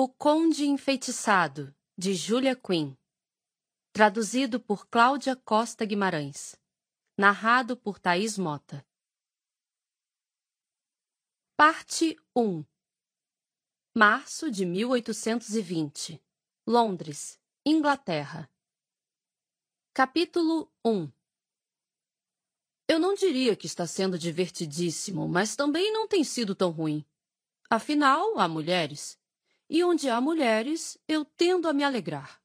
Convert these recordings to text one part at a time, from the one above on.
O Conde Enfeitiçado, de Julia Quinn. Traduzido por Cláudia Costa Guimarães. Narrado por Thaís Mota. Parte 1 Março de 1820. Londres, Inglaterra. Capítulo 1 Eu não diria que está sendo divertidíssimo, mas também não tem sido tão ruim. Afinal, há mulheres e onde há mulheres, eu tendo a me alegrar.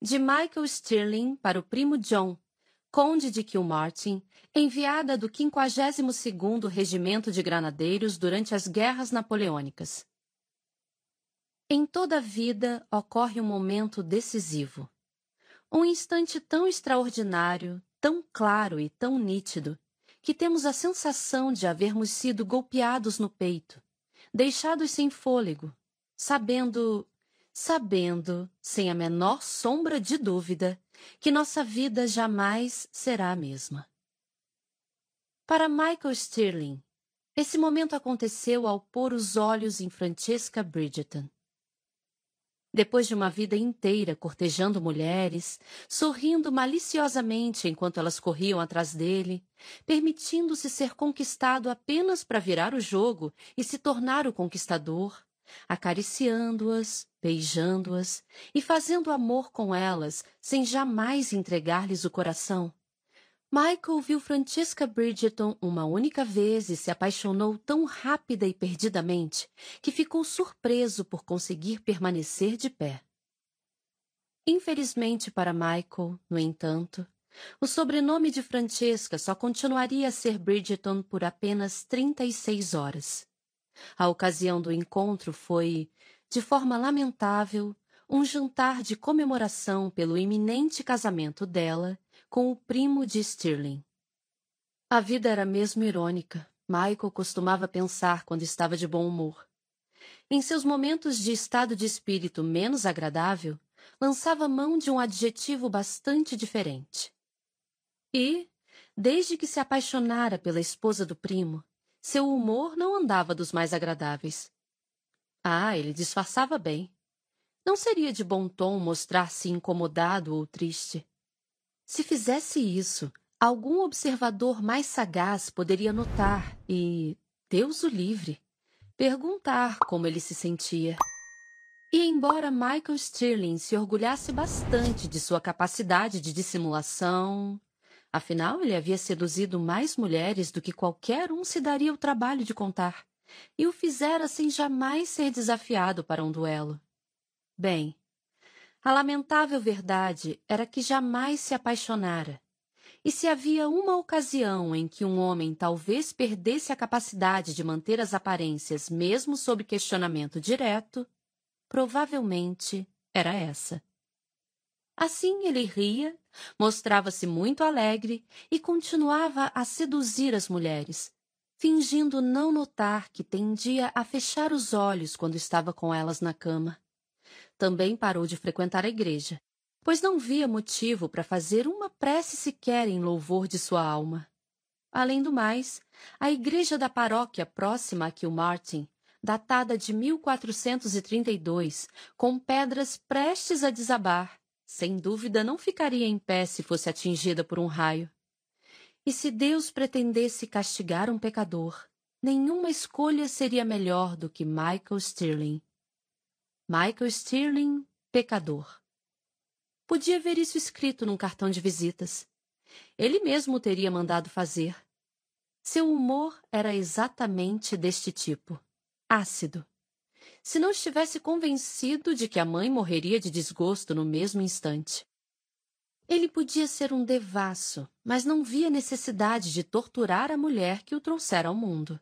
De Michael Stirling para o primo John, conde de Kilmartin, enviada do 52º Regimento de Granadeiros durante as Guerras Napoleônicas. Em toda a vida ocorre um momento decisivo. Um instante tão extraordinário, tão claro e tão nítido, que temos a sensação de havermos sido golpeados no peito, deixados sem fôlego, sabendo, sabendo, sem a menor sombra de dúvida, que nossa vida jamais será a mesma. Para Michael Stirling, esse momento aconteceu ao pôr os olhos em Francesca Bridgerton. Depois de uma vida inteira cortejando mulheres, sorrindo maliciosamente enquanto elas corriam atrás dele, permitindo-se ser conquistado apenas para virar o jogo e se tornar o conquistador, acariciando-as, beijando-as e fazendo amor com elas sem jamais entregar-lhes o coração. Michael viu Francesca Bridgerton uma única vez e se apaixonou tão rápida e perdidamente que ficou surpreso por conseguir permanecer de pé. Infelizmente para Michael, no entanto, o sobrenome de Francesca só continuaria a ser Bridgerton por apenas trinta e seis horas. A ocasião do encontro foi, de forma lamentável, um jantar de comemoração pelo iminente casamento dela com o primo de Stirling. A vida era mesmo irônica, Michael costumava pensar quando estava de bom humor. Em seus momentos de estado de espírito menos agradável, lançava mão de um adjetivo bastante diferente. E, desde que se apaixonara pela esposa do primo, seu humor não andava dos mais agradáveis. Ah, ele disfarçava bem. Não seria de bom tom mostrar-se incomodado ou triste. Se fizesse isso, algum observador mais sagaz poderia notar e, Deus o livre, perguntar como ele se sentia. E embora Michael Stirling se orgulhasse bastante de sua capacidade de dissimulação, Afinal, ele havia seduzido mais mulheres do que qualquer um se daria o trabalho de contar, e o fizera sem jamais ser desafiado para um duelo. Bem, a lamentável verdade era que jamais se apaixonara. E se havia uma ocasião em que um homem talvez perdesse a capacidade de manter as aparências mesmo sob questionamento direto, provavelmente era essa. Assim ele ria, mostrava-se muito alegre e continuava a seduzir as mulheres, fingindo não notar que tendia a fechar os olhos quando estava com elas na cama. Também parou de frequentar a igreja, pois não via motivo para fazer uma prece sequer em louvor de sua alma. Além do mais, a igreja da paróquia próxima a Kilmartin, datada de 1432, com pedras prestes a desabar, sem dúvida não ficaria em pé se fosse atingida por um raio. E se Deus pretendesse castigar um pecador, nenhuma escolha seria melhor do que Michael Stirling. Michael Stirling, pecador. Podia ver isso escrito num cartão de visitas. Ele mesmo teria mandado fazer. Seu humor era exatamente deste tipo: ácido se não estivesse convencido de que a mãe morreria de desgosto no mesmo instante. Ele podia ser um devasso, mas não via necessidade de torturar a mulher que o trouxera ao mundo.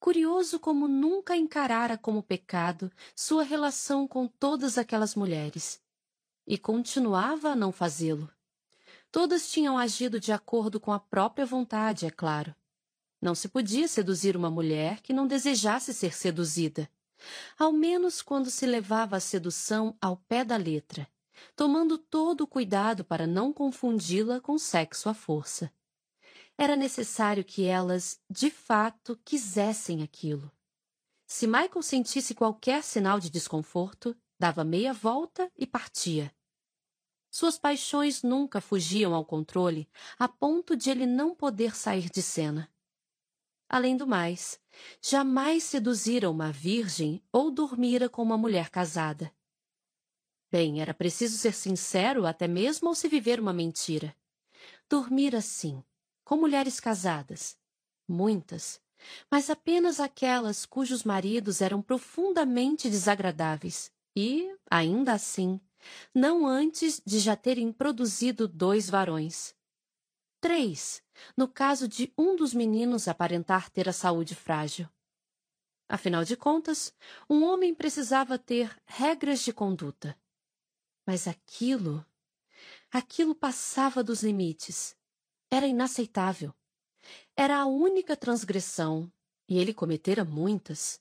Curioso como nunca encarara como pecado sua relação com todas aquelas mulheres. E continuava a não fazê-lo. Todas tinham agido de acordo com a própria vontade, é claro. Não se podia seduzir uma mulher que não desejasse ser seduzida ao menos quando se levava a sedução ao pé da letra, tomando todo o cuidado para não confundi-la com sexo à força. Era necessário que elas, de fato, quisessem aquilo. Se Michael sentisse qualquer sinal de desconforto, dava meia volta e partia. Suas paixões nunca fugiam ao controle, a ponto de ele não poder sair de cena. Além do mais, jamais seduzira uma virgem ou dormira com uma mulher casada. Bem, era preciso ser sincero até mesmo ao se viver uma mentira. Dormira sim, com mulheres casadas. Muitas, mas apenas aquelas cujos maridos eram profundamente desagradáveis e, ainda assim, não antes de já terem produzido dois varões. Três, no caso de um dos meninos aparentar ter a saúde frágil. Afinal de contas, um homem precisava ter regras de conduta. Mas aquilo. aquilo passava dos limites. Era inaceitável. Era a única transgressão, e ele cometera muitas,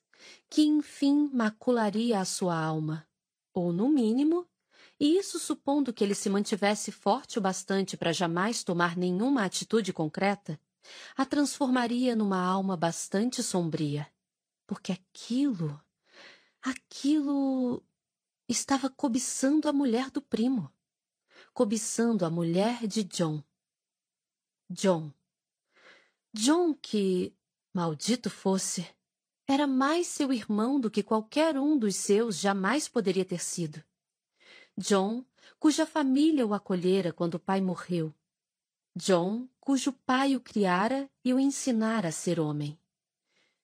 que enfim macularia a sua alma, ou, no mínimo, e isso supondo que ele se mantivesse forte o bastante para jamais tomar nenhuma atitude concreta, a transformaria numa alma bastante sombria, porque aquilo, aquilo estava cobiçando a mulher do primo, cobiçando a mulher de John. John, John, que, maldito fosse, era mais seu irmão do que qualquer um dos seus jamais poderia ter sido. John, cuja família o acolhera quando o pai morreu. John, cujo pai o criara e o ensinara a ser homem.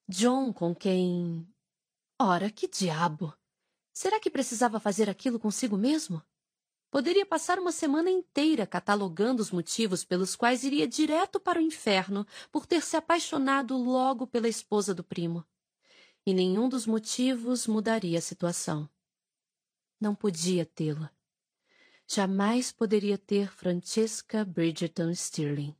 John, com quem. Ora, que diabo! Será que precisava fazer aquilo consigo mesmo? Poderia passar uma semana inteira catalogando os motivos pelos quais iria direto para o inferno por ter se apaixonado logo pela esposa do primo. E nenhum dos motivos mudaria a situação. Não podia tê-la. Jamais poderia ter Francesca Bridgerton Stirling.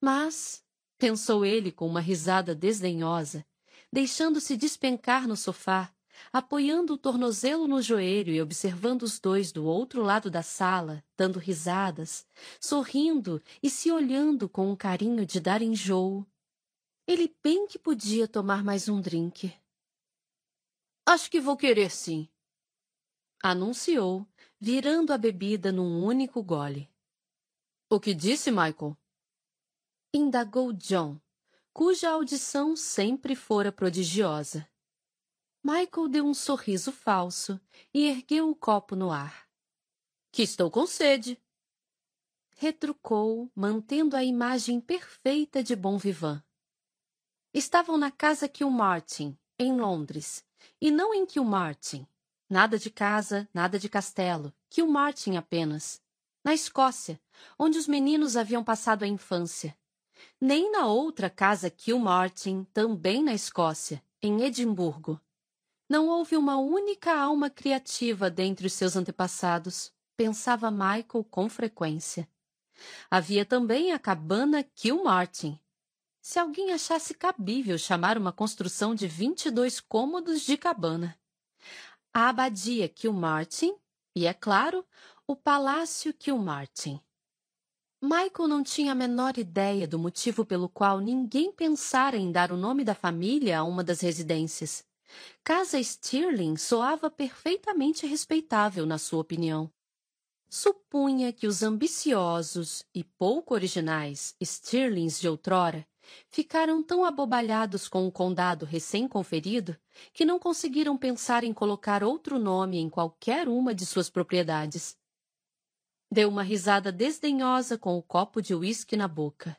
Mas, pensou ele com uma risada desdenhosa, deixando-se despencar no sofá, apoiando o tornozelo no joelho e observando os dois do outro lado da sala, dando risadas, sorrindo e se olhando com um carinho de dar enjoo. Ele bem que podia tomar mais um drink. Acho que vou querer sim, anunciou, virando a bebida num único gole. O que disse, Michael? Indagou John, cuja audição sempre fora prodigiosa. Michael deu um sorriso falso e ergueu o copo no ar. Que estou com sede. Retrucou, mantendo a imagem perfeita de bom vivant. Estavam na casa Kilmartin, em Londres, e não em Kilmartin. Nada de casa, nada de castelo, Kilmartin apenas. Na Escócia, onde os meninos haviam passado a infância. Nem na outra casa Kilmartin, também na Escócia, em Edimburgo não houve uma única alma criativa dentre os seus antepassados, pensava Michael com frequência. Havia também a cabana Kilmartin. Se alguém achasse cabível chamar uma construção de vinte e dois cômodos de cabana. A abadia Kilmartin e, é claro, o palácio Kilmartin. Michael não tinha a menor ideia do motivo pelo qual ninguém pensara em dar o nome da família a uma das residências. Casa Stirling soava perfeitamente respeitável na sua opinião. Supunha que os ambiciosos e pouco originais Stirlings de outrora ficaram tão abobalhados com o condado recém-conferido que não conseguiram pensar em colocar outro nome em qualquer uma de suas propriedades. Deu uma risada desdenhosa com o copo de uísque na boca.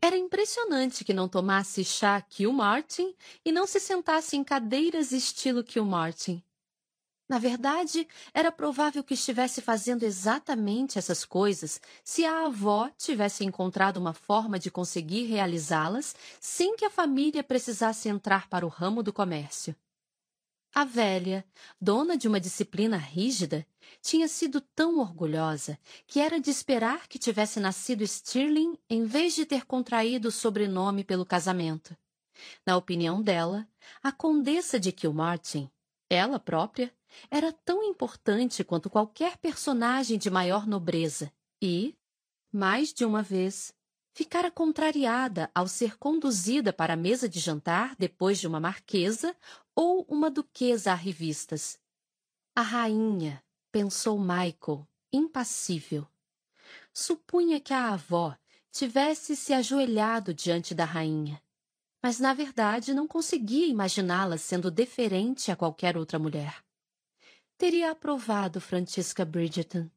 Era impressionante que não tomasse chá Kilmartin e não se sentasse em cadeiras estilo Kilmartin. Na verdade, era provável que estivesse fazendo exatamente essas coisas se a avó tivesse encontrado uma forma de conseguir realizá-las sem que a família precisasse entrar para o ramo do comércio. A velha, dona de uma disciplina rígida, tinha sido tão orgulhosa que era de esperar que tivesse nascido Stirling em vez de ter contraído o sobrenome pelo casamento. Na opinião dela, a condessa de Kilmartin, ela própria, era tão importante quanto qualquer personagem de maior nobreza e, mais de uma vez, ficara contrariada ao ser conduzida para a mesa de jantar depois de uma marquesa ou uma duquesa a revistas. A rainha, pensou Michael, impassível. Supunha que a avó tivesse se ajoelhado diante da rainha, mas na verdade não conseguia imaginá-la sendo deferente a qualquer outra mulher. Teria aprovado Francisca Bridgerton.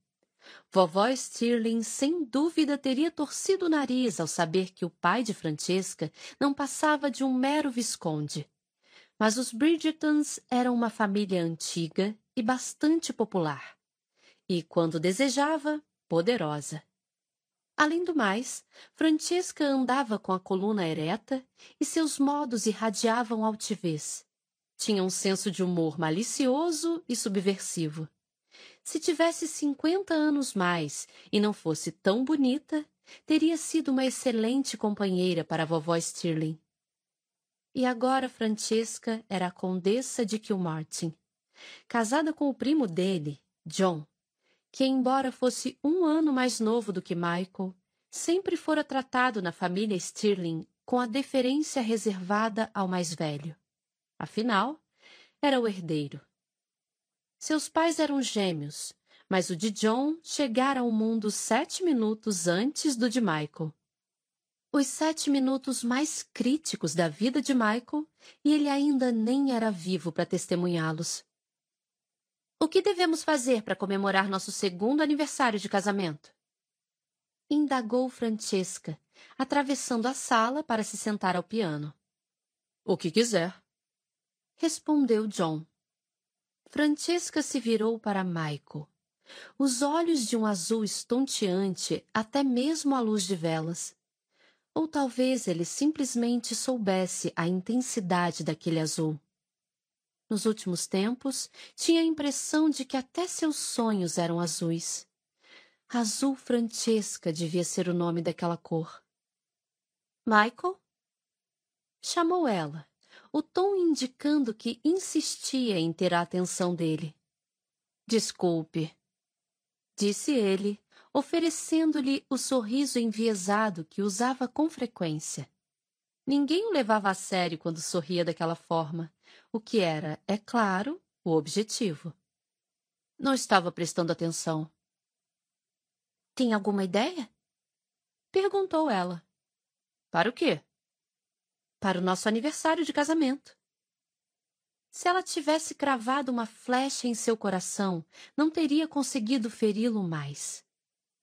Vovó Stirling sem dúvida teria torcido o nariz ao saber que o pai de Francesca não passava de um mero visconde. Mas os Bridgertons eram uma família antiga e bastante popular. E, quando desejava, poderosa. Além do mais, Francesca andava com a coluna ereta e seus modos irradiavam altivez. Tinha um senso de humor malicioso e subversivo. Se tivesse cinquenta anos mais e não fosse tão bonita, teria sido uma excelente companheira para a vovó Stirling. E agora Francesca era a condessa de Kilmartin, casada com o primo dele, John, que, embora fosse um ano mais novo do que Michael, sempre fora tratado na família Stirling com a deferência reservada ao mais velho. Afinal, era o herdeiro. Seus pais eram gêmeos, mas o de John chegara ao mundo sete minutos antes do de Michael. Os sete minutos mais críticos da vida de Michael e ele ainda nem era vivo para testemunhá-los. O que devemos fazer para comemorar nosso segundo aniversário de casamento? Indagou Francesca, atravessando a sala para se sentar ao piano. O que quiser. Respondeu John. Francesca se virou para Michael. Os olhos de um azul estonteante, até mesmo à luz de velas. Ou talvez ele simplesmente soubesse a intensidade daquele azul. Nos últimos tempos, tinha a impressão de que até seus sonhos eram azuis. Azul Francesca devia ser o nome daquela cor. Michael? Chamou ela o tom indicando que insistia em ter a atenção dele. Desculpe, disse ele, oferecendo-lhe o sorriso enviesado que usava com frequência. Ninguém o levava a sério quando sorria daquela forma, o que era, é claro, o objetivo. Não estava prestando atenção. Tem alguma ideia? Perguntou ela. Para o quê? Para o nosso aniversário de casamento. Se ela tivesse cravado uma flecha em seu coração, não teria conseguido feri-lo mais.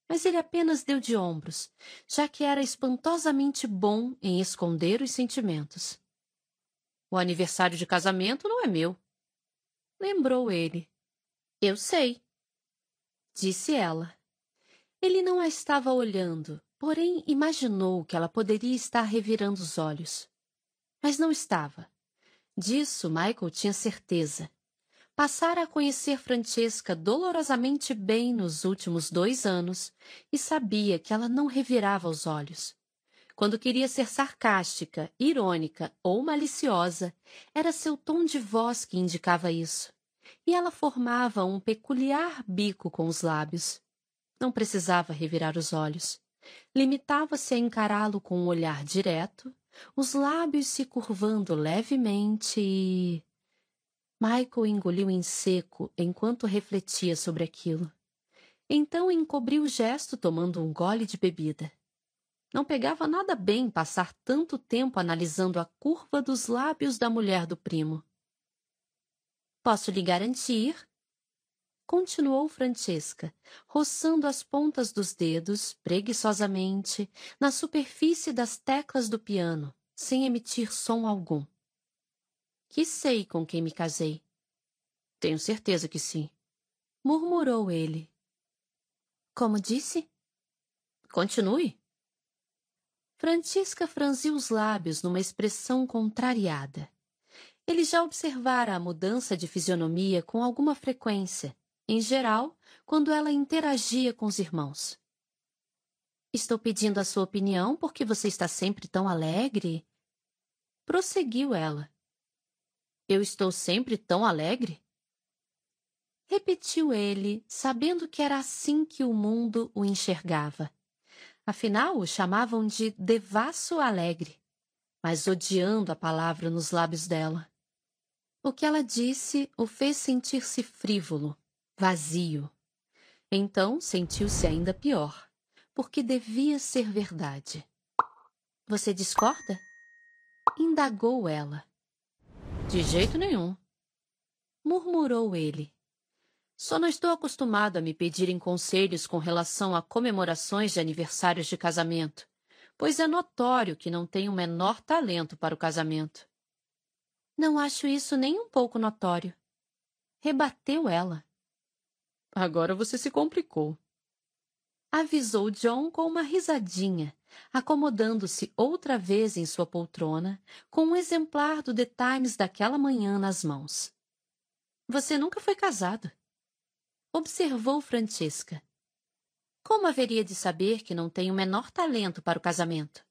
Mas ele apenas deu de ombros, já que era espantosamente bom em esconder os sentimentos. O aniversário de casamento não é meu. Lembrou ele. Eu sei, disse ela. Ele não a estava olhando, porém imaginou que ela poderia estar revirando os olhos. Mas não estava. Disso Michael tinha certeza. Passara a conhecer Francesca dolorosamente bem nos últimos dois anos e sabia que ela não revirava os olhos. Quando queria ser sarcástica, irônica ou maliciosa, era seu tom de voz que indicava isso. E ela formava um peculiar bico com os lábios. Não precisava revirar os olhos. Limitava-se a encará-lo com um olhar direto, os lábios se curvando levemente e. Michael engoliu em seco enquanto refletia sobre aquilo. Então encobriu o gesto tomando um gole de bebida. Não pegava nada bem passar tanto tempo analisando a curva dos lábios da mulher do primo. Posso lhe garantir, continuou Francesca, roçando as pontas dos dedos, preguiçosamente, na superfície das teclas do piano, sem emitir som algum. Que sei com quem me casei. Tenho certeza que sim. Murmurou ele. Como disse? Continue. Francisca franziu os lábios numa expressão contrariada. Ele já observara a mudança de fisionomia com alguma frequência, em geral, quando ela interagia com os irmãos. Estou pedindo a sua opinião porque você está sempre tão alegre. Prosseguiu ela. Eu estou sempre tão alegre? Repetiu ele, sabendo que era assim que o mundo o enxergava. Afinal, o chamavam de devasso alegre, mas odiando a palavra nos lábios dela. O que ela disse o fez sentir-se frívolo, vazio. Então sentiu-se ainda pior, porque devia ser verdade. Você discorda? Indagou ela. De jeito nenhum. Murmurou ele. Só não estou acostumado a me pedirem conselhos com relação a comemorações de aniversários de casamento, pois é notório que não tenho o menor talento para o casamento. Não acho isso nem um pouco notório. Rebateu ela. Agora você se complicou. Avisou John com uma risadinha, acomodando-se outra vez em sua poltrona, com um exemplar do The Times daquela manhã nas mãos. Você nunca foi casado. Observou Francesca. Como haveria de saber que não tem o menor talento para o casamento?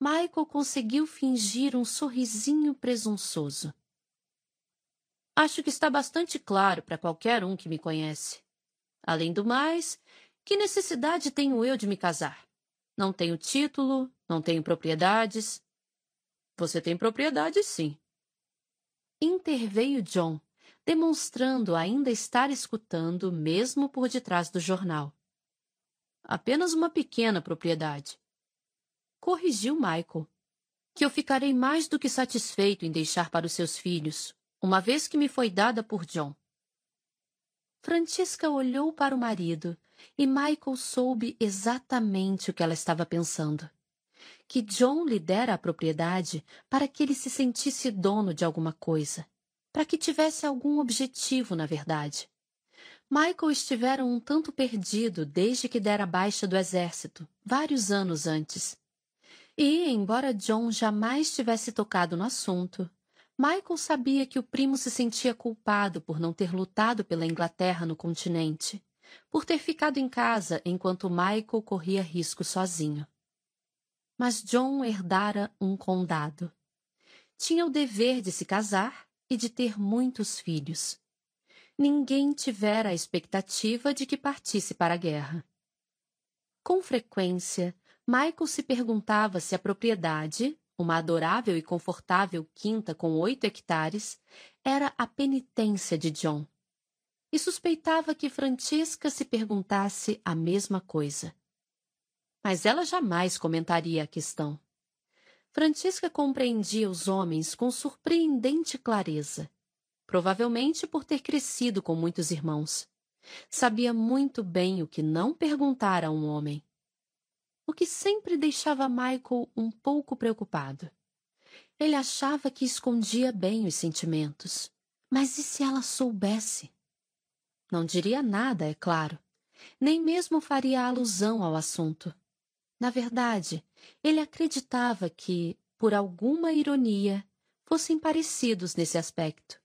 Michael conseguiu fingir um sorrisinho presunçoso. Acho que está bastante claro para qualquer um que me conhece. Além do mais, que necessidade tenho eu de me casar? Não tenho título, não tenho propriedades. Você tem propriedades, sim. Interveio John, demonstrando ainda estar escutando, mesmo por detrás do jornal. Apenas uma pequena propriedade corrigiu Michael, que eu ficarei mais do que satisfeito em deixar para os seus filhos, uma vez que me foi dada por John. Francisca olhou para o marido e Michael soube exatamente o que ela estava pensando. Que John lhe dera a propriedade para que ele se sentisse dono de alguma coisa, para que tivesse algum objetivo, na verdade. Michael estivera um tanto perdido desde que dera baixa do exército, vários anos antes, e, embora John jamais tivesse tocado no assunto, Michael sabia que o primo se sentia culpado por não ter lutado pela Inglaterra no continente, por ter ficado em casa enquanto Michael corria risco sozinho. Mas John herdara um condado. Tinha o dever de se casar e de ter muitos filhos. Ninguém tivera a expectativa de que partisse para a guerra. Com frequência, Michael se perguntava se a propriedade, uma adorável e confortável quinta com oito hectares, era a penitência de John. E suspeitava que Francesca se perguntasse a mesma coisa. Mas ela jamais comentaria a questão. Francesca compreendia os homens com surpreendente clareza, provavelmente por ter crescido com muitos irmãos. Sabia muito bem o que não perguntar a um homem o que sempre deixava Michael um pouco preocupado. Ele achava que escondia bem os sentimentos. Mas e se ela soubesse? Não diria nada, é claro. Nem mesmo faria alusão ao assunto. Na verdade, ele acreditava que, por alguma ironia, fossem parecidos nesse aspecto.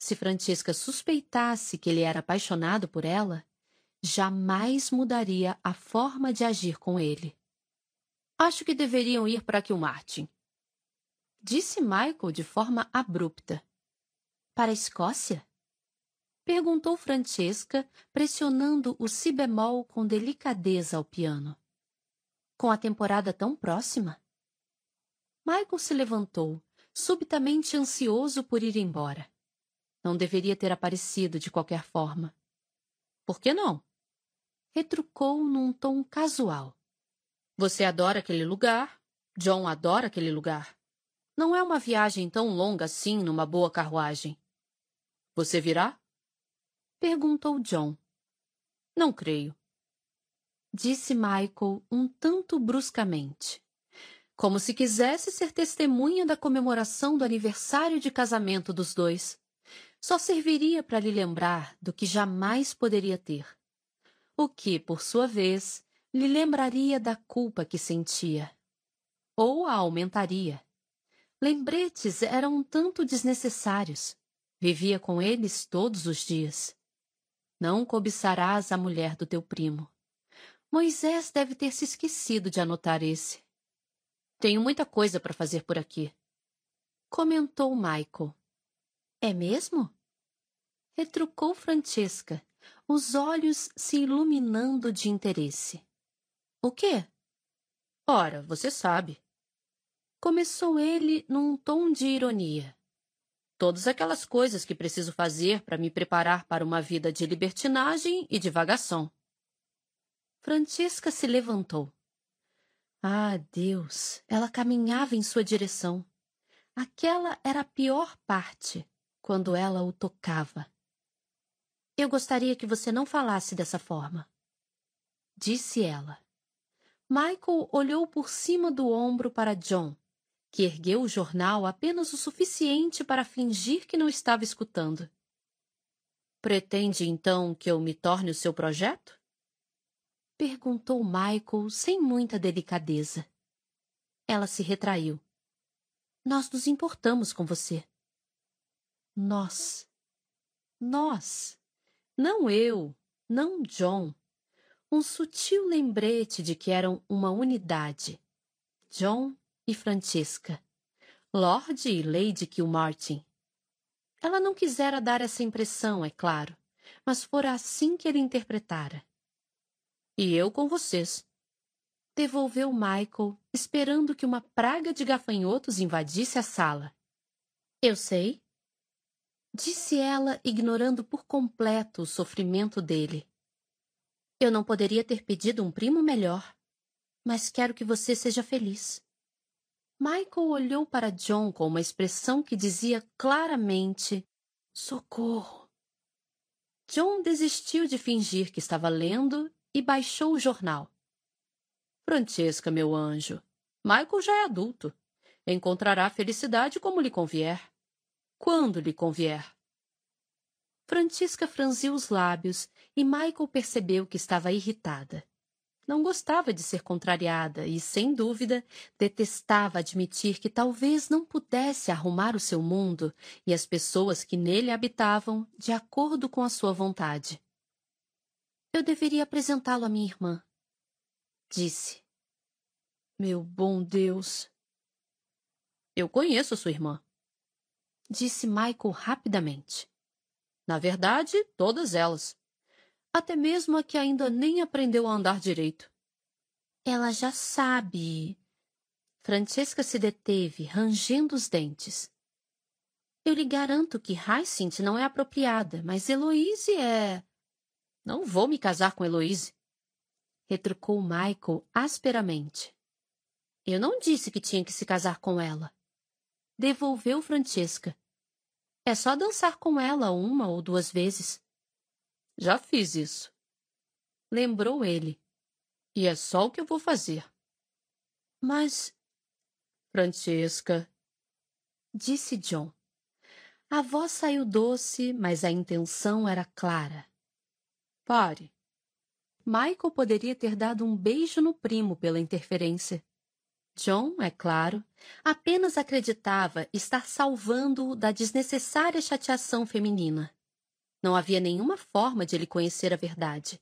Se Francisca suspeitasse que ele era apaixonado por ela, jamais mudaria a forma de agir com ele. Acho que deveriam ir para Kilmartin. Disse Michael de forma abrupta. Para a Escócia? Perguntou Francesca, pressionando o si bemol com delicadeza ao piano. Com a temporada tão próxima? Michael se levantou, subitamente ansioso por ir embora. Não deveria ter aparecido de qualquer forma. Por que não? Retrucou num tom casual. Você adora aquele lugar, John adora aquele lugar. Não é uma viagem tão longa assim numa boa carruagem. Você virá? Perguntou John. Não creio. Disse Michael um tanto bruscamente. Como se quisesse ser testemunha da comemoração do aniversário de casamento dos dois. Só serviria para lhe lembrar do que jamais poderia ter o que, por sua vez, lhe lembraria da culpa que sentia. Ou a aumentaria. Lembretes eram um tanto desnecessários. Vivia com eles todos os dias. Não cobiçarás a mulher do teu primo. Moisés deve ter se esquecido de anotar esse. Tenho muita coisa para fazer por aqui. Comentou Michael. É mesmo? Retrucou Francesca, os olhos se iluminando de interesse. O quê? Ora, você sabe. Começou ele num tom de ironia. Todas aquelas coisas que preciso fazer para me preparar para uma vida de libertinagem e divagação. Francesca se levantou. Ah, Deus! Ela caminhava em sua direção. Aquela era a pior parte, quando ela o tocava. Eu gostaria que você não falasse dessa forma, disse ela. Michael olhou por cima do ombro para John, que ergueu o jornal apenas o suficiente para fingir que não estava escutando. Pretende então que eu me torne o seu projeto? Perguntou Michael sem muita delicadeza. Ela se retraiu. Nós nos importamos com você. Nós. Nós. Não eu, não John. Um sutil lembrete de que eram uma unidade. John e Francesca. Lord e Lady Kilmartin. Ela não quisera dar essa impressão, é claro, mas fora assim que ele interpretara. E eu com vocês. Devolveu Michael, esperando que uma praga de gafanhotos invadisse a sala. Eu sei. Disse ela, ignorando por completo o sofrimento dele. Eu não poderia ter pedido um primo melhor, mas quero que você seja feliz. Michael olhou para John com uma expressão que dizia claramente: Socorro! John desistiu de fingir que estava lendo e baixou o jornal. Francesca, meu anjo, Michael já é adulto. Encontrará felicidade como lhe convier. Quando lhe convier. Francisca franziu os lábios e Michael percebeu que estava irritada. Não gostava de ser contrariada e, sem dúvida, detestava admitir que talvez não pudesse arrumar o seu mundo e as pessoas que nele habitavam de acordo com a sua vontade. Eu deveria apresentá-lo à minha irmã, disse. Meu bom Deus. Eu conheço sua irmã, disse Michael rapidamente. Na verdade, todas elas. Até mesmo a que ainda nem aprendeu a andar direito. Ela já sabe. Francesca se deteve, rangendo os dentes. Eu lhe garanto que Hyacinth não é apropriada, mas Heloise é. Não vou me casar com Heloise. Retrucou Michael asperamente. Eu não disse que tinha que se casar com ela. Devolveu Francesca. É só dançar com ela uma ou duas vezes. Já fiz isso. Lembrou ele. E é só o que eu vou fazer. Mas. Francesca. Disse John. A voz saiu doce, mas a intenção era clara. Pare. Michael poderia ter dado um beijo no primo pela interferência. John, é claro, apenas acreditava estar salvando-o da desnecessária chateação feminina. Não havia nenhuma forma de ele conhecer a verdade.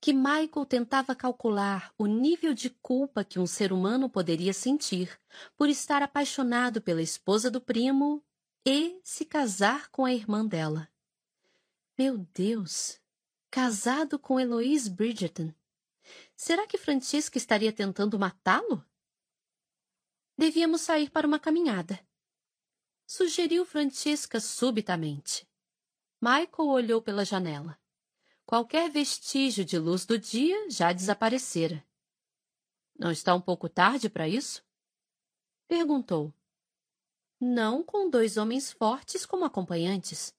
Que Michael tentava calcular o nível de culpa que um ser humano poderia sentir por estar apaixonado pela esposa do primo e se casar com a irmã dela. Meu Deus! Casado com Eloise Bridgerton. Será que Francisca estaria tentando matá-lo? Devíamos sair para uma caminhada. Sugeriu Francisca subitamente. Michael olhou pela janela. Qualquer vestígio de luz do dia já desaparecera. Não está um pouco tarde para isso? Perguntou. Não com dois homens fortes como acompanhantes.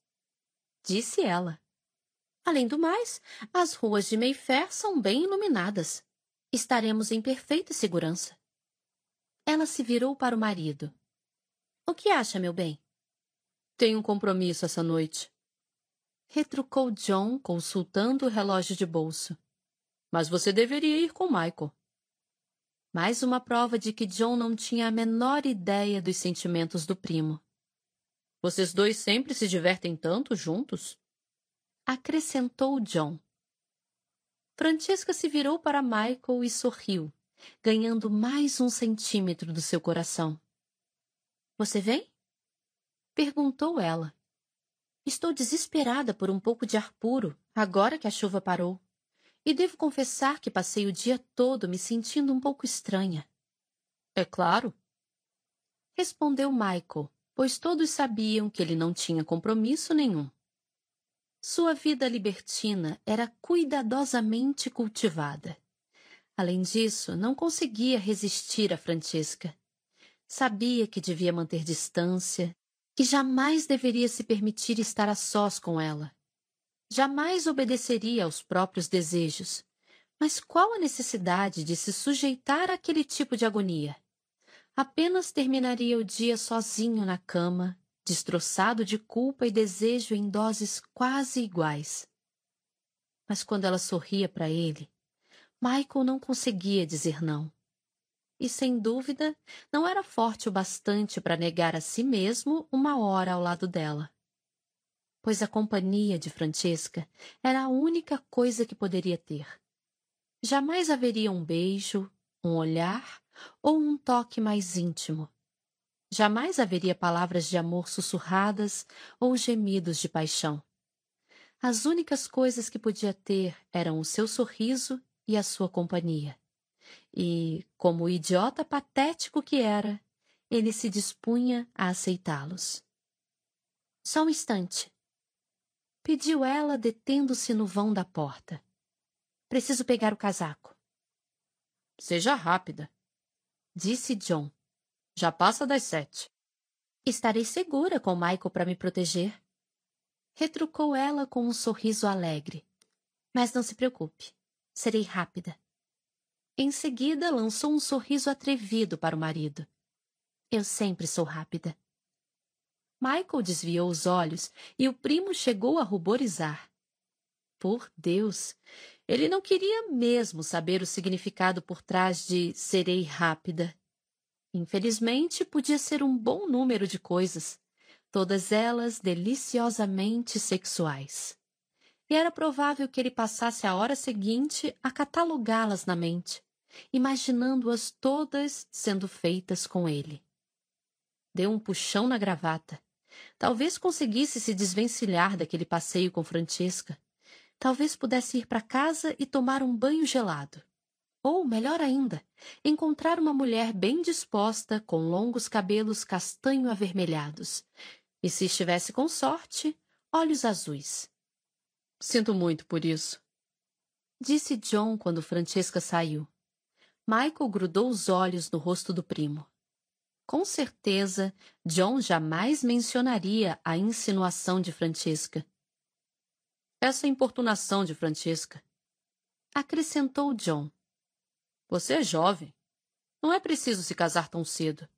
Disse ela. Além do mais, as ruas de Mayfair são bem iluminadas. Estaremos em perfeita segurança. Ela se virou para o marido. O que acha, meu bem? Tenho um compromisso essa noite. Retrucou John, consultando o relógio de bolso. Mas você deveria ir com Michael. Mais uma prova de que John não tinha a menor ideia dos sentimentos do primo. Vocês dois sempre se divertem tanto juntos? acrescentou John. Francesca se virou para Michael e sorriu, ganhando mais um centímetro do seu coração. Você vem? perguntou ela. Estou desesperada por um pouco de ar puro, agora que a chuva parou. E devo confessar que passei o dia todo me sentindo um pouco estranha. É claro. Respondeu Michael, pois todos sabiam que ele não tinha compromisso nenhum. Sua vida libertina era cuidadosamente cultivada. Além disso, não conseguia resistir a Francesca. Sabia que devia manter distância, que jamais deveria se permitir estar a sós com ela. Jamais obedeceria aos próprios desejos. Mas qual a necessidade de se sujeitar àquele tipo de agonia? Apenas terminaria o dia sozinho na cama, destroçado de culpa e desejo em doses quase iguais. Mas quando ela sorria para ele, Michael não conseguia dizer não. E sem dúvida, não era forte o bastante para negar a si mesmo uma hora ao lado dela. Pois a companhia de Francesca era a única coisa que poderia ter. Jamais haveria um beijo, um olhar ou um toque mais íntimo Jamais haveria palavras de amor sussurradas ou gemidos de paixão. As únicas coisas que podia ter eram o seu sorriso e a sua companhia. E, como o idiota patético que era, ele se dispunha a aceitá-los. Só um instante. Pediu ela, detendo-se no vão da porta. Preciso pegar o casaco. Seja rápida, disse John já passa das sete. Estarei segura com Michael para me proteger. Retrucou ela com um sorriso alegre. Mas não se preocupe. Serei rápida. Em seguida, lançou um sorriso atrevido para o marido. Eu sempre sou rápida. Michael desviou os olhos e o primo chegou a ruborizar. Por Deus! Ele não queria mesmo saber o significado por trás de serei rápida. Infelizmente, podia ser um bom número de coisas, todas elas deliciosamente sexuais. E era provável que ele passasse a hora seguinte a catalogá-las na mente, imaginando-as todas sendo feitas com ele. Deu um puxão na gravata. Talvez conseguisse se desvencilhar daquele passeio com Francesca. Talvez pudesse ir para casa e tomar um banho gelado. Ou, melhor ainda, encontrar uma mulher bem disposta, com longos cabelos castanho avermelhados. E se estivesse com sorte, olhos azuis. Sinto muito por isso. Disse John quando Francesca saiu. Michael grudou os olhos no rosto do primo. Com certeza, John jamais mencionaria a insinuação de Francesca. Essa importunação de Francesca. Acrescentou John você é jovem. Não é preciso se casar tão cedo.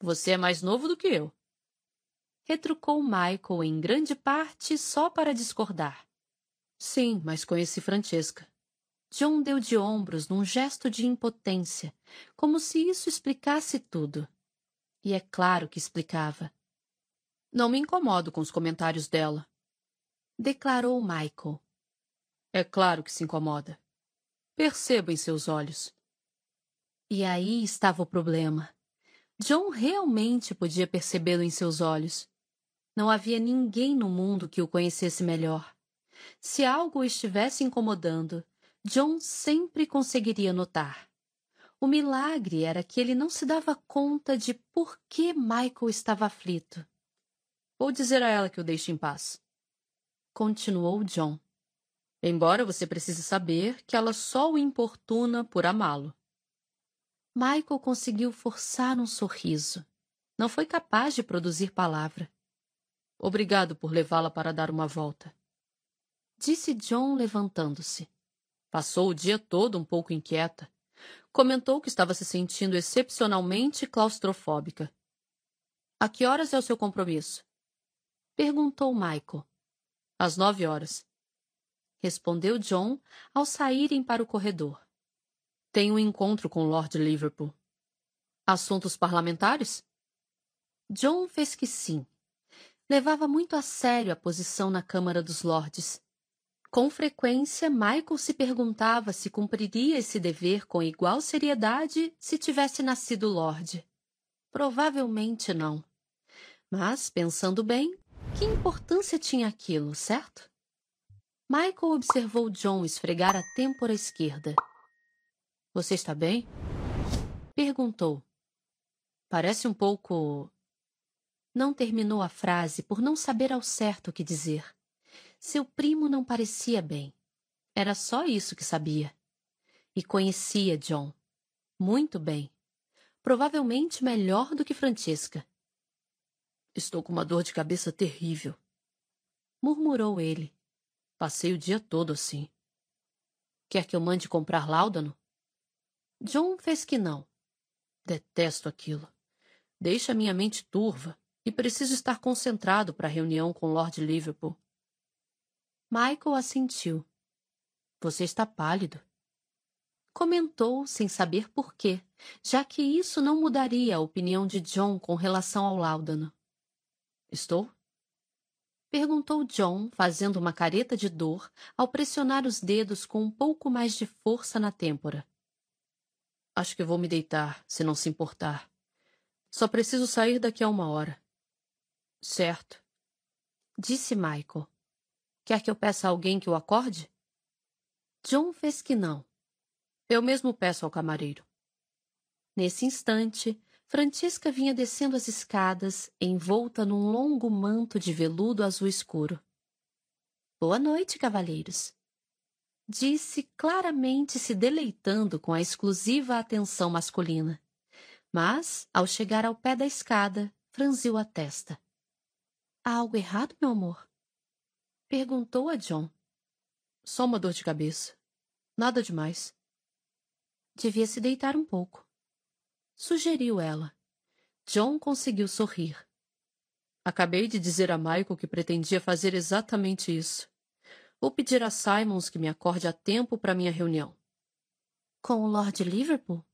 Você é mais novo do que eu. Retrucou Michael em grande parte só para discordar. Sim, mas conheci Francesca. John deu de ombros num gesto de impotência, como se isso explicasse tudo. E é claro que explicava. Não me incomodo com os comentários dela. Declarou Michael. É claro que se incomoda. Percebo em seus olhos. E aí estava o problema. John realmente podia percebê-lo em seus olhos. Não havia ninguém no mundo que o conhecesse melhor. Se algo o estivesse incomodando, John sempre conseguiria notar. O milagre era que ele não se dava conta de por que Michael estava aflito. Vou dizer a ela que o deixe em paz. Continuou John embora você precise saber que ela só o importuna por amá-lo. Michael conseguiu forçar um sorriso. Não foi capaz de produzir palavra. Obrigado por levá-la para dar uma volta. Disse John levantando-se. Passou o dia todo um pouco inquieta. Comentou que estava se sentindo excepcionalmente claustrofóbica. A que horas é o seu compromisso? Perguntou Michael. Às nove horas respondeu John ao saírem para o corredor. Tenho um encontro com Lord Liverpool. Assuntos parlamentares? John fez que sim. Levava muito a sério a posição na Câmara dos Lordes. Com frequência, Michael se perguntava se cumpriria esse dever com igual seriedade se tivesse nascido Lorde. Provavelmente não. Mas, pensando bem, que importância tinha aquilo, certo? Michael observou John esfregar a têmpora esquerda. Você está bem? Perguntou. Parece um pouco. Não terminou a frase por não saber ao certo o que dizer. Seu primo não parecia bem. Era só isso que sabia. E conhecia John. Muito bem. Provavelmente melhor do que Francesca. Estou com uma dor de cabeça terrível. Murmurou ele. Passei o dia todo assim. Quer que eu mande comprar láudano? John fez que não. Detesto aquilo. Deixa minha mente turva e preciso estar concentrado para a reunião com Lord Liverpool. Michael assentiu. Você está pálido. Comentou sem saber por quê, já que isso não mudaria a opinião de John com relação ao láudano. Estou? Perguntou John, fazendo uma careta de dor ao pressionar os dedos com um pouco mais de força na têmpora. Acho que vou me deitar, se não se importar. Só preciso sair daqui a uma hora. Certo. Disse Michael. Quer que eu peça a alguém que o acorde? John fez que não. Eu mesmo peço ao camareiro. Nesse instante, Francisca vinha descendo as escadas, envolta num longo manto de veludo azul escuro. Boa noite, cavalheiros. Disse claramente se deleitando com a exclusiva atenção masculina. Mas, ao chegar ao pé da escada, franziu a testa. Há algo errado, meu amor? Perguntou a John. Só uma dor de cabeça. Nada demais. Devia se deitar um pouco sugeriu ela. John conseguiu sorrir. Acabei de dizer a Michael que pretendia fazer exatamente isso. Vou pedir a Simons que me acorde a tempo para minha reunião. Com o Lord Liverpool?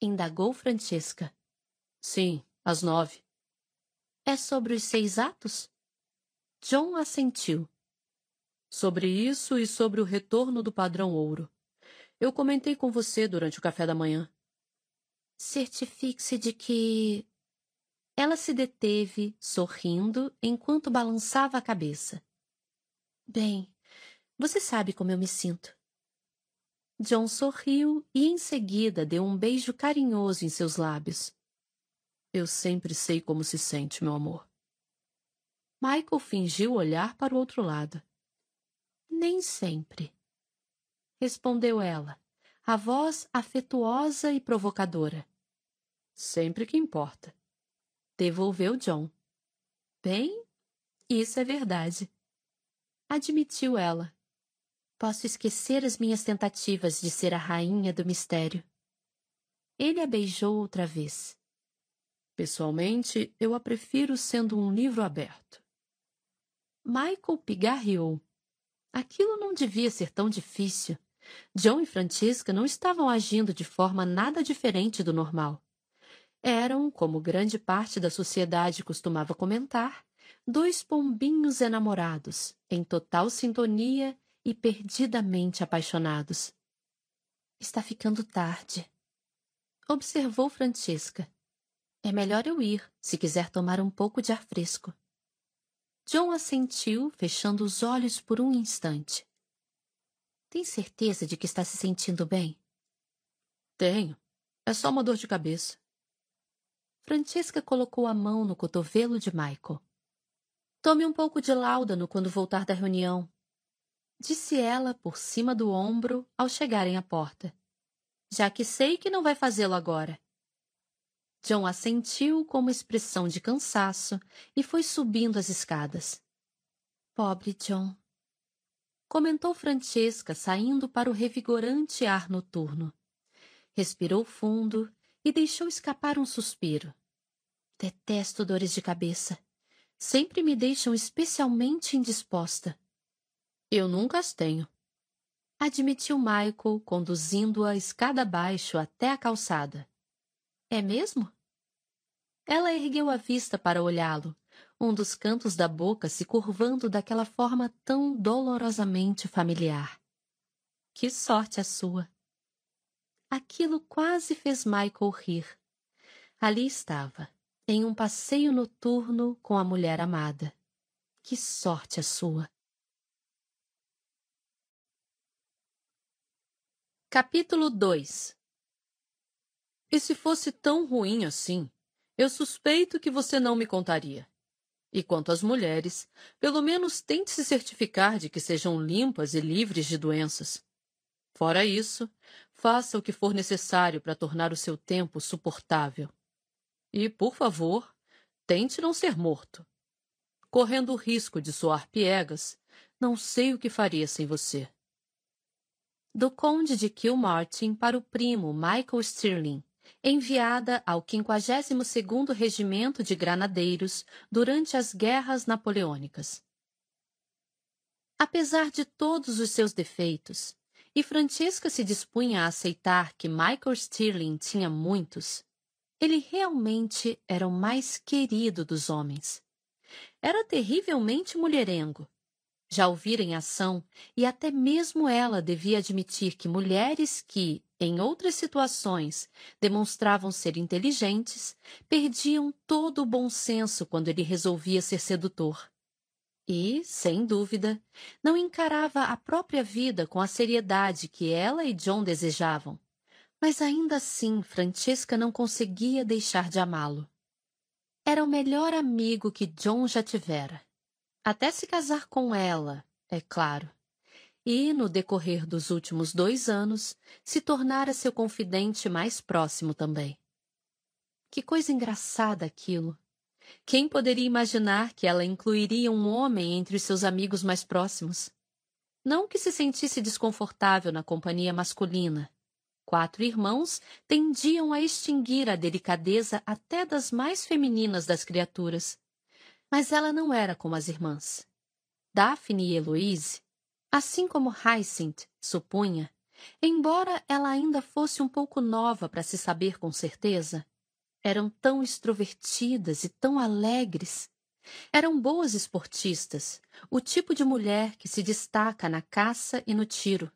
Indagou Francesca. Sim, às nove. É sobre os seis atos? John assentiu. Sobre isso e sobre o retorno do padrão ouro. Eu comentei com você durante o café da manhã. Certifique-se de que. Ela se deteve, sorrindo, enquanto balançava a cabeça. Bem, você sabe como eu me sinto. John sorriu e em seguida deu um beijo carinhoso em seus lábios. Eu sempre sei como se sente, meu amor. Michael fingiu olhar para o outro lado. Nem sempre. Respondeu ela a voz afetuosa e provocadora. Sempre que importa. Devolveu John. Bem, isso é verdade. Admitiu ela. Posso esquecer as minhas tentativas de ser a rainha do mistério. Ele a beijou outra vez. Pessoalmente, eu a prefiro sendo um livro aberto. Michael pigarreou. Aquilo não devia ser tão difícil. John e Francisca não estavam agindo de forma nada diferente do normal. Eram, como grande parte da sociedade costumava comentar, dois pombinhos enamorados, em total sintonia e perdidamente apaixonados. Está ficando tarde. Observou Francisca. É melhor eu ir, se quiser tomar um pouco de ar fresco. John assentiu, fechando os olhos por um instante. Tem certeza de que está se sentindo bem? Tenho. É só uma dor de cabeça. Francesca colocou a mão no cotovelo de Michael. Tome um pouco de láudano quando voltar da reunião, disse ela por cima do ombro ao chegarem à porta. Já que sei que não vai fazê-lo agora. John assentiu com uma expressão de cansaço e foi subindo as escadas. Pobre John comentou Francesca saindo para o revigorante ar noturno. Respirou fundo e deixou escapar um suspiro. Detesto dores de cabeça. Sempre me deixam especialmente indisposta. Eu nunca as tenho. Admitiu Michael, conduzindo-a escada abaixo até a calçada. É mesmo? Ela ergueu a vista para olhá-lo, um dos cantos da boca se curvando daquela forma tão dolorosamente familiar. Que sorte a sua! Aquilo quase fez Michael rir. Ali estava, em um passeio noturno com a mulher amada. Que sorte a sua! Capítulo 2 E se fosse tão ruim assim? Eu suspeito que você não me contaria. E quanto às mulheres, pelo menos tente se certificar de que sejam limpas e livres de doenças. Fora isso, faça o que for necessário para tornar o seu tempo suportável. E, por favor, tente não ser morto. Correndo o risco de soar piegas, não sei o que faria sem você. Do Conde de Kilmartin para o primo Michael Stirling, enviada ao 52º Regimento de Granadeiros durante as Guerras Napoleônicas. Apesar de todos os seus defeitos, e Francesca se dispunha a aceitar que Michael Stirling tinha muitos, ele realmente era o mais querido dos homens. Era terrivelmente mulherengo, já o vira em ação, e até mesmo ela devia admitir que mulheres que, em outras situações, demonstravam ser inteligentes, perdiam todo o bom senso quando ele resolvia ser sedutor. E, sem dúvida, não encarava a própria vida com a seriedade que ela e John desejavam. Mas ainda assim, Francesca não conseguia deixar de amá-lo. Era o melhor amigo que John já tivera até se casar com ela, é claro. E, no decorrer dos últimos dois anos, se tornara seu confidente mais próximo também. Que coisa engraçada aquilo! Quem poderia imaginar que ela incluiria um homem entre os seus amigos mais próximos? Não que se sentisse desconfortável na companhia masculina. Quatro irmãos tendiam a extinguir a delicadeza até das mais femininas das criaturas. Mas ela não era como as irmãs. Daphne e Heloise, assim como Hyacinth supunha, embora ela ainda fosse um pouco nova para se saber com certeza, eram tão extrovertidas e tão alegres. Eram boas esportistas, o tipo de mulher que se destaca na caça e no tiro.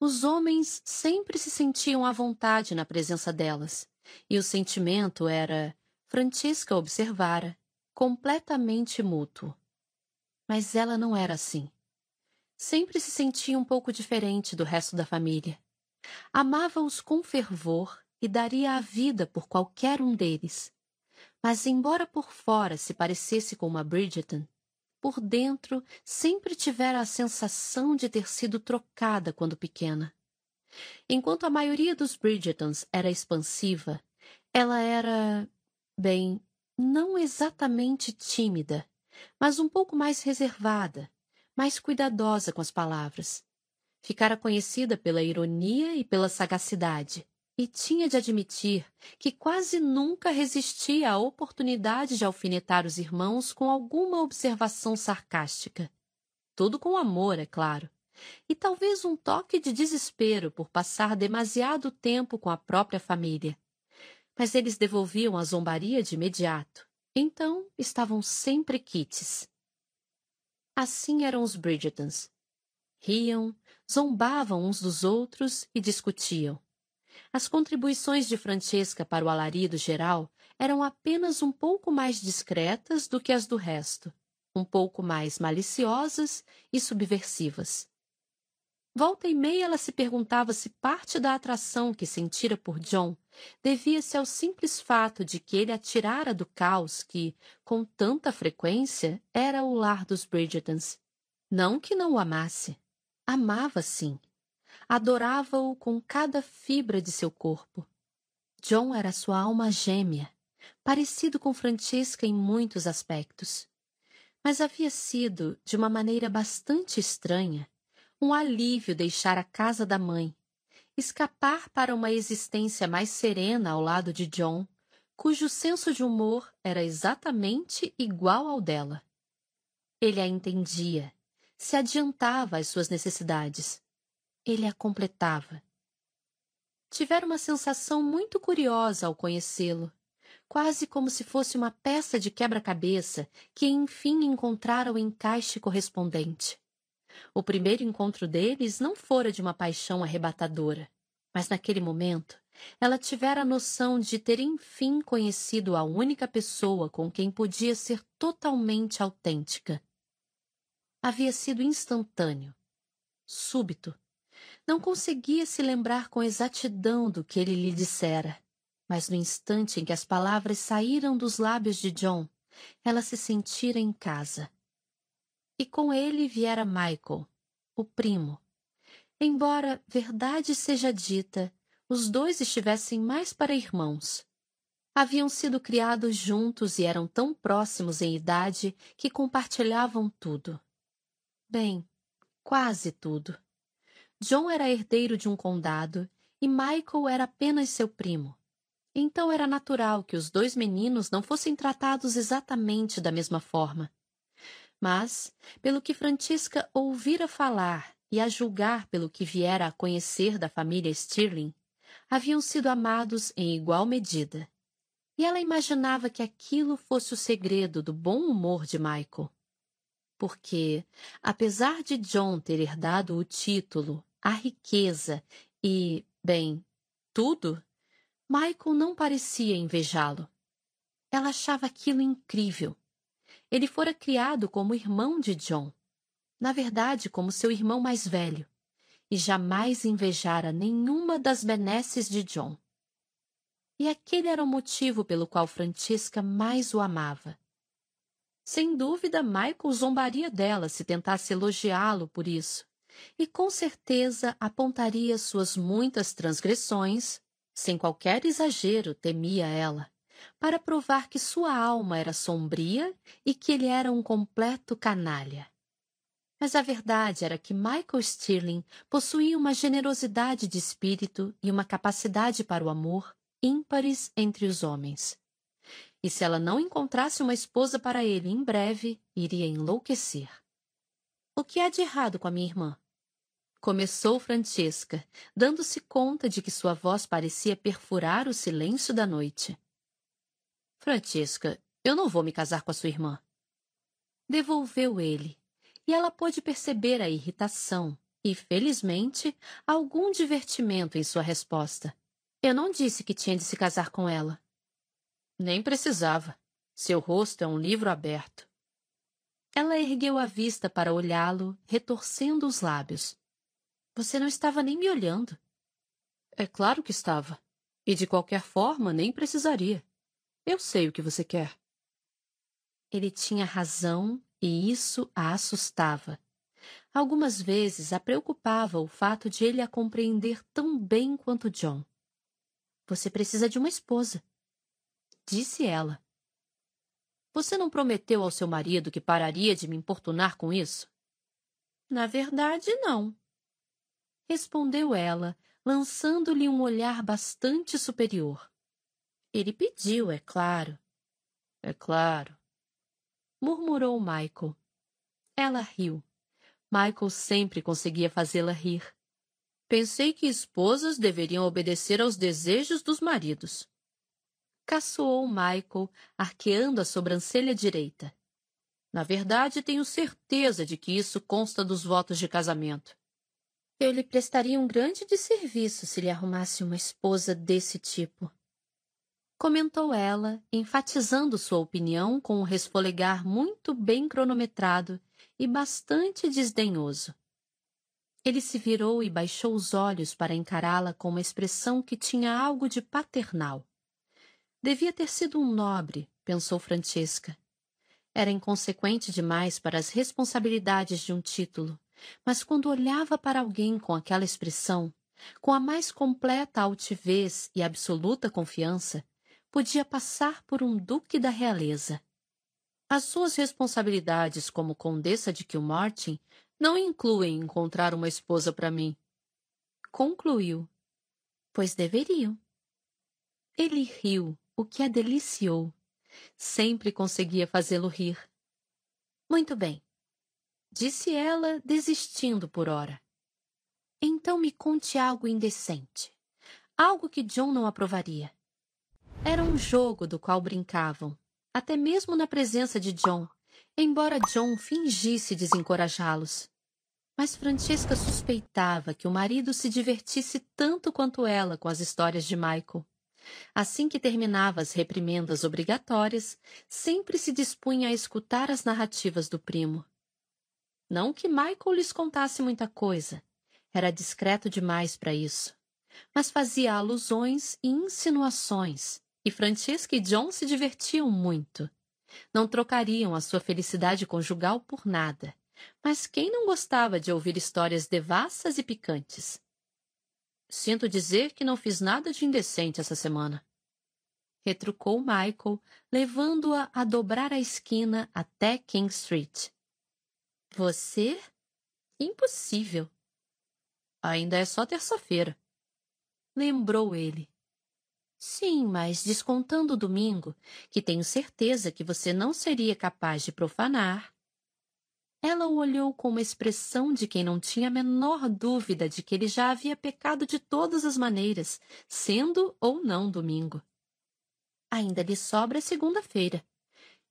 Os homens sempre se sentiam à vontade na presença delas, e o sentimento era, Francisca observara, completamente mútuo. Mas ela não era assim. Sempre se sentia um pouco diferente do resto da família. Amava-os com fervor e daria a vida por qualquer um deles. Mas, embora por fora se parecesse com uma Bridgerton, por dentro sempre tivera a sensação de ter sido trocada quando pequena. Enquanto a maioria dos Bridgertons era expansiva, ela era, bem, não exatamente tímida, mas um pouco mais reservada, mais cuidadosa com as palavras. Ficara conhecida pela ironia e pela sagacidade, e tinha de admitir que quase nunca resistia à oportunidade de alfinetar os irmãos com alguma observação sarcástica. Tudo com amor, é claro, e talvez um toque de desespero por passar demasiado tempo com a própria família mas eles devolviam a zombaria de imediato. Então estavam sempre quites. Assim eram os Bridgetons. Riam, zombavam uns dos outros e discutiam. As contribuições de Francesca para o alarido geral eram apenas um pouco mais discretas do que as do resto, um pouco mais maliciosas e subversivas. Volta e meia ela se perguntava se parte da atração que sentira por John devia-se ao simples fato de que ele a tirara do caos que, com tanta frequência, era o lar dos Bridgetons. Não que não o amasse. Amava, sim. Adorava-o com cada fibra de seu corpo. John era sua alma gêmea, parecido com Francesca em muitos aspectos. Mas havia sido, de uma maneira bastante estranha, um alívio deixar a casa da mãe, escapar para uma existência mais serena ao lado de John, cujo senso de humor era exatamente igual ao dela. Ele a entendia, se adiantava às suas necessidades. Ele a completava. Tivera uma sensação muito curiosa ao conhecê-lo, quase como se fosse uma peça de quebra-cabeça que enfim encontrara o encaixe correspondente. O primeiro encontro deles não fora de uma paixão arrebatadora, mas naquele momento ela tivera a noção de ter enfim conhecido a única pessoa com quem podia ser totalmente autêntica. Havia sido instantâneo, súbito. Não conseguia se lembrar com exatidão do que ele lhe dissera, mas no instante em que as palavras saíram dos lábios de John, ela se sentira em casa. E com ele viera Michael, o primo. Embora verdade seja dita, os dois estivessem mais para irmãos. Haviam sido criados juntos e eram tão próximos em idade que compartilhavam tudo. Bem, quase tudo. John era herdeiro de um condado e Michael era apenas seu primo. Então era natural que os dois meninos não fossem tratados exatamente da mesma forma. Mas, pelo que Francisca ouvira falar e a julgar pelo que viera a conhecer da família Stirling, haviam sido amados em igual medida. E ela imaginava que aquilo fosse o segredo do bom humor de Michael. Porque, apesar de John ter herdado o título, a riqueza e, bem, tudo, Michael não parecia invejá-lo. Ela achava aquilo incrível. Ele fora criado como irmão de John. Na verdade, como seu irmão mais velho. E jamais invejara nenhuma das benesses de John. E aquele era o motivo pelo qual Francisca mais o amava. Sem dúvida, Michael zombaria dela se tentasse elogiá-lo por isso, e com certeza apontaria suas muitas transgressões, sem qualquer exagero, temia ela, para provar que sua alma era sombria e que ele era um completo canalha. Mas a verdade era que Michael Stirling possuía uma generosidade de espírito e uma capacidade para o amor ímpares entre os homens. E se ela não encontrasse uma esposa para ele em breve, iria enlouquecer. O que há de errado com a minha irmã? Começou Francesca, dando-se conta de que sua voz parecia perfurar o silêncio da noite. Francesca, eu não vou me casar com a sua irmã. Devolveu ele, e ela pôde perceber a irritação e, felizmente, algum divertimento em sua resposta. Eu não disse que tinha de se casar com ela. Nem precisava. Seu rosto é um livro aberto. Ela ergueu a vista para olhá-lo, retorcendo os lábios. Você não estava nem me olhando. É claro que estava. E de qualquer forma, nem precisaria. Eu sei o que você quer. Ele tinha razão e isso a assustava. Algumas vezes a preocupava o fato de ele a compreender tão bem quanto John. Você precisa de uma esposa. Disse ela. Você não prometeu ao seu marido que pararia de me importunar com isso? Na verdade, não. Respondeu ela, lançando-lhe um olhar bastante superior. Ele pediu, é claro. É claro. Murmurou Michael. Ela riu. Michael sempre conseguia fazê-la rir. Pensei que esposas deveriam obedecer aos desejos dos maridos. Caçoou Michael, arqueando a sobrancelha direita. Na verdade, tenho certeza de que isso consta dos votos de casamento. Eu lhe prestaria um grande desserviço se lhe arrumasse uma esposa desse tipo. Comentou ela, enfatizando sua opinião com um resfolegar muito bem cronometrado e bastante desdenhoso. Ele se virou e baixou os olhos para encará-la com uma expressão que tinha algo de paternal. Devia ter sido um nobre, pensou Francesca. Era inconsequente demais para as responsabilidades de um título, mas quando olhava para alguém com aquela expressão, com a mais completa altivez e absoluta confiança, podia passar por um duque da realeza. As suas responsabilidades como condessa de Kilmartin não incluem encontrar uma esposa para mim. Concluiu. Pois deveriam. Ele riu, o que a deliciou. Sempre conseguia fazê-lo rir. Muito bem, disse ela, desistindo por ora. Então me conte algo indecente. Algo que John não aprovaria. Era um jogo do qual brincavam, até mesmo na presença de John, embora John fingisse desencorajá-los. Mas Francesca suspeitava que o marido se divertisse tanto quanto ela com as histórias de Michael. Assim que terminava as reprimendas obrigatórias, sempre se dispunha a escutar as narrativas do primo. Não que Michael lhes contasse muita coisa. Era discreto demais para isso, mas fazia alusões e insinuações, e Francesca e John se divertiam muito. Não trocariam a sua felicidade conjugal por nada. Mas quem não gostava de ouvir histórias devassas e picantes? Sinto dizer que não fiz nada de indecente essa semana. Retrucou Michael, levando-a a dobrar a esquina até King Street. Você? Impossível. Ainda é só terça-feira. Lembrou ele. Sim, mas descontando o domingo, que tenho certeza que você não seria capaz de profanar. Ela o olhou com uma expressão de quem não tinha a menor dúvida de que ele já havia pecado de todas as maneiras, sendo ou não domingo. Ainda lhe sobra segunda-feira.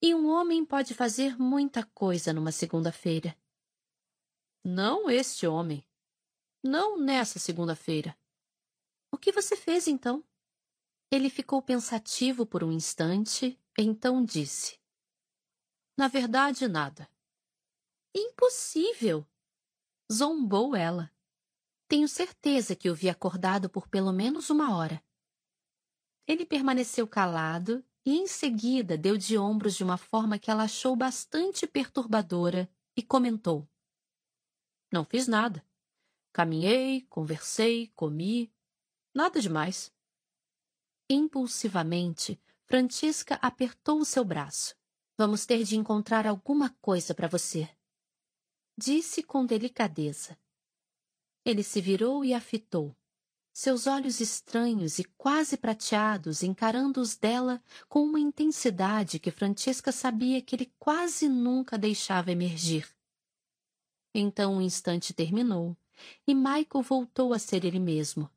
E um homem pode fazer muita coisa numa segunda-feira. Não este homem. Não nessa segunda-feira. O que você fez então? Ele ficou pensativo por um instante, então disse: Na verdade, nada. Impossível! Zombou ela. Tenho certeza que o vi acordado por pelo menos uma hora. Ele permaneceu calado e, em seguida, deu de ombros de uma forma que ela achou bastante perturbadora e comentou: Não fiz nada. Caminhei, conversei, comi. Nada demais. Impulsivamente, Francisca apertou o seu braço. Vamos ter de encontrar alguma coisa para você. Disse com delicadeza. Ele se virou e a fitou, seus olhos estranhos e quase prateados encarando os dela com uma intensidade que Francesca sabia que ele quase nunca deixava emergir. Então o instante terminou e Michael voltou a ser ele mesmo,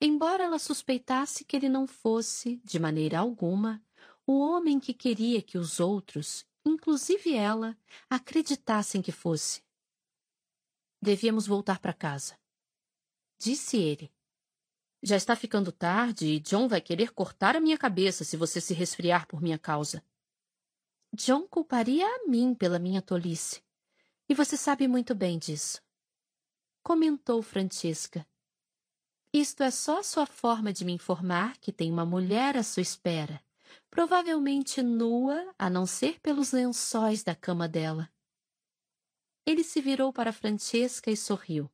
Embora ela suspeitasse que ele não fosse, de maneira alguma, o homem que queria que os outros, inclusive ela, acreditassem que fosse. Devíamos voltar para casa. Disse ele. Já está ficando tarde e John vai querer cortar a minha cabeça se você se resfriar por minha causa. John culparia a mim pela minha tolice. E você sabe muito bem disso. Comentou Francisca isto é só sua forma de me informar que tem uma mulher à sua espera, provavelmente nua, a não ser pelos lençóis da cama dela. Ele se virou para Francesca e sorriu.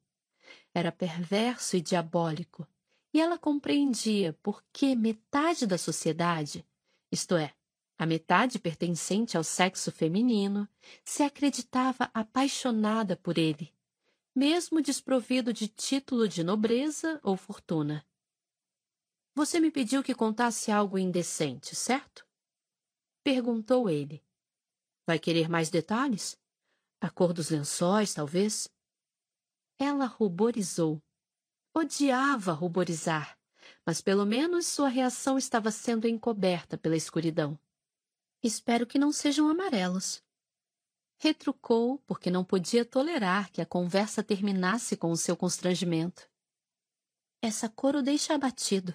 Era perverso e diabólico, e ela compreendia por que metade da sociedade, isto é, a metade pertencente ao sexo feminino, se acreditava apaixonada por ele mesmo desprovido de título de nobreza ou fortuna. Você me pediu que contasse algo indecente, certo? Perguntou ele. Vai querer mais detalhes? A cor dos lençóis, talvez? Ela ruborizou. Odiava ruborizar, mas pelo menos sua reação estava sendo encoberta pela escuridão. Espero que não sejam amarelos. Retrucou porque não podia tolerar que a conversa terminasse com o seu constrangimento. Essa cor o deixa abatido.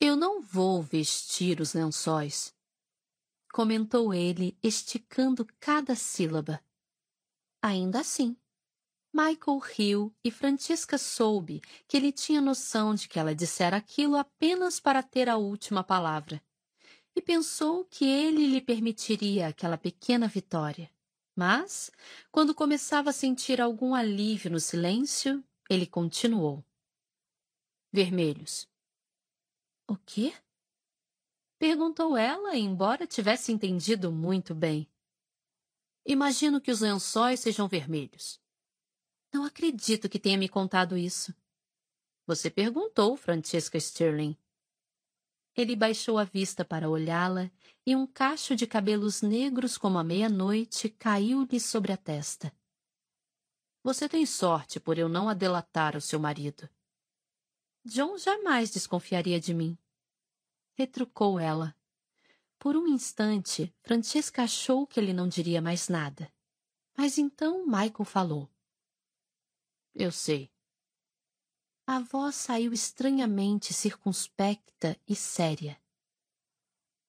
Eu não vou vestir os lençóis, comentou ele, esticando cada sílaba. Ainda assim, Michael riu e Francisca soube que ele tinha noção de que ela dissera aquilo apenas para ter a última palavra, e pensou que ele lhe permitiria aquela pequena vitória. Mas, quando começava a sentir algum alívio no silêncio, ele continuou. Vermelhos. O quê? Perguntou ela, embora tivesse entendido muito bem. Imagino que os lençóis sejam vermelhos. Não acredito que tenha me contado isso. Você perguntou, Francesca Sterling. Ele baixou a vista para olhá-la e um cacho de cabelos negros como a meia-noite caiu-lhe sobre a testa. Você tem sorte por eu não a delatar seu marido. John jamais desconfiaria de mim. Retrucou ela. Por um instante, Francesca achou que ele não diria mais nada. Mas então Michael falou. Eu sei. A voz saiu estranhamente circunspecta e séria.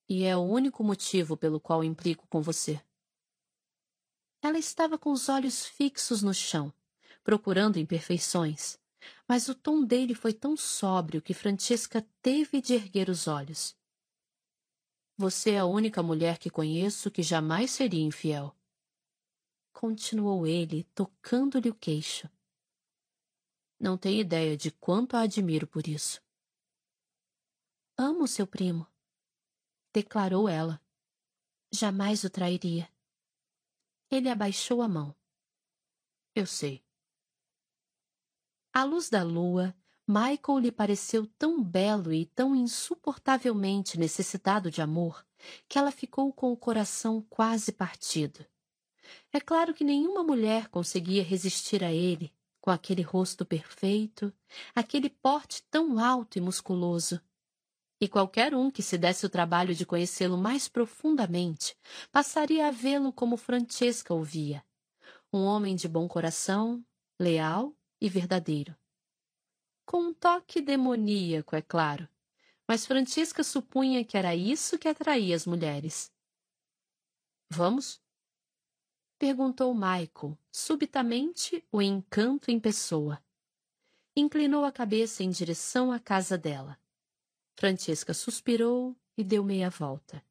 E é o único motivo pelo qual implico com você. Ela estava com os olhos fixos no chão, procurando imperfeições, mas o tom dele foi tão sóbrio que Francesca teve de erguer os olhos. Você é a única mulher que conheço que jamais seria infiel. Continuou ele, tocando-lhe o queixo. Não tem ideia de quanto a admiro por isso. Amo seu primo, declarou ela. Jamais o trairia. Ele abaixou a mão. Eu sei. À luz da lua, Michael lhe pareceu tão belo e tão insuportavelmente necessitado de amor que ela ficou com o coração quase partido. É claro que nenhuma mulher conseguia resistir a ele, com aquele rosto perfeito, aquele porte tão alto e musculoso. E qualquer um que se desse o trabalho de conhecê-lo mais profundamente passaria a vê-lo como Francesca o via. Um homem de bom coração, leal e verdadeiro com um toque demoníaco, é claro. Mas Francisca supunha que era isso que atraía as mulheres. Vamos? Perguntou Michael, subitamente o encanto em pessoa. Inclinou a cabeça em direção à casa dela. Francisca suspirou e deu meia volta.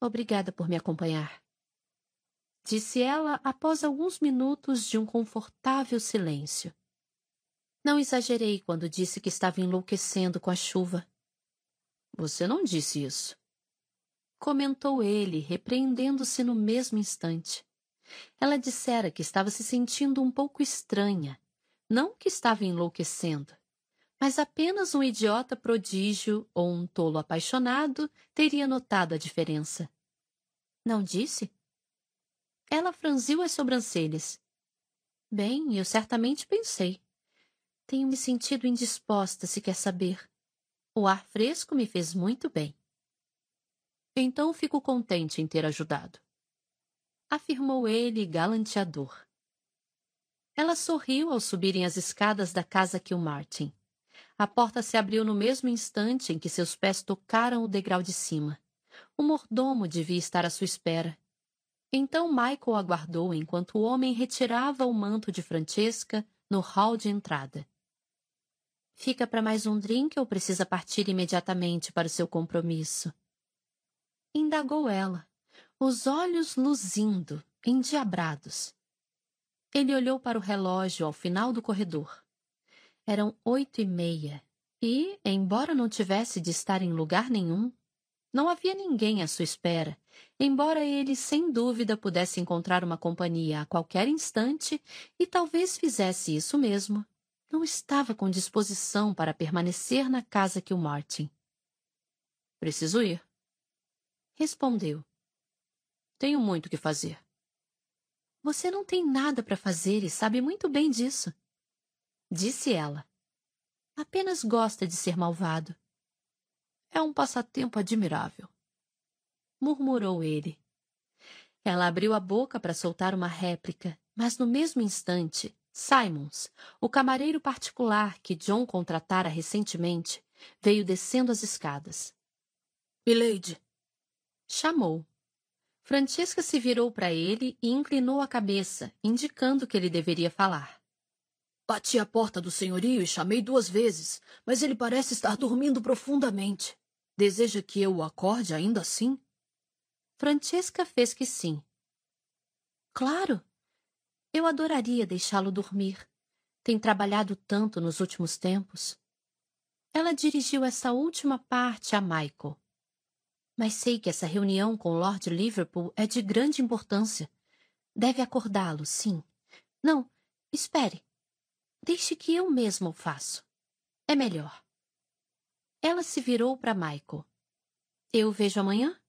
Obrigada por me acompanhar. Disse ela após alguns minutos de um confortável silêncio. Não exagerei quando disse que estava enlouquecendo com a chuva. Você não disse isso. Comentou ele, repreendendo-se no mesmo instante. Ela dissera que estava se sentindo um pouco estranha, não que estava enlouquecendo, mas apenas um idiota prodígio ou um tolo apaixonado teria notado a diferença. Não disse? Ela franziu as sobrancelhas. Bem, eu certamente pensei. Tenho me sentido indisposta, se quer saber. O ar fresco me fez muito bem. Então fico contente em ter ajudado. Afirmou ele, galanteador. Ela sorriu ao subirem as escadas da casa Kilmartin. A porta se abriu no mesmo instante em que seus pés tocaram o degrau de cima. O mordomo devia estar à sua espera. Então Michael aguardou enquanto o homem retirava o manto de Francesca no hall de entrada. Fica para mais um drink ou precisa partir imediatamente para o seu compromisso? Indagou ela, os olhos luzindo, endiabrados. Ele olhou para o relógio ao final do corredor. Eram oito e meia e, embora não tivesse de estar em lugar nenhum, não havia ninguém à sua espera, embora ele sem dúvida pudesse encontrar uma companhia a qualquer instante e talvez fizesse isso mesmo não estava com disposição para permanecer na casa que o Martin. Preciso ir. Respondeu. Tenho muito que fazer. Você não tem nada para fazer e sabe muito bem disso. Disse ela. Apenas gosta de ser malvado. É um passatempo admirável. Murmurou ele. Ela abriu a boca para soltar uma réplica, mas no mesmo instante Simons, o camareiro particular que John contratara recentemente, veio descendo as escadas. Milady! Chamou. Francesca se virou para ele e inclinou a cabeça, indicando que ele deveria falar. Bati a porta do senhorio e chamei duas vezes, mas ele parece estar dormindo profundamente. Deseja que eu o acorde ainda assim? Francesca fez que sim. Claro, eu adoraria deixá-lo dormir. Tem trabalhado tanto nos últimos tempos. Ela dirigiu essa última parte a Michael. Mas sei que essa reunião com Lord Liverpool é de grande importância. Deve acordá-lo, sim. Não, espere. Deixe que eu mesma o faço. É melhor. Ela se virou para Michael. Eu vejo amanhã?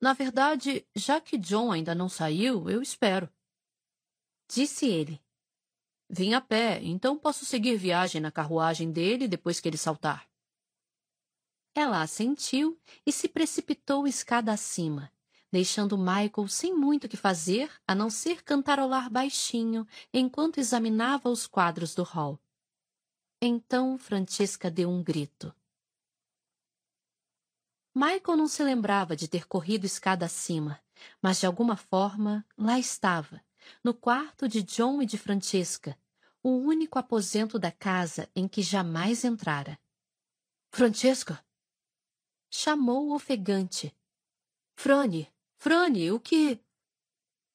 Na verdade, já que John ainda não saiu, eu espero. Disse ele. Vim a pé, então posso seguir viagem na carruagem dele depois que ele saltar. Ela assentiu e se precipitou escada acima, deixando Michael sem muito o que fazer a não ser cantarolar baixinho enquanto examinava os quadros do hall. Então Francesca deu um grito. Michael não se lembrava de ter corrido escada acima, mas de alguma forma lá estava, no quarto de John e de Francesca, o único aposento da casa em que jamais entrara. Francesca! Chamou ofegante. Frane, Frane, o que.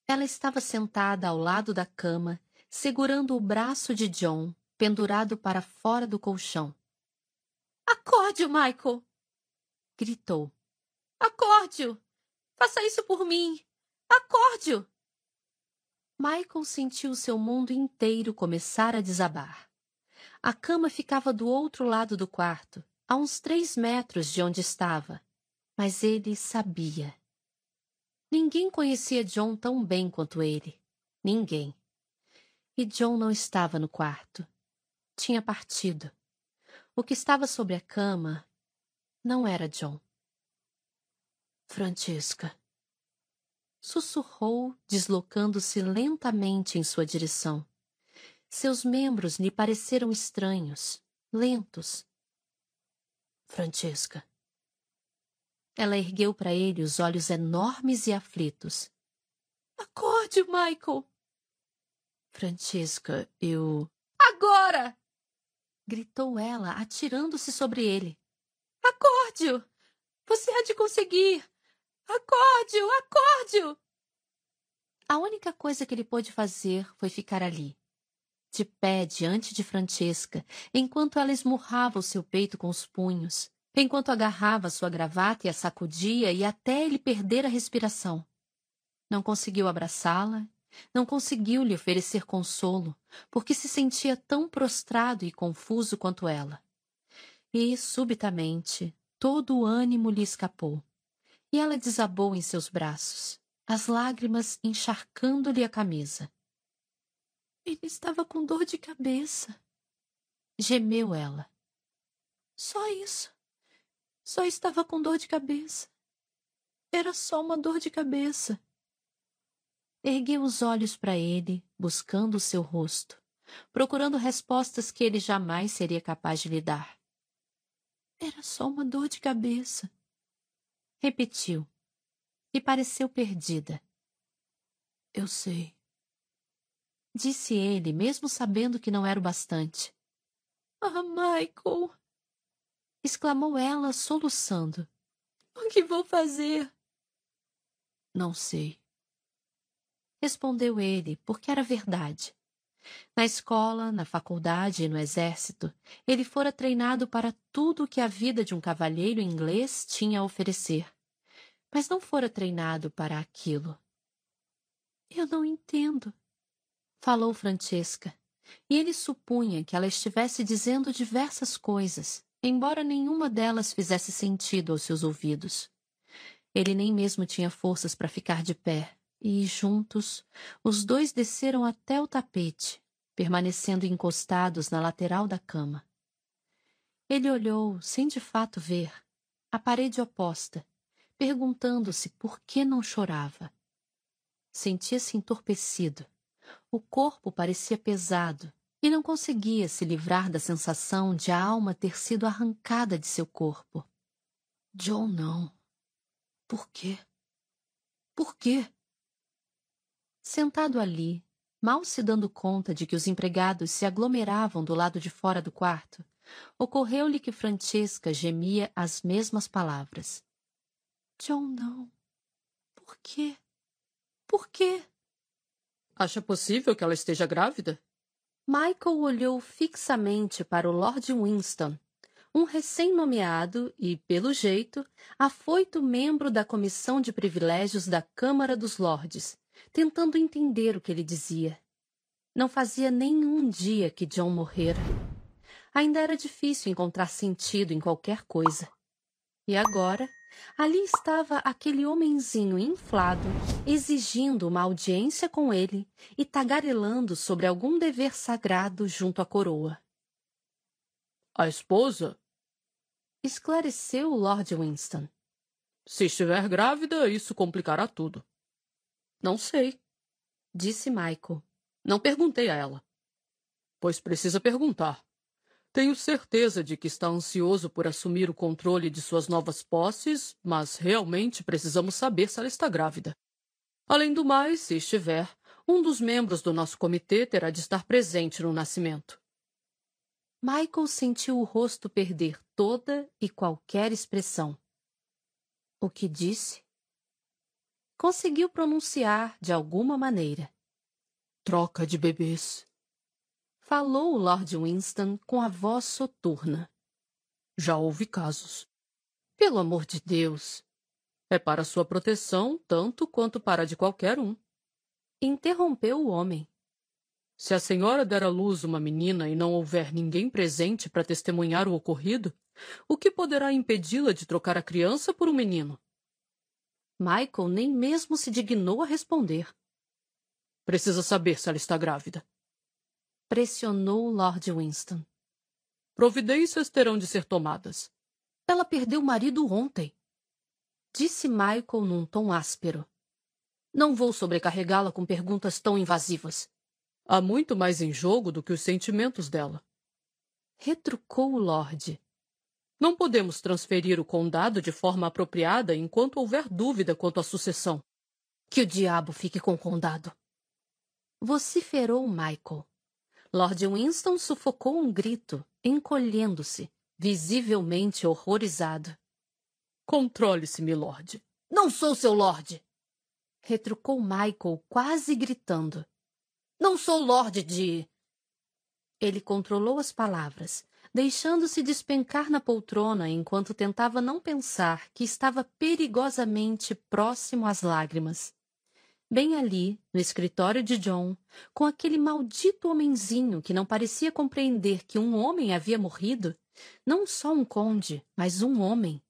Ela estava sentada ao lado da cama, segurando o braço de John, pendurado para fora do colchão. Acorde, Michael! gritou. Acorde-o! Faça isso por mim! Acorde-o! Michael sentiu seu mundo inteiro começar a desabar. A cama ficava do outro lado do quarto, a uns três metros de onde estava, mas ele sabia. Ninguém conhecia John tão bem quanto ele. Ninguém. E John não estava no quarto. Tinha partido. O que estava sobre a cama não era John. Francisca. Sussurrou, deslocando-se lentamente em sua direção. Seus membros lhe pareceram estranhos, lentos. Francisca. Ela ergueu para ele os olhos enormes e aflitos. Acorde, Michael! Francesca, eu. Agora! gritou ela, atirando-se sobre ele. Acorde-o! Você há de conseguir! Acorde-o! Acorde-o! A única coisa que ele pôde fazer foi ficar ali, de pé diante de Francesca, enquanto ela esmurrava o seu peito com os punhos, enquanto agarrava sua gravata e a sacudia e até ele perder a respiração. Não conseguiu abraçá-la, não conseguiu lhe oferecer consolo, porque se sentia tão prostrado e confuso quanto ela. E, subitamente, todo o ânimo lhe escapou, e ela desabou em seus braços, as lágrimas encharcando-lhe a camisa. Ele estava com dor de cabeça. Gemeu ela. Só isso. Só estava com dor de cabeça. Era só uma dor de cabeça. Ergueu os olhos para ele, buscando o seu rosto, procurando respostas que ele jamais seria capaz de lhe dar. Era só uma dor de cabeça. Repetiu, e pareceu perdida. Eu sei. Disse ele, mesmo sabendo que não era o bastante. Ah, Michael! exclamou ela, soluçando. O que vou fazer? Não sei. Respondeu ele, porque era verdade. Na escola, na faculdade e no exército, ele fora treinado para tudo o que a vida de um cavalheiro inglês tinha a oferecer. Mas não fora treinado para aquilo. Eu não entendo, falou Francesca, e ele supunha que ela estivesse dizendo diversas coisas, embora nenhuma delas fizesse sentido aos seus ouvidos. Ele nem mesmo tinha forças para ficar de pé, e, juntos, os dois desceram até o tapete, permanecendo encostados na lateral da cama. Ele olhou, sem de fato ver, a parede oposta, perguntando-se por que não chorava. Sentia-se entorpecido. O corpo parecia pesado e não conseguia se livrar da sensação de a alma ter sido arrancada de seu corpo. John não. Por quê? Por quê? Sentado ali, mal se dando conta de que os empregados se aglomeravam do lado de fora do quarto, ocorreu-lhe que Francesca gemia as mesmas palavras. John não. Por quê? Por quê? Acha possível que ela esteja grávida? Michael olhou fixamente para o Lord Winston, um recém-nomeado e, pelo jeito, afoito membro da Comissão de Privilégios da Câmara dos Lordes, tentando entender o que ele dizia. Não fazia nenhum dia que John morrera. Ainda era difícil encontrar sentido em qualquer coisa. E agora, ali estava aquele homenzinho inflado, exigindo uma audiência com ele e tagarelando sobre algum dever sagrado junto à coroa. A esposa? Esclareceu o Lord Winston. Se estiver grávida, isso complicará tudo. Não sei, disse Michael. Não perguntei a ela. Pois precisa perguntar. Tenho certeza de que está ansioso por assumir o controle de suas novas posses, mas realmente precisamos saber se ela está grávida. Além do mais, se estiver, Um dos membros do nosso comitê terá de estar presente no nascimento. Michael sentiu o rosto perder toda e qualquer expressão. O que disse? Conseguiu pronunciar de alguma maneira. Troca de bebês. Falou o Lord Winston com a voz soturna. Já houve casos. Pelo amor de Deus. É para sua proteção tanto quanto para a de qualquer um. Interrompeu o homem. Se a senhora der à luz uma menina e não houver ninguém presente para testemunhar o ocorrido, o que poderá impedi-la de trocar a criança por um menino? Michael nem mesmo se dignou a responder. Precisa saber se ela está grávida. Pressionou Lord Winston. Providências terão de ser tomadas. Ela perdeu o marido ontem. Disse Michael num tom áspero. Não vou sobrecarregá-la com perguntas tão invasivas. Há muito mais em jogo do que os sentimentos dela. Retrucou o Lorde. Não podemos transferir o condado de forma apropriada enquanto houver dúvida quanto à sucessão. Que o diabo fique com o condado. Vociferou Michael. Lord Winston sufocou um grito, encolhendo-se, visivelmente horrorizado. Controle-se, milord. Não sou seu lord! Retrucou Michael, quase gritando. Não sou lorde de. Ele controlou as palavras, deixando-se despencar na poltrona enquanto tentava não pensar que estava perigosamente próximo às lágrimas. Bem ali, no escritório de John, com aquele maldito homenzinho que não parecia compreender que um homem havia morrido, não só um conde, mas um homem.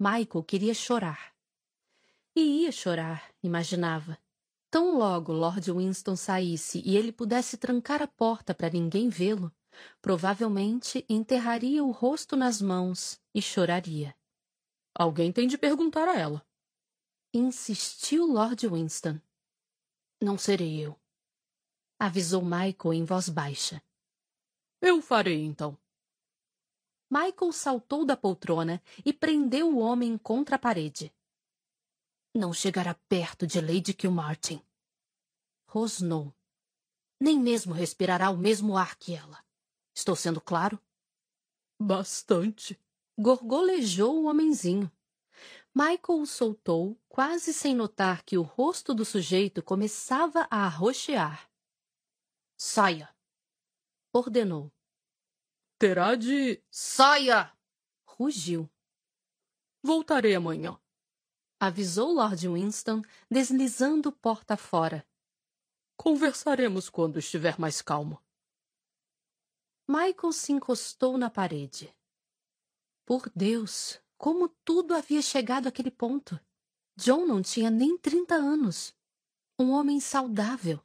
Michael queria chorar. E ia chorar, imaginava, Tão logo Lord Winston saísse e ele pudesse trancar a porta para ninguém vê-lo, provavelmente enterraria o rosto nas mãos e choraria. Alguém tem de perguntar a ela. Insistiu Lord Winston. Não serei eu. Avisou Michael em voz baixa. Eu farei, então. Michael saltou da poltrona e prendeu o homem contra a parede. Não chegará perto de Lady Kilmartin. Rosnou. Nem mesmo respirará o mesmo ar que ela. Estou sendo claro? Bastante. Gorgolejou o homenzinho. Michael o soltou, quase sem notar que o rosto do sujeito começava a arroxear. Saia! Ordenou. Terá de. Saia! Rugiu. Voltarei amanhã avisou Lord Winston, deslizando porta fora. Conversaremos quando estiver mais calmo. Michael se encostou na parede. Por Deus, como tudo havia chegado àquele ponto. John não tinha nem trinta anos. Um homem saudável.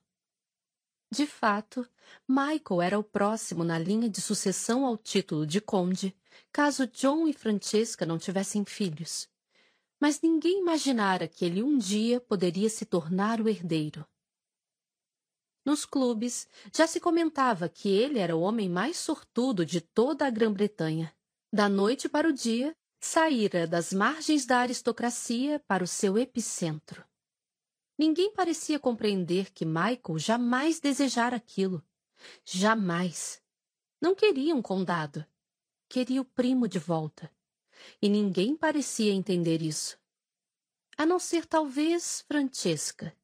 De fato, Michael era o próximo na linha de sucessão ao título de conde, caso John e Francesca não tivessem filhos mas ninguém imaginara que ele um dia poderia se tornar o herdeiro. Nos clubes já se comentava que ele era o homem mais sortudo de toda a Grã-Bretanha. Da noite para o dia, saíra das margens da aristocracia para o seu epicentro. Ninguém parecia compreender que Michael jamais desejara aquilo. Jamais. Não queria um condado. Queria o primo de volta e ninguém parecia entender isso. A não ser talvez Francesca.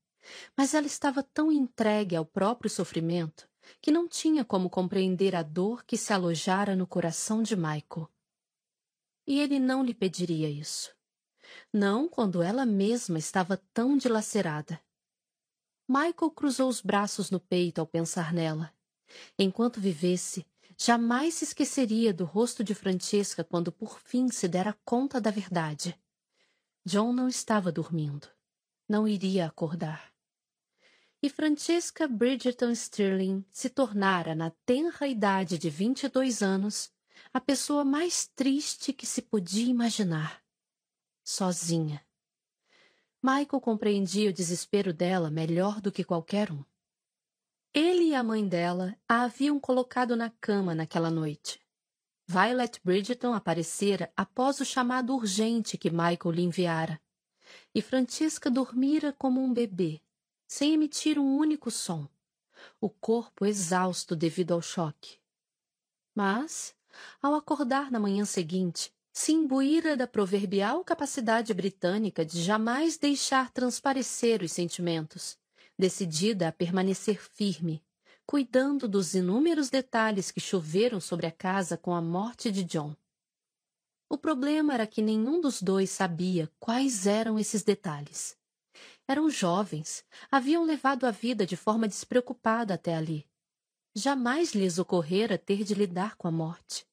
Mas ela estava tão entregue ao próprio sofrimento que não tinha como compreender a dor que se alojara no coração de Michael. E ele não lhe pediria isso. Não quando ela mesma estava tão dilacerada. Michael cruzou os braços no peito ao pensar nela. Enquanto vivesse, Jamais se esqueceria do rosto de Francesca quando por fim se dera conta da verdade. John não estava dormindo. Não iria acordar. E Francesca Bridgerton Sterling se tornara, na tenra idade de vinte e dois anos, a pessoa mais triste que se podia imaginar. Sozinha. Michael compreendia o desespero dela melhor do que qualquer um. Ele e a mãe dela a haviam colocado na cama naquela noite. Violet Bridgeton aparecera após o chamado urgente que Michael lhe enviara, e Francisca dormira como um bebê, sem emitir um único som, o corpo exausto devido ao choque. Mas, ao acordar na manhã seguinte, se imbuíra da proverbial capacidade britânica de jamais deixar transparecer os sentimentos, decidida a permanecer firme, cuidando dos inúmeros detalhes que choveram sobre a casa com a morte de John. O problema era que nenhum dos dois sabia quais eram esses detalhes. Eram jovens, haviam levado a vida de forma despreocupada até ali. Jamais lhes ocorrera ter de lidar com a morte.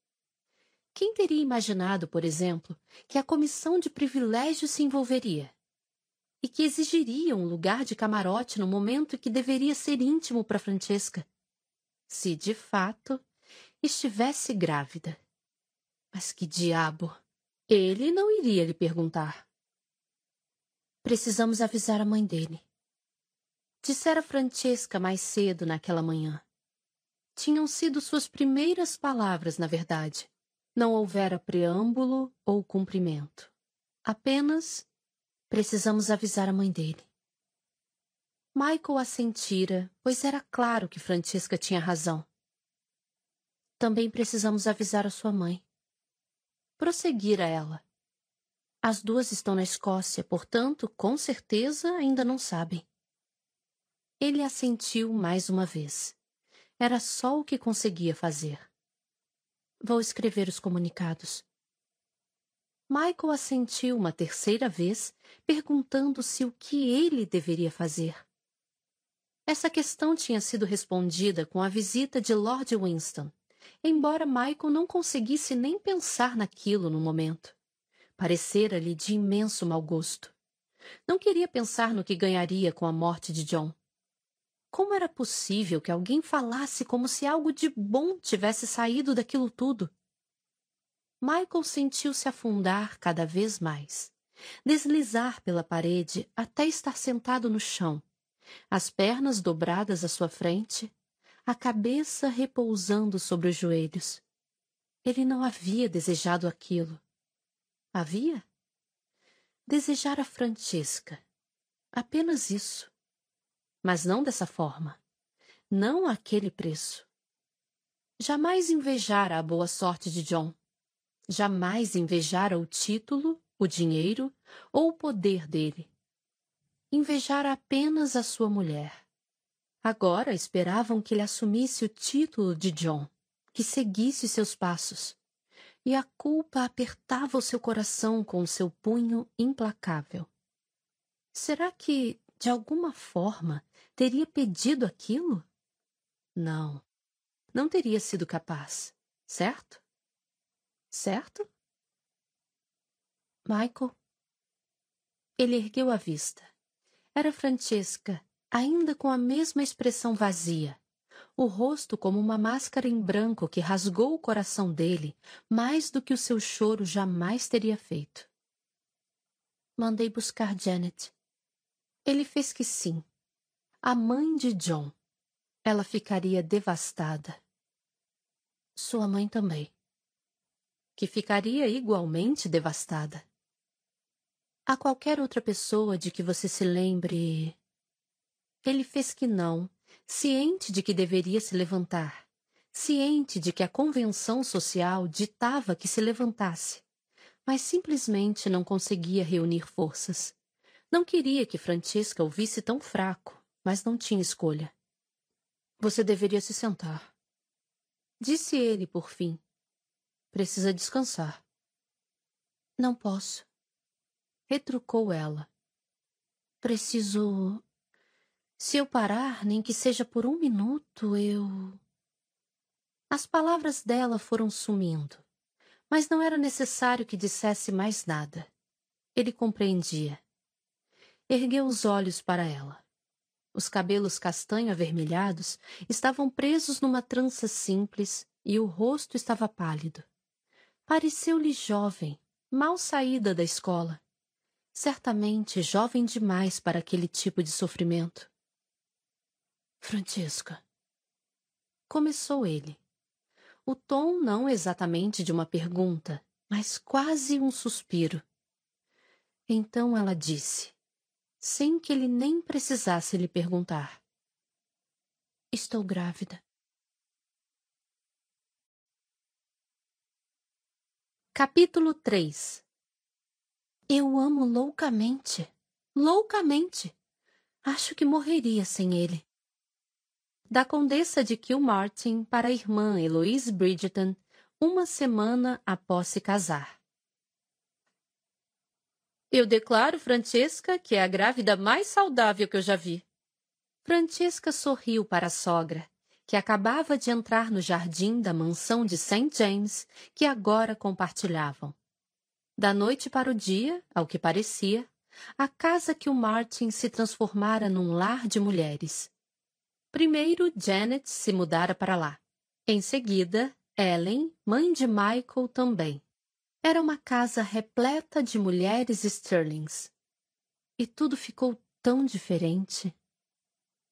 Quem teria imaginado, por exemplo, que a comissão de privilégios se envolveria? E que exigiria um lugar de camarote no momento que deveria ser íntimo para Francesca? Se, de fato, estivesse grávida. Mas que diabo! Ele não iria lhe perguntar. Precisamos avisar a mãe dele. Dissera Francesca mais cedo naquela manhã. Tinham sido suas primeiras palavras, na verdade. Não houvera preâmbulo ou cumprimento. Apenas precisamos avisar a mãe dele. Michael assentira, pois era claro que Francesca tinha razão. Também precisamos avisar a sua mãe. Prosseguira ela. As duas estão na Escócia, portanto, com certeza ainda não sabem. Ele assentiu mais uma vez. Era só o que conseguia fazer. Vou escrever os comunicados. Michael assentiu uma terceira vez, perguntando-se o que ele deveria fazer. Essa questão tinha sido respondida com a visita de Lord Winston, embora Michael não conseguisse nem pensar naquilo no momento. Parecera-lhe de imenso mau gosto. Não queria pensar no que ganharia com a morte de John. Como era possível que alguém falasse como se algo de bom tivesse saído daquilo tudo? Michael sentiu-se afundar cada vez mais, deslizar pela parede até estar sentado no chão, as pernas dobradas à sua frente, a cabeça repousando sobre os joelhos. Ele não havia desejado aquilo. Havia? Desejara Francesca. Apenas isso. Mas não dessa forma. Não àquele preço. Jamais invejara a boa sorte de John. Jamais invejara o título, o dinheiro ou o poder dele. Invejara apenas a sua mulher. Agora esperavam que ele assumisse o título de John, que seguisse seus passos. E a culpa apertava o seu coração com o seu punho implacável. Será que, de alguma forma, teria pedido aquilo? Não, não teria sido capaz, certo? Certo? Michael? Ele ergueu a vista. Era Francesca, ainda com a mesma expressão vazia, o rosto como uma máscara em branco que rasgou o coração dele mais do que o seu choro jamais teria feito. Mandei buscar Janet. Ele fez que sim, a mãe de John. Ela ficaria devastada. Sua mãe também. Que ficaria igualmente devastada. A qualquer outra pessoa de que você se lembre. Ele fez que não, ciente de que deveria se levantar, ciente de que a convenção social ditava que se levantasse, mas simplesmente não conseguia reunir forças. Não queria que Francisca o visse tão fraco mas não tinha escolha. Você deveria se sentar. Disse ele, por fim. Precisa descansar. Não posso. Retrucou ela. Preciso. Se eu parar, nem que seja por um minuto, eu. As palavras dela foram sumindo, mas não era necessário que dissesse mais nada. Ele compreendia. Ergueu os olhos para ela. Os cabelos castanho avermelhados estavam presos numa trança simples e o rosto estava pálido. Pareceu-lhe jovem, mal saída da escola. Certamente jovem demais para aquele tipo de sofrimento. Francesca. Começou ele. O tom não exatamente de uma pergunta, mas quase um suspiro. Então ela disse: sem que ele nem precisasse lhe perguntar. Estou grávida. Capítulo 3 Eu amo loucamente, loucamente. Acho que morreria sem ele. Da Condessa de Kilmartin para a irmã Eloise Bridgeton, uma semana após se casar. Eu declaro, Francesca, que é a grávida mais saudável que eu já vi. Francesca sorriu para a sogra, que acabava de entrar no jardim da mansão de St. James, que agora compartilhavam. Da noite para o dia, ao que parecia, a casa que o Martin se transformara num lar de mulheres. Primeiro, Janet se mudara para lá. Em seguida, Ellen, mãe de Michael, também. Era uma casa repleta de mulheres Sterlings. E tudo ficou tão diferente.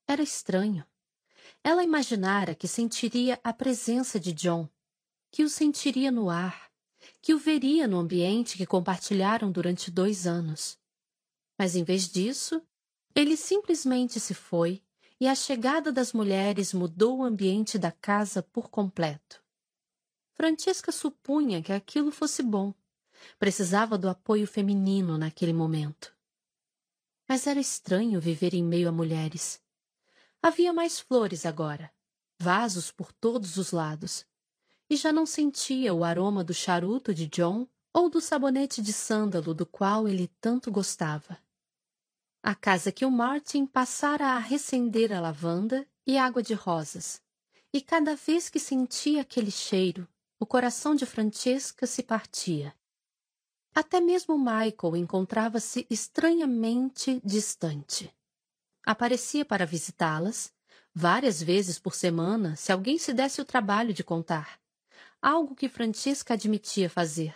Era estranho. Ela imaginara que sentiria a presença de John, que o sentiria no ar, que o veria no ambiente que compartilharam durante dois anos. Mas em vez disso, ele simplesmente se foi e a chegada das mulheres mudou o ambiente da casa por completo. Francesca supunha que aquilo fosse bom. Precisava do apoio feminino naquele momento. Mas era estranho viver em meio a mulheres. Havia mais flores agora, vasos por todos os lados, e já não sentia o aroma do charuto de John ou do sabonete de sândalo do qual ele tanto gostava. A casa que o Martin passara a recender a lavanda e água de rosas, e cada vez que sentia aquele cheiro, o coração de Francesca se partia. Até mesmo Michael encontrava-se estranhamente distante. Aparecia para visitá-las, várias vezes por semana, se alguém se desse o trabalho de contar, algo que Francesca admitia fazer.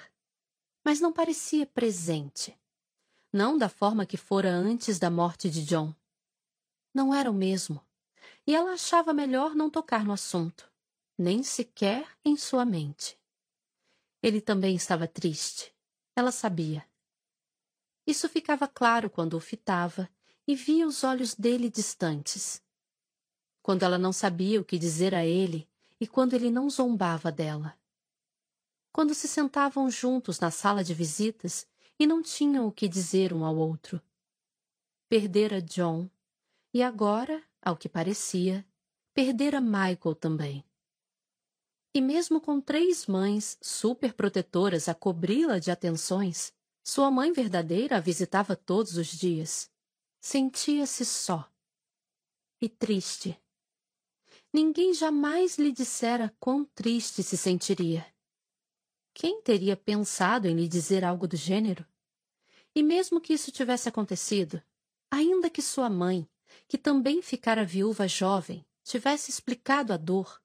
Mas não parecia presente. Não da forma que fora antes da morte de John. Não era o mesmo, e ela achava melhor não tocar no assunto nem sequer em sua mente. Ele também estava triste. Ela sabia. Isso ficava claro quando o fitava e via os olhos dele distantes. Quando ela não sabia o que dizer a ele e quando ele não zombava dela. Quando se sentavam juntos na sala de visitas e não tinham o que dizer um ao outro. Perdera John e agora, ao que parecia, perdera Michael também. E mesmo com três mães superprotetoras a cobri-la de atenções, sua mãe verdadeira a visitava todos os dias. Sentia-se só. E triste. Ninguém jamais lhe dissera quão triste se sentiria. Quem teria pensado em lhe dizer algo do gênero? E mesmo que isso tivesse acontecido, ainda que sua mãe, que também ficara viúva jovem, tivesse explicado a dor,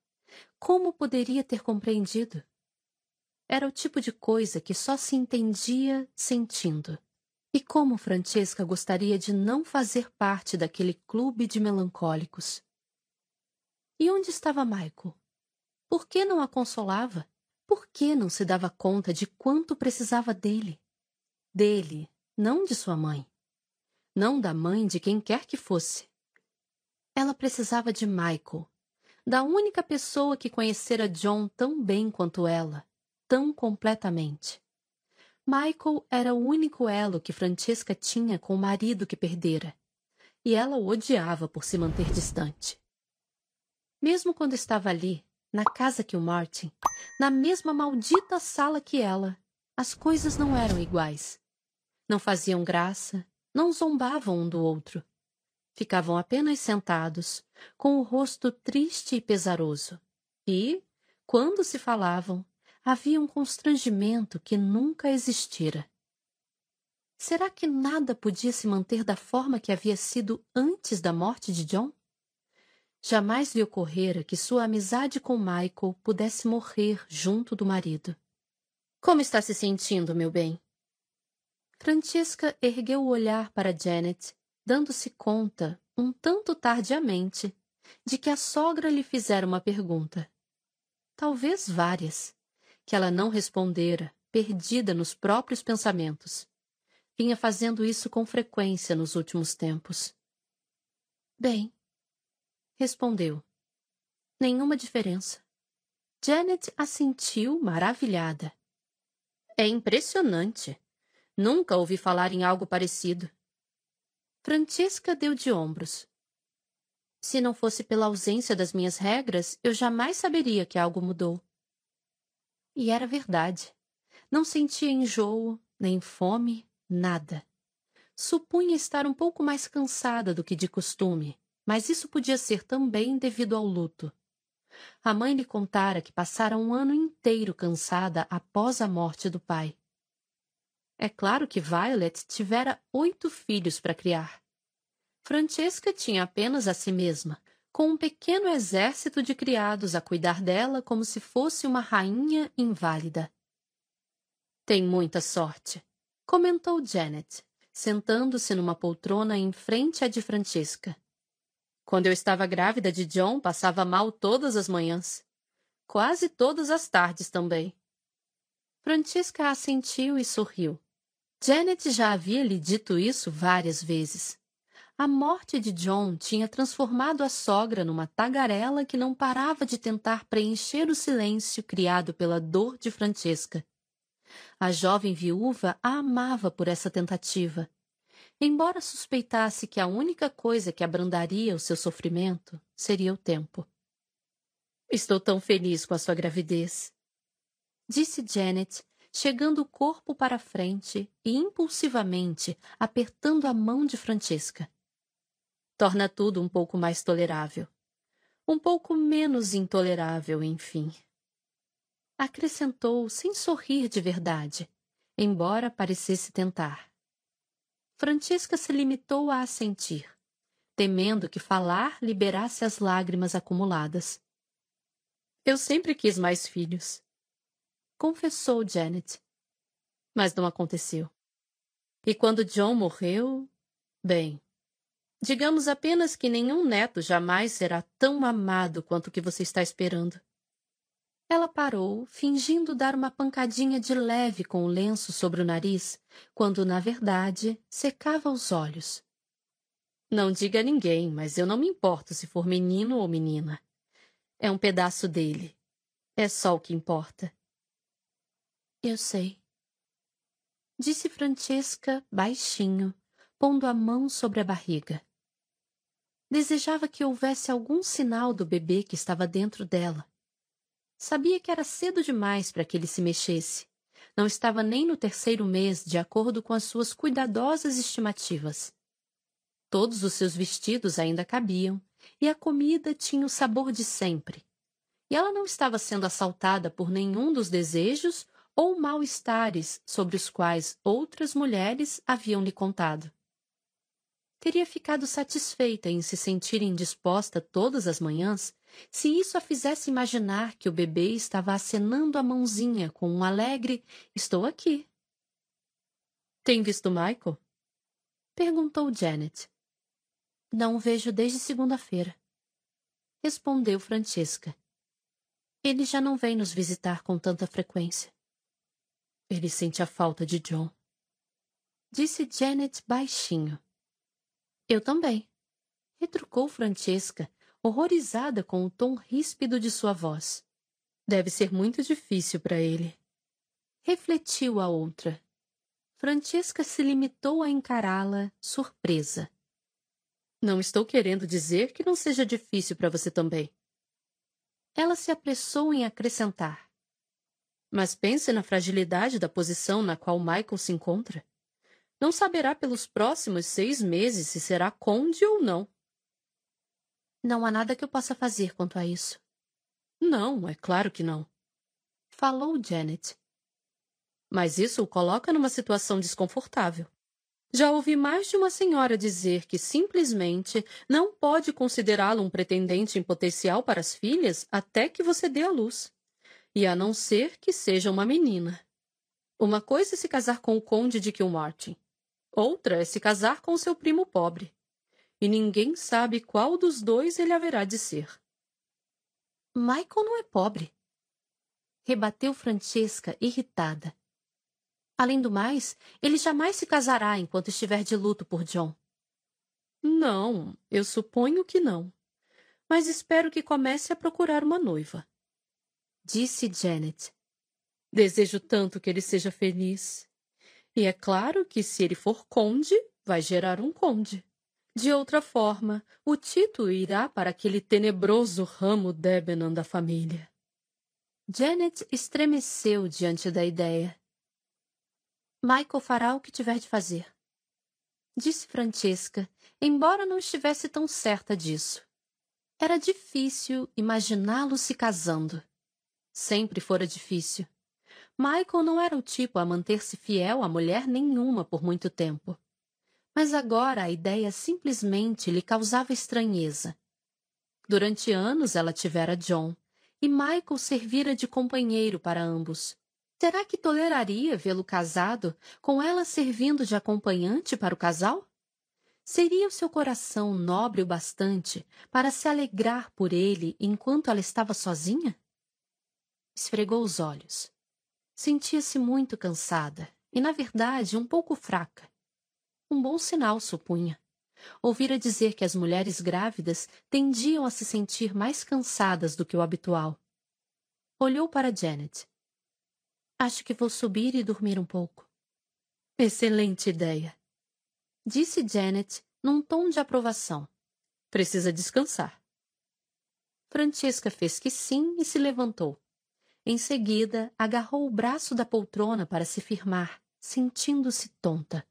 como poderia ter compreendido? Era o tipo de coisa que só se entendia sentindo. E como Francesca gostaria de não fazer parte daquele clube de melancólicos? E onde estava Michael? Por que não a consolava? Por que não se dava conta de quanto precisava dele? Dele, não de sua mãe. Não da mãe de quem quer que fosse. Ela precisava de Michael, da única pessoa que conhecera John tão bem quanto ela, tão completamente. Michael era o único elo que Francesca tinha com o marido que perdera, e ela o odiava por se manter distante. Mesmo quando estava ali, na casa que o Martin, na mesma maldita sala que ela, as coisas não eram iguais. Não faziam graça, não zombavam um do outro. Ficavam apenas sentados, com o rosto triste e pesaroso. E, quando se falavam, havia um constrangimento que nunca existira. Será que nada podia se manter da forma que havia sido antes da morte de John? Jamais lhe ocorrera que sua amizade com Michael pudesse morrer junto do marido. Como está se sentindo, meu bem? Francesca ergueu o olhar para Janet dando-se conta, um tanto tardiamente, de que a sogra lhe fizera uma pergunta. Talvez várias, que ela não respondera, perdida nos próprios pensamentos. Vinha fazendo isso com frequência nos últimos tempos. Bem, respondeu. Nenhuma diferença. Janet assentiu, maravilhada. É impressionante. Nunca ouvi falar em algo parecido. Francesca deu de ombros. Se não fosse pela ausência das minhas regras, eu jamais saberia que algo mudou. E era verdade. Não sentia enjoo, nem fome, nada. Supunha estar um pouco mais cansada do que de costume, mas isso podia ser também devido ao luto. A mãe lhe contara que passara um ano inteiro cansada após a morte do pai. É claro que Violet tivera oito filhos para criar. Francesca tinha apenas a si mesma, com um pequeno exército de criados a cuidar dela como se fosse uma rainha inválida. Tem muita sorte, comentou Janet, sentando-se numa poltrona em frente à de Francesca. Quando eu estava grávida de John, passava mal todas as manhãs. Quase todas as tardes também. Francesca assentiu e sorriu. Janet já havia lhe dito isso várias vezes. A morte de John tinha transformado a sogra numa tagarela que não parava de tentar preencher o silêncio criado pela dor de Francesca. A jovem viúva a amava por essa tentativa embora suspeitasse que a única coisa que abrandaria o seu sofrimento seria o tempo. Estou tão feliz com a sua gravidez, disse Janet, chegando o corpo para frente e impulsivamente apertando a mão de Francesca. Torna tudo um pouco mais tolerável. Um pouco menos intolerável, enfim. Acrescentou sem sorrir de verdade, embora parecesse tentar. Francisca se limitou a assentir, temendo que falar liberasse as lágrimas acumuladas. Eu sempre quis mais filhos, confessou Janet. Mas não aconteceu. E quando John morreu, bem, digamos apenas que nenhum neto jamais será tão amado quanto o que você está esperando. Ela parou, fingindo dar uma pancadinha de leve com o lenço sobre o nariz, quando, na verdade, secava os olhos. Não diga a ninguém, mas eu não me importo se for menino ou menina. É um pedaço dele. É só o que importa. Eu sei. Disse Francesca baixinho, pondo a mão sobre a barriga. Desejava que houvesse algum sinal do bebê que estava dentro dela Sabia que era cedo demais para que ele se mexesse. Não estava nem no terceiro mês, de acordo com as suas cuidadosas estimativas. Todos os seus vestidos ainda cabiam, e a comida tinha o sabor de sempre. E ela não estava sendo assaltada por nenhum dos desejos ou mal-estares sobre os quais outras mulheres haviam lhe contado teria ficado satisfeita em se sentir indisposta todas as manhãs se isso a fizesse imaginar que o bebê estava acenando a mãozinha com um alegre Estou aqui. Tem visto Michael? Perguntou Janet. Não o vejo desde segunda-feira. Respondeu Francesca. Ele já não vem nos visitar com tanta frequência. Ele sente a falta de John. Disse Janet baixinho. Eu também, retrucou Francesca, horrorizada com o tom ríspido de sua voz. Deve ser muito difícil para ele. Refletiu a outra. Francesca se limitou a encará-la, surpresa. Não estou querendo dizer que não seja difícil para você também. Ela se apressou em acrescentar. Mas pense na fragilidade da posição na qual Michael se encontra não saberá pelos próximos seis meses se será conde ou não. Não há nada que eu possa fazer quanto a isso. Não, é claro que não. Falou Janet. Mas isso o coloca numa situação desconfortável. Já ouvi mais de uma senhora dizer que simplesmente não pode considerá-lo um pretendente em potencial para as filhas até que você dê a luz. E a não ser que seja uma menina. Uma coisa é se casar com o conde de Kilmartin. Outra é se casar com seu primo pobre. E ninguém sabe qual dos dois ele haverá de ser. Michael não é pobre. Rebateu Francesca, irritada. Além do mais, ele jamais se casará enquanto estiver de luto por John. Não, eu suponho que não. Mas espero que comece a procurar uma noiva. Disse Janet. Desejo tanto que ele seja feliz. E é claro que se ele for conde, vai gerar um conde. De outra forma, o título irá para aquele tenebroso ramo Debenham da família. Janet estremeceu diante da ideia. Michael fará o que tiver de fazer. Disse Francesca, embora não estivesse tão certa disso. Era difícil imaginá-lo se casando. Sempre fora difícil. Michael não era o tipo a manter-se fiel a mulher nenhuma por muito tempo mas agora a ideia simplesmente lhe causava estranheza. Durante anos ela tivera John, e Michael servira de companheiro para ambos. Será que toleraria vê-lo casado, com ela servindo de acompanhante para o casal? Seria o seu coração nobre o bastante para se alegrar por ele enquanto ela estava sozinha? Esfregou os olhos. Sentia-se muito cansada e, na verdade, um pouco fraca. Um bom sinal, supunha. Ouvira dizer que as mulheres grávidas tendiam a se sentir mais cansadas do que o habitual. Olhou para Janet. Acho que vou subir e dormir um pouco. Excelente ideia. Disse Janet num tom de aprovação. Precisa descansar. Francesca fez que sim e se levantou. Em seguida, agarrou o braço da poltrona para se firmar, sentindo-se tonta.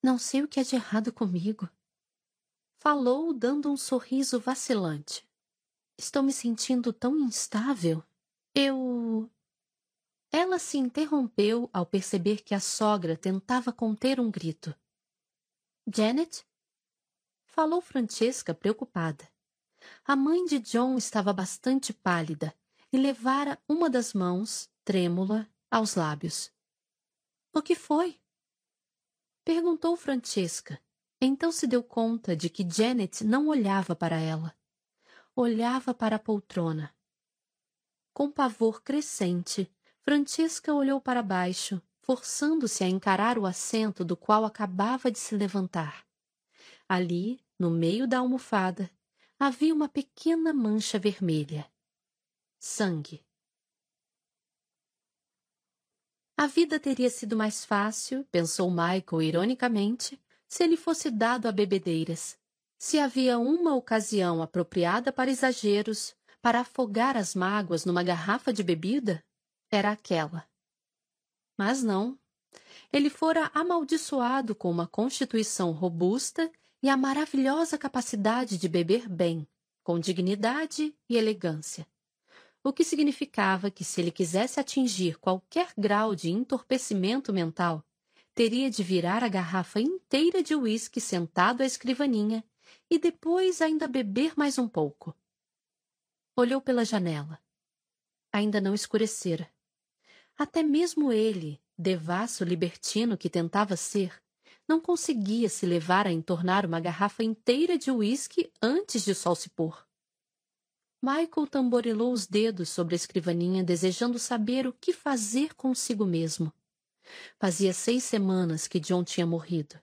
Não sei o que é de errado comigo. Falou, dando um sorriso vacilante. Estou me sentindo tão instável. Eu. Ela se interrompeu ao perceber que a sogra tentava conter um grito. Janet? Falou Francesca, preocupada. A mãe de John estava bastante pálida e levara uma das mãos, trêmula, aos lábios. O que foi? Perguntou Francesca. Então se deu conta de que Janet não olhava para ela. Olhava para a poltrona. Com pavor crescente, Francesca olhou para baixo, forçando-se a encarar o assento do qual acabava de se levantar. Ali, no meio da almofada, havia uma pequena mancha vermelha. Sangue. A vida teria sido mais fácil, pensou Michael ironicamente, se ele fosse dado a bebedeiras. Se havia uma ocasião apropriada para exageros, para afogar as mágoas numa garrafa de bebida, era aquela. Mas não. Ele fora amaldiçoado com uma constituição robusta e a maravilhosa capacidade de beber bem, com dignidade e elegância o que significava que se ele quisesse atingir qualquer grau de entorpecimento mental, teria de virar a garrafa inteira de uísque sentado à escrivaninha e depois ainda beber mais um pouco. Olhou pela janela. Ainda não escurecera. Até mesmo ele, devasso libertino que tentava ser, não conseguia se levar a entornar uma garrafa inteira de uísque antes de sol se pôr. Michael tamborilou os dedos sobre a escrivaninha, desejando saber o que fazer consigo mesmo. Fazia seis semanas que John tinha morrido,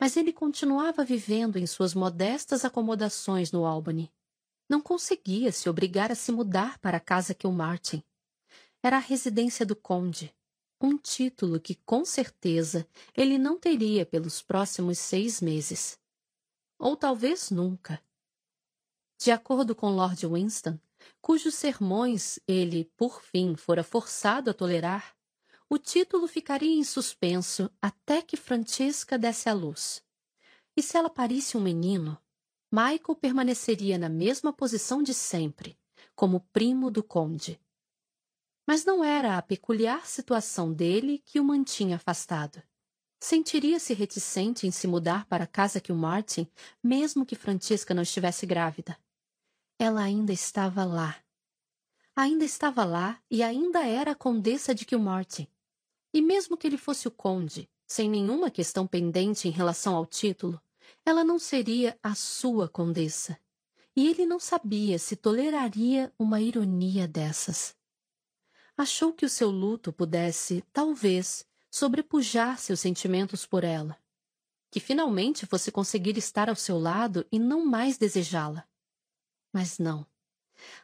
mas ele continuava vivendo em suas modestas acomodações no Albany. Não conseguia se obrigar a se mudar para a casa Kilmartin. Era a residência do conde, um título que, com certeza, ele não teria pelos próximos seis meses. Ou talvez nunca. De acordo com Lord Winston, cujos sermões ele, por fim, fora forçado a tolerar, o título ficaria em suspenso até que Francesca desse à luz. E se ela parisse um menino, Michael permaneceria na mesma posição de sempre, como primo do conde. Mas não era a peculiar situação dele que o mantinha afastado. Sentiria-se reticente em se mudar para a casa que o Martin, mesmo que Francesca não estivesse grávida. Ela ainda estava lá. Ainda estava lá e ainda era a condessa de Kilmartin. E mesmo que ele fosse o conde, sem nenhuma questão pendente em relação ao título, ela não seria a sua condessa. E ele não sabia se toleraria uma ironia dessas. Achou que o seu luto pudesse, talvez, sobrepujar seus sentimentos por ela, que finalmente fosse conseguir estar ao seu lado e não mais desejá-la. Mas não.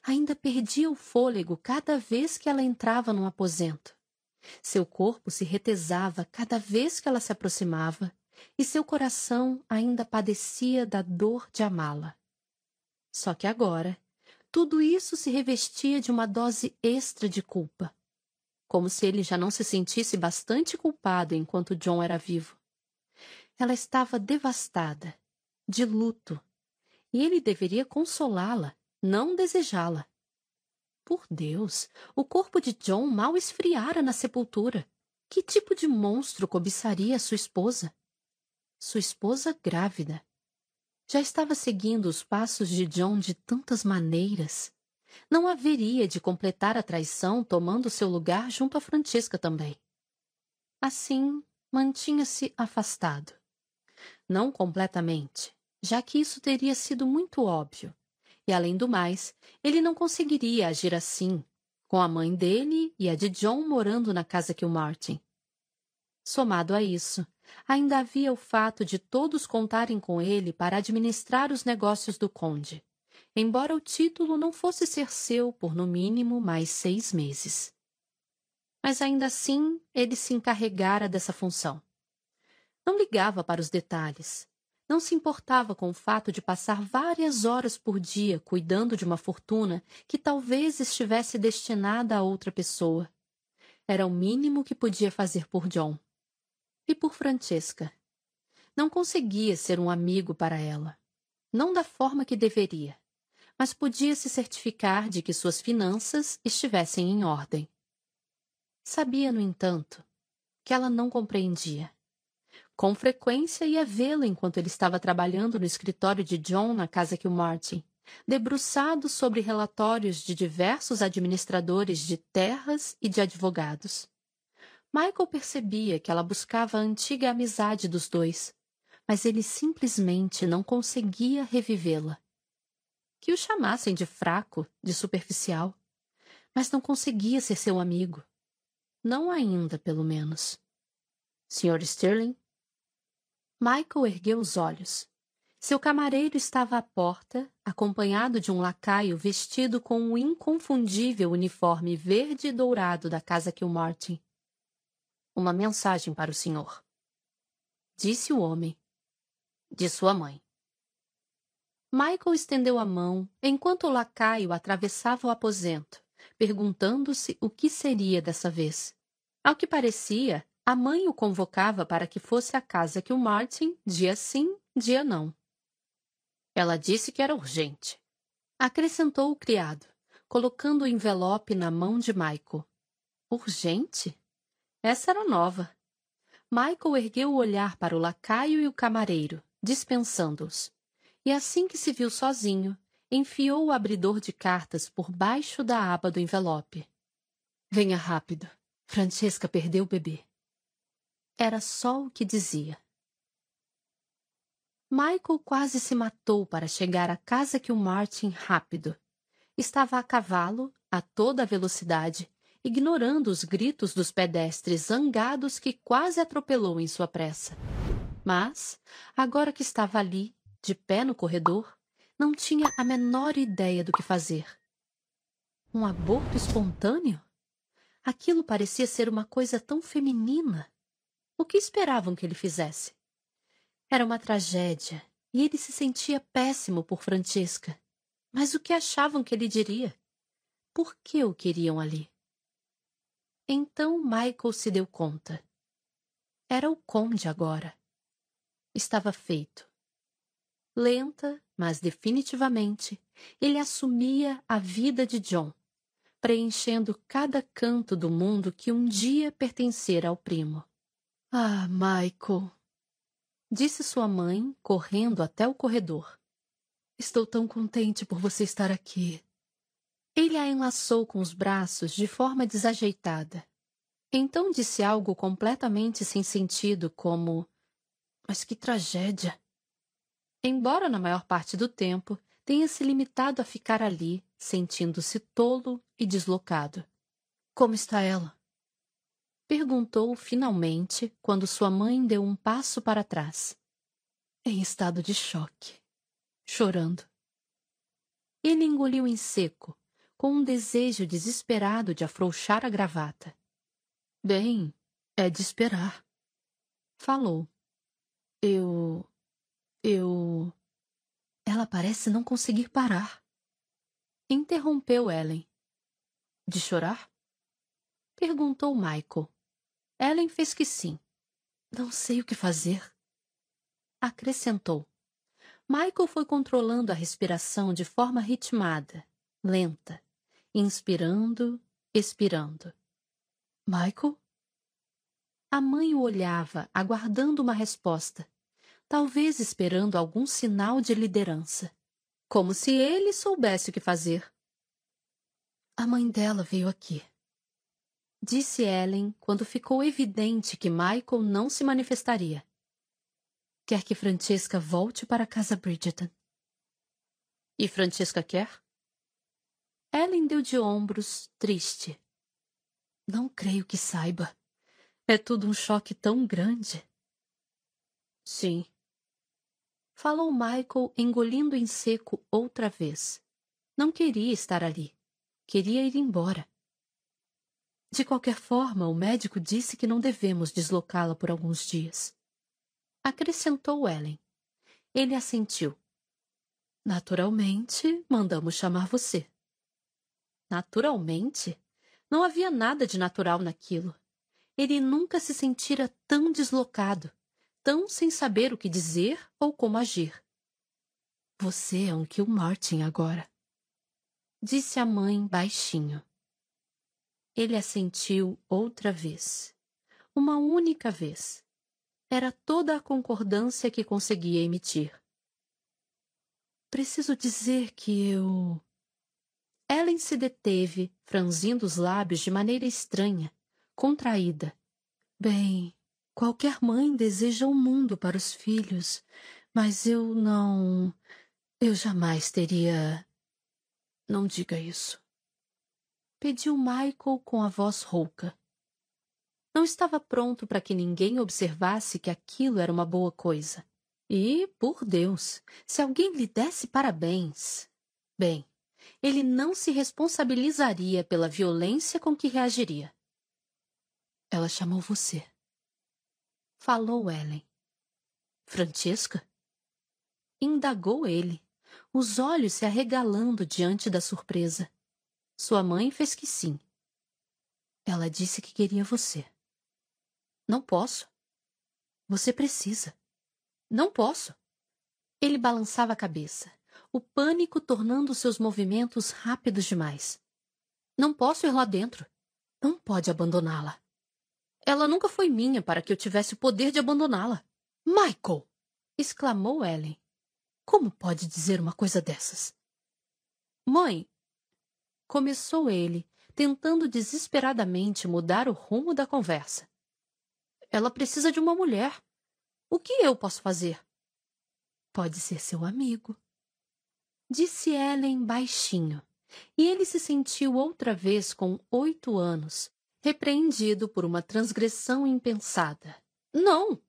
Ainda perdia o fôlego cada vez que ela entrava num aposento. Seu corpo se retesava cada vez que ela se aproximava e seu coração ainda padecia da dor de amá-la. Só que agora, tudo isso se revestia de uma dose extra de culpa. Como se ele já não se sentisse bastante culpado enquanto John era vivo. Ela estava devastada, de luto, e ele deveria consolá-la, não desejá-la. Por Deus, o corpo de John mal esfriara na sepultura. Que tipo de monstro cobiçaria sua esposa? Sua esposa grávida. Já estava seguindo os passos de John de tantas maneiras. Não haveria de completar a traição tomando seu lugar junto a Francisca também. Assim, mantinha-se afastado. Não completamente, já que isso teria sido muito óbvio. E, além do mais, ele não conseguiria agir assim, com a mãe dele e a de John morando na casa que o Martin. Somado a isso, ainda havia o fato de todos contarem com ele para administrar os negócios do conde, embora o título não fosse ser seu por no mínimo mais seis meses. Mas ainda assim ele se encarregara dessa função. Não ligava para os detalhes, não se importava com o fato de passar várias horas por dia cuidando de uma fortuna que talvez estivesse destinada a outra pessoa. Era o mínimo que podia fazer por John. E por Francesca. Não conseguia ser um amigo para ela. Não da forma que deveria. Mas podia se certificar de que suas finanças estivessem em ordem. Sabia, no entanto, que ela não compreendia. Com frequência ia vê-lo enquanto ele estava trabalhando no escritório de John na casa que o Martin, debruçado sobre relatórios de diversos administradores de terras e de advogados. Michael percebia que ela buscava a antiga amizade dos dois, mas ele simplesmente não conseguia revivê-la. Que o chamassem de fraco, de superficial, mas não conseguia ser seu amigo. Não ainda, pelo menos. Sr. Sterling Michael ergueu os olhos. Seu camareiro estava à porta, acompanhado de um lacaio vestido com o inconfundível uniforme verde e dourado da casa Kilmartin. Uma mensagem para o senhor. Disse o homem. De sua mãe. Michael estendeu a mão enquanto o lacaio atravessava o aposento, perguntando-se o que seria dessa vez. Ao que parecia, a mãe o convocava para que fosse à casa que o Martin, dia sim, dia não. Ela disse que era urgente. Acrescentou o criado, colocando o envelope na mão de Michael. Urgente? Essa era nova. Michael ergueu o olhar para o lacaio e o camareiro, dispensando-os. E assim que se viu sozinho, enfiou o abridor de cartas por baixo da aba do envelope. Venha rápido. Francesca perdeu o bebê. Era só o que dizia. Michael quase se matou para chegar à casa que o Martin rápido. Estava a cavalo, a toda velocidade, ignorando os gritos dos pedestres zangados que quase atropelou em sua pressa. Mas, agora que estava ali, de pé no corredor, não tinha a menor ideia do que fazer. Um aborto espontâneo? Aquilo parecia ser uma coisa tão feminina. O que esperavam que ele fizesse? Era uma tragédia e ele se sentia péssimo por Francesca. Mas o que achavam que ele diria? Por que o queriam ali? Então Michael se deu conta. Era o conde agora. Estava feito. Lenta, mas definitivamente, ele assumia a vida de John, preenchendo cada canto do mundo que um dia pertencera ao primo. Ah, Michael, disse sua mãe, correndo até o corredor. Estou tão contente por você estar aqui. Ele a enlaçou com os braços de forma desajeitada. Então disse algo completamente sem sentido, como: Mas que tragédia! Embora na maior parte do tempo tenha se limitado a ficar ali, sentindo-se tolo e deslocado. Como está ela? Perguntou finalmente quando sua mãe deu um passo para trás. Em estado de choque. Chorando. Ele engoliu em seco, com um desejo desesperado de afrouxar a gravata. Bem, é de esperar. Falou. Eu. Eu. Ela parece não conseguir parar. Interrompeu Ellen. De chorar? Perguntou Michael. Ellen fez que sim. Não sei o que fazer. Acrescentou. Michael foi controlando a respiração de forma ritmada, lenta, inspirando, expirando. Michael? A mãe o olhava, aguardando uma resposta, talvez esperando algum sinal de liderança, como se ele soubesse o que fazer. A mãe dela veio aqui disse Ellen quando ficou evidente que Michael não se manifestaria. Quer que Francesca volte para casa Bridgeton. E Francesca quer? Ellen deu de ombros, triste. Não creio que saiba. É tudo um choque tão grande. Sim. Falou Michael, engolindo em seco outra vez. Não queria estar ali. Queria ir embora. De qualquer forma, o médico disse que não devemos deslocá-la por alguns dias. Acrescentou Ellen. Ele assentiu. Naturalmente, mandamos chamar você. Naturalmente? Não havia nada de natural naquilo. Ele nunca se sentira tão deslocado, tão sem saber o que dizer ou como agir. Você é um Kilmartin agora, disse a mãe baixinho. Ele assentiu outra vez. Uma única vez. Era toda a concordância que conseguia emitir. Preciso dizer que eu. Ellen se deteve, franzindo os lábios de maneira estranha, contraída. Bem, qualquer mãe deseja o um mundo para os filhos, mas eu não. Eu jamais teria. Não diga isso pediu Michael com a voz rouca. Não estava pronto para que ninguém observasse que aquilo era uma boa coisa. E, por Deus, se alguém lhe desse parabéns. Bem, ele não se responsabilizaria pela violência com que reagiria. Ela chamou você. Falou Ellen. Francesca? Indagou ele, os olhos se arregalando diante da surpresa. Sua mãe fez que sim. Ela disse que queria você. Não posso. Você precisa. Não posso. Ele balançava a cabeça, o pânico tornando seus movimentos rápidos demais. Não posso ir lá dentro. Não pode abandoná-la. Ela nunca foi minha para que eu tivesse o poder de abandoná-la. Michael! exclamou Ellen. Como pode dizer uma coisa dessas? Mãe, Começou ele, tentando desesperadamente mudar o rumo da conversa. Ela precisa de uma mulher. O que eu posso fazer? Pode ser seu amigo. Disse Ellen baixinho, e ele se sentiu outra vez com oito anos, repreendido por uma transgressão impensada. Não!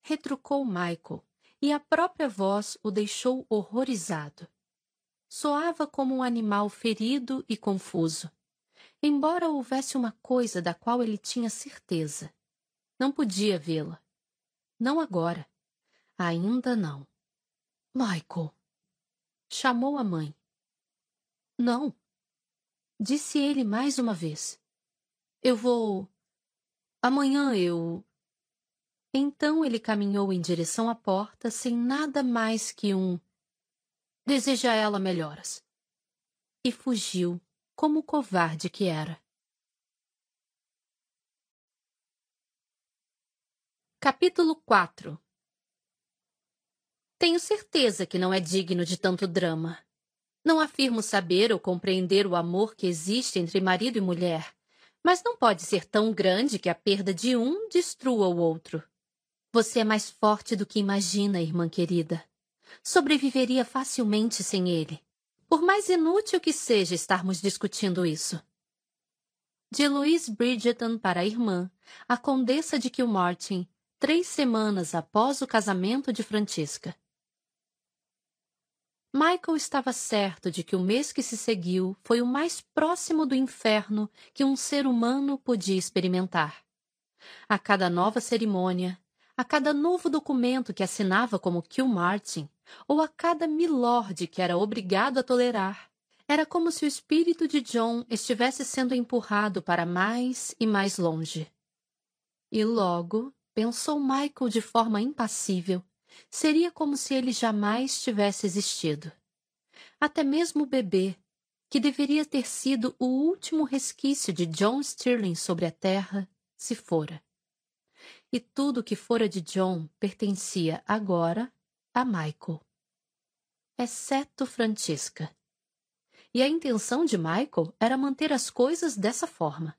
Retrucou Michael, e a própria voz o deixou horrorizado soava como um animal ferido e confuso, embora houvesse uma coisa da qual ele tinha certeza. Não podia vê-la. Não agora. Ainda não. Michael. Chamou a mãe. Não. Disse ele mais uma vez. Eu vou. Amanhã eu. Então ele caminhou em direção à porta sem nada mais que um Deseja a ela melhoras. E fugiu, como o covarde que era. Capítulo 4 Tenho certeza que não é digno de tanto drama. Não afirmo saber ou compreender o amor que existe entre marido e mulher, mas não pode ser tão grande que a perda de um destrua o outro. Você é mais forte do que imagina, irmã querida sobreviveria facilmente sem ele. Por mais inútil que seja estarmos discutindo isso. de Louise Bridgeton para a irmã, a Condessa de Kilmartin, três semanas após o casamento de Francisca. Michael estava certo de que o mês que se seguiu foi o mais próximo do inferno que um ser humano podia experimentar. A cada nova cerimônia, a cada novo documento que assinava como Kilmartin, ou a cada milord que era obrigado a tolerar, era como se o espírito de John estivesse sendo empurrado para mais e mais longe. E logo, pensou Michael de forma impassível, seria como se ele jamais tivesse existido. Até mesmo o bebê, que deveria ter sido o último resquício de John Stirling sobre a terra, se fora. E tudo que fora de John pertencia agora a Michael. Exceto Francisca. E a intenção de Michael era manter as coisas dessa forma.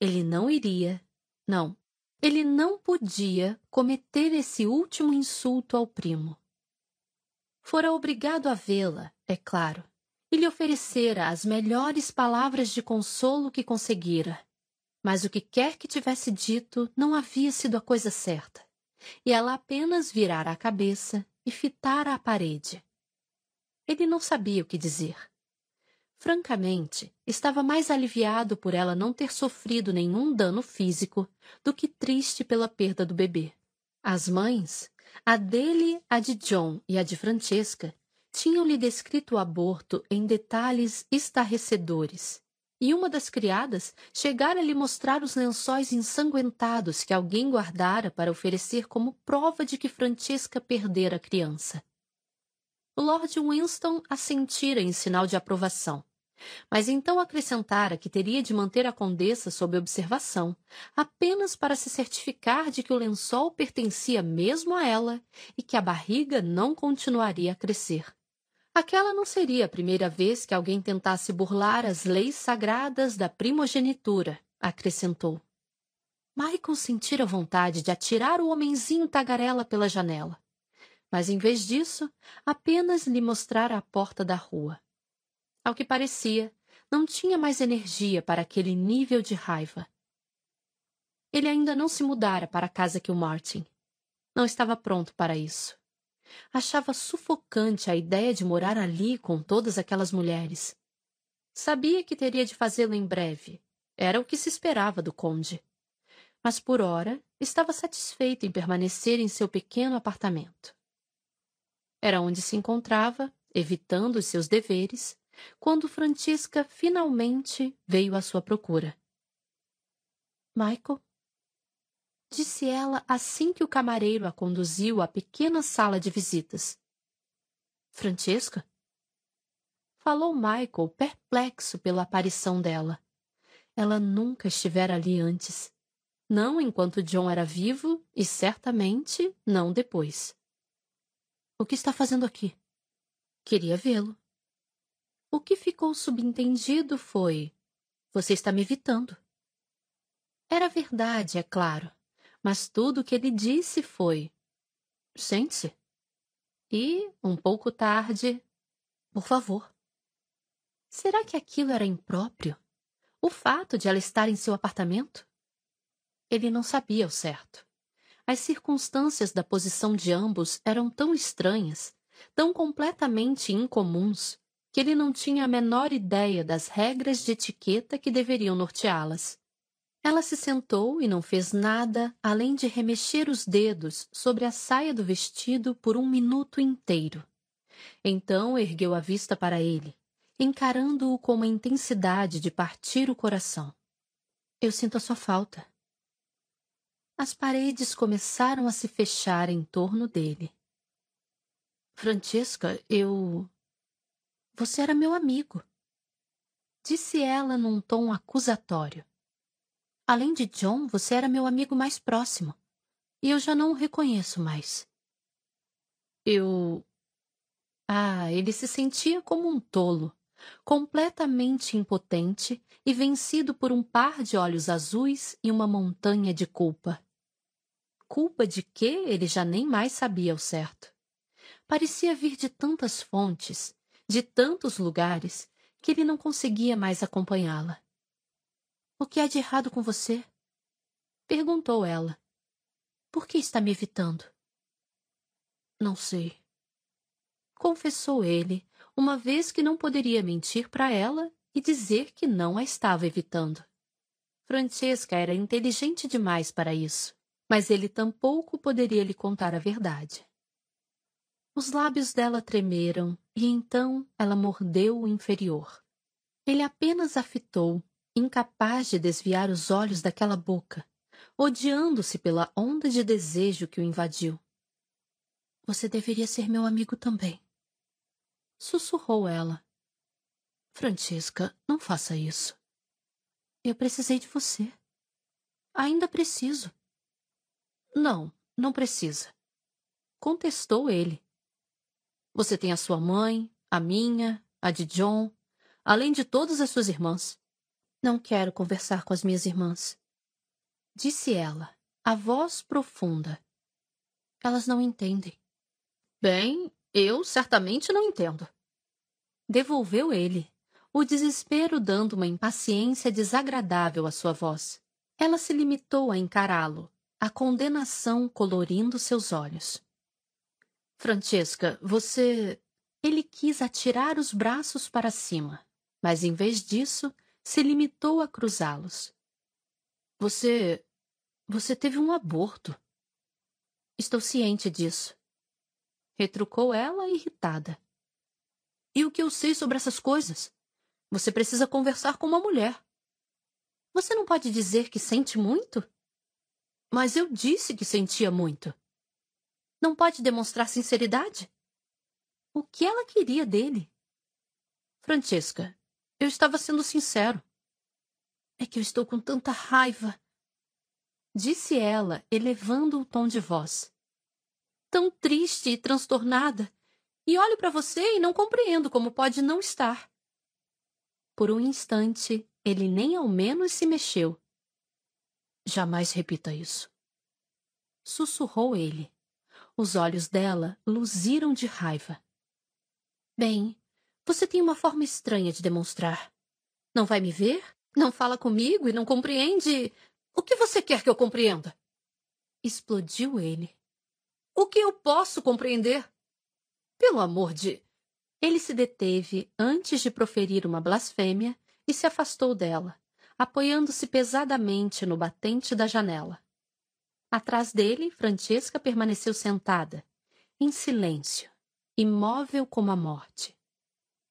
Ele não iria, não, ele não podia cometer esse último insulto ao primo. Fora obrigado a vê-la, é claro, e lhe oferecera as melhores palavras de consolo que conseguira. Mas o que quer que tivesse dito não havia sido a coisa certa, e ela apenas virara a cabeça e fitara a parede. Ele não sabia o que dizer. Francamente, estava mais aliviado por ela não ter sofrido nenhum dano físico do que triste pela perda do bebê. As mães, a dele, a de John e a de Francesca, tinham-lhe descrito o aborto em detalhes estarrecedores, e uma das criadas chegara a lhe mostrar os lençóis ensanguentados que alguém guardara para oferecer como prova de que Francesca perdera a criança. O Lord Winston assentira em sinal de aprovação mas então acrescentara que teria de manter a condessa sob observação, apenas para se certificar de que o lençol pertencia mesmo a ela e que a barriga não continuaria a crescer. Aquela não seria a primeira vez que alguém tentasse burlar as leis sagradas da primogenitura, acrescentou. Michael sentira vontade de atirar o homenzinho tagarela pela janela. Mas, em vez disso, apenas lhe mostrara a porta da rua. Ao que parecia, não tinha mais energia para aquele nível de raiva. Ele ainda não se mudara para a casa que o Martin. Não estava pronto para isso. Achava sufocante a ideia de morar ali com todas aquelas mulheres. Sabia que teria de fazê-lo em breve. Era o que se esperava do conde. Mas por ora estava satisfeito em permanecer em seu pequeno apartamento. Era onde se encontrava, evitando os seus deveres, quando Francisca finalmente veio à sua procura. Michael? Disse ela assim que o camareiro a conduziu à pequena sala de visitas. Francesca? Falou Michael, perplexo pela aparição dela. Ela nunca estivera ali antes. Não enquanto John era vivo e certamente não depois. O que está fazendo aqui? Queria vê-lo. O que ficou subentendido foi: Você está me evitando. Era verdade, é claro, mas tudo o que ele disse foi: Sente-se. E, um pouco tarde, por favor. Será que aquilo era impróprio? O fato de ela estar em seu apartamento? Ele não sabia ao certo. As circunstâncias da posição de ambos eram tão estranhas, tão completamente incomuns, que ele não tinha a menor ideia das regras de etiqueta que deveriam norteá-las. Ela se sentou e não fez nada além de remexer os dedos sobre a saia do vestido por um minuto inteiro. Então ergueu a vista para ele, encarando-o com uma intensidade de partir o coração. Eu sinto a sua falta. As paredes começaram a se fechar em torno dele. Francesca, eu. Você era meu amigo. Disse ela num tom acusatório. Além de John, você era meu amigo mais próximo. E eu já não o reconheço mais. Eu. Ah, ele se sentia como um tolo, completamente impotente e vencido por um par de olhos azuis e uma montanha de culpa. Culpa de quê ele já nem mais sabia ao certo. Parecia vir de tantas fontes de tantos lugares que ele não conseguia mais acompanhá-la. O que há de errado com você? Perguntou ela. Por que está me evitando? Não sei. Confessou ele, uma vez que não poderia mentir para ela e dizer que não a estava evitando. Francesca era inteligente demais para isso, mas ele tampouco poderia lhe contar a verdade. Os lábios dela tremeram e então ela mordeu o inferior. Ele apenas a fitou, incapaz de desviar os olhos daquela boca, odiando-se pela onda de desejo que o invadiu. Você deveria ser meu amigo também. Sussurrou ela. Francesca, não faça isso. Eu precisei de você. Ainda preciso. Não, não precisa. Contestou ele. Você tem a sua mãe, a minha, a de John, além de todas as suas irmãs. Não quero conversar com as minhas irmãs. Disse ela, a voz profunda. Elas não entendem. Bem, eu certamente não entendo. Devolveu ele, o desespero dando uma impaciência desagradável à sua voz. Ela se limitou a encará-lo, a condenação colorindo seus olhos. Francesca, você. Ele quis atirar os braços para cima, mas em vez disso, se limitou a cruzá-los. Você. Você teve um aborto. Estou ciente disso. Retrucou ela, irritada. E o que eu sei sobre essas coisas? Você precisa conversar com uma mulher. Você não pode dizer que sente muito? Mas eu disse que sentia muito. Não pode demonstrar sinceridade? O que ela queria dele? Francesca, eu estava sendo sincero. É que eu estou com tanta raiva. Disse ela, elevando o tom de voz. Tão triste e transtornada. E olho para você e não compreendo como pode não estar. Por um instante, ele nem ao menos se mexeu. Jamais repita isso. Sussurrou ele. Os olhos dela luziram de raiva. Bem, você tem uma forma estranha de demonstrar. Não vai me ver? Não fala comigo e não compreende. O que você quer que eu compreenda? Explodiu ele. O que eu posso compreender? Pelo amor de. Ele se deteve antes de proferir uma blasfêmia e se afastou dela, apoiando-se pesadamente no batente da janela. Atrás dele, Francesca permaneceu sentada, em silêncio, imóvel como a morte.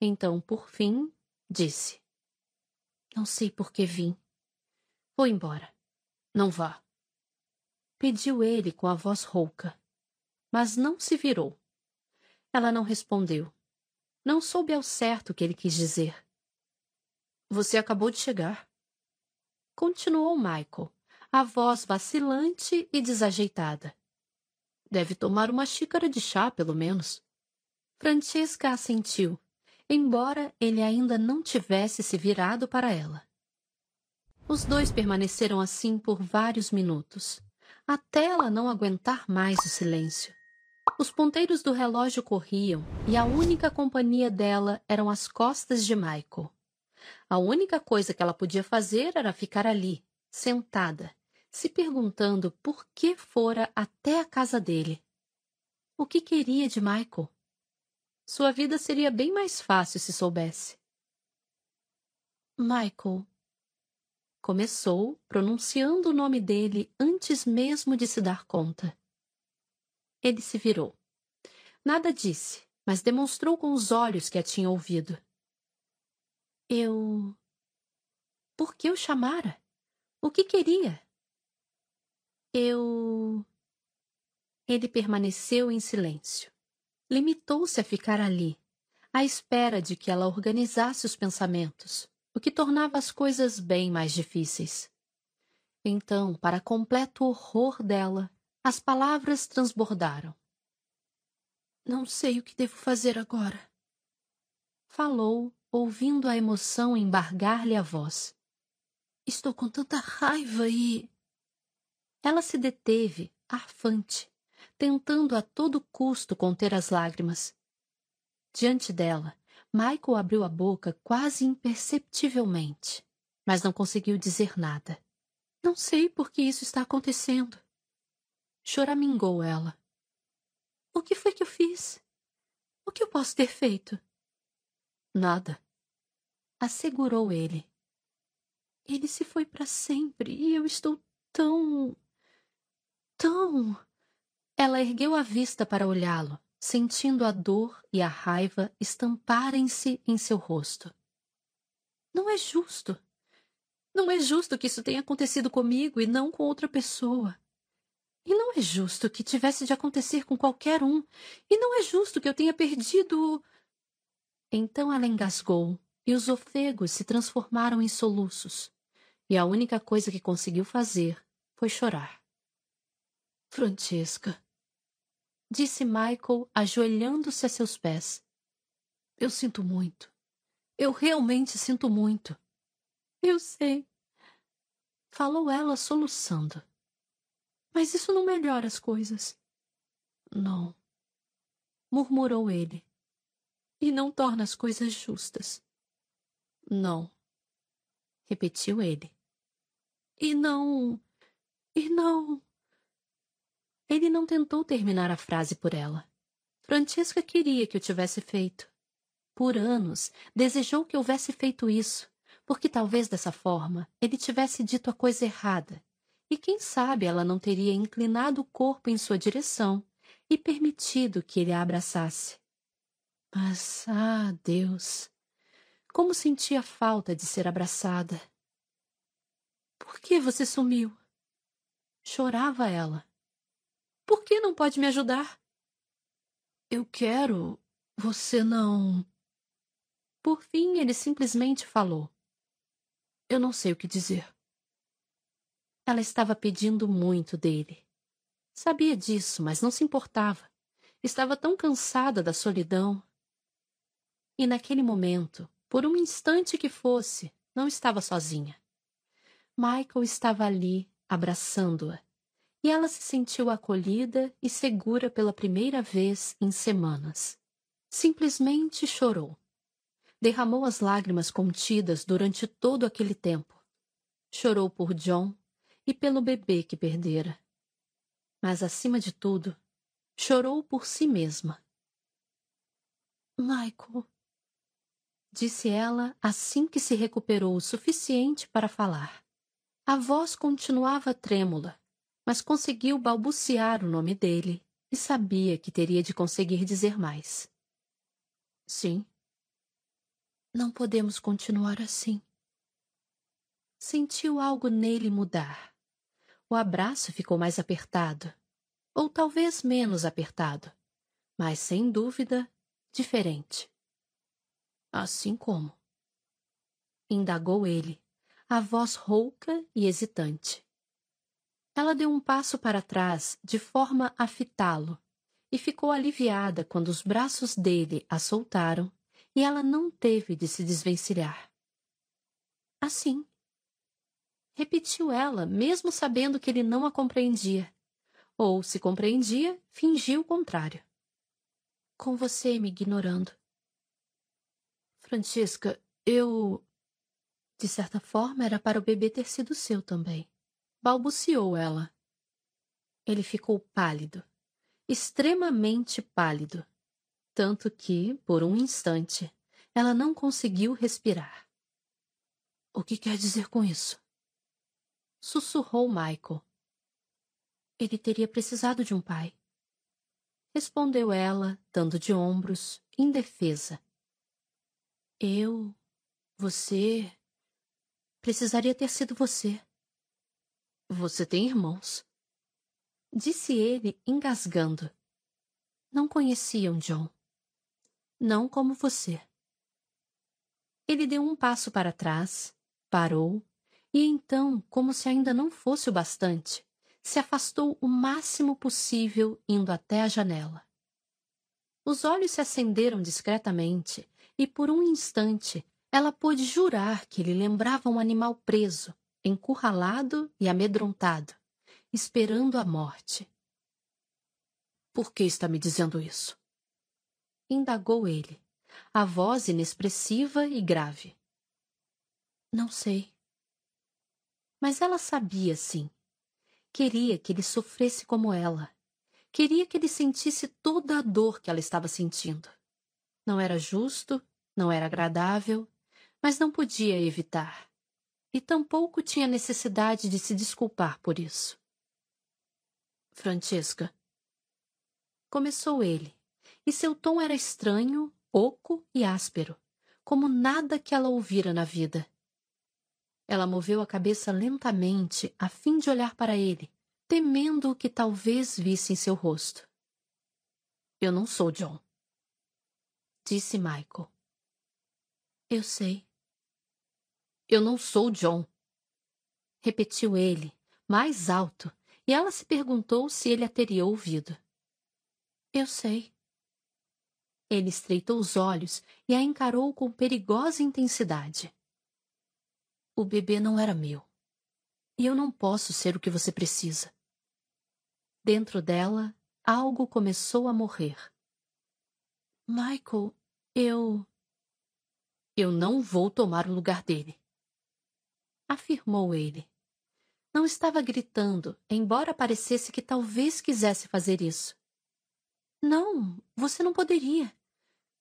Então, por fim, disse: Não sei por que vim. Vou embora. Não vá. Pediu ele com a voz rouca, mas não se virou. Ela não respondeu. Não soube ao certo o que ele quis dizer. Você acabou de chegar. Continuou Michael, a voz vacilante e desajeitada. Deve tomar uma xícara de chá, pelo menos. Francesca assentiu, embora ele ainda não tivesse se virado para ela. Os dois permaneceram assim por vários minutos, até ela não aguentar mais o silêncio. Os ponteiros do relógio corriam e a única companhia dela eram as costas de Michael. A única coisa que ela podia fazer era ficar ali, sentada, se perguntando por que fora até a casa dele. O que queria de Michael? Sua vida seria bem mais fácil se soubesse. Michael. Começou pronunciando o nome dele antes mesmo de se dar conta. Ele se virou. Nada disse, mas demonstrou com os olhos que a tinha ouvido. Eu. Por que o chamara? O que queria? Eu. Ele permaneceu em silêncio. Limitou-se a ficar ali, à espera de que ela organizasse os pensamentos, o que tornava as coisas bem mais difíceis. Então, para completo horror dela, as palavras transbordaram. Não sei o que devo fazer agora. Falou, ouvindo a emoção embargar-lhe a voz. Estou com tanta raiva e. Ela se deteve, arfante, tentando a todo custo conter as lágrimas. Diante dela, Michael abriu a boca quase imperceptivelmente. mas não conseguiu dizer nada. Não sei por que isso está acontecendo. Choramingou ela. O que foi que eu fiz? O que eu posso ter feito? Nada. Assegurou ele. Ele se foi para sempre e eu estou tão. tão. Ela ergueu a vista para olhá-lo, sentindo a dor e a raiva estamparem-se em seu rosto. Não é justo. Não é justo que isso tenha acontecido comigo e não com outra pessoa. E não é justo que tivesse de acontecer com qualquer um. E não é justo que eu tenha perdido. Então ela engasgou e os ofegos se transformaram em soluços. E a única coisa que conseguiu fazer foi chorar. Francesca, disse Michael, ajoelhando-se a seus pés. Eu sinto muito. Eu realmente sinto muito. Eu sei. Falou ela soluçando. Mas isso não melhora as coisas. Não. Murmurou ele. E não torna as coisas justas. Não. Repetiu ele. E não. E não. Ele não tentou terminar a frase por ela. Francesca queria que o tivesse feito. Por anos, desejou que houvesse feito isso porque talvez dessa forma ele tivesse dito a coisa errada, e quem sabe ela não teria inclinado o corpo em sua direção e permitido que ele a abraçasse. Mas, ah, Deus! Como sentia falta de ser abraçada. Por que você sumiu? Chorava ela. Por que não pode me ajudar? Eu quero. Você não. Por fim, ele simplesmente falou. Eu não sei o que dizer. Ela estava pedindo muito dele. Sabia disso, mas não se importava. Estava tão cansada da solidão. E naquele momento, por um instante que fosse, não estava sozinha. Michael estava ali, abraçando-a, e ela se sentiu acolhida e segura pela primeira vez em semanas. Simplesmente chorou derramou as lágrimas contidas durante todo aquele tempo. Chorou por John e pelo bebê que perdera. Mas, acima de tudo, chorou por si mesma. Michael, disse ela assim que se recuperou o suficiente para falar. A voz continuava trêmula, mas conseguiu balbuciar o nome dele e sabia que teria de conseguir dizer mais. Sim, não podemos continuar assim. Sentiu algo nele mudar. O abraço ficou mais apertado, ou talvez menos apertado, mas sem dúvida diferente. Assim como? Indagou ele, a voz rouca e hesitante. Ela deu um passo para trás de forma a fitá-lo e ficou aliviada quando os braços dele a soltaram e ela não teve de se desvencilhar. Assim. Repetiu ela, mesmo sabendo que ele não a compreendia. Ou, se compreendia, fingiu o contrário. Com você me ignorando. Francisca, eu. De certa forma, era para o bebê ter sido seu também. Balbuciou ela. Ele ficou pálido, extremamente pálido tanto que, por um instante, ela não conseguiu respirar. O que quer dizer com isso? Sussurrou Michael. Ele teria precisado de um pai. Respondeu ela, dando de ombros, indefesa. Eu. Você. Precisaria ter sido você. Você tem irmãos. Disse ele, engasgando. Não conheciam John não como você. Ele deu um passo para trás, parou, e então, como se ainda não fosse o bastante, se afastou o máximo possível indo até a janela. Os olhos se acenderam discretamente e, por um instante, ela pôde jurar que ele lembrava um animal preso, encurralado e amedrontado, esperando a morte. Por que está me dizendo isso? indagou ele, a voz inexpressiva e grave. Não sei. Mas ela sabia, sim. Queria que ele sofresse como ela. Queria que ele sentisse toda a dor que ela estava sentindo. Não era justo, não era agradável, mas não podia evitar. E tampouco tinha necessidade de se desculpar por isso. Francesca. Começou ele, e seu tom era estranho, oco e áspero, como nada que ela ouvira na vida. Ela moveu a cabeça lentamente a fim de olhar para ele, temendo o que talvez visse em seu rosto. Eu não sou John, disse Michael. Eu sei. Eu não sou John. Repetiu ele, mais alto, e ela se perguntou se ele a teria ouvido. Eu sei. Ele estreitou os olhos e a encarou com perigosa intensidade. O bebê não era meu. E eu não posso ser o que você precisa. Dentro dela, algo começou a morrer. Michael, eu. Eu não vou tomar o lugar dele afirmou ele. Não estava gritando, embora parecesse que talvez quisesse fazer isso. Não, você não poderia.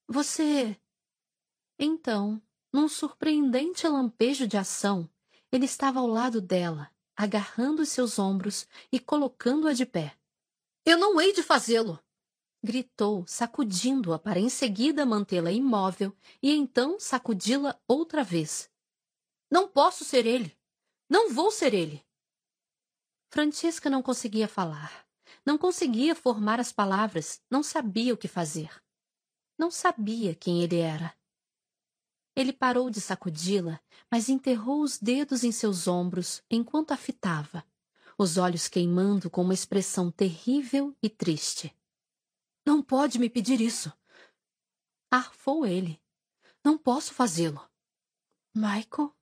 Você. Então, num surpreendente lampejo de ação, ele estava ao lado dela, agarrando seus ombros e colocando-a de pé. Eu não hei de fazê-lo! gritou, sacudindo-a para em seguida mantê-la imóvel e então sacudi-la outra vez. Não posso ser ele. Não vou ser ele. Francesca não conseguia falar. Não conseguia formar as palavras. Não sabia o que fazer. Não sabia quem ele era. Ele parou de sacudi-la, mas enterrou os dedos em seus ombros enquanto a fitava, os olhos queimando com uma expressão terrível e triste. Não pode me pedir isso. Arfou ele. Não posso fazê-lo. Michael?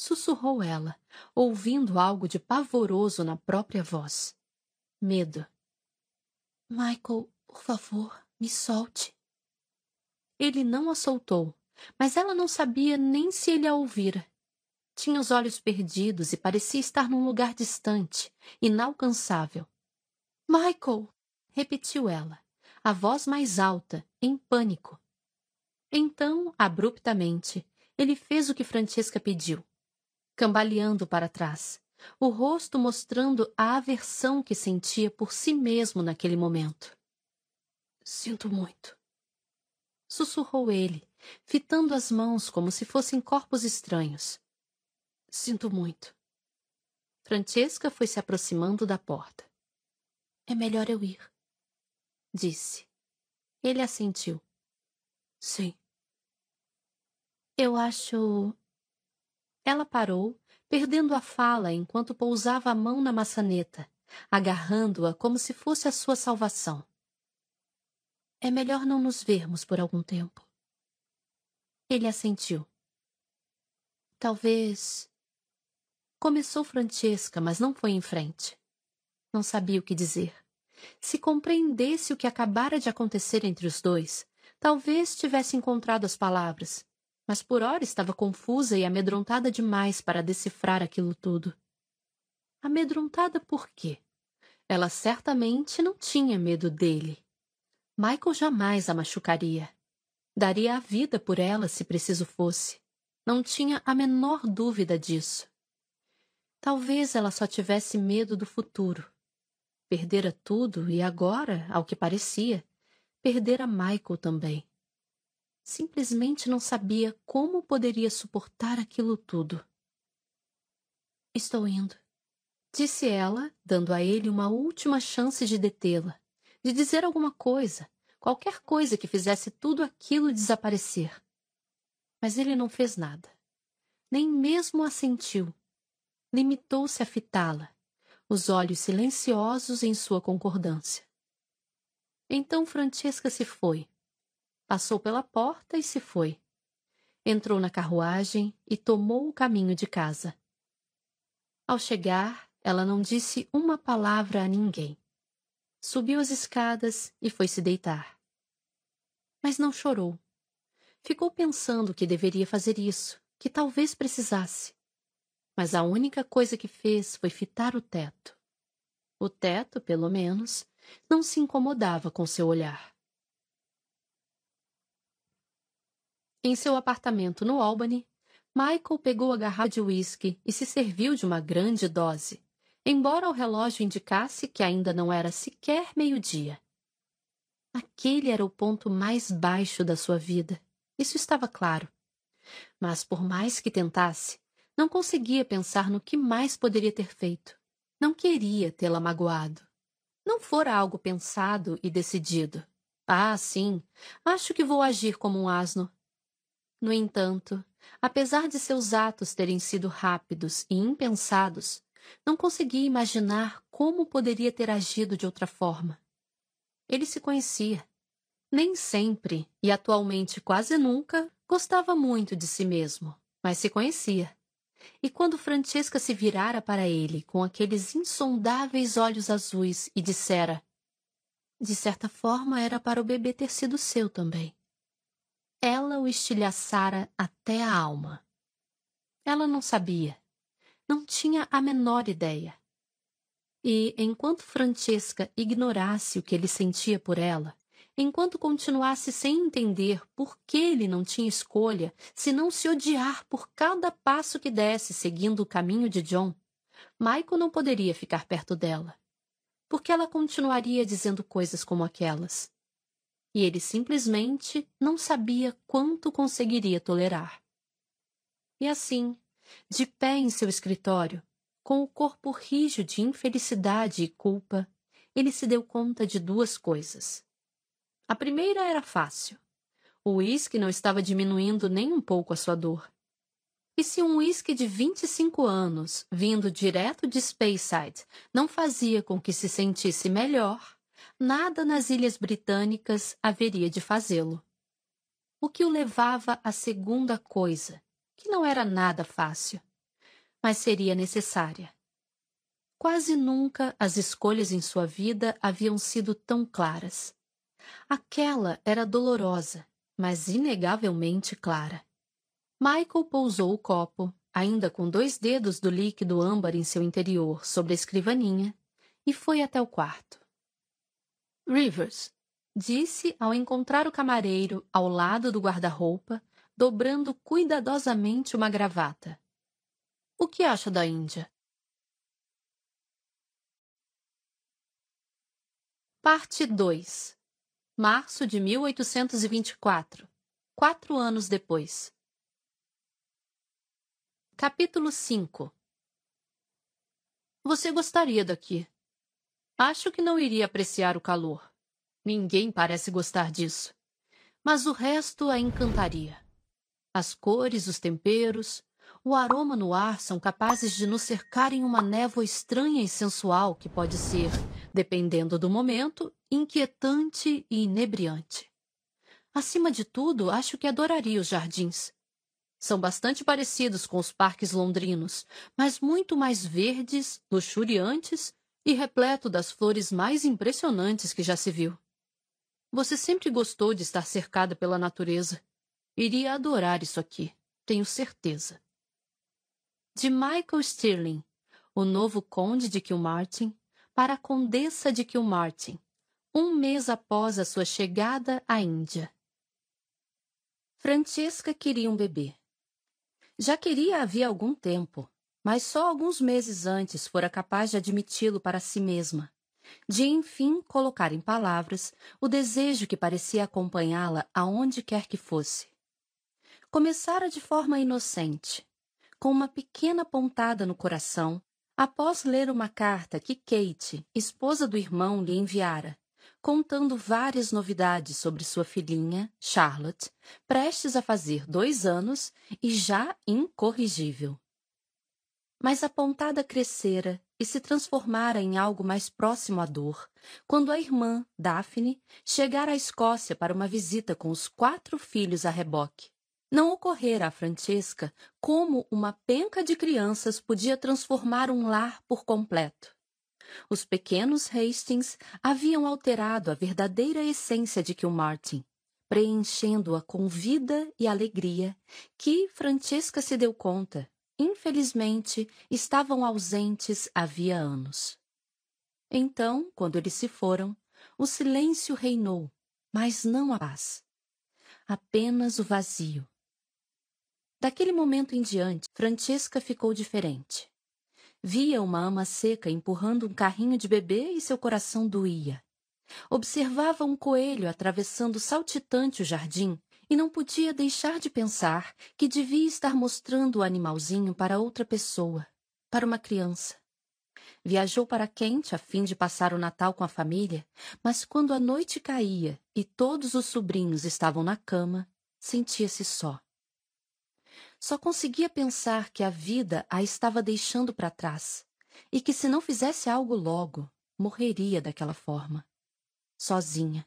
Sussurrou ela, ouvindo algo de pavoroso na própria voz. Medo. Michael, por favor, me solte. Ele não a soltou, mas ela não sabia nem se ele a ouvira. Tinha os olhos perdidos e parecia estar num lugar distante, inalcançável. Michael! repetiu ela, a voz mais alta, em pânico. Então, abruptamente, ele fez o que Francesca pediu cambaleando para trás, o rosto mostrando a aversão que sentia por si mesmo naquele momento. Sinto muito. Sussurrou ele, fitando as mãos como se fossem corpos estranhos. Sinto muito. Francesca foi se aproximando da porta. É melhor eu ir, disse. Ele assentiu. Sim. Eu acho ela parou, perdendo a fala enquanto pousava a mão na maçaneta, agarrando-a como se fosse a sua salvação. É melhor não nos vermos por algum tempo. Ele assentiu. Talvez. Começou Francesca, mas não foi em frente. Não sabia o que dizer. Se compreendesse o que acabara de acontecer entre os dois, talvez tivesse encontrado as palavras, mas por hora estava confusa e amedrontada demais para decifrar aquilo tudo. Amedrontada por quê? Ela certamente não tinha medo dele. Michael jamais a machucaria. Daria a vida por ela se preciso fosse. Não tinha a menor dúvida disso. Talvez ela só tivesse medo do futuro. Perdera tudo e agora, ao que parecia, perdera Michael também. Simplesmente não sabia como poderia suportar aquilo tudo. Estou indo, disse ela, dando a ele uma última chance de detê-la, de dizer alguma coisa, qualquer coisa que fizesse tudo aquilo desaparecer. Mas ele não fez nada. Nem mesmo assentiu. Limitou-se a fitá-la, os olhos silenciosos em sua concordância. Então Francesca se foi, Passou pela porta e se foi. Entrou na carruagem e tomou o caminho de casa. Ao chegar, ela não disse uma palavra a ninguém. Subiu as escadas e foi se deitar. Mas não chorou. Ficou pensando que deveria fazer isso, que talvez precisasse. mas a única coisa que fez foi fitar o teto. O teto, pelo menos, não se incomodava com seu olhar. Em seu apartamento no Albany, Michael pegou a garrafa de uísque e se serviu de uma grande dose, embora o relógio indicasse que ainda não era sequer meio-dia. Aquele era o ponto mais baixo da sua vida, isso estava claro. Mas por mais que tentasse, não conseguia pensar no que mais poderia ter feito. Não queria tê-la magoado. Não fora algo pensado e decidido. Ah, sim, acho que vou agir como um asno. No entanto, apesar de seus atos terem sido rápidos e impensados, não conseguia imaginar como poderia ter agido de outra forma. Ele se conhecia. Nem sempre, e atualmente quase nunca, gostava muito de si mesmo, mas se conhecia. E quando Francesca se virara para ele com aqueles insondáveis olhos azuis e dissera: De certa forma era para o bebê ter sido seu também. Ela o estilhaçara até a alma. Ela não sabia, não tinha a menor ideia. E, enquanto Francesca ignorasse o que ele sentia por ela, enquanto continuasse sem entender por que ele não tinha escolha se não se odiar por cada passo que desse seguindo o caminho de John, Michael não poderia ficar perto dela, porque ela continuaria dizendo coisas como aquelas e ele simplesmente não sabia quanto conseguiria tolerar. E assim, de pé em seu escritório, com o corpo rijo de infelicidade e culpa, ele se deu conta de duas coisas. A primeira era fácil. O uísque não estava diminuindo nem um pouco a sua dor. E se um uísque de 25 anos, vindo direto de Speyside, não fazia com que se sentisse melhor, nada nas Ilhas Britânicas haveria de fazê-lo. O que o levava à segunda coisa, que não era nada fácil, mas seria necessária. Quase nunca as escolhas em sua vida haviam sido tão claras. Aquela era dolorosa, mas inegavelmente clara. Michael pousou o copo, ainda com dois dedos do líquido âmbar em seu interior, sobre a escrivaninha, e foi até o quarto. Rivers, disse ao encontrar o camareiro ao lado do guarda-roupa, dobrando cuidadosamente uma gravata. O que acha da Índia? Parte 2 Março de 1824 Quatro anos depois. Capítulo 5 Você gostaria daqui, Acho que não iria apreciar o calor. Ninguém parece gostar disso. Mas o resto a encantaria. As cores, os temperos, o aroma no ar são capazes de nos cercar em uma névoa estranha e sensual que pode ser, dependendo do momento, inquietante e inebriante. Acima de tudo, acho que adoraria os jardins. São bastante parecidos com os parques londrinos, mas muito mais verdes, luxuriantes e repleto das flores mais impressionantes que já se viu. Você sempre gostou de estar cercada pela natureza. Iria adorar isso aqui, tenho certeza. De Michael Stirling, o novo conde de Kilmartin, para a condessa de Kilmartin, um mês após a sua chegada à Índia. Francesca queria um bebê. Já queria havia algum tempo, mas só alguns meses antes fora capaz de admiti-lo para si mesma, de enfim colocar em palavras o desejo que parecia acompanhá-la aonde quer que fosse. Começara de forma inocente, com uma pequena pontada no coração, após ler uma carta que Kate, esposa do irmão, lhe enviara, contando várias novidades sobre sua filhinha, Charlotte, prestes a fazer dois anos e já incorrigível. Mas a pontada crescera e se transformara em algo mais próximo à dor, quando a irmã, Daphne, chegara à Escócia para uma visita com os quatro filhos a reboque. Não ocorrera a Francesca como uma penca de crianças podia transformar um lar por completo. Os pequenos Hastings haviam alterado a verdadeira essência de Kilmartin, preenchendo-a com vida e alegria, que Francesca se deu conta infelizmente, estavam ausentes havia anos. Então, quando eles se foram, o silêncio reinou, mas não a paz. Apenas o vazio. Daquele momento em diante, Francesca ficou diferente. Via uma ama seca empurrando um carrinho de bebê e seu coração doía. Observava um coelho atravessando saltitante o jardim e não podia deixar de pensar que devia estar mostrando o animalzinho para outra pessoa, para uma criança. Viajou para Kent a fim de passar o Natal com a família, mas quando a noite caía e todos os sobrinhos estavam na cama, sentia-se só. Só conseguia pensar que a vida a estava deixando para trás e que se não fizesse algo logo, morreria daquela forma. Sozinha.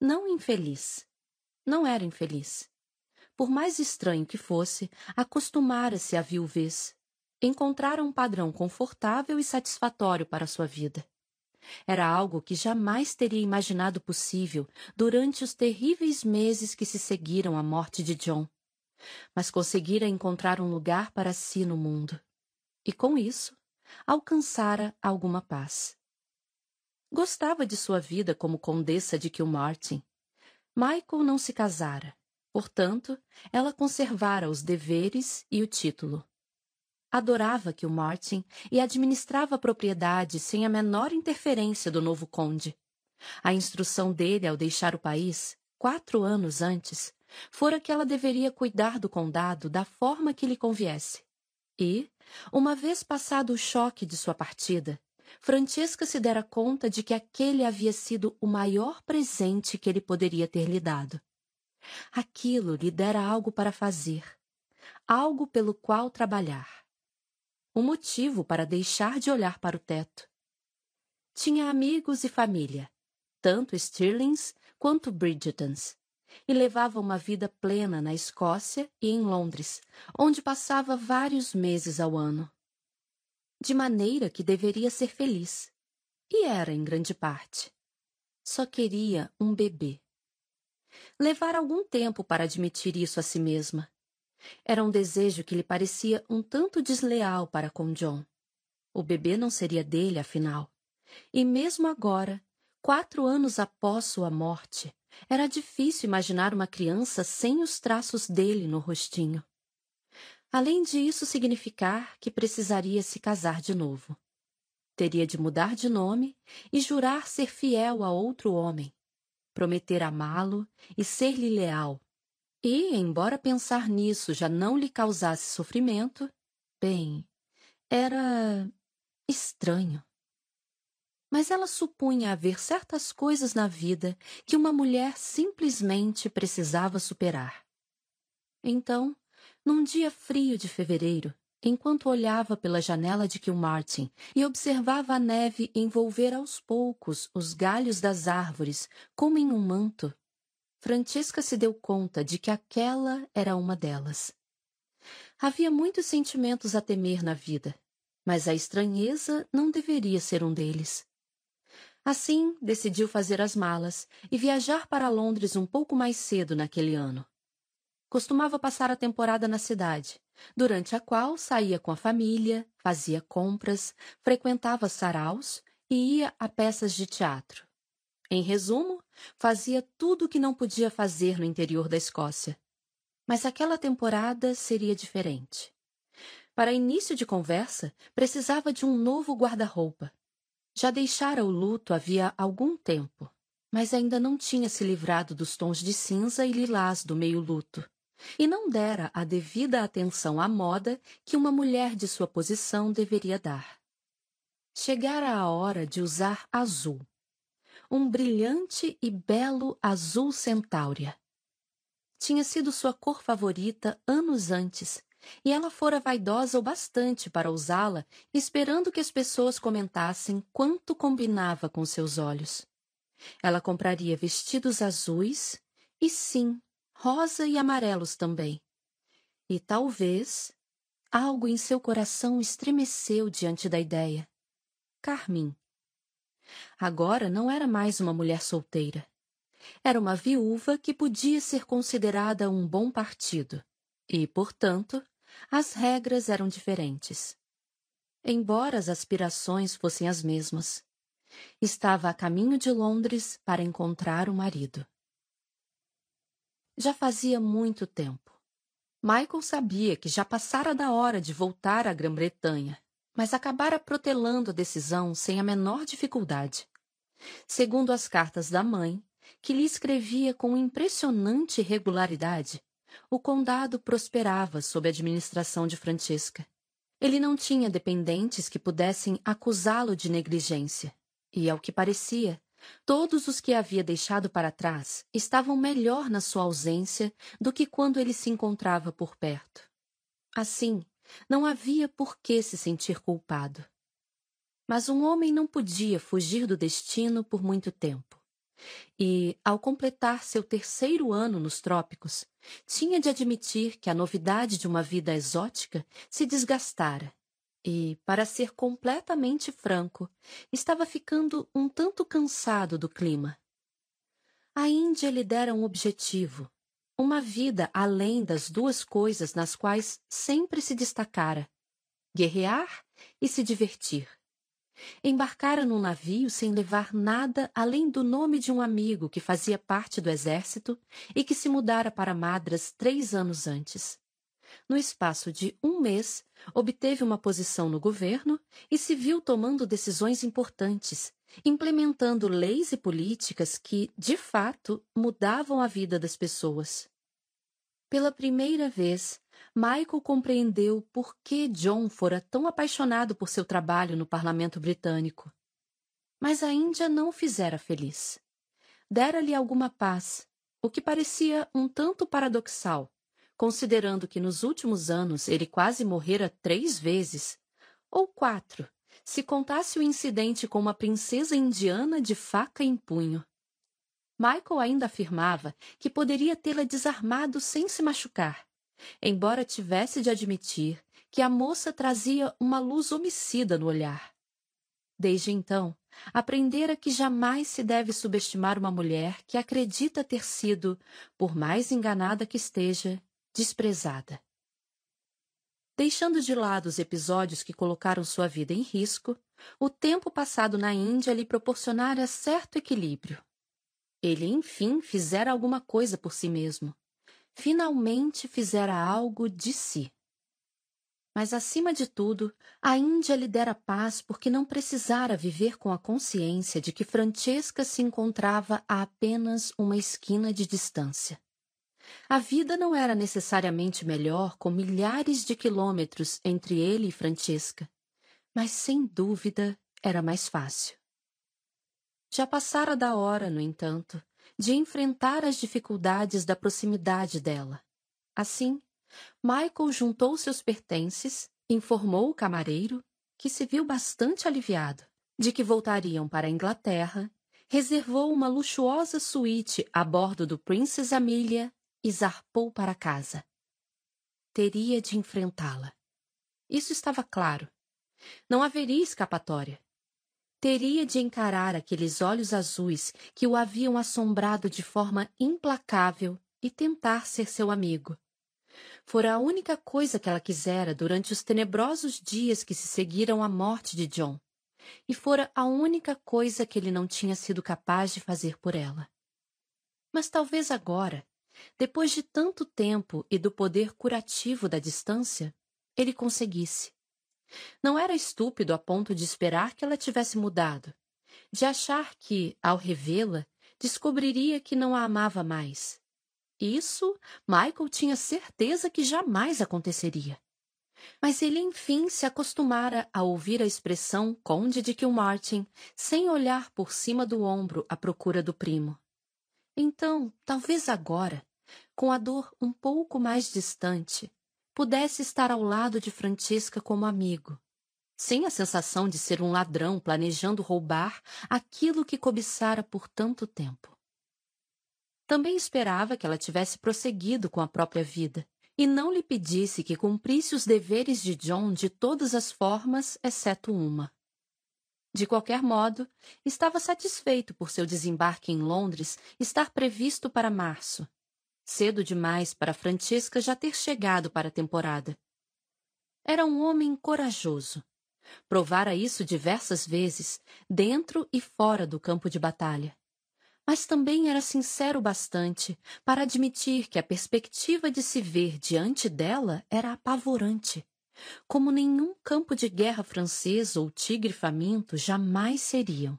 Não infeliz. Não era infeliz. Por mais estranho que fosse, acostumara-se à viuvez. Encontrara um padrão confortável e satisfatório para sua vida. Era algo que jamais teria imaginado possível durante os terríveis meses que se seguiram à morte de John mas conseguira encontrar um lugar para si no mundo. E com isso, alcançara alguma paz. Gostava de sua vida como condessa de Kilmartin. Michael não se casara, portanto, ela conservara os deveres e o título. Adorava Kilmartin e administrava a propriedade sem a menor interferência do novo conde. A instrução dele ao deixar o país, quatro anos antes, fora que ela deveria cuidar do condado da forma que lhe conviesse. E, uma vez passado o choque de sua partida, Francesca se dera conta de que aquele havia sido o maior presente que ele poderia ter lhe dado. Aquilo lhe dera algo para fazer, algo pelo qual trabalhar. Um motivo para deixar de olhar para o teto. Tinha amigos e família, tanto Stirlings quanto Bridgetons, e levava uma vida plena na Escócia e em Londres, onde passava vários meses ao ano. De maneira que deveria ser feliz. E era em grande parte. Só queria um bebê. Levara algum tempo para admitir isso a si mesma. Era um desejo que lhe parecia um tanto desleal para com John. O bebê não seria dele, afinal. E mesmo agora, quatro anos após sua morte, era difícil imaginar uma criança sem os traços dele no rostinho. Além de isso significar que precisaria se casar de novo. Teria de mudar de nome e jurar ser fiel a outro homem, prometer amá-lo e ser-lhe leal. E, embora pensar nisso já não lhe causasse sofrimento, bem, era estranho mas ela supunha haver certas coisas na vida que uma mulher simplesmente precisava superar. Então, num dia frio de fevereiro, enquanto olhava pela janela de Kilmartin e observava a neve envolver aos poucos os galhos das árvores como em um manto, Francisca se deu conta de que aquela era uma delas. Havia muitos sentimentos a temer na vida, mas a estranheza não deveria ser um deles. Assim, decidiu fazer as malas e viajar para Londres um pouco mais cedo naquele ano. Costumava passar a temporada na cidade, durante a qual saía com a família, fazia compras, frequentava saraus e ia a peças de teatro. Em resumo, fazia tudo o que não podia fazer no interior da Escócia. Mas aquela temporada seria diferente. Para início de conversa, precisava de um novo guarda-roupa já deixara o luto havia algum tempo, mas ainda não tinha se livrado dos tons de cinza e lilás do meio-luto, e não dera a devida atenção à moda que uma mulher de sua posição deveria dar. Chegara a hora de usar azul, um brilhante e belo azul centáurea. Tinha sido sua cor favorita anos antes e ela fora vaidosa o bastante para usá-la, esperando que as pessoas comentassem quanto combinava com seus olhos. Ela compraria vestidos azuis e, sim, rosa e amarelos também. E talvez algo em seu coração estremeceu diante da ideia. Carmim. Agora não era mais uma mulher solteira. Era uma viúva que podia ser considerada um bom partido e, portanto, as regras eram diferentes. Embora as aspirações fossem as mesmas, estava a caminho de Londres para encontrar o marido. Já fazia muito tempo. Michael sabia que já passara da hora de voltar à Grã-Bretanha, mas acabara protelando a decisão sem a menor dificuldade. Segundo as cartas da mãe, que lhe escrevia com impressionante regularidade, o condado prosperava sob a administração de Francesca. Ele não tinha dependentes que pudessem acusá-lo de negligência, e, ao que parecia, todos os que havia deixado para trás estavam melhor na sua ausência do que quando ele se encontrava por perto. Assim, não havia por que se sentir culpado. Mas um homem não podia fugir do destino por muito tempo. E, ao completar seu terceiro ano nos trópicos, tinha de admitir que a novidade de uma vida exótica se desgastara. E, para ser completamente franco, estava ficando um tanto cansado do clima. A Índia lhe dera um objetivo, uma vida além das duas coisas nas quais sempre se destacara: guerrear e se divertir. Embarcara num navio sem levar nada além do nome de um amigo que fazia parte do exército e que se mudara para Madras três anos antes. No espaço de um mês, obteve uma posição no governo e se viu tomando decisões importantes, implementando leis e políticas que, de fato, mudavam a vida das pessoas. Pela primeira vez, Michael compreendeu por que John fora tão apaixonado por seu trabalho no parlamento britânico. Mas a Índia não o fizera feliz. Dera-lhe alguma paz, o que parecia um tanto paradoxal, considerando que nos últimos anos ele quase morrera três vezes, ou quatro, se contasse o incidente com uma princesa indiana de faca em punho. Michael ainda afirmava que poderia tê-la desarmado sem se machucar, embora tivesse de admitir que a moça trazia uma luz homicida no olhar. Desde então, aprendera que jamais se deve subestimar uma mulher que acredita ter sido, por mais enganada que esteja, desprezada. Deixando de lado os episódios que colocaram sua vida em risco, o tempo passado na Índia lhe proporcionara certo equilíbrio. Ele, enfim, fizera alguma coisa por si mesmo. Finalmente fizera algo de si. Mas, acima de tudo, a Índia lhe dera paz porque não precisara viver com a consciência de que Francesca se encontrava a apenas uma esquina de distância. A vida não era necessariamente melhor com milhares de quilômetros entre ele e Francesca, mas sem dúvida era mais fácil. Já passara da hora, no entanto, de enfrentar as dificuldades da proximidade dela. Assim, Michael juntou seus pertences, informou o camareiro, que se viu bastante aliviado, de que voltariam para a Inglaterra, reservou uma luxuosa suíte a bordo do Princess Amelia e zarpou para casa. Teria de enfrentá-la. Isso estava claro. Não haveria escapatória teria de encarar aqueles olhos azuis que o haviam assombrado de forma implacável e tentar ser seu amigo. Fora a única coisa que ela quisera durante os tenebrosos dias que se seguiram à morte de John, e fora a única coisa que ele não tinha sido capaz de fazer por ela. Mas talvez agora, depois de tanto tempo e do poder curativo da distância, ele conseguisse. Não era estúpido a ponto de esperar que ela tivesse mudado, de achar que, ao revê-la, descobriria que não a amava mais. Isso Michael tinha certeza que jamais aconteceria. Mas ele enfim se acostumara a ouvir a expressão Conde de Kilmartin sem olhar por cima do ombro à procura do primo. Então, talvez agora, com a dor um pouco mais distante, pudesse estar ao lado de Francisca como amigo, sem a sensação de ser um ladrão planejando roubar aquilo que cobiçara por tanto tempo. Também esperava que ela tivesse prosseguido com a própria vida e não lhe pedisse que cumprisse os deveres de John de todas as formas, exceto uma. De qualquer modo, estava satisfeito por seu desembarque em Londres estar previsto para março, cedo demais para Francesca já ter chegado para a temporada, Era um homem corajoso. Provara isso diversas vezes, dentro e fora do campo de batalha. Mas também era sincero bastante para admitir que a perspectiva de se ver diante dela era apavorante, como nenhum campo de guerra francês ou tigre faminto jamais seriam.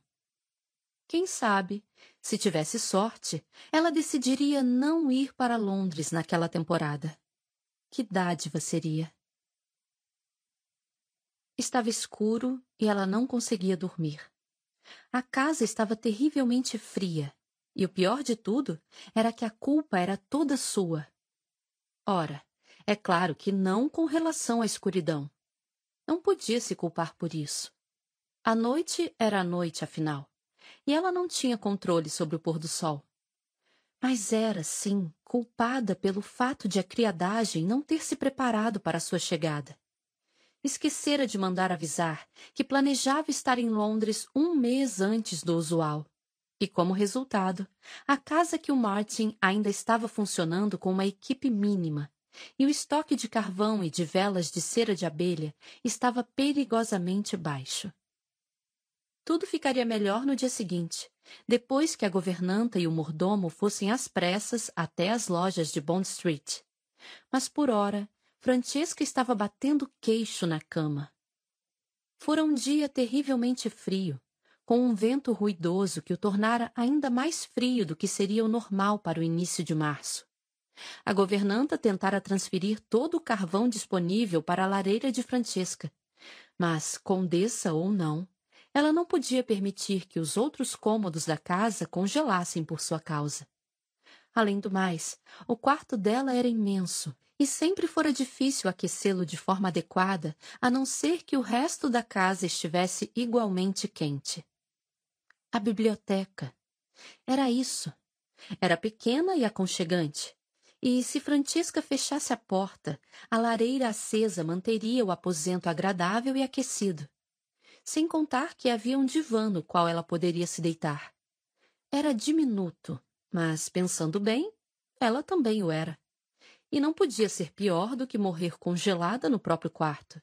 Quem sabe, se tivesse sorte, ela decidiria não ir para Londres naquela temporada. Que dádiva seria! Estava escuro e ela não conseguia dormir. A casa estava terrivelmente fria, e o pior de tudo era que a culpa era toda sua. Ora, é claro que não com relação à escuridão. Não podia se culpar por isso. A noite era a noite, afinal, e ela não tinha controle sobre o pôr do sol. Mas era, sim, culpada pelo fato de a criadagem não ter se preparado para a sua chegada. Esquecera de mandar avisar que planejava estar em Londres um mês antes do usual. E, como resultado, a casa que o Martin ainda estava funcionando com uma equipe mínima, e o estoque de carvão e de velas de cera de abelha estava perigosamente baixo. Tudo ficaria melhor no dia seguinte, depois que a governanta e o mordomo fossem às pressas até as lojas de Bond Street. Mas por ora Francesca estava batendo queixo na cama. Fora um dia terrivelmente frio, com um vento ruidoso que o tornara ainda mais frio do que seria o normal para o início de março. A governanta tentara transferir todo o carvão disponível para a lareira de Francesca, mas, condessa ou não, ela não podia permitir que os outros cômodos da casa congelassem por sua causa. Além do mais, o quarto dela era imenso e sempre fora difícil aquecê-lo de forma adequada, a não ser que o resto da casa estivesse igualmente quente. A biblioteca. Era isso. Era pequena e aconchegante. E se Francisca fechasse a porta, a lareira acesa manteria o aposento agradável e aquecido. Sem contar que havia um divã no qual ela poderia se deitar. Era diminuto, mas, pensando bem, ela também o era e não podia ser pior do que morrer congelada no próprio quarto.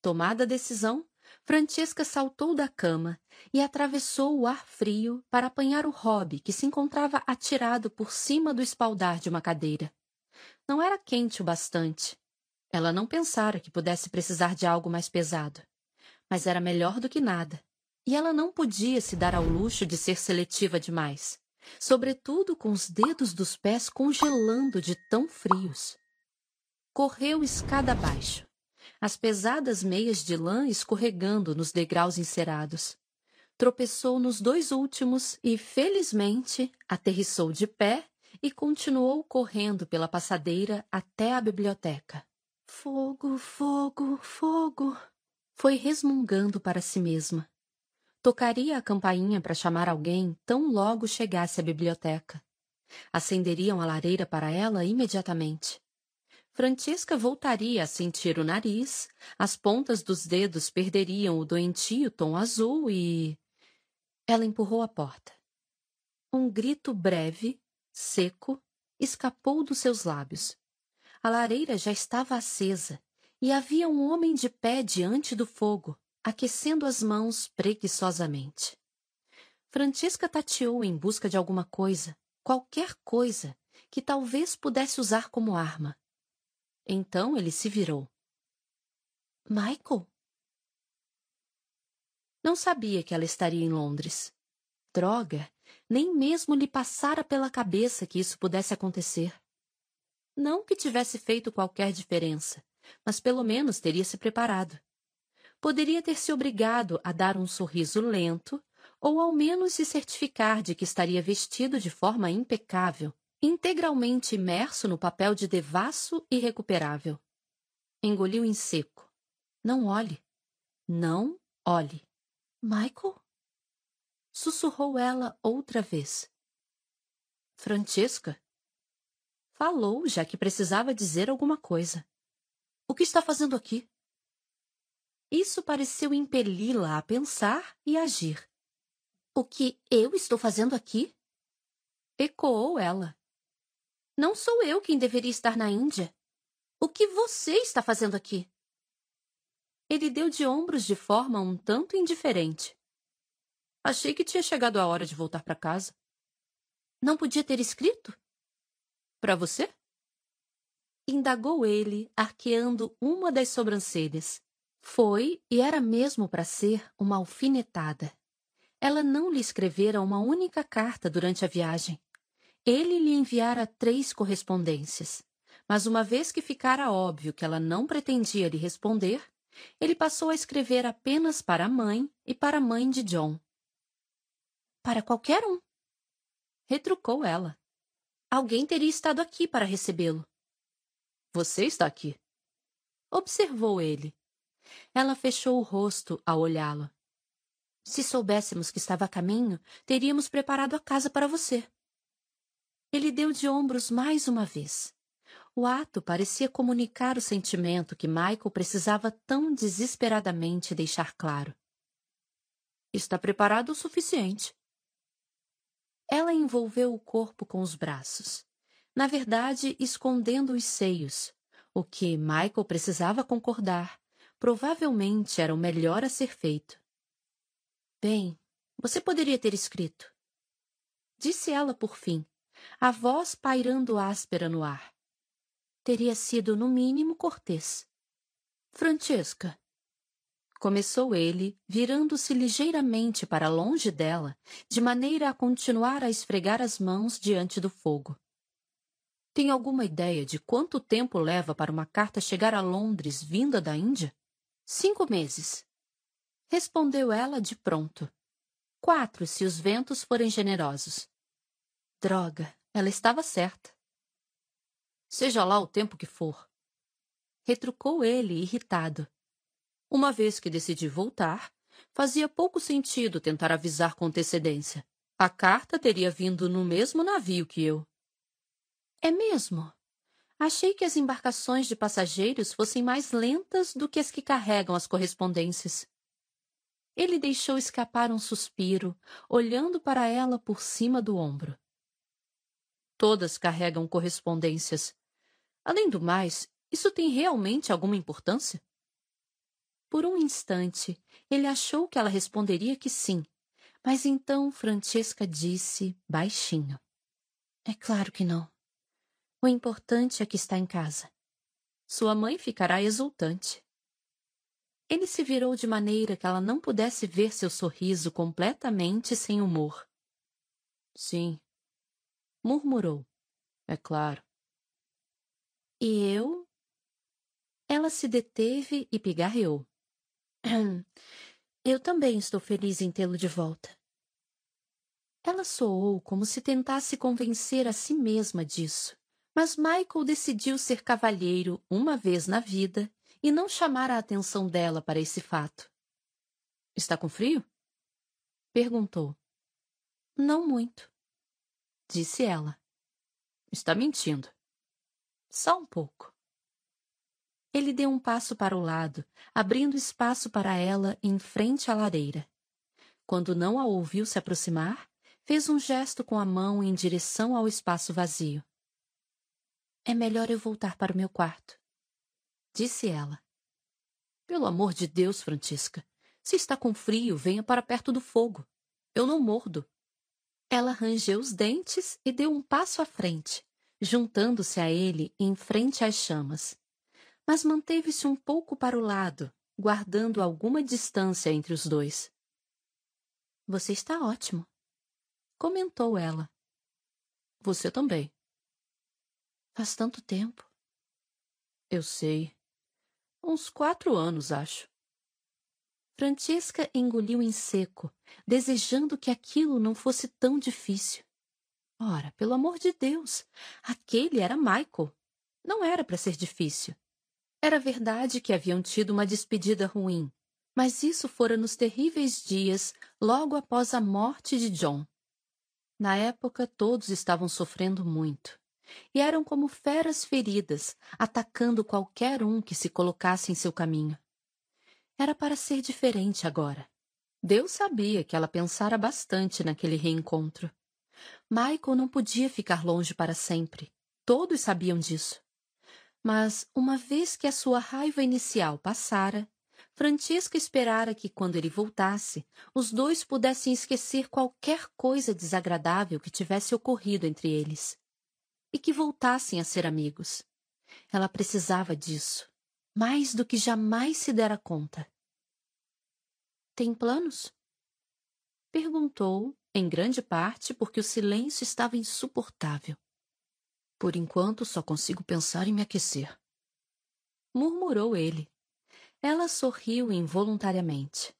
Tomada a decisão, Francesca saltou da cama e atravessou o ar frio para apanhar o hobby que se encontrava atirado por cima do espaldar de uma cadeira. Não era quente o bastante. Ela não pensara que pudesse precisar de algo mais pesado. Mas era melhor do que nada. E ela não podia se dar ao luxo de ser seletiva demais sobretudo com os dedos dos pés congelando de tão frios. Correu escada abaixo, as pesadas meias de lã escorregando nos degraus encerados. Tropeçou nos dois últimos e, felizmente, aterrissou de pé e continuou correndo pela passadeira até a biblioteca. Fogo, fogo, fogo! Foi resmungando para si mesma. Tocaria a campainha para chamar alguém tão logo chegasse à biblioteca. Acenderiam a lareira para ela imediatamente. Francisca voltaria a sentir o nariz, as pontas dos dedos perderiam o doentio tom azul e. Ela empurrou a porta. Um grito breve, seco, escapou dos seus lábios. A lareira já estava acesa e havia um homem de pé diante do fogo, aquecendo as mãos preguiçosamente. Francisca tateou em busca de alguma coisa, qualquer coisa, que talvez pudesse usar como arma. Então ele se virou. Michael? Não sabia que ela estaria em Londres. Droga, nem mesmo lhe passara pela cabeça que isso pudesse acontecer. Não que tivesse feito qualquer diferença, mas pelo menos teria se preparado poderia ter se obrigado a dar um sorriso lento ou ao menos se certificar de que estaria vestido de forma impecável, integralmente imerso no papel de devasso irrecuperável. Engoliu em seco. Não olhe. Não olhe. Michael? Sussurrou ela outra vez. Francesca? Falou, já que precisava dizer alguma coisa. O que está fazendo aqui? Isso pareceu impeli-la a pensar e agir. O que eu estou fazendo aqui? Ecoou ela. Não sou eu quem deveria estar na Índia. O que você está fazendo aqui? Ele deu de ombros de forma um tanto indiferente. Achei que tinha chegado a hora de voltar para casa. Não podia ter escrito? Para você? Indagou ele, arqueando uma das sobrancelhas. Foi, e era mesmo para ser, uma alfinetada. Ela não lhe escrevera uma única carta durante a viagem. Ele lhe enviara três correspondências. Mas uma vez que ficara óbvio que ela não pretendia lhe responder, ele passou a escrever apenas para a mãe e para a mãe de John. Para qualquer um, retrucou ela. Alguém teria estado aqui para recebê-lo. Você está aqui. Observou ele. Ela fechou o rosto ao olhá-lo. Se soubéssemos que estava a caminho, teríamos preparado a casa para você. Ele deu de ombros mais uma vez. O ato parecia comunicar o sentimento que Michael precisava tão desesperadamente deixar claro. Está preparado o suficiente. Ela envolveu o corpo com os braços, na verdade, escondendo os seios, o que Michael precisava concordar. Provavelmente era o melhor a ser feito. Bem, você poderia ter escrito. Disse ela por fim, a voz pairando áspera no ar. Teria sido, no mínimo, cortês. Francesca, Começou ele, virando-se ligeiramente para longe dela, de maneira a continuar a esfregar as mãos diante do fogo. Tem alguma ideia de quanto tempo leva para uma carta chegar a Londres vinda da Índia? Cinco meses. Respondeu ela de pronto. Quatro, se os ventos forem generosos. Droga, ela estava certa. Seja lá o tempo que for. Retrucou ele, irritado. Uma vez que decidi voltar, fazia pouco sentido tentar avisar com antecedência. A carta teria vindo no mesmo navio que eu. É mesmo? Achei que as embarcações de passageiros fossem mais lentas do que as que carregam as correspondências. Ele deixou escapar um suspiro, olhando para ela por cima do ombro. Todas carregam correspondências. Além do mais, isso tem realmente alguma importância? Por um instante, ele achou que ela responderia que sim, mas então Francesca disse baixinho: É claro que não. O importante é que está em casa. Sua mãe ficará exultante. Ele se virou de maneira que ela não pudesse ver seu sorriso completamente sem humor. Sim, murmurou. É claro. E eu? Ela se deteve e pigarreou. Eu também estou feliz em tê-lo de volta. Ela soou como se tentasse convencer a si mesma disso, mas Michael decidiu ser cavalheiro uma vez na vida e não chamar a atenção dela para esse fato. Está com frio? Perguntou. Não muito, disse ela. Está mentindo. Só um pouco. Ele deu um passo para o lado, abrindo espaço para ela em frente à lareira. Quando não a ouviu se aproximar, fez um gesto com a mão em direção ao espaço vazio. É melhor eu voltar para o meu quarto, disse ela. Pelo amor de Deus, Francisca, se está com frio, venha para perto do fogo. Eu não mordo. Ela rangeu os dentes e deu um passo à frente, juntando-se a ele em frente às chamas mas manteve-se um pouco para o lado, guardando alguma distância entre os dois. Você está ótimo, comentou ela. Você também. Faz tanto tempo. Eu sei. Uns quatro anos, acho. Francesca engoliu em seco, desejando que aquilo não fosse tão difícil. Ora, pelo amor de Deus, aquele era Michael. Não era para ser difícil. Era verdade que haviam tido uma despedida ruim, mas isso fora nos terríveis dias logo após a morte de John. Na época, todos estavam sofrendo muito, e eram como feras feridas, atacando qualquer um que se colocasse em seu caminho. Era para ser diferente agora. Deus sabia que ela pensara bastante naquele reencontro. Michael não podia ficar longe para sempre. Todos sabiam disso. Mas, uma vez que a sua raiva inicial passara, Francesca esperara que, quando ele voltasse, os dois pudessem esquecer qualquer coisa desagradável que tivesse ocorrido entre eles. E que voltassem a ser amigos. Ela precisava disso, mais do que jamais se dera conta. Tem planos? Perguntou, em grande parte porque o silêncio estava insuportável. Por enquanto, só consigo pensar em me aquecer. Murmurou ele. Ela sorriu involuntariamente.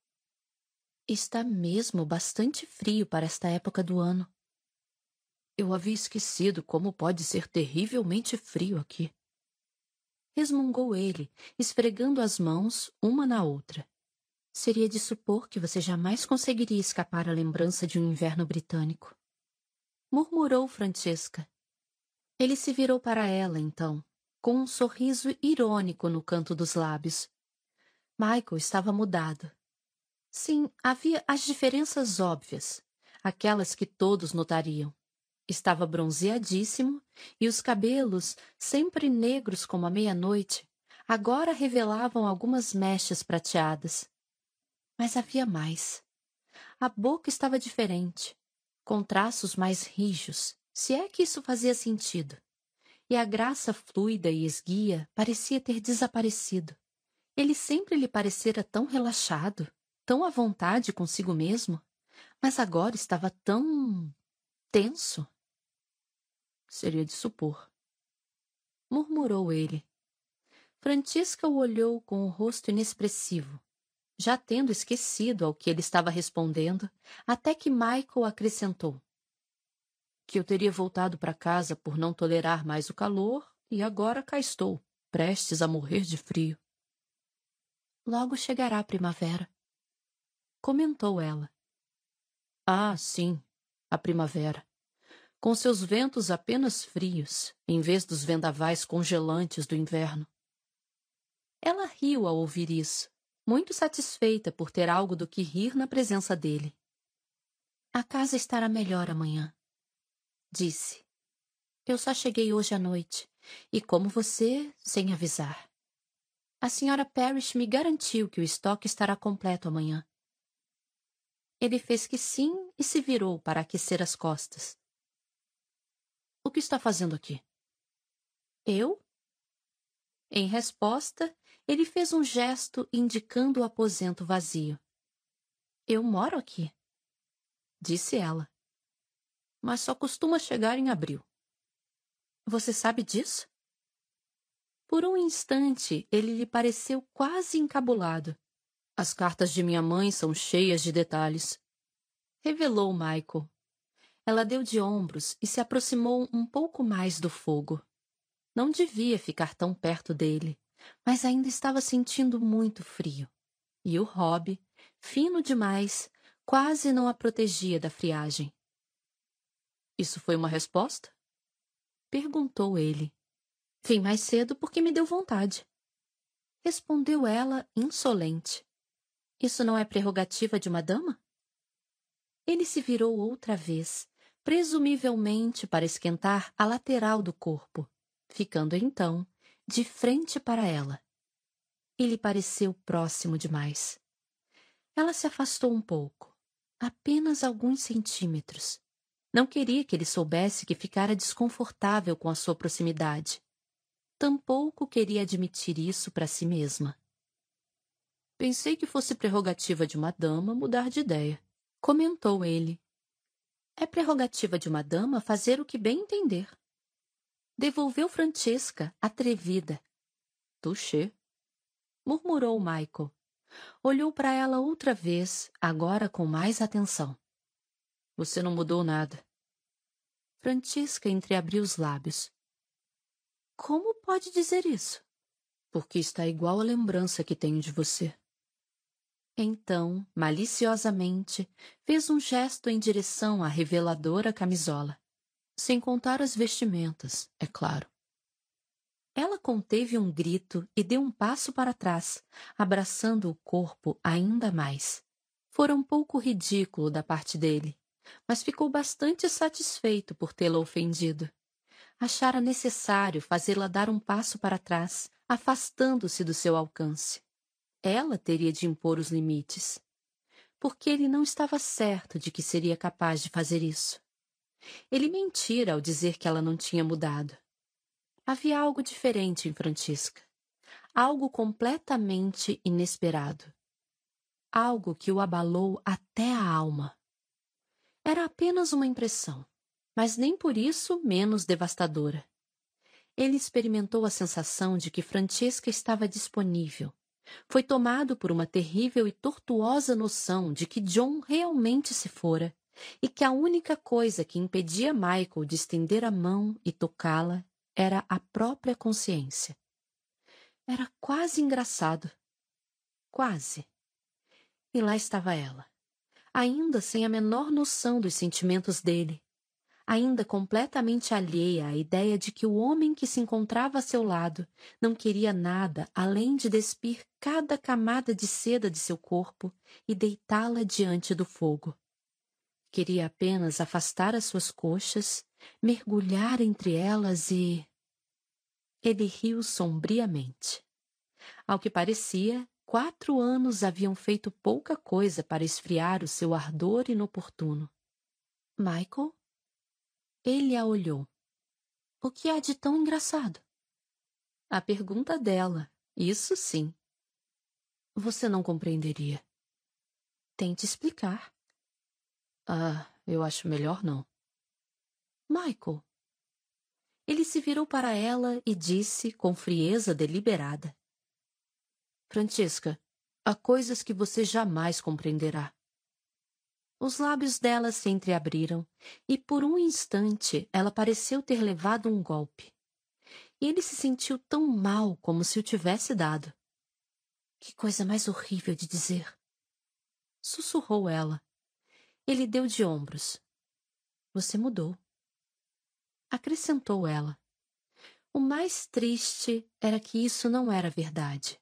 Está mesmo bastante frio para esta época do ano. Eu havia esquecido como pode ser terrivelmente frio aqui. Resmungou ele, esfregando as mãos uma na outra. Seria de supor que você jamais conseguiria escapar à lembrança de um inverno britânico. Murmurou Francesca. Ele se virou para ela, então, com um sorriso irônico no canto dos lábios. Michael estava mudado. Sim, havia as diferenças óbvias, aquelas que todos notariam. Estava bronzeadíssimo e os cabelos, sempre negros como a meia-noite, agora revelavam algumas mechas prateadas. Mas havia mais. A boca estava diferente, com traços mais rijos, se é que isso fazia sentido. E a graça fluida e esguia parecia ter desaparecido. Ele sempre lhe parecera tão relaxado, tão à vontade consigo mesmo, mas agora estava tão tenso. Seria de supor. Murmurou ele. Francisca o olhou com o rosto inexpressivo, já tendo esquecido ao que ele estava respondendo, até que Michael acrescentou que eu teria voltado para casa por não tolerar mais o calor e agora cá estou, prestes a morrer de frio. Logo chegará a primavera. Comentou ela. Ah, sim, a primavera. Com seus ventos apenas frios, em vez dos vendavais congelantes do inverno. Ela riu ao ouvir isso, muito satisfeita por ter algo do que rir na presença dele. A casa estará melhor amanhã, disse. Eu só cheguei hoje à noite, e como você, sem avisar. A senhora Parrish me garantiu que o estoque estará completo amanhã. Ele fez que sim e se virou para aquecer as costas. O que está fazendo aqui? Eu? Em resposta, ele fez um gesto indicando o aposento vazio. Eu moro aqui, disse ela. Mas só costuma chegar em abril. Você sabe disso? Por um instante, ele lhe pareceu quase encabulado. As cartas de minha mãe são cheias de detalhes. Revelou Michael. Ela deu de ombros e se aproximou um pouco mais do fogo. Não devia ficar tão perto dele, mas ainda estava sentindo muito frio. E o Rob, fino demais, quase não a protegia da friagem. Isso foi uma resposta? Perguntou ele. Vim mais cedo porque me deu vontade. Respondeu ela, insolente. Isso não é prerrogativa de uma dama? Ele se virou outra vez, presumivelmente para esquentar a lateral do corpo, ficando então de frente para ela. Ele pareceu próximo demais. Ela se afastou um pouco, apenas alguns centímetros. Não queria que ele soubesse que ficara desconfortável com a sua proximidade tampouco queria admitir isso para si mesma. Pensei que fosse prerrogativa de uma dama mudar de ideia, comentou ele. É prerrogativa de uma dama fazer o que bem entender. Devolveu Francesca, atrevida. Touché, murmurou Michael. Olhou para ela outra vez, agora com mais atenção. Você não mudou nada. Francisca entreabriu os lábios. Como pode dizer isso? Porque está igual à lembrança que tenho de você. Então, maliciosamente, fez um gesto em direção à reveladora camisola. Sem contar as vestimentas, é claro. Ela conteve um grito e deu um passo para trás, abraçando o corpo ainda mais. Fora um pouco ridículo da parte dele, mas ficou bastante satisfeito por tê-la ofendido achara necessário fazê-la dar um passo para trás, afastando-se do seu alcance. Ela teria de impor os limites. Porque ele não estava certo de que seria capaz de fazer isso. Ele mentira ao dizer que ela não tinha mudado. Havia algo diferente em Francisca. Algo completamente inesperado. Algo que o abalou até a alma. Era apenas uma impressão, mas nem por isso menos devastadora. Ele experimentou a sensação de que Francesca estava disponível. Foi tomado por uma terrível e tortuosa noção de que John realmente se fora e que a única coisa que impedia Michael de estender a mão e tocá-la era a própria consciência. Era quase engraçado. Quase. E lá estava ela, ainda sem a menor noção dos sentimentos dele, ainda completamente alheia à ideia de que o homem que se encontrava a seu lado não queria nada além de despir cada camada de seda de seu corpo e deitá-la diante do fogo. Queria apenas afastar as suas coxas, mergulhar entre elas e. Ele riu sombriamente. Ao que parecia, quatro anos haviam feito pouca coisa para esfriar o seu ardor inoportuno. Michael? Ele a olhou. O que há de tão engraçado? A pergunta dela, isso sim. Você não compreenderia. Tente explicar. Ah, eu acho melhor não. Michael. Ele se virou para ela e disse com frieza deliberada: Francisca, há coisas que você jamais compreenderá. Os lábios dela se entreabriram e por um instante ela pareceu ter levado um golpe. E ele se sentiu tão mal como se o tivesse dado. Que coisa mais horrível de dizer! Sussurrou ela. Ele deu de ombros. Você mudou. Acrescentou ela. O mais triste era que isso não era verdade.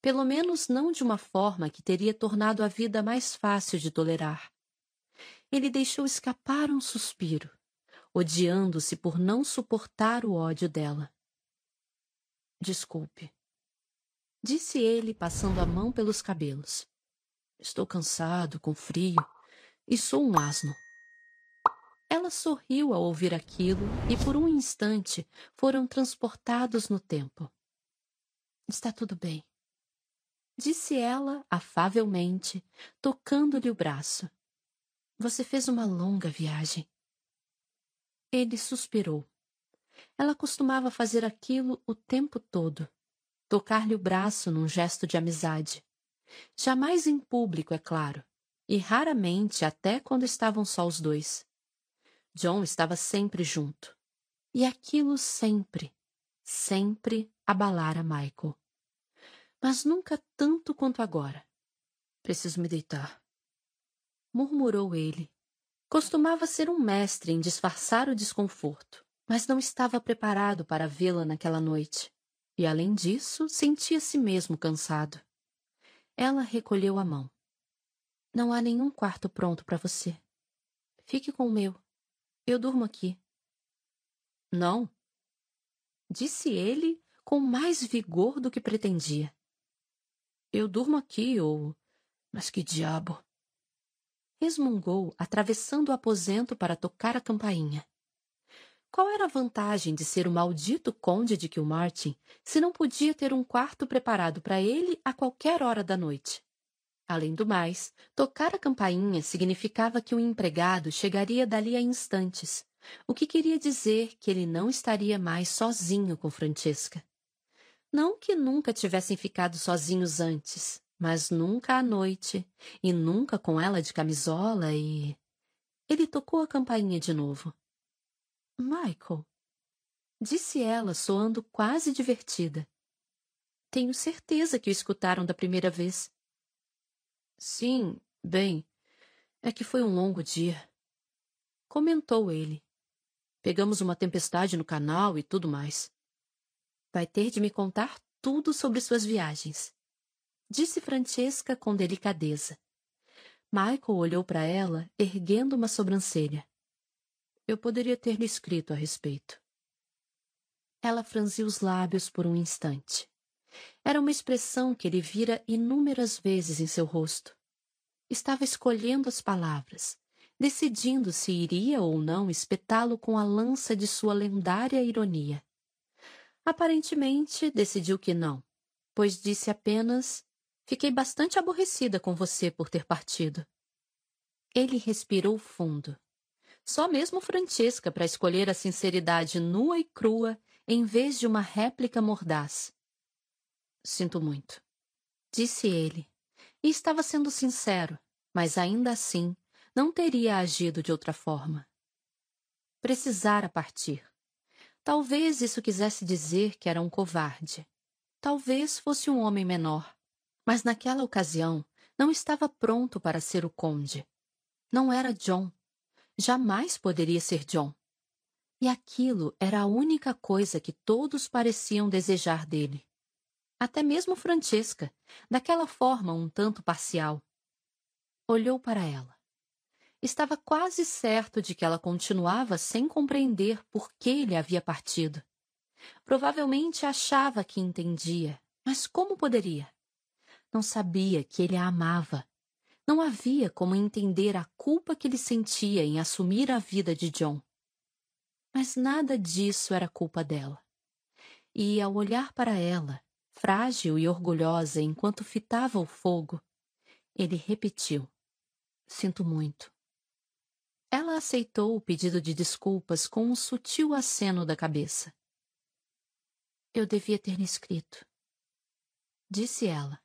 Pelo menos não de uma forma que teria tornado a vida mais fácil de tolerar. Ele deixou escapar um suspiro, odiando-se por não suportar o ódio dela. Desculpe, disse ele, passando a mão pelos cabelos. Estou cansado, com frio. E sou um asno. Ela sorriu ao ouvir aquilo e por um instante foram transportados no tempo. Está tudo bem, disse ela afavelmente, tocando-lhe o braço. Você fez uma longa viagem. Ele suspirou. Ela costumava fazer aquilo o tempo todo. Tocar-lhe o braço num gesto de amizade. Jamais em público, é claro e raramente até quando estavam só os dois. John estava sempre junto. E aquilo sempre, sempre abalara Michael. Mas nunca tanto quanto agora. Preciso me deitar. Murmurou ele. Costumava ser um mestre em disfarçar o desconforto, mas não estava preparado para vê-la naquela noite. E, além disso, sentia-se mesmo cansado. Ela recolheu a mão. Não há nenhum quarto pronto para você. Fique com o meu. Eu durmo aqui. Não, disse ele com mais vigor do que pretendia. Eu durmo aqui, ou. Mas que diabo! Resmungou, atravessando o aposento para tocar a campainha. Qual era a vantagem de ser o maldito conde de Kilmartin se não podia ter um quarto preparado para ele a qualquer hora da noite? Além do mais, tocar a campainha significava que o empregado chegaria dali a instantes, o que queria dizer que ele não estaria mais sozinho com Francesca. Não que nunca tivessem ficado sozinhos antes, mas nunca à noite, e nunca com ela de camisola e. Ele tocou a campainha de novo. Michael, disse ela, soando quase divertida. Tenho certeza que o escutaram da primeira vez. Sim, bem, é que foi um longo dia. Comentou ele. Pegamos uma tempestade no canal e tudo mais. Vai ter de me contar tudo sobre suas viagens, disse Francesca com delicadeza. Michael olhou para ela, erguendo uma sobrancelha. Eu poderia ter lhe escrito a respeito. Ela franziu os lábios por um instante. Era uma expressão que ele vira inúmeras vezes em seu rosto. Estava escolhendo as palavras, decidindo se iria ou não espetá-lo com a lança de sua lendária ironia. Aparentemente, decidiu que não, pois disse apenas: Fiquei bastante aborrecida com você por ter partido. Ele respirou fundo. Só mesmo Francesca para escolher a sinceridade nua e crua em vez de uma réplica mordaz. Sinto muito, disse ele, e estava sendo sincero, mas ainda assim não teria agido de outra forma. Precisara partir. Talvez isso quisesse dizer que era um covarde. Talvez fosse um homem menor. Mas naquela ocasião não estava pronto para ser o conde. Não era John. Jamais poderia ser John. E aquilo era a única coisa que todos pareciam desejar dele. Até mesmo Francesca, daquela forma um tanto parcial. Olhou para ela. Estava quase certo de que ela continuava sem compreender por que ele havia partido. Provavelmente achava que entendia, mas como poderia? Não sabia que ele a amava. Não havia como entender a culpa que ele sentia em assumir a vida de John. Mas nada disso era culpa dela. E ao olhar para ela, frágil e orgulhosa enquanto fitava o fogo, ele repetiu: Sinto muito. Ela aceitou o pedido de desculpas com um sutil aceno da cabeça. Eu devia ter lhe escrito. Disse ela.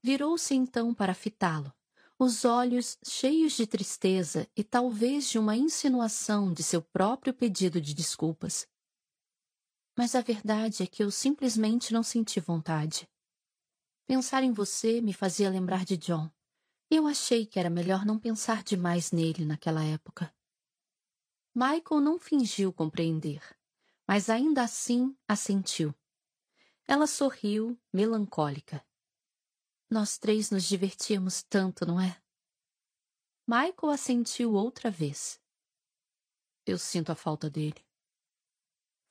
Virou-se então para fitá-lo, os olhos cheios de tristeza e talvez de uma insinuação de seu próprio pedido de desculpas. Mas a verdade é que eu simplesmente não senti vontade. Pensar em você me fazia lembrar de John. Eu achei que era melhor não pensar demais nele naquela época. Michael não fingiu compreender, mas ainda assim assentiu. Ela sorriu, melancólica. Nós três nos divertíamos tanto, não é? Michael assentiu outra vez. Eu sinto a falta dele.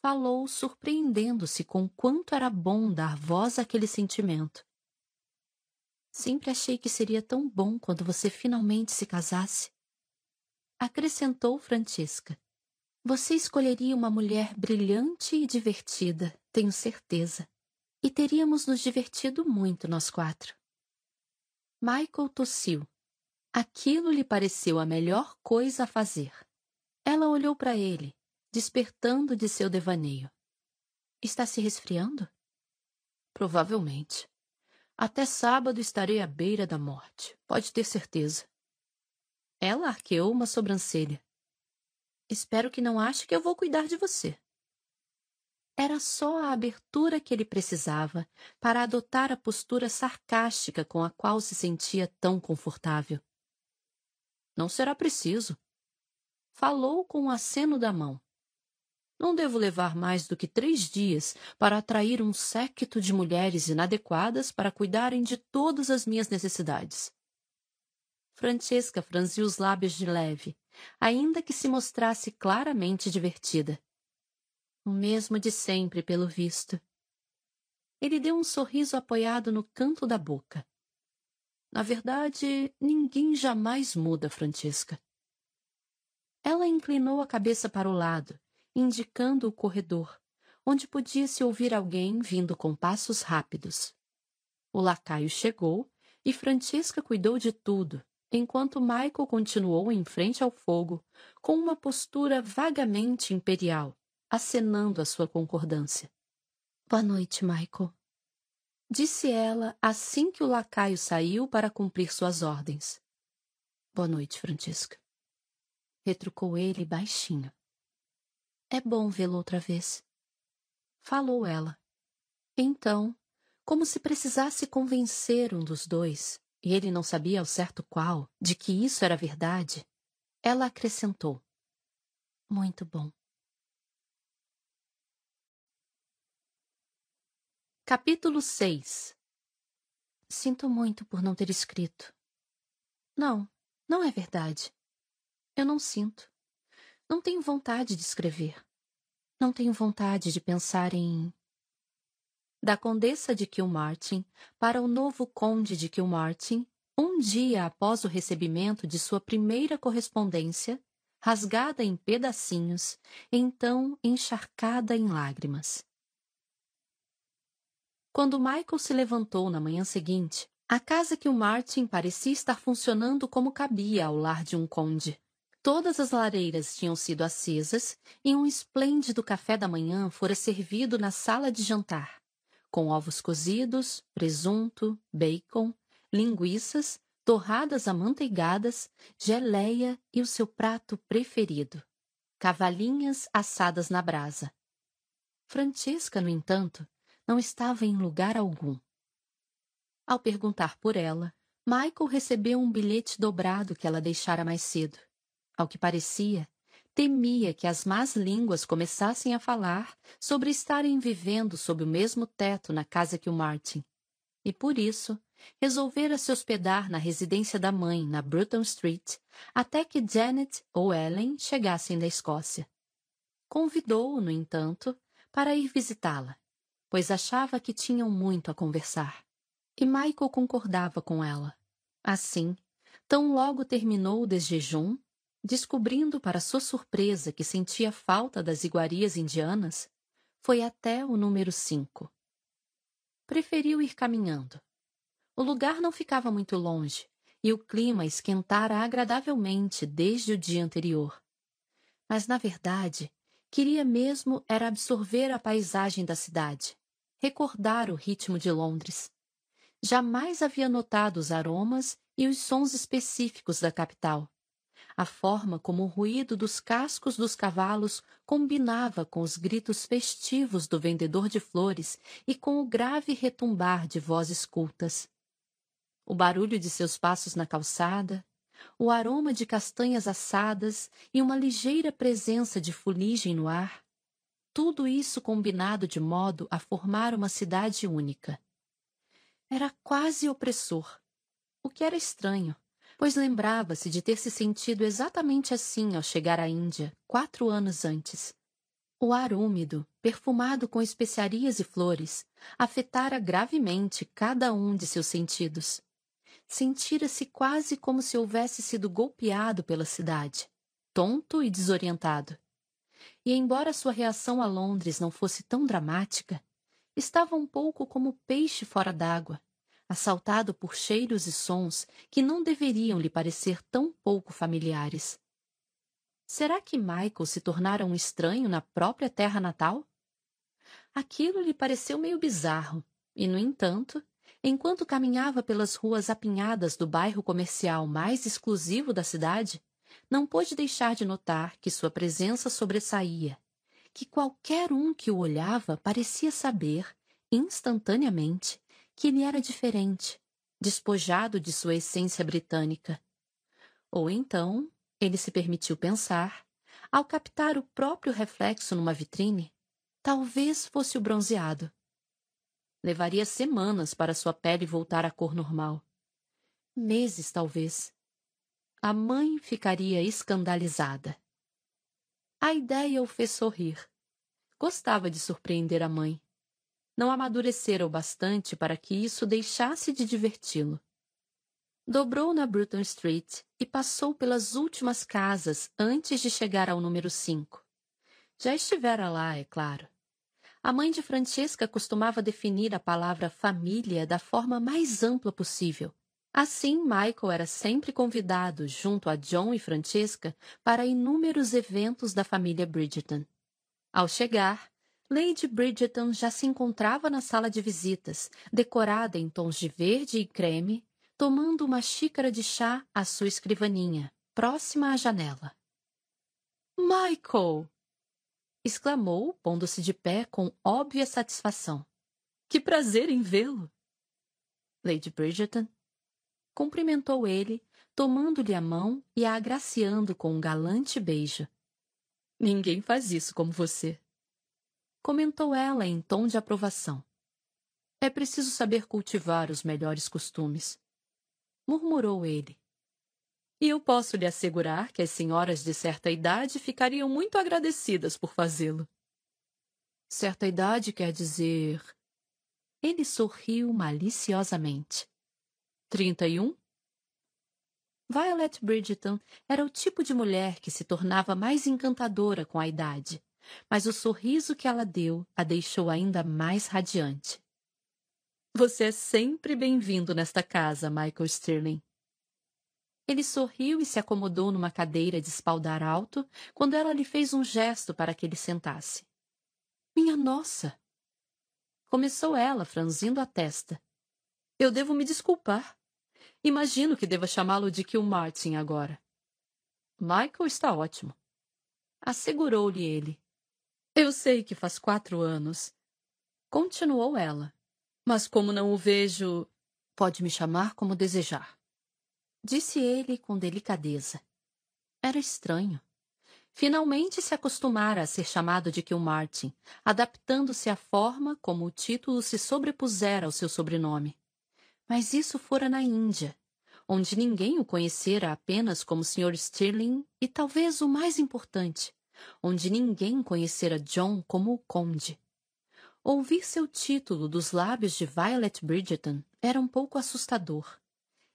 Falou, surpreendendo-se com quanto era bom dar voz àquele sentimento. Sempre achei que seria tão bom quando você finalmente se casasse. Acrescentou Francesca. Você escolheria uma mulher brilhante e divertida, tenho certeza. E teríamos nos divertido muito nós quatro. Michael tossiu. Aquilo lhe pareceu a melhor coisa a fazer. Ela olhou para ele, despertando de seu devaneio. Está se resfriando? Provavelmente. Até sábado estarei à beira da morte, pode ter certeza. Ela arqueou uma sobrancelha. Espero que não ache que eu vou cuidar de você. Era só a abertura que ele precisava para adotar a postura sarcástica com a qual se sentia tão confortável. Não será preciso. Falou com um aceno da mão. Não devo levar mais do que três dias para atrair um séquito de mulheres inadequadas para cuidarem de todas as minhas necessidades. Francesca franziu os lábios de leve, ainda que se mostrasse claramente divertida. O mesmo de sempre, pelo visto. Ele deu um sorriso apoiado no canto da boca. Na verdade, ninguém jamais muda, Francesca. Ela inclinou a cabeça para o lado, indicando o corredor, onde podia-se ouvir alguém vindo com passos rápidos. O lacaio chegou e Francisca cuidou de tudo, enquanto Michael continuou em frente ao fogo, com uma postura vagamente imperial, acenando a sua concordância. Boa noite, Michael. Disse ela assim que o lacaio saiu para cumprir suas ordens. Boa noite, Francisca. Retrucou ele baixinho. É bom vê-lo outra vez. Falou ela. Então, como se precisasse convencer um dos dois, e ele não sabia ao certo qual, de que isso era verdade, ela acrescentou: Muito bom. Capítulo 6 Sinto muito por não ter escrito. Não, não é verdade. Eu não sinto. Não tenho vontade de escrever. Não tenho vontade de pensar em. Da condessa de Kilmartin para o novo conde de Kilmartin, um dia após o recebimento de sua primeira correspondência, rasgada em pedacinhos, então encharcada em lágrimas. Quando Michael se levantou na manhã seguinte, a casa que o Martin parecia estar funcionando como cabia ao lar de um conde. Todas as lareiras tinham sido acesas e um esplêndido café da manhã fora servido na sala de jantar, com ovos cozidos, presunto, bacon, linguiças, torradas amanteigadas, geleia e o seu prato preferido, cavalinhas assadas na brasa. Francesca, no entanto, não estava em lugar algum. Ao perguntar por ela, Michael recebeu um bilhete dobrado que ela deixara mais cedo. Ao que parecia, temia que as más línguas começassem a falar sobre estarem vivendo sob o mesmo teto na casa que o Martin. E por isso, resolvera se hospedar na residência da mãe, na Bruton Street, até que Janet ou Ellen chegassem da Escócia. Convidou-o, no entanto, para ir visitá-la, pois achava que tinham muito a conversar. E Michael concordava com ela. Assim, tão logo terminou o desjejum, Descobrindo para sua surpresa que sentia falta das iguarias indianas, foi até o número cinco. Preferiu ir caminhando. O lugar não ficava muito longe e o clima esquentara agradavelmente desde o dia anterior. Mas, na verdade, queria mesmo era absorver a paisagem da cidade, recordar o ritmo de Londres. Jamais havia notado os aromas e os sons específicos da capital a forma como o ruído dos cascos dos cavalos combinava com os gritos festivos do vendedor de flores e com o grave retumbar de vozes cultas. O barulho de seus passos na calçada, o aroma de castanhas assadas e uma ligeira presença de fuligem no ar, tudo isso combinado de modo a formar uma cidade única. Era quase opressor, o que era estranho pois lembrava-se de ter se sentido exatamente assim ao chegar à Índia, quatro anos antes. O ar úmido, perfumado com especiarias e flores, afetara gravemente cada um de seus sentidos. Sentira-se quase como se houvesse sido golpeado pela cidade, tonto e desorientado. E embora sua reação a Londres não fosse tão dramática, estava um pouco como peixe fora d'água, assaltado por cheiros e sons que não deveriam lhe parecer tão pouco familiares. Será que Michael se tornara um estranho na própria terra natal? Aquilo lhe pareceu meio bizarro, e, no entanto, enquanto caminhava pelas ruas apinhadas do bairro comercial mais exclusivo da cidade, não pôde deixar de notar que sua presença sobressaía, que qualquer um que o olhava parecia saber, instantaneamente, que ele era diferente, despojado de sua essência britânica. Ou então, ele se permitiu pensar, ao captar o próprio reflexo numa vitrine, talvez fosse o bronzeado. Levaria semanas para sua pele voltar à cor normal. Meses, talvez. A mãe ficaria escandalizada. A ideia o fez sorrir. Gostava de surpreender a mãe não amadurecera o bastante para que isso deixasse de diverti-lo. Dobrou na Bruton Street e passou pelas últimas casas antes de chegar ao número 5. Já estivera lá, é claro. A mãe de Francesca costumava definir a palavra família da forma mais ampla possível. Assim, Michael era sempre convidado, junto a John e Francesca, para inúmeros eventos da família Bridgerton. Ao chegar, Lady Bridgerton já se encontrava na sala de visitas, decorada em tons de verde e creme, tomando uma xícara de chá à sua escrivaninha, próxima à janela. Michael! exclamou, pondo-se de pé com óbvia satisfação. Que prazer em vê-lo! Lady Bridgerton cumprimentou ele, tomando-lhe a mão e a agraciando com um galante beijo. Ninguém faz isso como você comentou ela em tom de aprovação. É preciso saber cultivar os melhores costumes, murmurou ele. E eu posso lhe assegurar que as senhoras de certa idade ficariam muito agradecidas por fazê-lo. Certa idade quer dizer. Ele sorriu maliciosamente. Trinta e um? Violet Bridgeton era o tipo de mulher que se tornava mais encantadora com a idade, mas o sorriso que ela deu a deixou ainda mais radiante. Você é sempre bem-vindo nesta casa, Michael Stirling. Ele sorriu e se acomodou numa cadeira de espaldar alto quando ela lhe fez um gesto para que ele sentasse. Minha nossa! Começou ela, franzindo a testa. Eu devo me desculpar. Imagino que deva chamá-lo de Kilmartin agora. Michael está ótimo. Assegurou-lhe ele. Eu sei que faz quatro anos. Continuou ela. Mas como não o vejo. Pode me chamar como desejar. Disse ele com delicadeza. Era estranho. Finalmente se acostumara a ser chamado de Kilmartin, adaptando-se à forma como o título se sobrepusera ao seu sobrenome. Mas isso fora na Índia, onde ninguém o conhecera apenas como Sr. Stirling e talvez o mais importante, onde ninguém conhecera John como o Conde. Ouvir seu título dos lábios de Violet Bridgerton era um pouco assustador,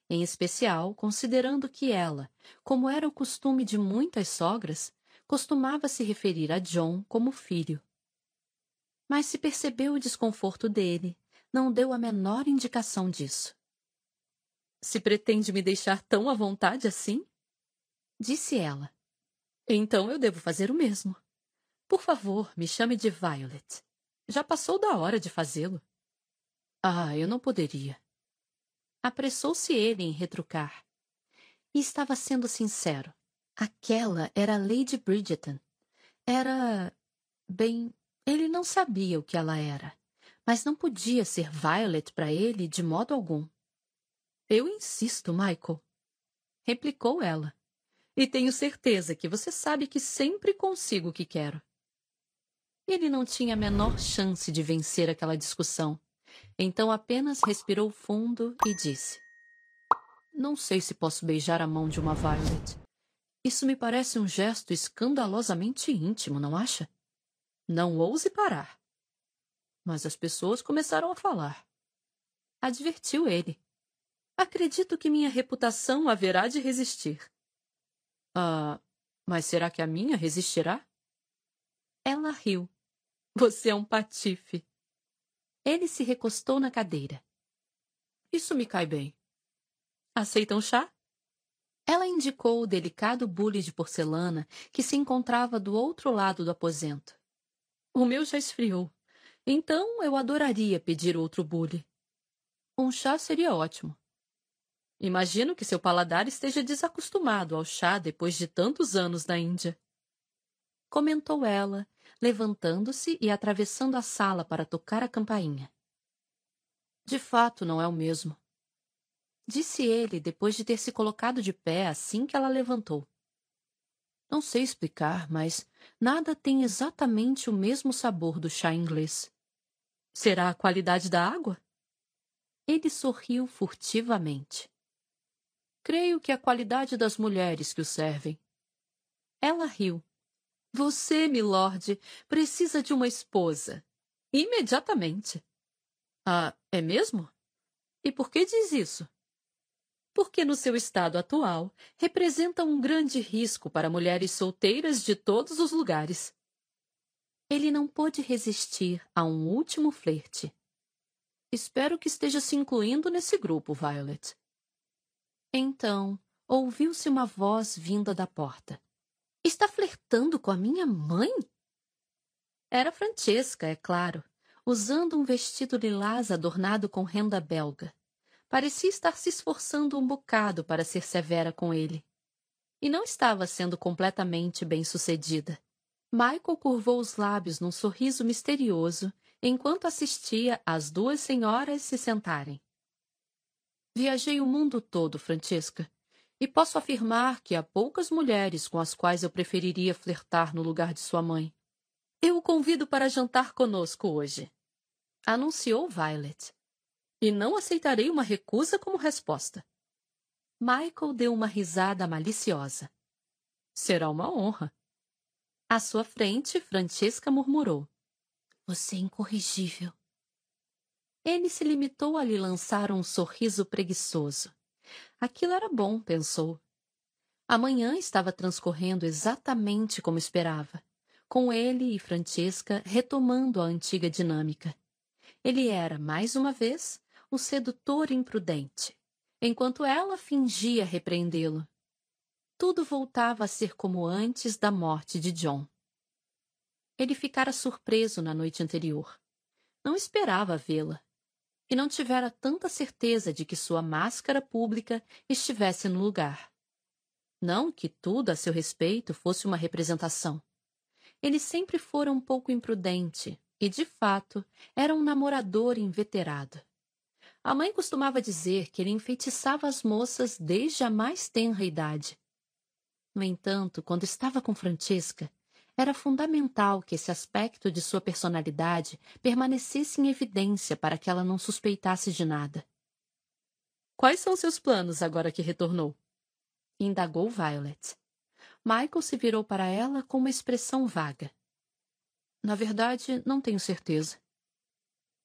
em especial considerando que ela, como era o costume de muitas sogras, costumava se referir a John como filho. Mas se percebeu o desconforto dele, não deu a menor indicação disso. Se pretende me deixar tão à vontade assim? Disse ela. Então eu devo fazer o mesmo. Por favor, me chame de Violet. Já passou da hora de fazê-lo. Ah, eu não poderia. Apressou-se ele em retrucar. E estava sendo sincero. Aquela era Lady Bridgerton. Era. Bem, ele não sabia o que ela era, mas não podia ser Violet para ele de modo algum. Eu insisto, Michael, replicou ela. E tenho certeza que você sabe que sempre consigo o que quero. Ele não tinha a menor chance de vencer aquela discussão, então apenas respirou fundo e disse: Não sei se posso beijar a mão de uma Violet. Isso me parece um gesto escandalosamente íntimo, não acha? Não ouse parar. Mas as pessoas começaram a falar. Advertiu ele. Acredito que minha reputação haverá de resistir. Ah, mas será que a minha resistirá? Ela riu. Você é um patife. Ele se recostou na cadeira. Isso me cai bem. Aceita um chá? Ela indicou o delicado bule de porcelana que se encontrava do outro lado do aposento. O meu já esfriou, então eu adoraria pedir outro bule. Um chá seria ótimo. Imagino que seu paladar esteja desacostumado ao chá depois de tantos anos na Índia. Comentou ela, levantando-se e atravessando a sala para tocar a campainha. De fato, não é o mesmo disse ele depois de ter se colocado de pé assim que ela levantou. Não sei explicar, mas nada tem exatamente o mesmo sabor do chá inglês. Será a qualidade da água? Ele sorriu furtivamente. Creio que a qualidade das mulheres que o servem. Ela riu. Você, milord, precisa de uma esposa. Imediatamente. Ah, é mesmo? E por que diz isso? porque no seu estado atual representa um grande risco para mulheres solteiras de todos os lugares. Ele não pôde resistir a um último flerte. Espero que esteja se incluindo nesse grupo, Violet. Então, ouviu-se uma voz vinda da porta. Está flertando com a minha mãe? Era Francesca, é claro, usando um vestido lilás adornado com renda belga parecia estar se esforçando um bocado para ser severa com ele. E não estava sendo completamente bem-sucedida. Michael curvou os lábios num sorriso misterioso enquanto assistia às duas senhoras se sentarem. Viajei o mundo todo, Francesca, e posso afirmar que há poucas mulheres com as quais eu preferiria flertar no lugar de sua mãe. Eu o convido para jantar conosco hoje, anunciou Violet e não aceitarei uma recusa como resposta. Michael deu uma risada maliciosa. Será uma honra. À sua frente, Francesca murmurou. Você é incorrigível. Ele se limitou a lhe lançar um sorriso preguiçoso. Aquilo era bom, pensou. A manhã estava transcorrendo exatamente como esperava, com ele e Francesca retomando a antiga dinâmica. Ele era, mais uma vez, o sedutor imprudente, enquanto ela fingia repreendê-lo. Tudo voltava a ser como antes da morte de John. Ele ficara surpreso na noite anterior. Não esperava vê-la e não tivera tanta certeza de que sua máscara pública estivesse no lugar. Não que tudo a seu respeito fosse uma representação. Ele sempre fora um pouco imprudente e, de fato, era um namorador inveterado. A mãe costumava dizer que ele enfeitiçava as moças desde a mais tenra idade. No entanto, quando estava com Francesca, era fundamental que esse aspecto de sua personalidade permanecesse em evidência para que ela não suspeitasse de nada. Quais são seus planos agora que retornou? indagou Violet. Michael se virou para ela com uma expressão vaga. Na verdade, não tenho certeza.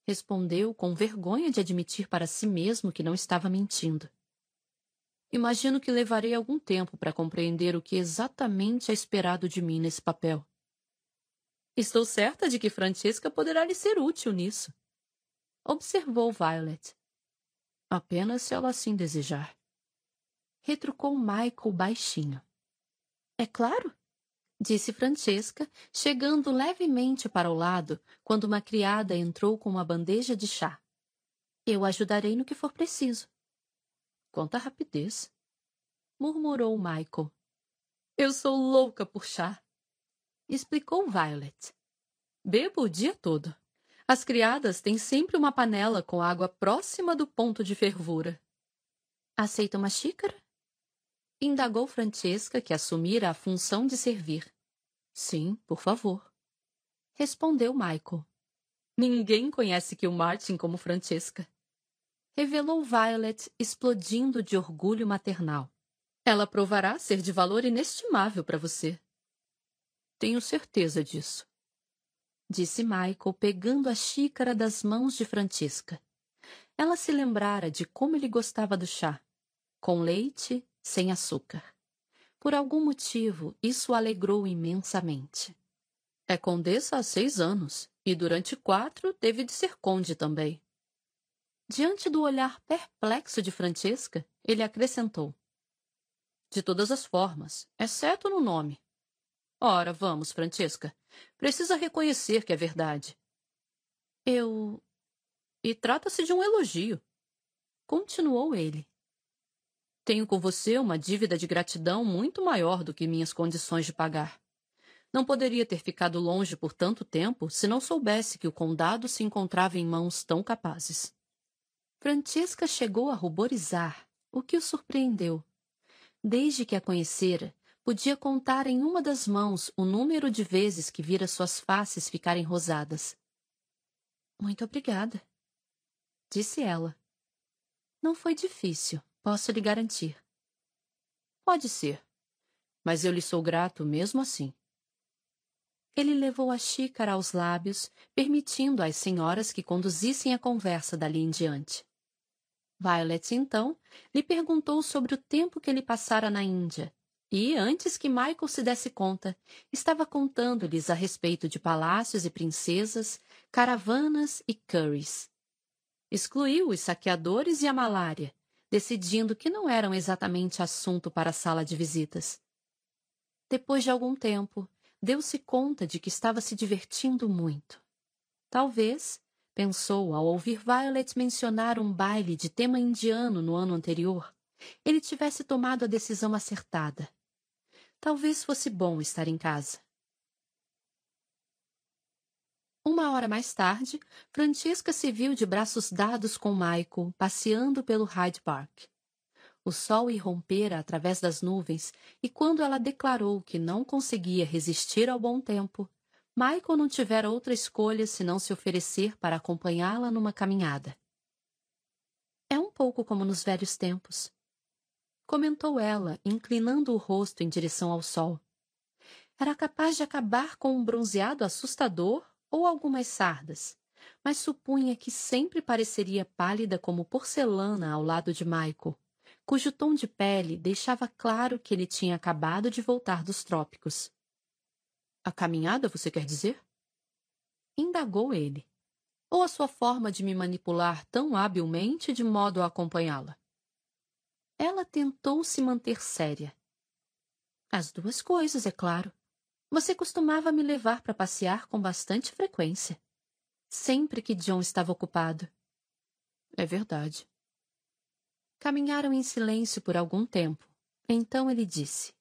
Respondeu com vergonha de admitir para si mesmo que não estava mentindo. Imagino que levarei algum tempo para compreender o que exatamente é esperado de mim nesse papel. Estou certa de que Francesca poderá lhe ser útil nisso. Observou Violet. Apenas se ela assim desejar. Retrucou Michael baixinho. É claro, disse Francesca, chegando levemente para o lado quando uma criada entrou com uma bandeja de chá. Eu ajudarei no que for preciso. Quanta rapidez! murmurou Michael. Eu sou louca por chá, explicou Violet. Bebo o dia todo. As criadas têm sempre uma panela com água próxima do ponto de fervura. Aceita uma xícara? Indagou Francesca, que assumira a função de servir. Sim, por favor. Respondeu Michael. Ninguém conhece Martin como Francesca revelou Violet explodindo de orgulho maternal. Ela provará ser de valor inestimável para você. Tenho certeza disso. Disse Michael, pegando a xícara das mãos de Francisca. Ela se lembrara de como ele gostava do chá, com leite, sem açúcar. Por algum motivo, isso o alegrou imensamente. É condessa há seis anos, e durante quatro teve de ser conde também. Diante do olhar perplexo de Francesca, ele acrescentou: De todas as formas, exceto no nome. Ora, vamos, Francesca. Precisa reconhecer que é verdade. Eu. E trata-se de um elogio. Continuou ele. Tenho com você uma dívida de gratidão muito maior do que minhas condições de pagar. Não poderia ter ficado longe por tanto tempo se não soubesse que o condado se encontrava em mãos tão capazes. Francesca chegou a ruborizar, o que o surpreendeu. Desde que a conhecera, podia contar em uma das mãos o número de vezes que vira suas faces ficarem rosadas. Muito obrigada, disse ela. Não foi difícil, posso lhe garantir. Pode ser, mas eu lhe sou grato mesmo assim. Ele levou a xícara aos lábios, permitindo às senhoras que conduzissem a conversa dali em diante. Violet, então, lhe perguntou sobre o tempo que ele passara na Índia, e, antes que Michael se desse conta, estava contando-lhes a respeito de palácios e princesas, caravanas e curries. Excluiu os saqueadores e a malária, decidindo que não eram exatamente assunto para a sala de visitas. Depois de algum tempo, deu-se conta de que estava se divertindo muito. Talvez, pensou ao ouvir Violet mencionar um baile de tema indiano no ano anterior, ele tivesse tomado a decisão acertada. Talvez fosse bom estar em casa. Uma hora mais tarde, Francesca se viu de braços dados com Michael, passeando pelo Hyde Park. O sol irrompera através das nuvens, e quando ela declarou que não conseguia resistir ao bom tempo, Michael não tivera outra escolha senão se oferecer para acompanhá-la numa caminhada. É um pouco como nos velhos tempos, comentou ela, inclinando o rosto em direção ao sol. Era capaz de acabar com um bronzeado assustador ou algumas sardas, mas supunha que sempre pareceria pálida como porcelana ao lado de Michael, cujo tom de pele deixava claro que ele tinha acabado de voltar dos trópicos. A caminhada, você quer dizer? Indagou ele. Ou a sua forma de me manipular tão habilmente de modo a acompanhá-la? Ela tentou se manter séria. As duas coisas, é claro. Você costumava me levar para passear com bastante frequência. Sempre que John estava ocupado. É verdade. Caminharam em silêncio por algum tempo. Então ele disse: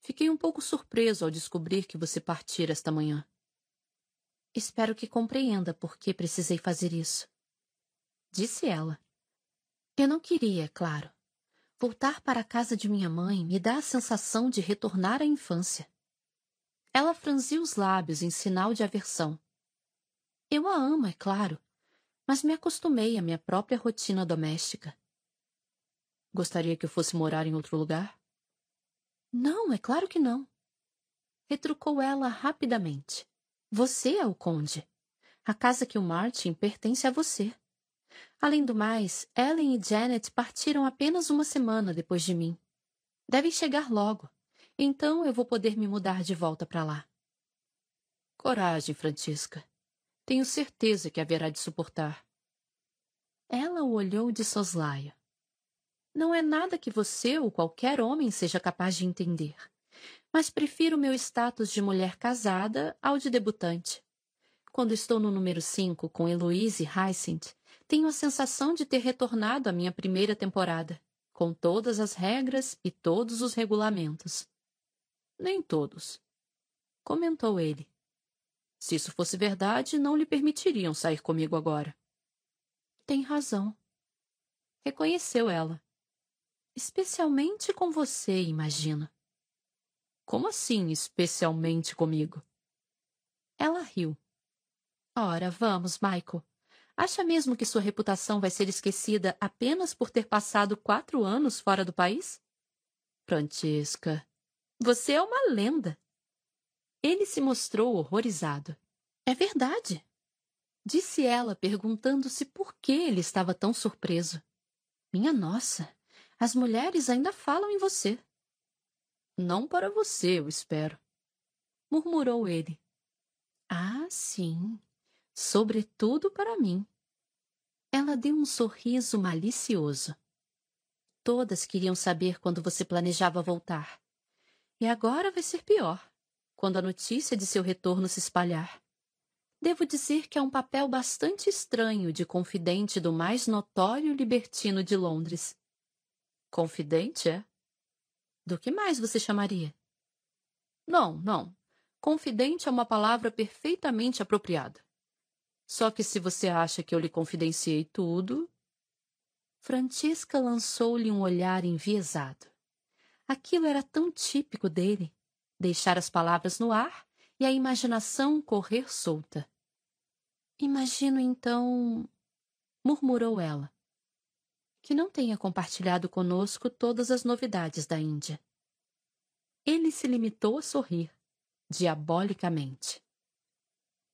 Fiquei um pouco surpreso ao descobrir que você partira esta manhã. Espero que compreenda por que precisei fazer isso. Disse ela. Eu não queria, claro. Voltar para a casa de minha mãe me dá a sensação de retornar à infância. Ela franziu os lábios em sinal de aversão. Eu a amo, é claro, mas me acostumei à minha própria rotina doméstica. Gostaria que eu fosse morar em outro lugar? Não, é claro que não. Retrucou ela rapidamente. Você é o conde. A casa que o Martin pertence a você. Além do mais, Ellen e Janet partiram apenas uma semana depois de mim. Devem chegar logo. Então eu vou poder me mudar de volta para lá. Coragem, Francisca. Tenho certeza que haverá de suportar. Ela o olhou de soslaio. Não é nada que você ou qualquer homem seja capaz de entender, mas prefiro meu status de mulher casada ao de debutante. Quando estou no número 5 com Heloise Hyacinth, tenho a sensação de ter retornado à minha primeira temporada, com todas as regras e todos os regulamentos. Nem todos, comentou ele. Se isso fosse verdade, não lhe permitiriam sair comigo agora. Tem razão. Reconheceu ela. Especialmente com você, imagina. Como assim, especialmente comigo? Ela riu. Ora, vamos, Michael. Acha mesmo que sua reputação vai ser esquecida apenas por ter passado quatro anos fora do país? Francesca, você é uma lenda. Ele se mostrou horrorizado. É verdade, disse ela, perguntando-se por que ele estava tão surpreso. Minha nossa, as mulheres ainda falam em você. Não para você, eu espero, murmurou ele. Ah, sim, sobretudo para mim. Ela deu um sorriso malicioso. Todas queriam saber quando você planejava voltar. E agora vai ser pior quando a notícia de seu retorno se espalhar. Devo dizer que é um papel bastante estranho de confidente do mais notório libertino de Londres. Confidente, é? Do que mais você chamaria? Não, não. Confidente é uma palavra perfeitamente apropriada. Só que se você acha que eu lhe confidenciei tudo. Francisca lançou-lhe um olhar enviesado. Aquilo era tão típico dele deixar as palavras no ar e a imaginação correr solta. Imagino então, murmurou ela, que não tenha compartilhado conosco todas as novidades da Índia. Ele se limitou a sorrir, diabolicamente.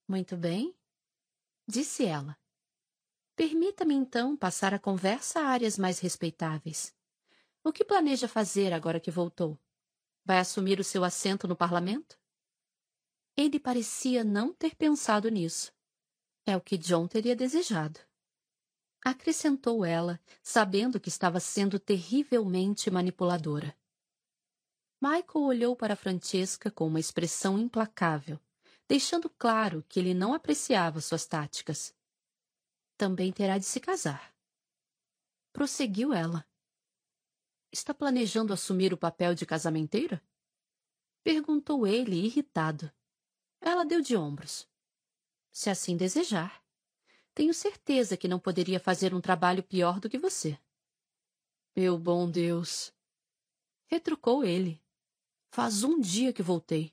Muito bem, disse ela. Permita-me então passar a conversa a áreas mais respeitáveis. O que planeja fazer agora que voltou? Vai assumir o seu assento no parlamento? Ele parecia não ter pensado nisso. É o que John teria desejado. Acrescentou ela, sabendo que estava sendo terrivelmente manipuladora. Michael olhou para Francesca com uma expressão implacável, deixando claro que ele não apreciava suas táticas. Também terá de se casar. Prosseguiu ela. Está planejando assumir o papel de casamenteira? Perguntou ele, irritado. Ela deu de ombros. Se assim desejar. Tenho certeza que não poderia fazer um trabalho pior do que você. Meu bom Deus! Retrucou ele. Faz um dia que voltei.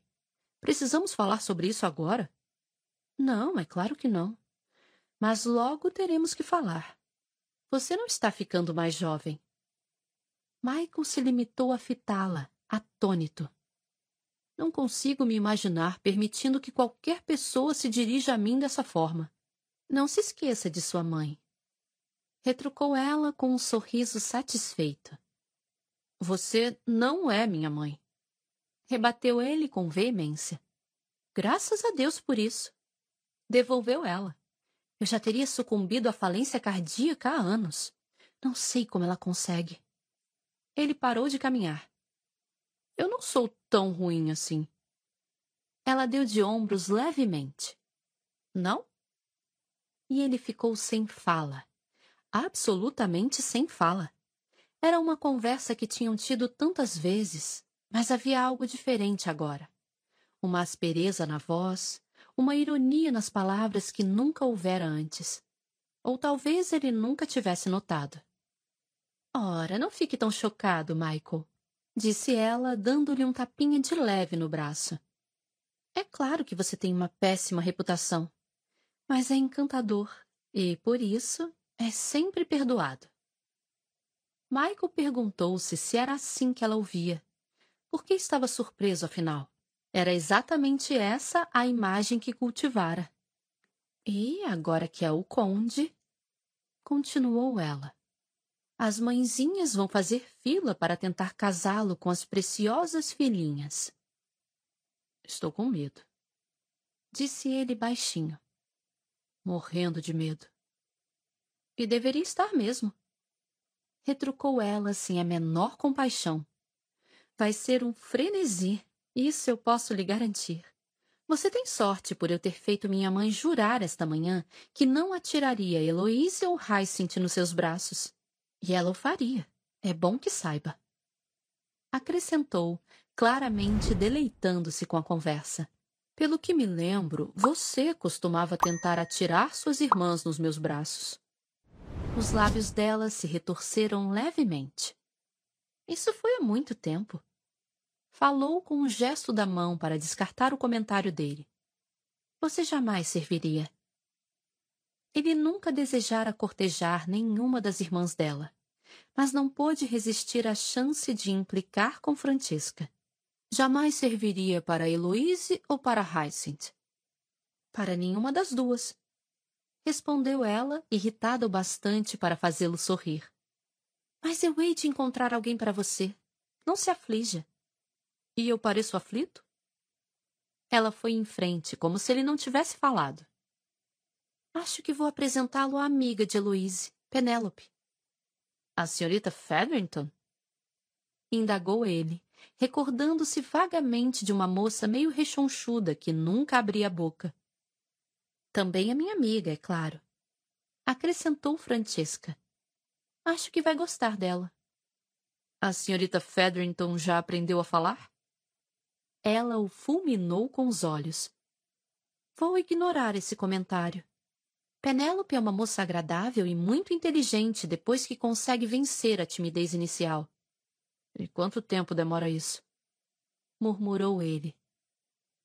Precisamos falar sobre isso agora? Não, é claro que não. Mas logo teremos que falar. Você não está ficando mais jovem. Michael se limitou a fitá-la, atônito. Não consigo me imaginar permitindo que qualquer pessoa se dirija a mim dessa forma. Não se esqueça de sua mãe. Retrucou ela com um sorriso satisfeito. Você não é minha mãe. Rebateu ele com veemência. Graças a Deus por isso. Devolveu ela. Eu já teria sucumbido à falência cardíaca há anos. Não sei como ela consegue. Ele parou de caminhar. Eu não sou tão ruim assim. Ela deu de ombros levemente. Não? E ele ficou sem fala. Absolutamente sem fala. Era uma conversa que tinham tido tantas vezes, mas havia algo diferente agora. Uma aspereza na voz, uma ironia nas palavras que nunca houvera antes. Ou talvez ele nunca tivesse notado. Ora, não fique tão chocado, Michael, disse ela, dando-lhe um tapinha de leve no braço. É claro que você tem uma péssima reputação, mas é encantador e, por isso, é sempre perdoado. Michael perguntou-se se era assim que ela ouvia. Por que estava surpreso, afinal? Era exatamente essa a imagem que cultivara. E agora que é o conde, continuou ela. As mãezinhas vão fazer fila para tentar casá-lo com as preciosas filhinhas. Estou com medo, disse ele baixinho, morrendo de medo. E deveria estar mesmo. Retrucou ela sem a menor compaixão. Vai ser um frenesi isso eu posso lhe garantir. Você tem sorte por eu ter feito minha mãe jurar esta manhã que não atiraria Heloísa ou Hyacinth nos seus braços. E ela o faria. É bom que saiba. Acrescentou, claramente deleitando-se com a conversa. Pelo que me lembro, você costumava tentar atirar suas irmãs nos meus braços. Os lábios dela se retorceram levemente. Isso foi há muito tempo. Falou com um gesto da mão para descartar o comentário dele. Você jamais serviria. Ele nunca desejara cortejar nenhuma das irmãs dela, mas não pôde resistir à chance de implicar com Francesca. Jamais serviria para Heloise ou para Hyacinth? Para nenhuma das duas. Respondeu ela, irritada o bastante para fazê-lo sorrir. Mas eu hei de encontrar alguém para você. Não se aflija. E eu pareço aflito? Ela foi em frente, como se ele não tivesse falado. Acho que vou apresentá-lo à amiga de Heloise, Penélope. A senhorita Featherington? Indagou ele, recordando-se vagamente de uma moça meio rechonchuda que nunca abria a boca. Também é minha amiga, é claro. Acrescentou Francesca. Acho que vai gostar dela. A senhorita Featherington já aprendeu a falar? Ela o fulminou com os olhos. Vou ignorar esse comentário. Penélope é uma moça agradável e muito inteligente depois que consegue vencer a timidez inicial. E quanto tempo demora isso? murmurou ele.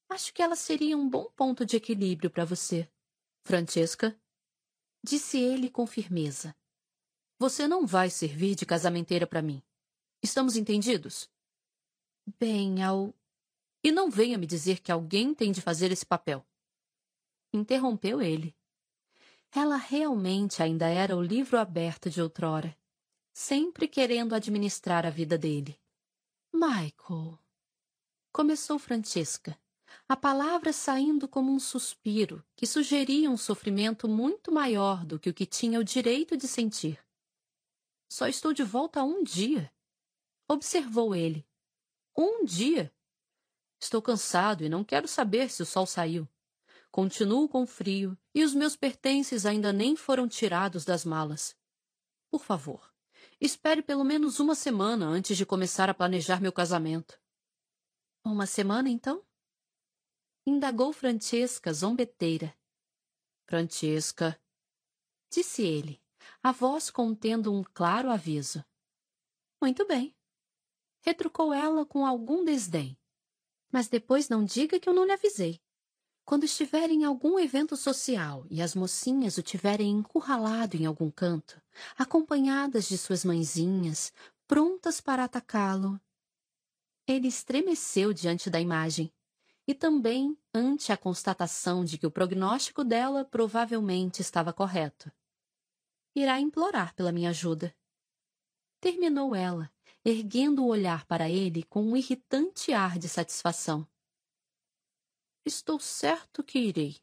Acho que ela seria um bom ponto de equilíbrio para você. Francesca? Disse ele com firmeza. Você não vai servir de casamenteira para mim. Estamos entendidos? Bem, ao e não venha me dizer que alguém tem de fazer esse papel. Interrompeu ele. Ela realmente ainda era o livro aberto de outrora, sempre querendo administrar a vida dele. Michael. Começou Francesca, a palavra saindo como um suspiro que sugeria um sofrimento muito maior do que o que tinha o direito de sentir. Só estou de volta há um dia. Observou ele. Um dia? Estou cansado e não quero saber se o sol saiu. Continuo com frio e os meus pertences ainda nem foram tirados das malas. Por favor, espere pelo menos uma semana antes de começar a planejar meu casamento. Uma semana, então? Indagou Francesca, zombeteira. Francesca, disse ele, a voz contendo um claro aviso. Muito bem. Retrucou ela com algum desdém. Mas depois não diga que eu não lhe avisei. Quando estiver em algum evento social e as mocinhas o tiverem encurralado em algum canto, acompanhadas de suas mãezinhas, prontas para atacá-lo. Ele estremeceu diante da imagem e também ante a constatação de que o prognóstico dela provavelmente estava correto. Irá implorar pela minha ajuda. Terminou ela, erguendo o olhar para ele com um irritante ar de satisfação. Estou certo que irei.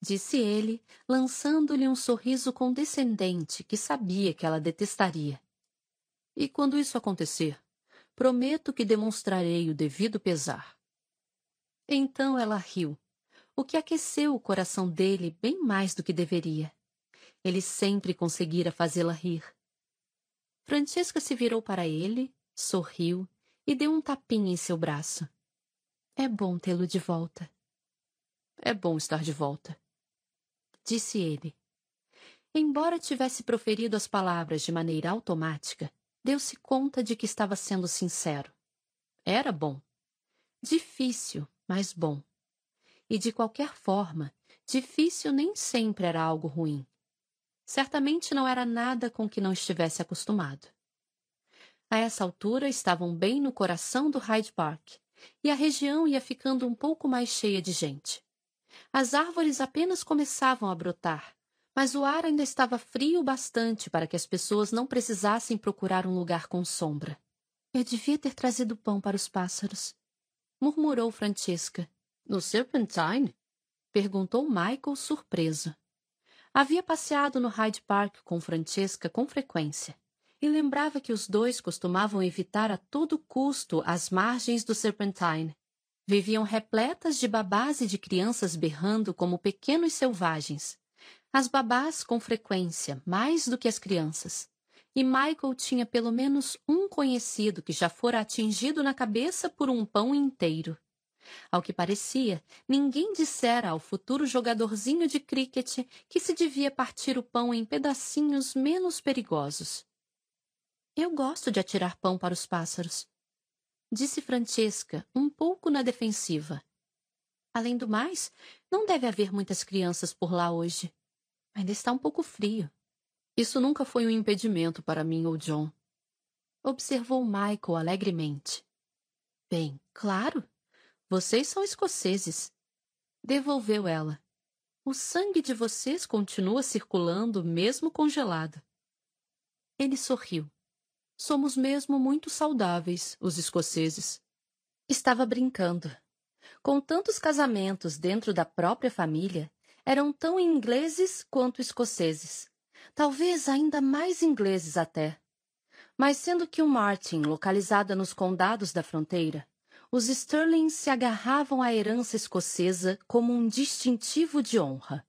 Disse ele, lançando-lhe um sorriso condescendente que sabia que ela detestaria. E quando isso acontecer, prometo que demonstrarei o devido pesar. Então ela riu, o que aqueceu o coração dele bem mais do que deveria. Ele sempre conseguira fazê-la rir. Francesca se virou para ele, sorriu e deu um tapinha em seu braço. É bom tê-lo de volta. É bom estar de volta, disse ele. Embora tivesse proferido as palavras de maneira automática, deu-se conta de que estava sendo sincero. Era bom. Difícil, mas bom. E de qualquer forma, difícil nem sempre era algo ruim. Certamente não era nada com que não estivesse acostumado. A essa altura estavam bem no coração do Hyde Park, e a região ia ficando um pouco mais cheia de gente. As árvores apenas começavam a brotar, mas o ar ainda estava frio bastante para que as pessoas não precisassem procurar um lugar com sombra. Eu devia ter trazido pão para os pássaros, murmurou Francesca. No Serpentine? perguntou Michael surpreso. Havia passeado no Hyde Park com Francesca com frequência e lembrava que os dois costumavam evitar a todo custo as margens do Serpentine. Viviam repletas de babás e de crianças berrando como pequenos selvagens, as babás, com frequência, mais do que as crianças. E Michael tinha pelo menos um conhecido que já fora atingido na cabeça por um pão inteiro. Ao que parecia, ninguém dissera ao futuro jogadorzinho de cricket que se devia partir o pão em pedacinhos menos perigosos. Eu gosto de atirar pão para os pássaros, disse Francesca, um pouco na defensiva. Além do mais, não deve haver muitas crianças por lá hoje. Ainda está um pouco frio. Isso nunca foi um impedimento para mim ou John. Observou Michael alegremente. Bem, claro. Vocês são escoceses. Devolveu ela. O sangue de vocês continua circulando, mesmo congelado. Ele sorriu. Somos mesmo muito saudáveis, os escoceses. Estava brincando. Com tantos casamentos dentro da própria família, eram tão ingleses quanto escoceses. Talvez ainda mais ingleses até. Mas sendo que o Martin, localizada nos condados da fronteira, os Sterlings se agarravam à herança escocesa como um distintivo de honra.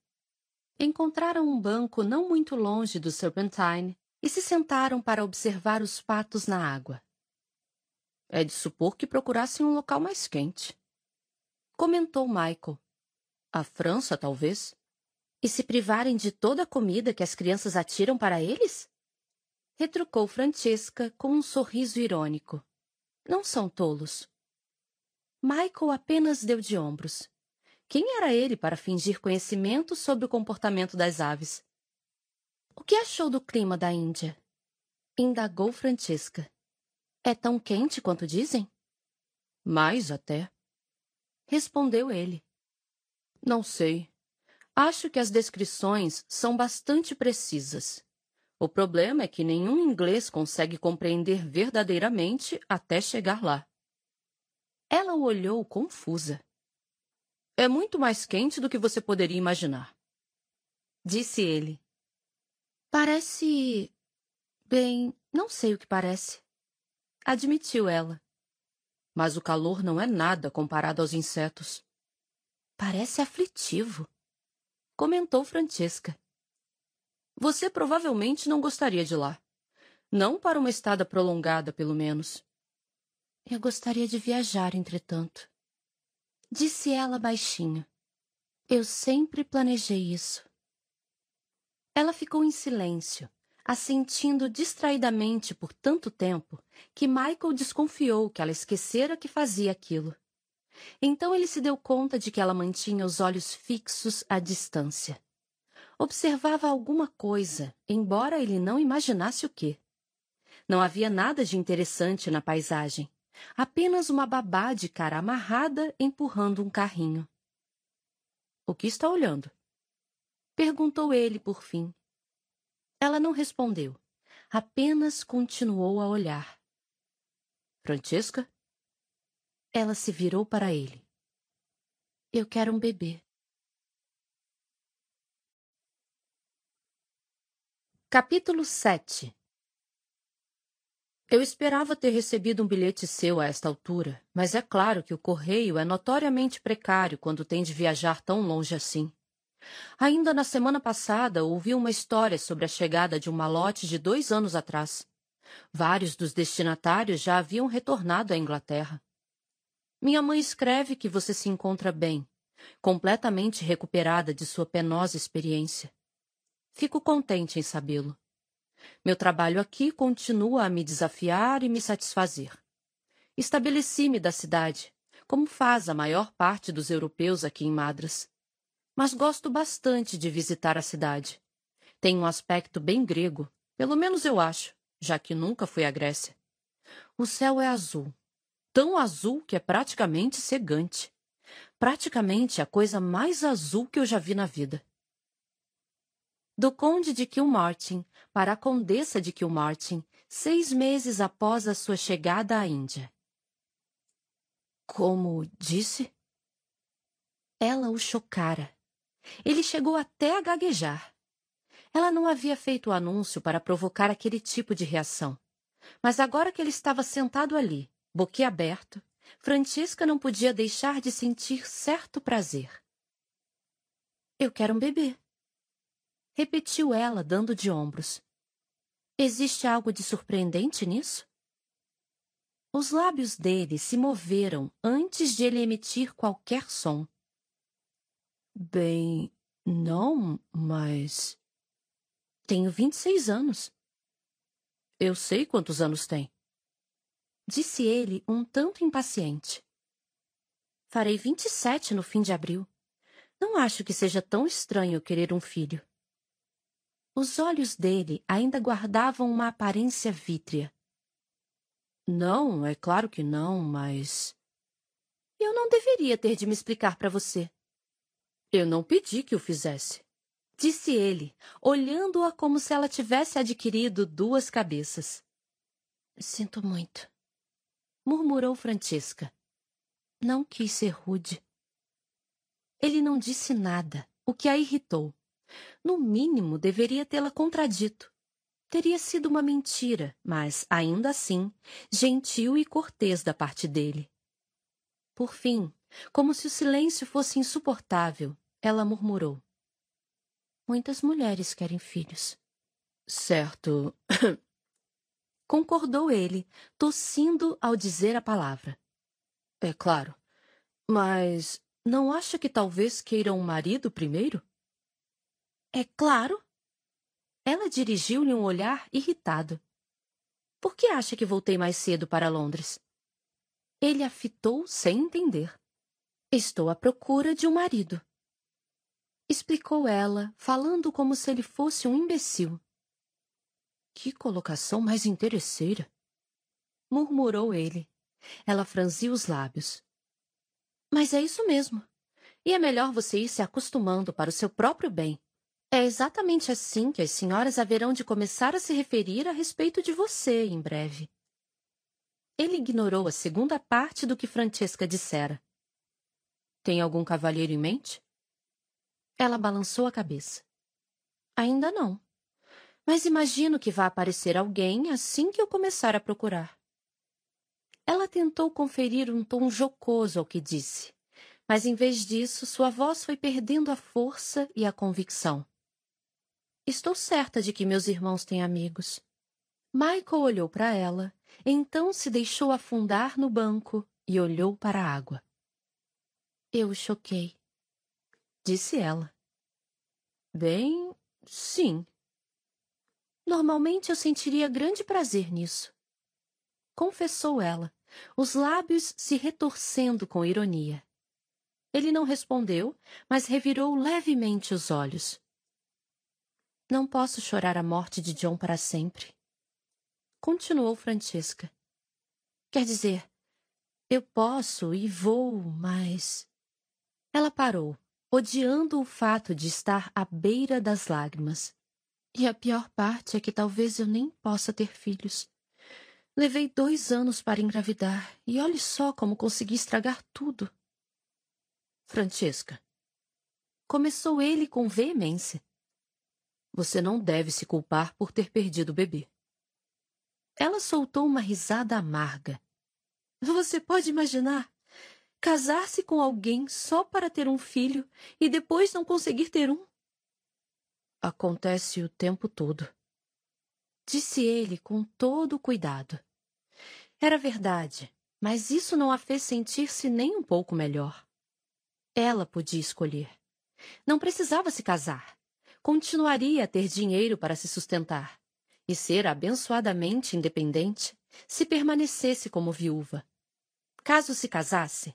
Encontraram um banco não muito longe do Serpentine e se sentaram para observar os patos na água. É de supor que procurassem um local mais quente. Comentou Michael, a França, talvez? E se privarem de toda a comida que as crianças atiram para eles? Retrucou Francesca com um sorriso irônico. Não são tolos. Michael apenas deu de ombros. Quem era ele para fingir conhecimento sobre o comportamento das aves? O que achou do clima da Índia? Indagou Francesca. É tão quente quanto dizem? Mais até. Respondeu ele. Não sei. Acho que as descrições são bastante precisas. O problema é que nenhum inglês consegue compreender verdadeiramente até chegar lá. Ela o olhou confusa. É muito mais quente do que você poderia imaginar. Disse ele. Parece. Bem, não sei o que parece. Admitiu ela. Mas o calor não é nada comparado aos insetos. Parece aflitivo, comentou Francesca. Você provavelmente não gostaria de lá. Não para uma estada prolongada, pelo menos. Eu gostaria de viajar, entretanto. Disse ela baixinho. Eu sempre planejei isso. Ela ficou em silêncio, assentindo distraidamente por tanto tempo que Michael desconfiou que ela esquecera que fazia aquilo. Então ele se deu conta de que ela mantinha os olhos fixos à distância. Observava alguma coisa, embora ele não imaginasse o que. Não havia nada de interessante na paisagem, Apenas uma babá de cara amarrada empurrando um carrinho. O que está olhando? Perguntou ele por fim. Ela não respondeu, apenas continuou a olhar. Francesca? Ela se virou para ele. Eu quero um bebê. Capítulo 7 Eu esperava ter recebido um bilhete seu a esta altura, mas é claro que o correio é notoriamente precário quando tem de viajar tão longe assim. Ainda na semana passada ouvi uma história sobre a chegada de um malote de dois anos atrás. Vários dos destinatários já haviam retornado à Inglaterra. Minha mãe escreve que você se encontra bem, completamente recuperada de sua penosa experiência. Fico contente em sabê-lo. Meu trabalho aqui continua a me desafiar e me satisfazer. Estabeleci-me da cidade, como faz a maior parte dos europeus aqui em Madras mas gosto bastante de visitar a cidade. Tem um aspecto bem grego, pelo menos eu acho, já que nunca fui à Grécia. O céu é azul, tão azul que é praticamente cegante. Praticamente a coisa mais azul que eu já vi na vida. Do conde de Kilmartin para a condessa de Kilmartin, seis meses após a sua chegada à Índia. Como disse? Ela o chocara. Ele chegou até a gaguejar. Ela não havia feito o anúncio para provocar aquele tipo de reação. Mas agora que ele estava sentado ali, boquiaberto, Francisca não podia deixar de sentir certo prazer. Eu quero um bebê. Repetiu ela, dando de ombros. Existe algo de surpreendente nisso? Os lábios dele se moveram antes de ele emitir qualquer som. Bem, não, mas. Tenho vinte e seis anos. Eu sei quantos anos tem. Disse ele um tanto impaciente. Farei vinte e sete no fim de abril. Não acho que seja tão estranho querer um filho. Os olhos dele ainda guardavam uma aparência vítrea. Não, é claro que não, mas. Eu não deveria ter de me explicar para você. Eu não pedi que o fizesse. Disse ele, olhando-a como se ela tivesse adquirido duas cabeças. Sinto muito, murmurou Francisca. Não quis ser rude. Ele não disse nada, o que a irritou. No mínimo, deveria tê-la contradito. Teria sido uma mentira, mas, ainda assim, gentil e cortês da parte dele. Por fim, como se o silêncio fosse insuportável, ela murmurou. Muitas mulheres querem filhos. Certo. Concordou ele, tossindo ao dizer a palavra. É claro. Mas não acha que talvez queiram um marido primeiro? É claro. Ela dirigiu-lhe um olhar irritado. Por que acha que voltei mais cedo para Londres? Ele a fitou sem entender. Estou à procura de um marido. Explicou ela, falando como se ele fosse um imbecil. Que colocação mais interesseira! Murmurou ele. Ela franziu os lábios. Mas é isso mesmo. E é melhor você ir se acostumando para o seu próprio bem. É exatamente assim que as senhoras haverão de começar a se referir a respeito de você em breve. Ele ignorou a segunda parte do que Francesca dissera. Tem algum cavalheiro em mente? Ela balançou a cabeça. Ainda não. Mas imagino que vá aparecer alguém assim que eu começar a procurar. Ela tentou conferir um tom jocoso ao que disse, mas em vez disso sua voz foi perdendo a força e a convicção. Estou certa de que meus irmãos têm amigos. Michael olhou para ela, então se deixou afundar no banco e olhou para a água. Eu o choquei, disse ela. Bem, sim. Normalmente eu sentiria grande prazer nisso. Confessou ela, os lábios se retorcendo com ironia. Ele não respondeu, mas revirou levemente os olhos. Não posso chorar a morte de John para sempre. Continuou Francesca. Quer dizer, Eu posso e vou, mas. Ela parou, odiando o fato de estar à beira das lágrimas. E a pior parte é que talvez eu nem possa ter filhos. Levei dois anos para engravidar e olhe só como consegui estragar tudo. Francesca. Começou ele com veemência. Você não deve se culpar por ter perdido o bebê. Ela soltou uma risada amarga. Você pode imaginar? Casar-se com alguém só para ter um filho e depois não conseguir ter um? Acontece o tempo todo. Disse ele com todo cuidado. Era verdade, mas isso não a fez sentir-se nem um pouco melhor. Ela podia escolher. Não precisava se casar. Continuaria a ter dinheiro para se sustentar e ser abençoadamente independente se permanecesse como viúva. Caso se casasse,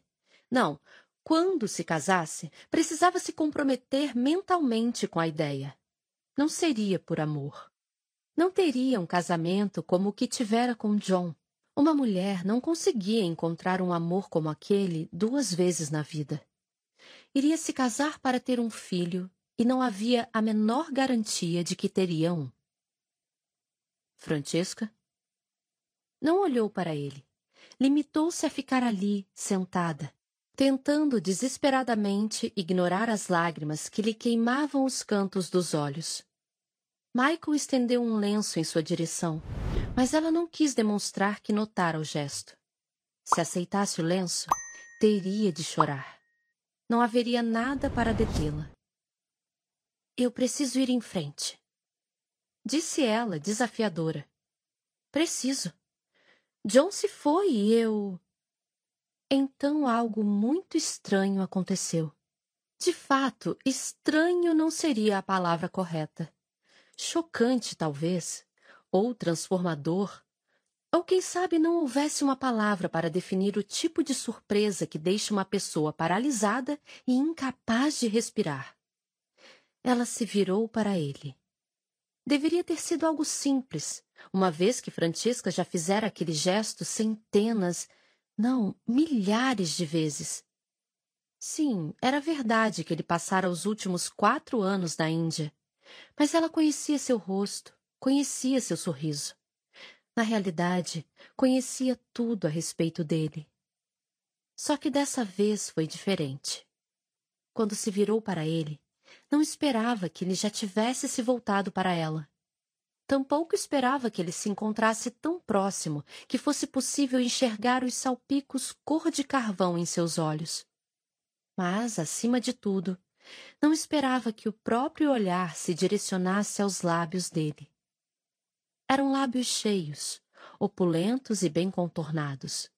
não, quando se casasse, precisava se comprometer mentalmente com a ideia. Não seria por amor. Não teria um casamento como o que tivera com John. Uma mulher não conseguia encontrar um amor como aquele duas vezes na vida. Iria se casar para ter um filho e não havia a menor garantia de que teria um. Francesca? Não olhou para ele. Limitou-se a ficar ali, sentada, tentando desesperadamente ignorar as lágrimas que lhe queimavam os cantos dos olhos. Michael estendeu um lenço em sua direção, mas ela não quis demonstrar que notara o gesto. Se aceitasse o lenço, teria de chorar. Não haveria nada para detê-la. Eu preciso ir em frente. Disse ela, desafiadora. Preciso. John se foi e eu. Então algo muito estranho aconteceu. De fato, estranho não seria a palavra correta. Chocante, talvez, ou transformador, ou quem sabe não houvesse uma palavra para definir o tipo de surpresa que deixa uma pessoa paralisada e incapaz de respirar. Ela se virou para ele. Deveria ter sido algo simples, uma vez que Francisca já fizera aquele gesto centenas, não, milhares de vezes. Sim, era verdade que ele passara os últimos quatro anos na Índia, mas ela conhecia seu rosto, conhecia seu sorriso. Na realidade, conhecia tudo a respeito dele. Só que dessa vez foi diferente. Quando se virou para ele, não esperava que ele já tivesse se voltado para ela. Tampouco esperava que ele se encontrasse tão próximo que fosse possível enxergar os salpicos cor de carvão em seus olhos. Mas, acima de tudo, não esperava que o próprio olhar se direcionasse aos lábios dele. Eram lábios cheios, opulentos e bem contornados,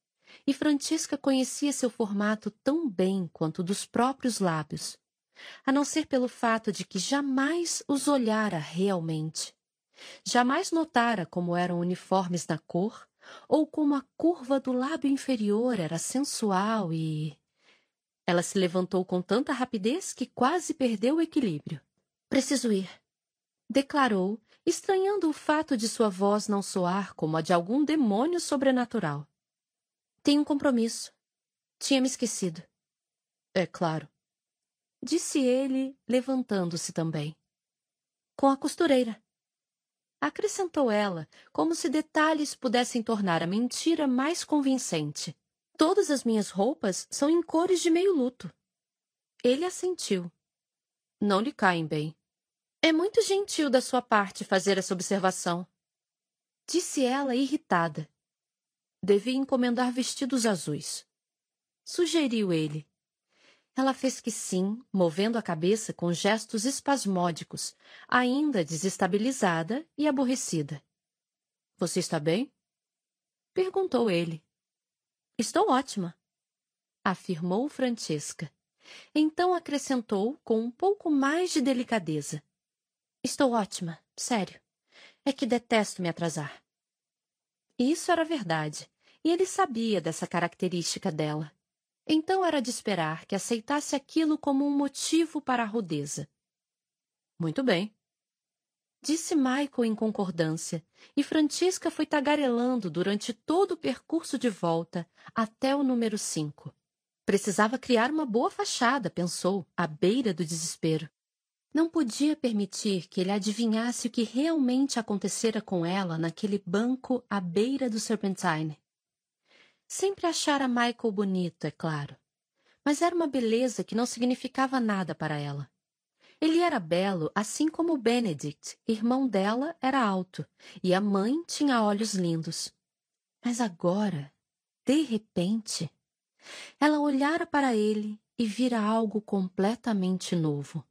e Francisca conhecia seu formato tão bem quanto dos próprios lábios, a não ser pelo fato de que jamais os olhara realmente. Jamais notara como eram uniformes na cor, ou como a curva do lábio inferior era sensual e. Ela se levantou com tanta rapidez que quase perdeu o equilíbrio. Preciso ir, declarou, estranhando o fato de sua voz não soar como a de algum demônio sobrenatural. Tenho um compromisso. Tinha me esquecido. É claro disse ele, levantando-se também. Com a costureira. Acrescentou ela, como se detalhes pudessem tornar a mentira mais convincente. Todas as minhas roupas são em cores de meio luto. Ele assentiu. Não lhe caem bem. É muito gentil da sua parte fazer essa observação. Disse ela, irritada. Devia encomendar vestidos azuis. Sugeriu ele. Ela fez que sim, movendo a cabeça com gestos espasmódicos, ainda desestabilizada e aborrecida. Você está bem? Perguntou ele. Estou ótima, afirmou Francesca. Então acrescentou com um pouco mais de delicadeza. Estou ótima, sério. É que detesto me atrasar. Isso era verdade, e ele sabia dessa característica dela. Então era de esperar que aceitasse aquilo como um motivo para a rudeza. Muito bem. Disse Michael em concordância, e Francisca foi tagarelando durante todo o percurso de volta até o número cinco. Precisava criar uma boa fachada, pensou, à beira do desespero. Não podia permitir que ele adivinhasse o que realmente acontecera com ela naquele banco à beira do Serpentine. Sempre achara Michael bonito, é claro, mas era uma beleza que não significava nada para ela. Ele era belo, assim como Benedict, irmão dela, era alto, e a mãe tinha olhos lindos. Mas agora, de repente, ela olhara para ele e vira algo completamente novo.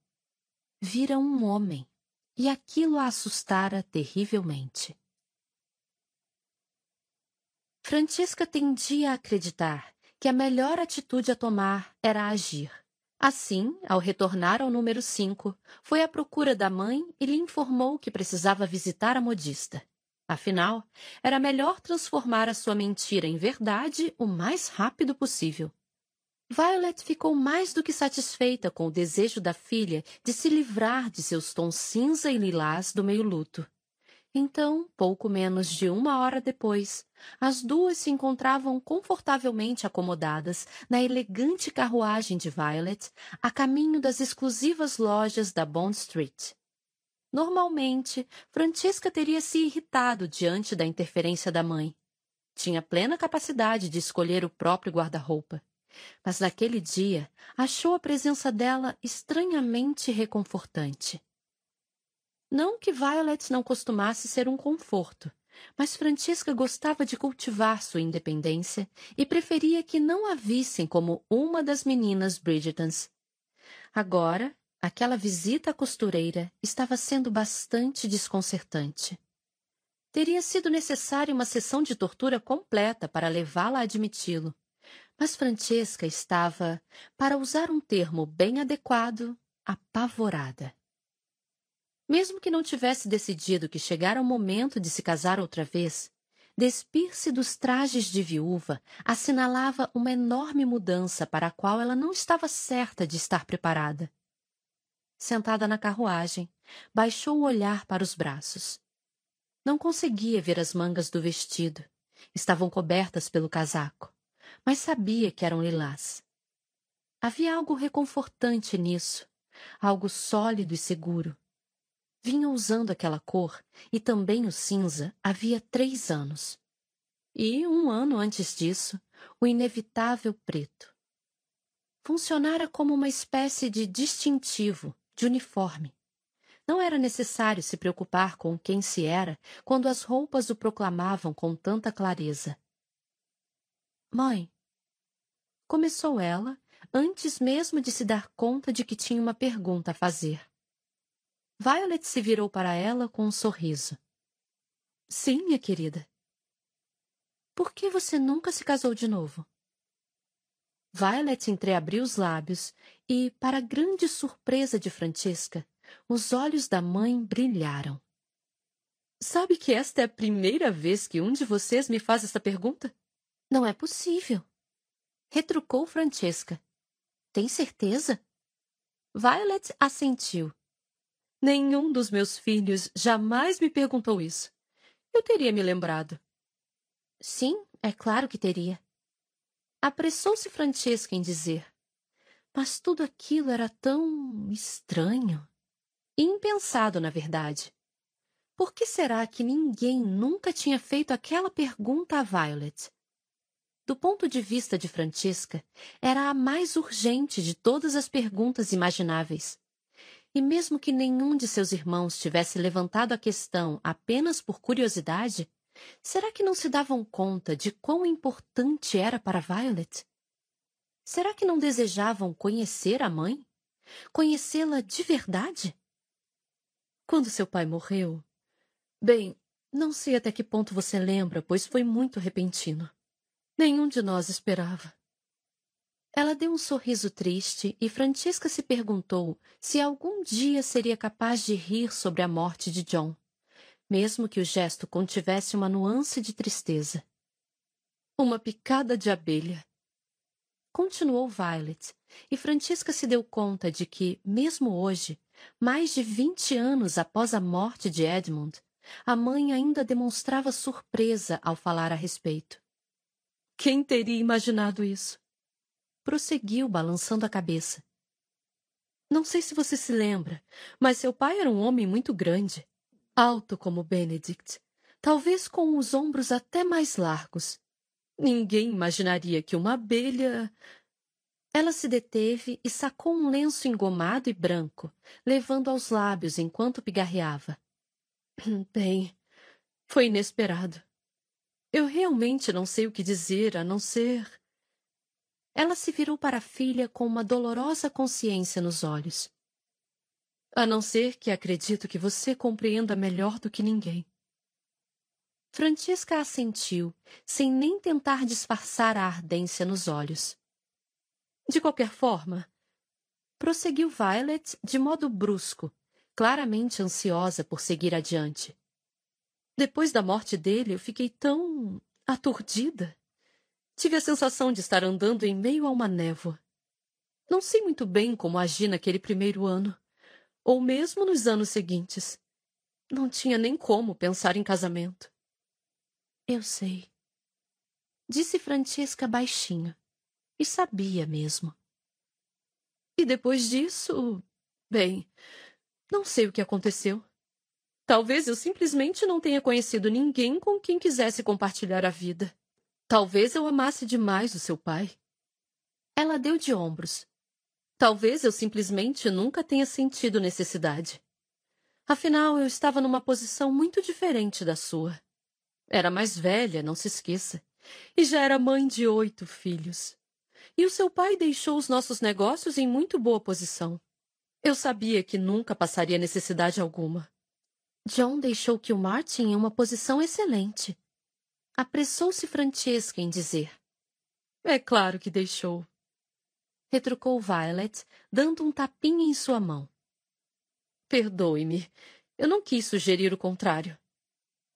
Vira um homem, e aquilo a assustara terrivelmente. Francisca tendia a acreditar que a melhor atitude a tomar era agir. Assim, ao retornar ao número 5, foi à procura da mãe e lhe informou que precisava visitar a modista. Afinal, era melhor transformar a sua mentira em verdade o mais rápido possível. Violet ficou mais do que satisfeita com o desejo da filha de se livrar de seus tons cinza e lilás do meio-luto. Então, pouco menos de uma hora depois, as duas se encontravam confortavelmente acomodadas na elegante carruagem de Violet, a caminho das exclusivas lojas da Bond Street. Normalmente, Francisca teria se irritado diante da interferência da mãe. Tinha plena capacidade de escolher o próprio guarda-roupa. Mas naquele dia achou a presença dela estranhamente reconfortante. Não que Violet não costumasse ser um conforto, mas Francisca gostava de cultivar sua independência e preferia que não a vissem como uma das meninas Bridgetons. Agora, Aquela visita à costureira estava sendo bastante desconcertante. Teria sido necessária uma sessão de tortura completa para levá-la a admiti-lo. Mas Francesca estava, para usar um termo bem adequado, apavorada. Mesmo que não tivesse decidido que chegara o momento de se casar outra vez, despir-se dos trajes de viúva assinalava uma enorme mudança para a qual ela não estava certa de estar preparada sentada na carruagem, baixou o olhar para os braços. Não conseguia ver as mangas do vestido. Estavam cobertas pelo casaco, mas sabia que eram lilás. Havia algo reconfortante nisso, algo sólido e seguro. Vinha usando aquela cor e também o cinza havia três anos. E, um ano antes disso, o inevitável preto. Funcionara como uma espécie de distintivo de uniforme. Não era necessário se preocupar com quem se era quando as roupas o proclamavam com tanta clareza. Mãe, começou ela, antes mesmo de se dar conta de que tinha uma pergunta a fazer. Violet se virou para ela com um sorriso. Sim, minha querida. Por que você nunca se casou de novo? Violet entreabriu os lábios e, para grande surpresa de Francesca, os olhos da mãe brilharam. Sabe que esta é a primeira vez que um de vocês me faz essa pergunta? Não é possível. Retrucou Francesca. Tem certeza? Violet assentiu. Nenhum dos meus filhos jamais me perguntou isso. Eu teria me lembrado. Sim, é claro que teria. Apressou-se Francesca em dizer. Mas tudo aquilo era tão estranho. Impensado, na verdade. Por que será que ninguém nunca tinha feito aquela pergunta a Violet? Do ponto de vista de Francesca, era a mais urgente de todas as perguntas imagináveis. E mesmo que nenhum de seus irmãos tivesse levantado a questão apenas por curiosidade, Será que não se davam conta de quão importante era para Violet? Será que não desejavam conhecer a mãe? Conhecê-la de verdade? Quando seu pai morreu? Bem, não sei até que ponto você lembra, pois foi muito repentino. Nenhum de nós esperava. Ela deu um sorriso triste e Francisca se perguntou se algum dia seria capaz de rir sobre a morte de John mesmo que o gesto contivesse uma nuance de tristeza. Uma picada de abelha. Continuou Violet, e Francisca se deu conta de que, mesmo hoje, mais de vinte anos após a morte de Edmund, a mãe ainda demonstrava surpresa ao falar a respeito. Quem teria imaginado isso? Prosseguiu, balançando a cabeça. Não sei se você se lembra, mas seu pai era um homem muito grande, alto como Benedict, talvez com os ombros até mais largos. Ninguém imaginaria que uma abelha. Ela se deteve e sacou um lenço engomado e branco, levando aos lábios enquanto pigarreava. Bem, foi inesperado. Eu realmente não sei o que dizer a não ser. Ela se virou para a filha com uma dolorosa consciência nos olhos. A não ser que acredito que você compreenda melhor do que ninguém. Francesca assentiu, sem nem tentar disfarçar a ardência nos olhos. De qualquer forma, prosseguiu Violet de modo brusco, claramente ansiosa por seguir adiante. Depois da morte dele, eu fiquei tão aturdida. Tive a sensação de estar andando em meio a uma névoa. Não sei muito bem como agi naquele primeiro ano, ou mesmo nos anos seguintes. Não tinha nem como pensar em casamento. Eu sei. Disse Francisca baixinho. E sabia mesmo. E depois disso. Bem, não sei o que aconteceu. Talvez eu simplesmente não tenha conhecido ninguém com quem quisesse compartilhar a vida. Talvez eu amasse demais o seu pai. Ela deu de ombros. Talvez eu simplesmente nunca tenha sentido necessidade. Afinal, eu estava numa posição muito diferente da sua. Era mais velha, não se esqueça, e já era mãe de oito filhos. E o seu pai deixou os nossos negócios em muito boa posição. Eu sabia que nunca passaria necessidade alguma. John deixou que o Martin em uma posição excelente. Apressou-se Francesca em dizer. É claro que deixou. Retrucou Violet, dando um tapinha em sua mão. Perdoe-me. Eu não quis sugerir o contrário.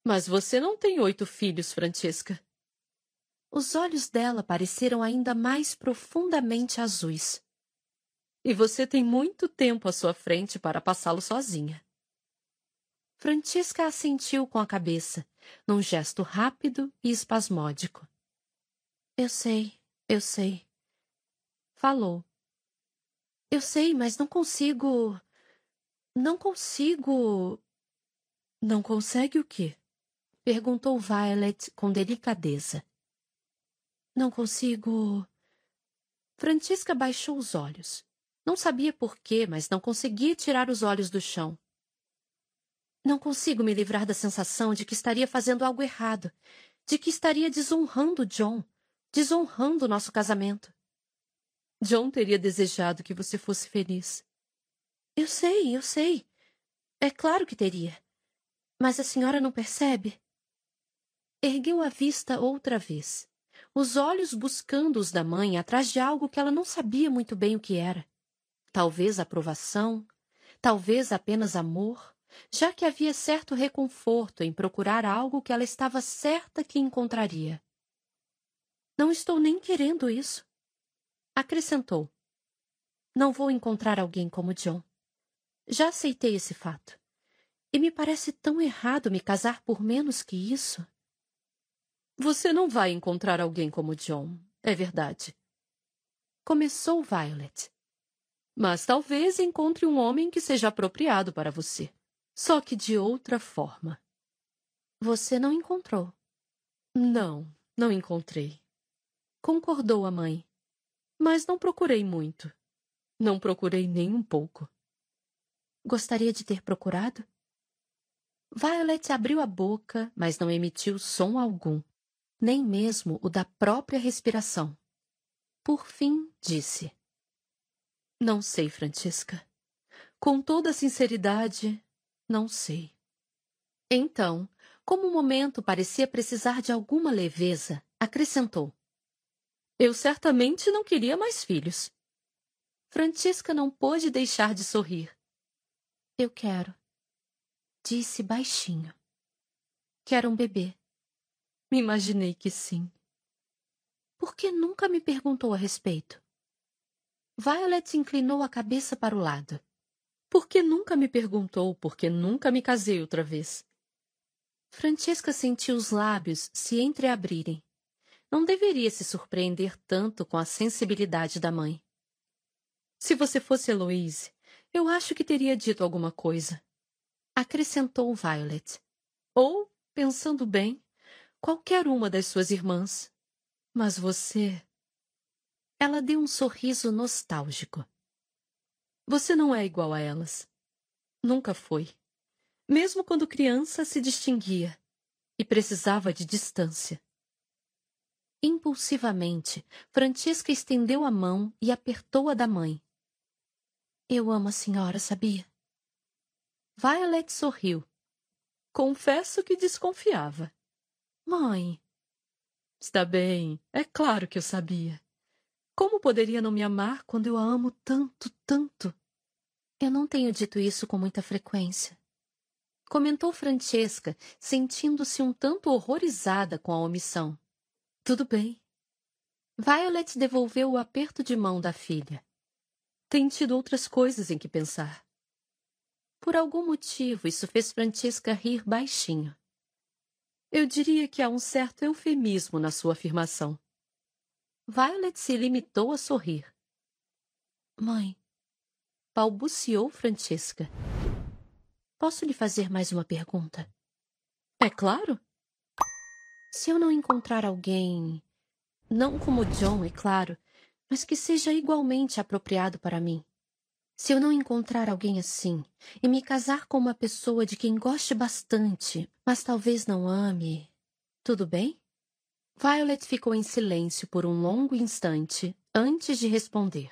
Mas você não tem oito filhos, Francesca. Os olhos dela pareceram ainda mais profundamente azuis. E você tem muito tempo à sua frente para passá-lo sozinha. Francisca assentiu com a cabeça, num gesto rápido e espasmódico. Eu sei, eu sei. Falou. Eu sei, mas não consigo. Não consigo. Não consegue o quê? Perguntou Violet com delicadeza. Não consigo. Francisca baixou os olhos. Não sabia por quê, mas não conseguia tirar os olhos do chão. Não consigo me livrar da sensação de que estaria fazendo algo errado, de que estaria desonrando John, desonrando nosso casamento. John teria desejado que você fosse feliz. Eu sei, eu sei. É claro que teria. Mas a senhora não percebe? Ergueu a vista outra vez, os olhos buscando os da mãe atrás de algo que ela não sabia muito bem o que era talvez aprovação, talvez apenas amor, já que havia certo reconforto em procurar algo que ela estava certa que encontraria. Não estou nem querendo isso. Acrescentou. Não vou encontrar alguém como John. Já aceitei esse fato. E me parece tão errado me casar por menos que isso. Você não vai encontrar alguém como John, é verdade. Começou Violet. Mas talvez encontre um homem que seja apropriado para você. Só que de outra forma. Você não encontrou. Não, não encontrei. Concordou a mãe. Mas não procurei muito. Não procurei nem um pouco. Gostaria de ter procurado? Violet abriu a boca, mas não emitiu som algum, nem mesmo o da própria respiração. Por fim, disse: não sei, Francisca. Com toda sinceridade, não sei. Então, como o momento parecia precisar de alguma leveza, acrescentou: Eu certamente não queria mais filhos. Francisca não pôde deixar de sorrir. Eu quero, disse baixinho. Quero um bebê. Me imaginei que sim. Por que nunca me perguntou a respeito? Violet inclinou a cabeça para o lado. Por que nunca me perguntou por que nunca me casei outra vez? Francesca sentiu os lábios se entreabrirem. Não deveria se surpreender tanto com a sensibilidade da mãe. Se você fosse Heloise, eu acho que teria dito alguma coisa. Acrescentou Violet. Ou, pensando bem, qualquer uma das suas irmãs. Mas você. Ela deu um sorriso nostálgico. Você não é igual a elas. Nunca foi. Mesmo quando criança se distinguia e precisava de distância. Impulsivamente, Francesca estendeu a mão e apertou a da mãe. Eu amo a senhora, sabia? Violet sorriu. Confesso que desconfiava. Mãe. Está bem, é claro que eu sabia. Como poderia não me amar quando eu a amo tanto, tanto? Eu não tenho dito isso com muita frequência. Comentou Francesca, sentindo-se um tanto horrorizada com a omissão. Tudo bem. Violet devolveu o aperto de mão da filha. Tem tido outras coisas em que pensar. Por algum motivo, isso fez Francesca rir baixinho. Eu diria que há um certo eufemismo na sua afirmação. Violet se limitou a sorrir. Mãe, balbuciou Francesca. Posso lhe fazer mais uma pergunta? É claro. Se eu não encontrar alguém, não como John, é claro, mas que seja igualmente apropriado para mim, se eu não encontrar alguém assim e me casar com uma pessoa de quem goste bastante, mas talvez não ame, tudo bem? Violet ficou em silêncio por um longo instante antes de responder.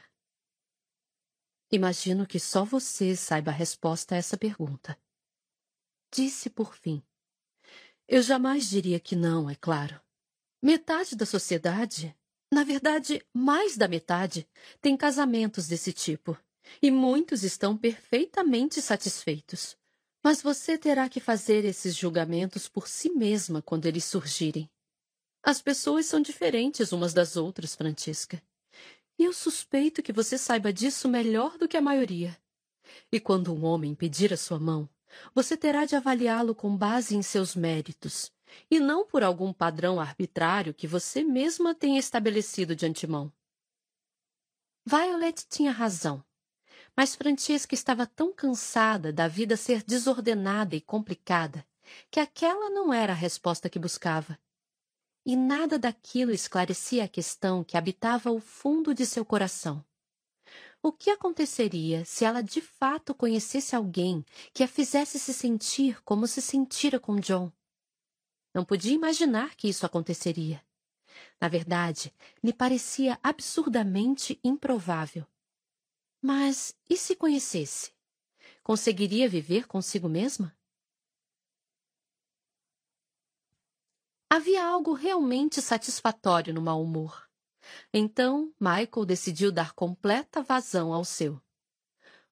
Imagino que só você saiba a resposta a essa pergunta. Disse por fim. Eu jamais diria que não, é claro. Metade da sociedade, na verdade, mais da metade, tem casamentos desse tipo. E muitos estão perfeitamente satisfeitos. Mas você terá que fazer esses julgamentos por si mesma quando eles surgirem. As pessoas são diferentes umas das outras, Francisca. E eu suspeito que você saiba disso melhor do que a maioria. E quando um homem pedir a sua mão, você terá de avaliá-lo com base em seus méritos, e não por algum padrão arbitrário que você mesma tenha estabelecido de antemão. Violet tinha razão, mas Francesca estava tão cansada da vida ser desordenada e complicada que aquela não era a resposta que buscava. E nada daquilo esclarecia a questão que habitava o fundo de seu coração. O que aconteceria se ela de fato conhecesse alguém que a fizesse se sentir como se sentira com John? Não podia imaginar que isso aconteceria. Na verdade, lhe parecia absurdamente improvável. Mas e se conhecesse? Conseguiria viver consigo mesma? Havia algo realmente satisfatório no mau humor. Então, Michael decidiu dar completa vazão ao seu.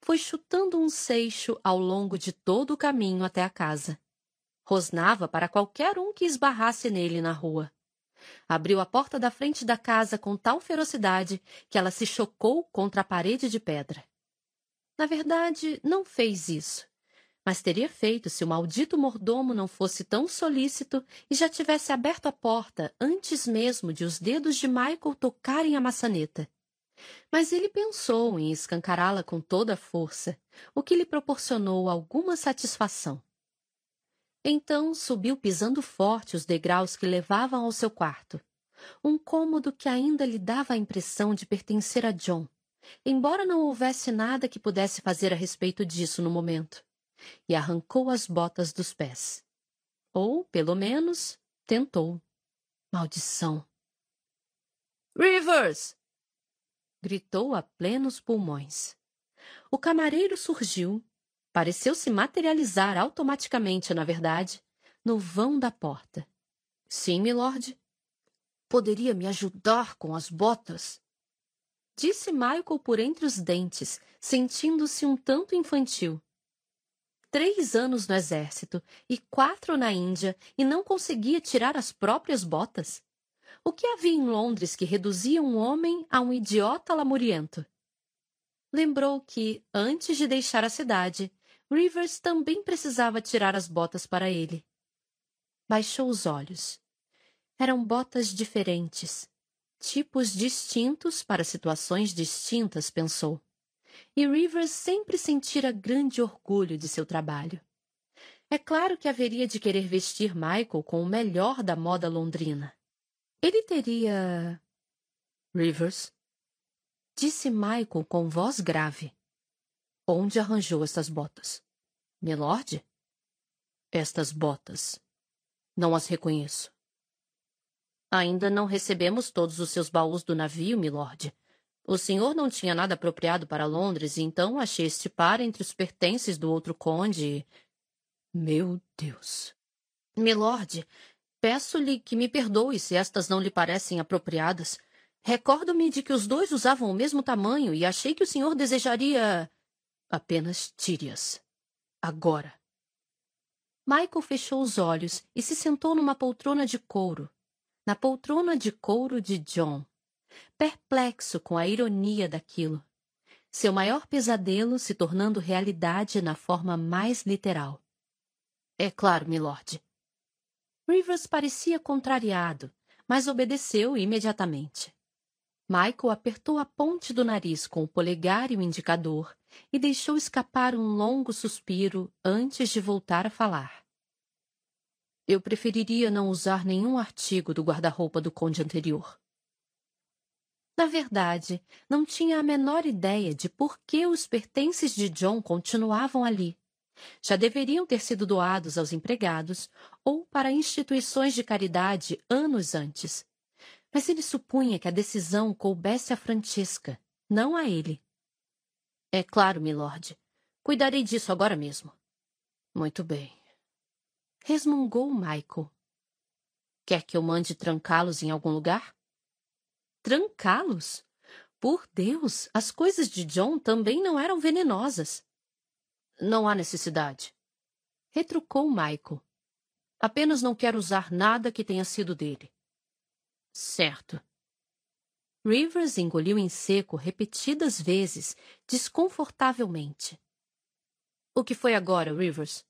Foi chutando um seixo ao longo de todo o caminho até a casa. Rosnava para qualquer um que esbarrasse nele na rua. Abriu a porta da frente da casa com tal ferocidade que ela se chocou contra a parede de pedra. Na verdade, não fez isso mas teria feito se o maldito mordomo não fosse tão solícito e já tivesse aberto a porta antes mesmo de os dedos de Michael tocarem a maçaneta. Mas ele pensou em escancará-la com toda a força, o que lhe proporcionou alguma satisfação. Então subiu pisando forte os degraus que levavam ao seu quarto. Um cômodo que ainda lhe dava a impressão de pertencer a John, embora não houvesse nada que pudesse fazer a respeito disso no momento e arrancou as botas dos pés. Ou, pelo menos, tentou. Maldição! Rivers! gritou a plenos pulmões. O camareiro surgiu, pareceu se materializar automaticamente, na verdade, no vão da porta. Sim, milord. Poderia me ajudar com as botas? Disse Michael por entre os dentes, sentindo-se um tanto infantil três anos no exército e quatro na Índia e não conseguia tirar as próprias botas? O que havia em Londres que reduzia um homem a um idiota lamuriento? Lembrou que, antes de deixar a cidade, Rivers também precisava tirar as botas para ele. Baixou os olhos. Eram botas diferentes, tipos distintos para situações distintas, pensou. E Rivers sempre sentira grande orgulho de seu trabalho. É claro que haveria de querer vestir Michael com o melhor da moda londrina. Ele teria. Rivers, disse Michael com voz grave. Onde arranjou estas botas? Milord? Estas botas. Não as reconheço. Ainda não recebemos todos os seus baús do navio, milord. O senhor não tinha nada apropriado para Londres, e então achei este par entre os pertences do outro conde. Meu Deus. Milord, peço-lhe que me perdoe se estas não lhe parecem apropriadas. Recordo-me de que os dois usavam o mesmo tamanho e achei que o senhor desejaria. Apenas tire-as. Agora. Michael fechou os olhos e se sentou numa poltrona de couro. Na poltrona de couro de John. Perplexo com a ironia daquilo. Seu maior pesadelo se tornando realidade na forma mais literal. É claro, milord. Rivers parecia contrariado, mas obedeceu imediatamente. Michael apertou a ponte do nariz com o polegar e o indicador e deixou escapar um longo suspiro antes de voltar a falar. Eu preferiria não usar nenhum artigo do guarda-roupa do conde anterior. Na verdade, não tinha a menor ideia de por que os pertences de John continuavam ali. Já deveriam ter sido doados aos empregados ou para instituições de caridade anos antes mas ele supunha que a decisão coubesse a Francesca, não a ele. É claro, milord. Cuidarei disso agora mesmo. Muito bem. Resmungou Michael. Quer que eu mande trancá-los em algum lugar? Trancá-los? Por Deus, as coisas de John também não eram venenosas. Não há necessidade. Retrucou Michael. Apenas não quero usar nada que tenha sido dele. Certo. Rivers engoliu em seco repetidas vezes, desconfortavelmente. O que foi agora, Rivers?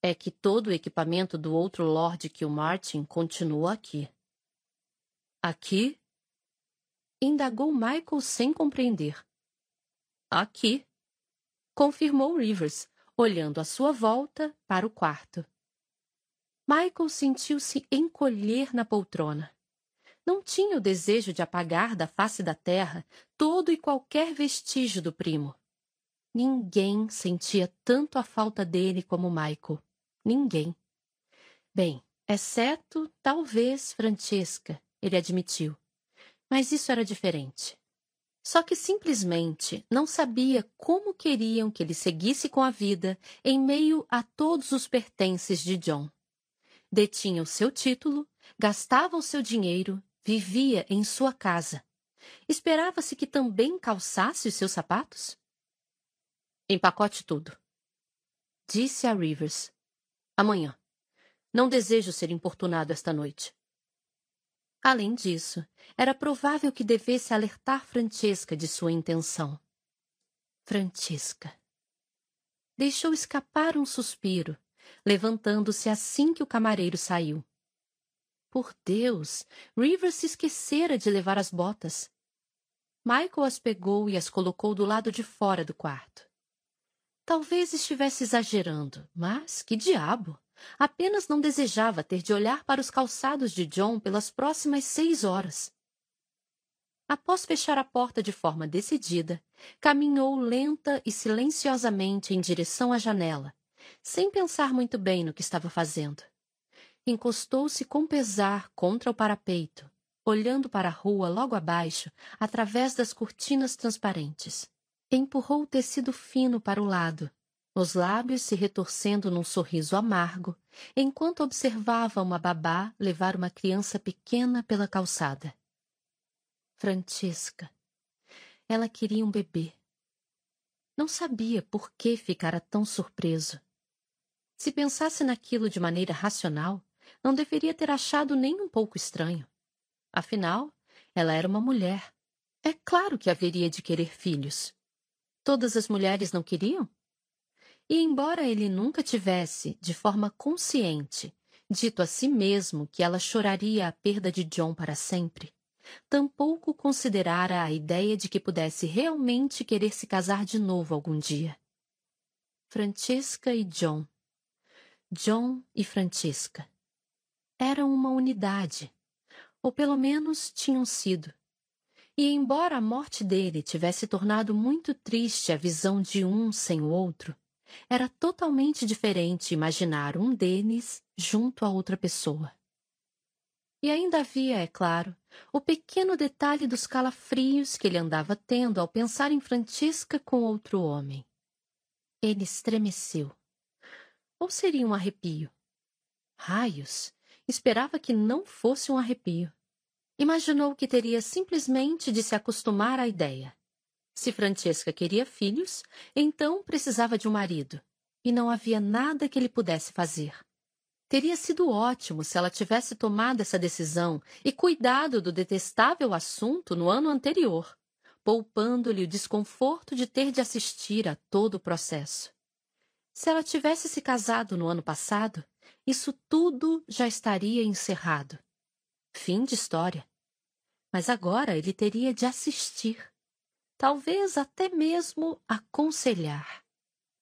É que todo o equipamento do outro Lord Kilmartin continua aqui. Aqui? Indagou Michael sem compreender. Aqui, confirmou Rivers, olhando à sua volta para o quarto. Michael sentiu-se encolher na poltrona. Não tinha o desejo de apagar da face da terra todo e qualquer vestígio do primo. Ninguém sentia tanto a falta dele como Michael. Ninguém. Bem, exceto, talvez, Francesca, ele admitiu. Mas isso era diferente. Só que simplesmente não sabia como queriam que ele seguisse com a vida em meio a todos os pertences de John detinha o seu título, gastava o seu dinheiro, vivia em sua casa. Esperava-se que também calçasse os seus sapatos? Empacote tudo. Disse a Rivers. Amanhã. Não desejo ser importunado esta noite. Além disso, era provável que devesse alertar Francesca de sua intenção. Francesca. Deixou escapar um suspiro levantando-se assim que o camareiro saiu. Por Deus! Rivers se esquecera de levar as botas. Michael as pegou e as colocou do lado de fora do quarto. Talvez estivesse exagerando, mas que diabo! Apenas não desejava ter de olhar para os calçados de John pelas próximas seis horas. Após fechar a porta de forma decidida, caminhou lenta e silenciosamente em direção à janela, sem pensar muito bem no que estava fazendo. Encostou-se com pesar contra o parapeito, olhando para a rua logo abaixo, através das cortinas transparentes. Empurrou o tecido fino para o lado, os lábios se retorcendo num sorriso amargo, enquanto observava uma babá levar uma criança pequena pela calçada. Francesca. Ela queria um bebê. Não sabia por que ficara tão surpreso. Se pensasse naquilo de maneira racional, não deveria ter achado nem um pouco estranho. Afinal, ela era uma mulher. É claro que haveria de querer filhos. Todas as mulheres não queriam? E embora ele nunca tivesse, de forma consciente, dito a si mesmo que ela choraria a perda de John para sempre, tampouco considerara a ideia de que pudesse realmente querer se casar de novo algum dia. Francesca e John. John e Francesca. Eram uma unidade, ou pelo menos tinham sido. E embora a morte dele tivesse tornado muito triste a visão de um sem o outro, era totalmente diferente imaginar um deles junto a outra pessoa. E ainda havia, é claro, o pequeno detalhe dos calafrios que ele andava tendo ao pensar em Francisca com outro homem. Ele estremeceu. Ou seria um arrepio? Raios! Esperava que não fosse um arrepio. Imaginou que teria simplesmente de se acostumar à ideia. Se Francesca queria filhos, então precisava de um marido, e não havia nada que ele pudesse fazer. Teria sido ótimo se ela tivesse tomado essa decisão e cuidado do detestável assunto no ano anterior, poupando-lhe o desconforto de ter de assistir a todo o processo. Se ela tivesse se casado no ano passado, isso tudo já estaria encerrado. Fim de história. Mas agora ele teria de assistir talvez até mesmo aconselhar.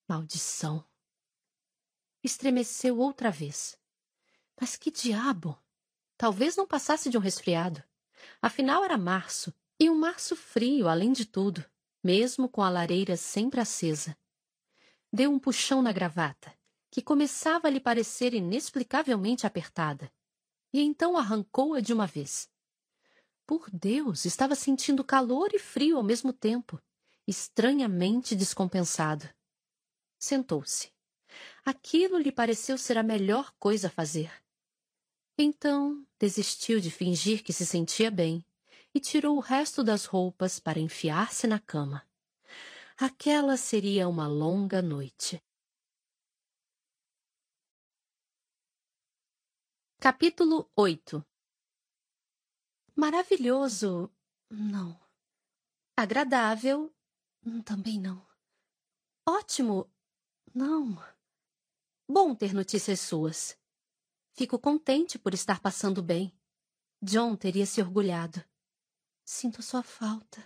Maldição! Estremeceu outra vez. Mas que diabo! Talvez não passasse de um resfriado. Afinal, era março, e um março frio, além de tudo, mesmo com a lareira sempre acesa. Deu um puxão na gravata, que começava a lhe parecer inexplicavelmente apertada, e então arrancou-a de uma vez. Por Deus, estava sentindo calor e frio ao mesmo tempo, estranhamente descompensado. Sentou-se. Aquilo lhe pareceu ser a melhor coisa a fazer. Então desistiu de fingir que se sentia bem e tirou o resto das roupas para enfiar-se na cama. Aquela seria uma longa noite. Capítulo 8 Maravilhoso, não. Agradável, também não. Ótimo, não. Bom ter notícias suas. Fico contente por estar passando bem. John teria se orgulhado. Sinto sua falta.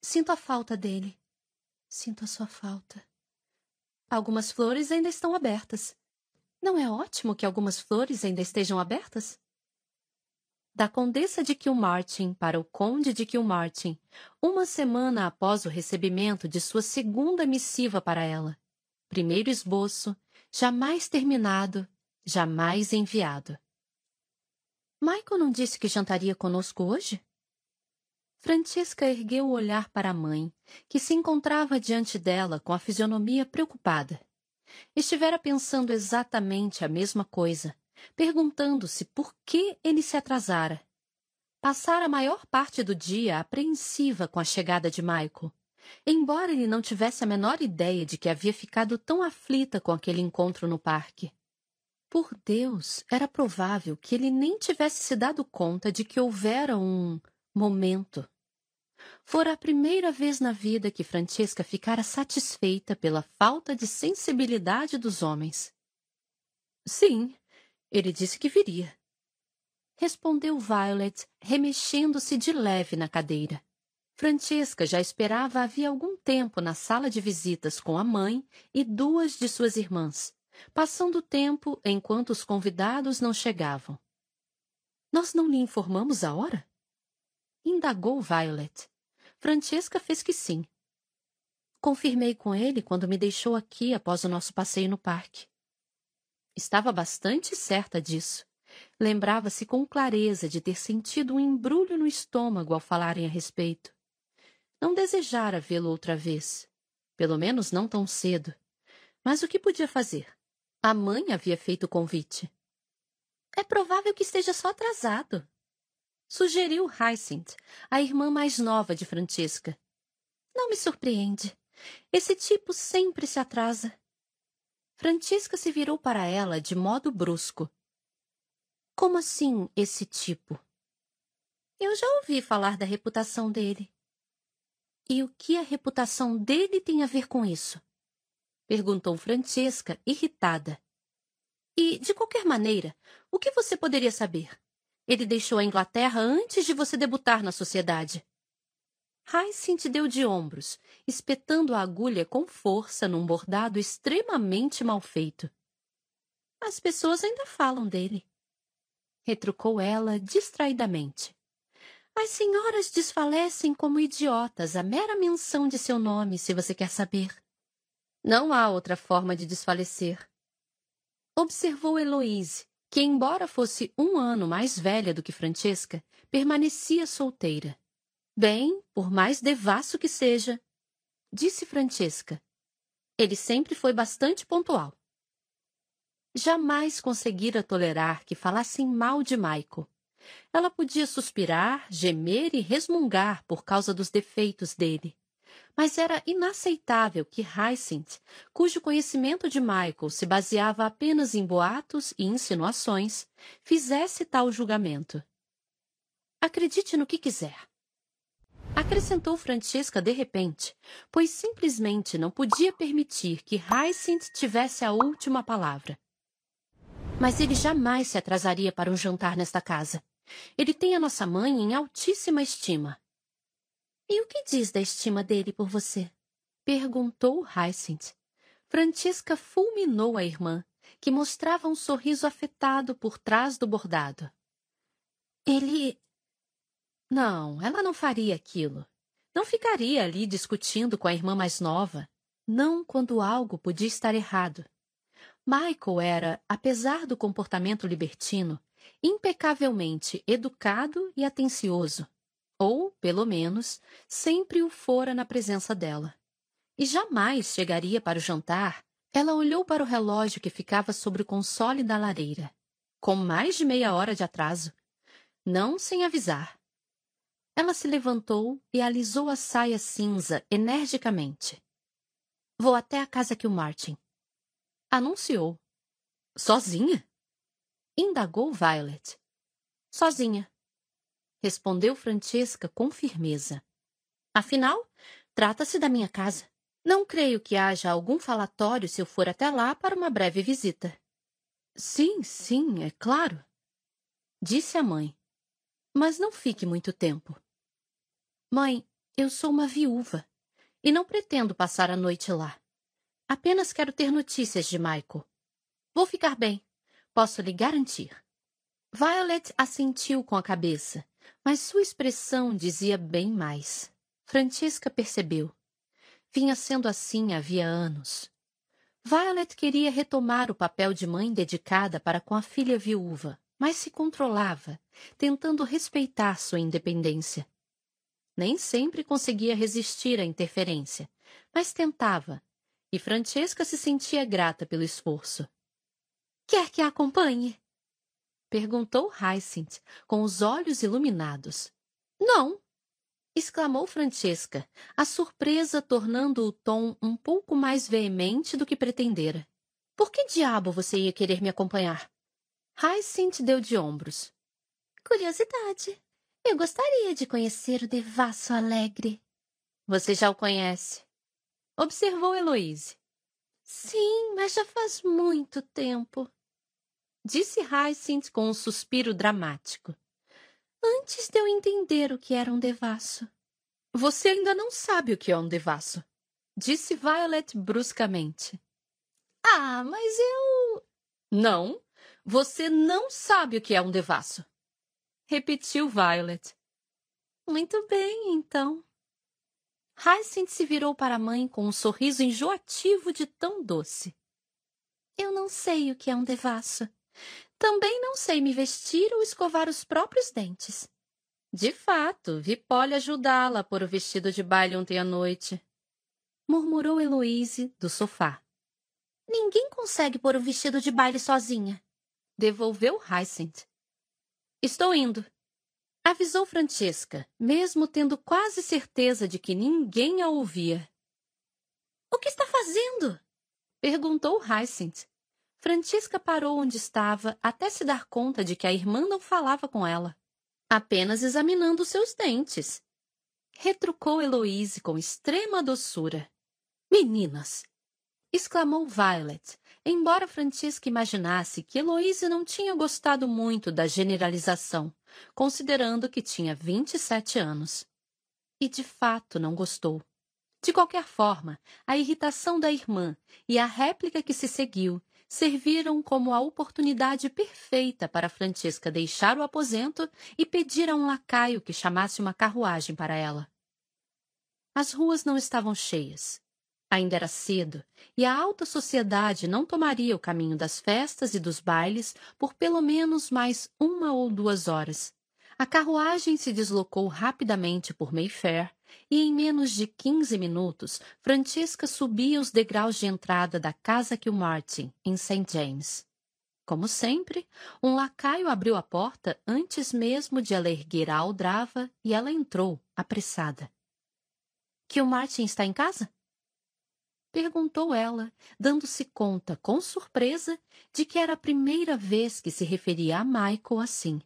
Sinto a falta dele. Sinto a sua falta. Algumas flores ainda estão abertas. Não é ótimo que algumas flores ainda estejam abertas? Da Condessa de Kilmartin para o Conde de Kilmartin, uma semana após o recebimento de sua segunda missiva para ela. Primeiro esboço, jamais terminado, jamais enviado. Michael não disse que jantaria conosco hoje? Francesca ergueu o olhar para a mãe, que se encontrava diante dela com a fisionomia preocupada. Estivera pensando exatamente a mesma coisa, perguntando-se por que ele se atrasara. Passara a maior parte do dia apreensiva com a chegada de Michael, embora ele não tivesse a menor ideia de que havia ficado tão aflita com aquele encontro no parque. Por Deus, era provável que ele nem tivesse se dado conta de que houvera um momento. Fora a primeira vez na vida que Francesca ficara satisfeita pela falta de sensibilidade dos homens. Sim, ele disse que viria. Respondeu Violet, remexendo-se de leve na cadeira. Francesca já esperava havia algum tempo na sala de visitas com a mãe e duas de suas irmãs, passando o tempo enquanto os convidados não chegavam. Nós não lhe informamos a hora? Indagou Violet. Francesca fez que sim. Confirmei com ele quando me deixou aqui após o nosso passeio no parque. Estava bastante certa disso. Lembrava-se com clareza de ter sentido um embrulho no estômago ao falarem a respeito. Não desejara vê-lo outra vez. Pelo menos não tão cedo. Mas o que podia fazer? A mãe havia feito o convite. É provável que esteja só atrasado. Sugeriu Hyacinth, a irmã mais nova de Francesca. Não me surpreende. Esse tipo sempre se atrasa. Francisca se virou para ela de modo brusco. Como assim, esse tipo? Eu já ouvi falar da reputação dele. E o que a reputação dele tem a ver com isso? Perguntou Francesca, irritada. E, de qualquer maneira, o que você poderia saber? Ele deixou a Inglaterra antes de você debutar na sociedade. Hyacinth deu de ombros, espetando a agulha com força num bordado extremamente mal feito. As pessoas ainda falam dele. Retrucou ela distraidamente. As senhoras desfalecem como idiotas a mera menção de seu nome, se você quer saber. Não há outra forma de desfalecer. Observou Heloise, que, embora fosse um ano mais velha do que Francesca, permanecia solteira. Bem, por mais devasso que seja, disse Francesca. Ele sempre foi bastante pontual. Jamais conseguira tolerar que falassem mal de Michael. Ela podia suspirar, gemer e resmungar por causa dos defeitos dele. Mas era inaceitável que Hyacinth, cujo conhecimento de Michael se baseava apenas em boatos e insinuações, fizesse tal julgamento. Acredite no que quiser. Acrescentou Francesca de repente, pois simplesmente não podia permitir que Hyacinth tivesse a última palavra. Mas ele jamais se atrasaria para um jantar nesta casa. Ele tem a nossa mãe em altíssima estima. E o que diz da estima dele por você? Perguntou Hyacinth. Francisca fulminou a irmã, que mostrava um sorriso afetado por trás do bordado. Ele. Não, ela não faria aquilo. Não ficaria ali discutindo com a irmã mais nova. Não quando algo podia estar errado. Michael era, apesar do comportamento libertino, impecavelmente educado e atencioso, ou, pelo menos, sempre o fora na presença dela. E jamais chegaria para o jantar. Ela olhou para o relógio que ficava sobre o console da lareira, com mais de meia hora de atraso. Não sem avisar. Ela se levantou e alisou a saia cinza energicamente. Vou até a casa que o Martin. Anunciou. Sozinha? Indagou Violet. Sozinha. Respondeu Francesca com firmeza. Afinal, trata-se da minha casa. Não creio que haja algum falatório se eu for até lá para uma breve visita. Sim, sim, é claro. Disse a mãe. Mas não fique muito tempo. Mãe, eu sou uma viúva e não pretendo passar a noite lá. Apenas quero ter notícias de Michael. Vou ficar bem. Posso lhe garantir. Violet assentiu com a cabeça, mas sua expressão dizia bem mais. Francisca percebeu. Vinha sendo assim havia anos. Violet queria retomar o papel de mãe dedicada para com a filha viúva, mas se controlava, tentando respeitar sua independência. Nem sempre conseguia resistir à interferência, mas tentava, e Francesca se sentia grata pelo esforço. Quer que a acompanhe? Perguntou Hyacinth, com os olhos iluminados. Não! exclamou Francesca, a surpresa tornando o tom um pouco mais veemente do que pretendera. Por que diabo você ia querer me acompanhar? Hyacinth deu de ombros. Curiosidade. Eu gostaria de conhecer o devasso alegre. Você já o conhece. Observou Heloise. Sim, mas já faz muito tempo. Disse Hyacinth com um suspiro dramático. Antes de eu entender o que era um devasso. Você ainda não sabe o que é um devasso. Disse Violet bruscamente. Ah, mas eu. Não, você não sabe o que é um devasso. Repetiu Violet. Muito bem, então. Hyacinth se virou para a mãe com um sorriso enjoativo de tão doce. Eu não sei o que é um devasso. Também não sei me vestir ou escovar os próprios dentes. De fato, vi Polly ajudá-la a pôr o vestido de baile ontem à noite. Murmurou Heloise, do sofá. Ninguém consegue pôr o vestido de baile sozinha. Devolveu Hyacinth. Estou indo, Avisou Francesca, mesmo tendo quase certeza de que ninguém a ouvia. O que está fazendo? Perguntou Hyacinth. Francisca parou onde estava até se dar conta de que a irmã não falava com ela, apenas examinando seus dentes. Retrucou Heloise com extrema doçura. Meninas! Exclamou Violet, embora Francisca imaginasse que Heloise não tinha gostado muito da generalização, considerando que tinha vinte e sete anos. E de fato não gostou. De qualquer forma, a irritação da irmã e a réplica que se seguiu serviram como a oportunidade perfeita para Francisca deixar o aposento e pedir a um lacaio que chamasse uma carruagem para ela. As ruas não estavam cheias. Ainda era cedo, e a alta sociedade não tomaria o caminho das festas e dos bailes por pelo menos mais uma ou duas horas. A carruagem se deslocou rapidamente por Mayfair e em menos de quinze minutos Francisca subia os degraus de entrada da casa Kilmartin, em St. James. Como sempre, um lacaio abriu a porta antes mesmo de ela erguer a aldrava e ela entrou, apressada. Kilmartin está em casa? Perguntou ela, dando-se conta, com surpresa, de que era a primeira vez que se referia a Michael assim.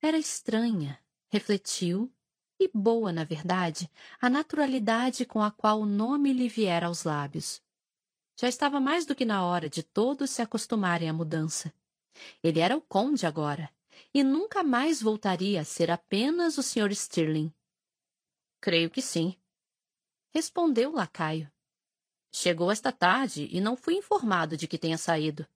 Era estranha, refletiu, e boa, na verdade, a naturalidade com a qual o nome lhe viera aos lábios. Já estava mais do que na hora de todos se acostumarem à mudança. Ele era o conde agora, e nunca mais voltaria a ser apenas o Sr. Stirling. Creio que sim. Respondeu o lacaio. Chegou esta tarde e não fui informado de que tenha saído.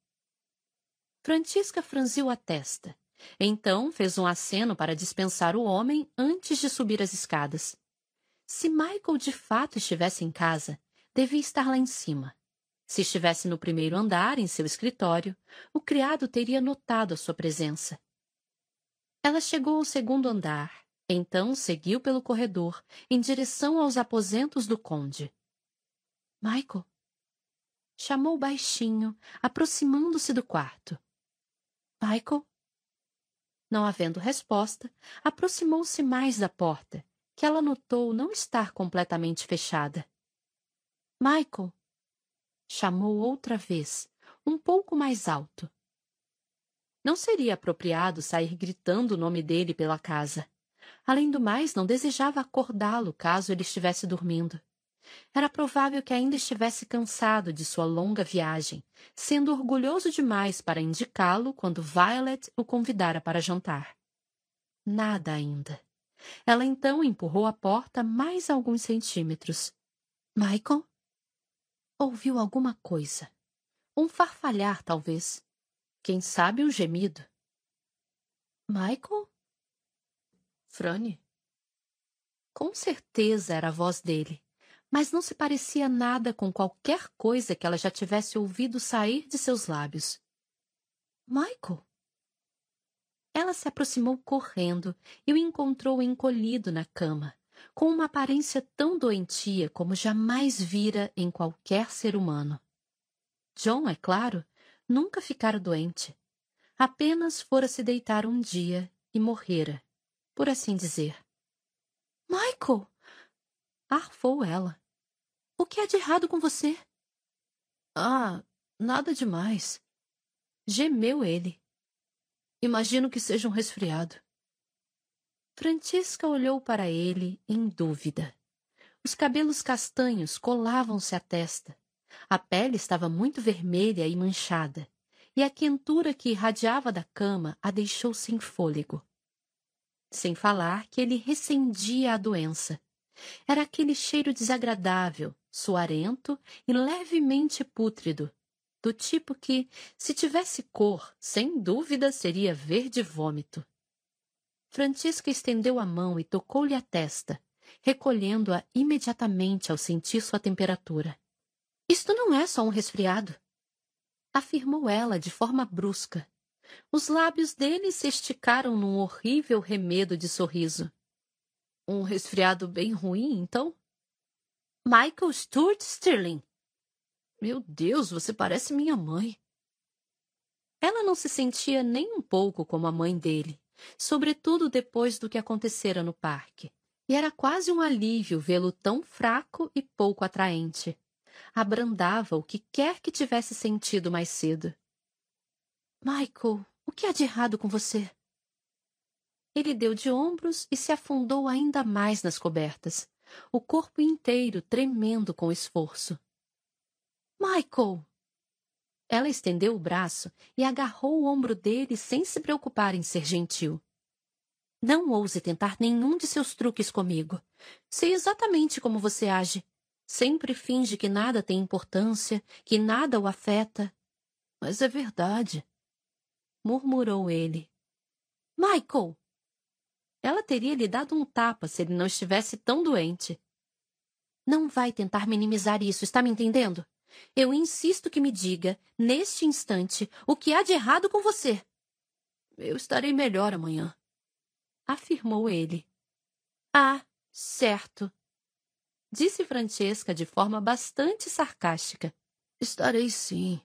Francisca franziu a testa então fez um aceno para dispensar o homem antes de subir as escadas. Se Michael de fato estivesse em casa, devia estar lá em cima. Se estivesse no primeiro andar, em seu escritório, o criado teria notado a sua presença. Ela chegou ao segundo andar, então seguiu pelo corredor, em direção aos aposentos do conde. Michael? Chamou baixinho, aproximando-se do quarto. Michael? Não havendo resposta, aproximou-se mais da porta, que ela notou não estar completamente fechada. Michael! Chamou outra vez, um pouco mais alto. Não seria apropriado sair gritando o nome dele pela casa. Além do mais, não desejava acordá-lo caso ele estivesse dormindo. Era provável que ainda estivesse cansado de sua longa viagem, sendo orgulhoso demais para indicá-lo quando Violet o convidara para jantar. Nada ainda. Ela então empurrou a porta mais alguns centímetros. Michael? Ouviu alguma coisa. Um farfalhar, talvez. Quem sabe um gemido. Michael? Franny? Com certeza era a voz dele mas não se parecia nada com qualquer coisa que ela já tivesse ouvido sair de seus lábios. Michael! Ela se aproximou correndo e o encontrou encolhido na cama, com uma aparência tão doentia como jamais vira em qualquer ser humano. John, é claro, nunca ficara doente. Apenas fora se deitar um dia e morrera, por assim dizer. Michael! Arfou ela. O que há de errado com você? Ah, nada demais. Gemeu ele. Imagino que seja um resfriado. Francisca olhou para ele em dúvida. Os cabelos castanhos colavam-se à testa. A pele estava muito vermelha e manchada, e a quentura que irradiava da cama a deixou sem fôlego. Sem falar que ele recendia a doença. Era aquele cheiro desagradável, suarento e levemente pútrido, do tipo que, se tivesse cor, sem dúvida seria verde vômito. Francisca estendeu a mão e tocou-lhe a testa, recolhendo-a imediatamente ao sentir sua temperatura. Isto não é só um resfriado, afirmou ela de forma brusca. Os lábios dele se esticaram num horrível remedo de sorriso. Um resfriado bem ruim, então? Michael Stuart Stirling. Meu Deus, você parece minha mãe. Ela não se sentia nem um pouco como a mãe dele, sobretudo depois do que acontecera no parque. E era quase um alívio vê-lo tão fraco e pouco atraente. abrandava o que quer que tivesse sentido mais cedo. Michael, o que há de errado com você? Ele deu de ombros e se afundou ainda mais nas cobertas, o corpo inteiro tremendo com esforço. Michael! Ela estendeu o braço e agarrou o ombro dele sem se preocupar em ser gentil. Não ouse tentar nenhum de seus truques comigo. Sei exatamente como você age. Sempre finge que nada tem importância, que nada o afeta. Mas é verdade. Murmurou ele. Michael! Ela teria lhe dado um tapa se ele não estivesse tão doente. Não vai tentar minimizar isso, está me entendendo? Eu insisto que me diga, neste instante, o que há de errado com você. Eu estarei melhor amanhã, afirmou ele. Ah, certo, disse Francesca de forma bastante sarcástica. Estarei sim.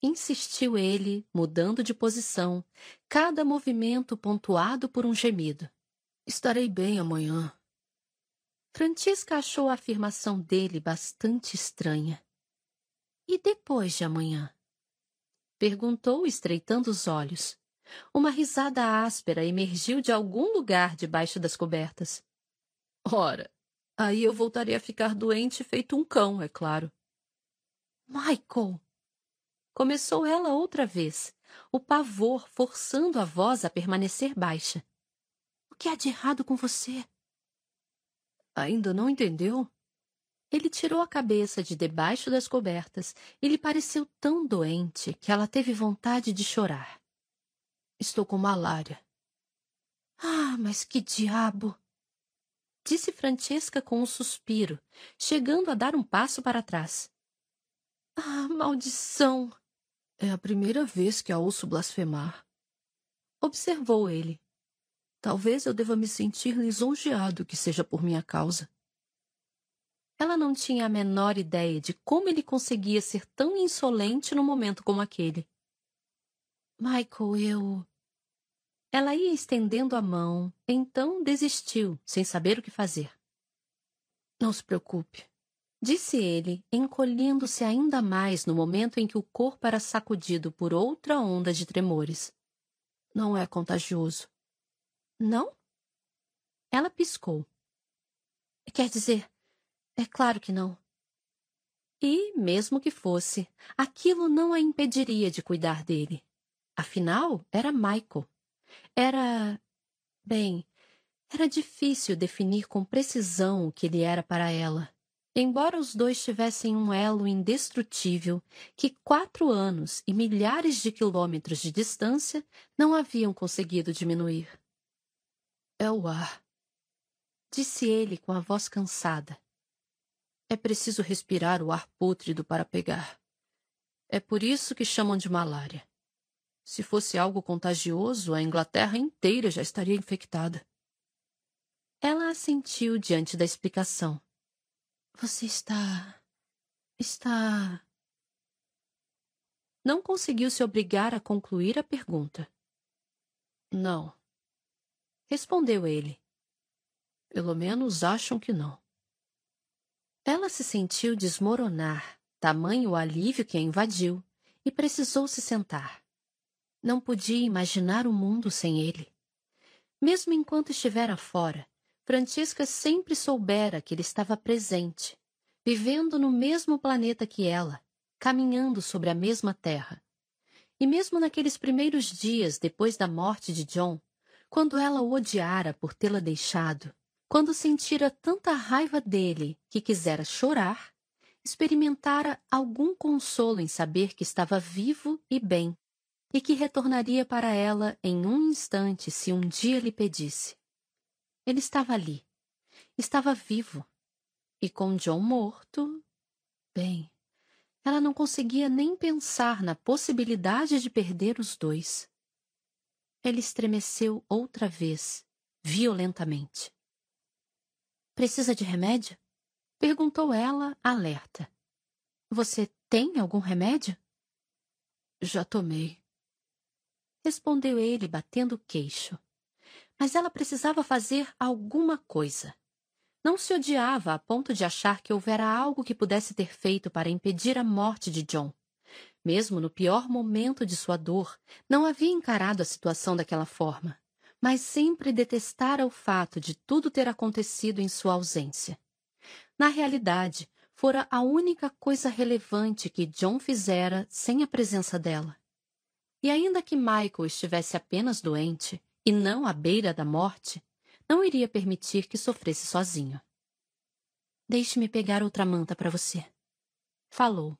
Insistiu ele, mudando de posição, cada movimento pontuado por um gemido. Estarei bem amanhã. Francesca achou a afirmação dele bastante estranha. E depois de amanhã? Perguntou, estreitando os olhos. Uma risada áspera emergiu de algum lugar debaixo das cobertas. Ora, aí eu voltarei a ficar doente feito um cão, é claro. Michael! Começou ela outra vez, o pavor forçando a voz a permanecer baixa. O que há de errado com você? Ainda não entendeu? Ele tirou a cabeça de debaixo das cobertas e lhe pareceu tão doente que ela teve vontade de chorar. Estou com malária. Ah, mas que diabo! Disse Francesca com um suspiro, chegando a dar um passo para trás. Ah, maldição! É a primeira vez que a ouço blasfemar. Observou ele. Talvez eu deva me sentir lisonjeado que seja por minha causa. Ela não tinha a menor ideia de como ele conseguia ser tão insolente num momento como aquele. Michael, eu. Ela ia estendendo a mão, então desistiu, sem saber o que fazer. Não se preocupe, disse ele, encolhendo-se ainda mais no momento em que o corpo era sacudido por outra onda de tremores. Não é contagioso. Não? Ela piscou. Quer dizer, é claro que não. E, mesmo que fosse, aquilo não a impediria de cuidar dele. Afinal, era Michael. Era. Bem, era difícil definir com precisão o que ele era para ela. Embora os dois tivessem um elo indestrutível que quatro anos e milhares de quilômetros de distância não haviam conseguido diminuir. É o ar, disse ele com a voz cansada. É preciso respirar o ar pútrido para pegar. É por isso que chamam de malária. Se fosse algo contagioso, a Inglaterra inteira já estaria infectada. Ela assentiu diante da explicação. Você está. está. Não conseguiu se obrigar a concluir a pergunta. Não. Respondeu ele. Pelo menos acham que não. Ela se sentiu desmoronar, tamanho o alívio que a invadiu, e precisou se sentar. Não podia imaginar o mundo sem ele. Mesmo enquanto estivera fora, Francisca sempre soubera que ele estava presente, vivendo no mesmo planeta que ela, caminhando sobre a mesma terra. E mesmo naqueles primeiros dias depois da morte de John, quando ela o odiara por tê-la deixado, quando sentira tanta raiva dele que quisera chorar, experimentara algum consolo em saber que estava vivo e bem, e que retornaria para ela em um instante se um dia lhe pedisse. Ele estava ali, estava vivo, e com John morto, bem, ela não conseguia nem pensar na possibilidade de perder os dois. Ele estremeceu outra vez, violentamente. Precisa de remédio? Perguntou ela, alerta. Você tem algum remédio? Já tomei. Respondeu ele, batendo o queixo. Mas ela precisava fazer alguma coisa. Não se odiava a ponto de achar que houvera algo que pudesse ter feito para impedir a morte de John. Mesmo no pior momento de sua dor, não havia encarado a situação daquela forma, mas sempre detestara o fato de tudo ter acontecido em sua ausência. Na realidade, fora a única coisa relevante que John fizera sem a presença dela. E ainda que Michael estivesse apenas doente, e não à beira da morte, não iria permitir que sofresse sozinho. Deixe-me pegar outra manta para você. Falou.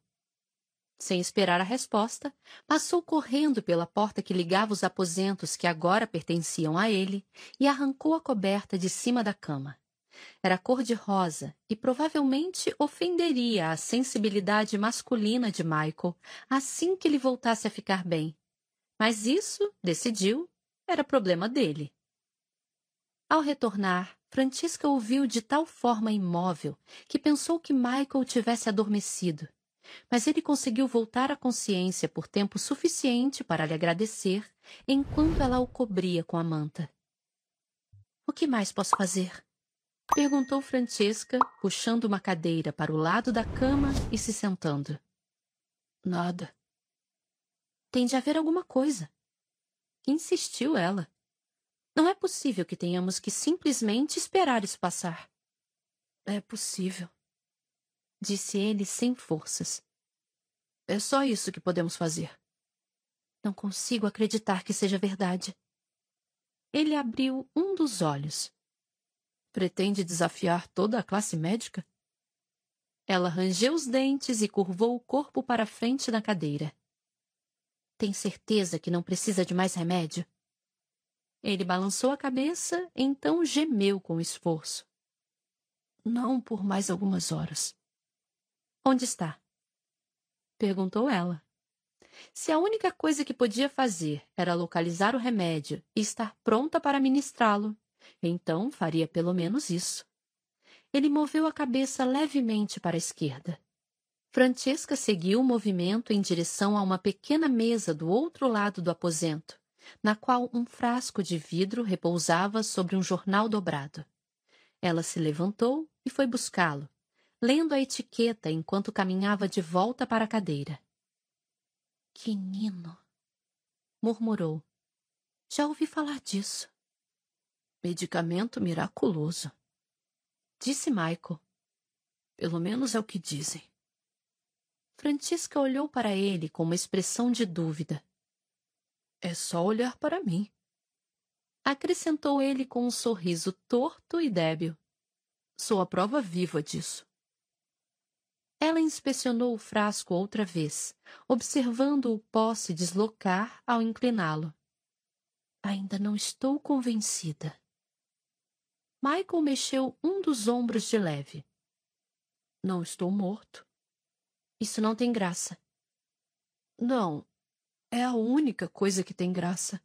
Sem esperar a resposta, passou correndo pela porta que ligava os aposentos que agora pertenciam a ele e arrancou a coberta de cima da cama. Era cor-de-rosa e provavelmente ofenderia a sensibilidade masculina de Michael assim que ele voltasse a ficar bem. Mas isso, decidiu, era problema dele. Ao retornar, Francisca ouviu de tal forma imóvel que pensou que Michael tivesse adormecido. Mas ele conseguiu voltar à consciência por tempo suficiente para lhe agradecer, enquanto ela o cobria com a manta. O que mais posso fazer? Perguntou Francesca, puxando uma cadeira para o lado da cama e se sentando. Nada. Tem de haver alguma coisa. Insistiu ela. Não é possível que tenhamos que simplesmente esperar isso passar. É possível, disse ele sem forças. É só isso que podemos fazer. Não consigo acreditar que seja verdade. Ele abriu um dos olhos. Pretende desafiar toda a classe médica? Ela rangeu os dentes e curvou o corpo para frente na cadeira. Tem certeza que não precisa de mais remédio? Ele balançou a cabeça, então gemeu com esforço. Não por mais algumas horas. Onde está? Perguntou ela. Se a única coisa que podia fazer era localizar o remédio e estar pronta para ministrá-lo, então faria pelo menos isso. Ele moveu a cabeça levemente para a esquerda. Francesca seguiu o movimento em direção a uma pequena mesa do outro lado do aposento, na qual um frasco de vidro repousava sobre um jornal dobrado. Ela se levantou e foi buscá-lo, lendo a etiqueta enquanto caminhava de volta para a cadeira. Quinino, murmurou. Já ouvi falar disso. Medicamento miraculoso, disse Michael. Pelo menos é o que dizem. Francisca olhou para ele com uma expressão de dúvida. É só olhar para mim. Acrescentou ele com um sorriso torto e débil. Sou a prova viva disso. Ela inspecionou o frasco outra vez, observando o pó se deslocar ao incliná-lo. Ainda não estou convencida. Michael mexeu um dos ombros de leve. Não estou morto. Isso não tem graça. Não, é a única coisa que tem graça.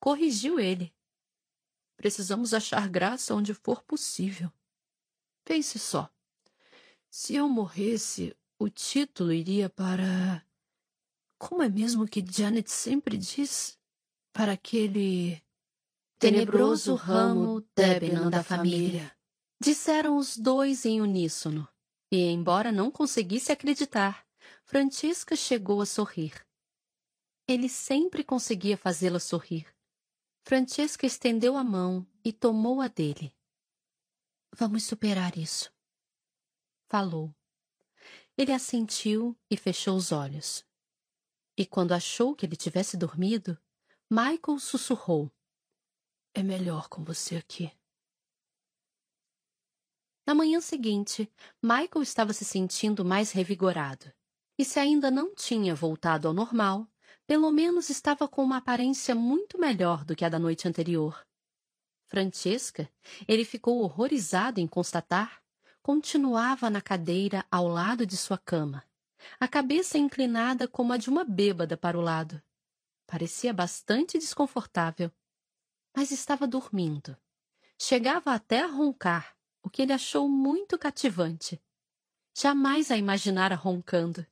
Corrigiu ele. Precisamos achar graça onde for possível. Pense só. Se eu morresse, o título iria para. Como é mesmo que Janet sempre diz? Para aquele. Tenebroso ramo Debenham da família. Disseram os dois em uníssono. E, embora não conseguisse acreditar, Francisca chegou a sorrir. Ele sempre conseguia fazê-la sorrir. Francesca estendeu a mão e tomou a dele. Vamos superar isso. Falou. Ele assentiu e fechou os olhos. E quando achou que ele tivesse dormido, Michael sussurrou: É melhor com você aqui. Na manhã seguinte, Michael estava se sentindo mais revigorado. E se ainda não tinha voltado ao normal, pelo menos estava com uma aparência muito melhor do que a da noite anterior. Francesca, ele ficou horrorizado em constatar, continuava na cadeira ao lado de sua cama, a cabeça inclinada como a de uma bêbada para o lado. Parecia bastante desconfortável, mas estava dormindo. Chegava até a roncar, o que ele achou muito cativante. Jamais a imaginara roncando,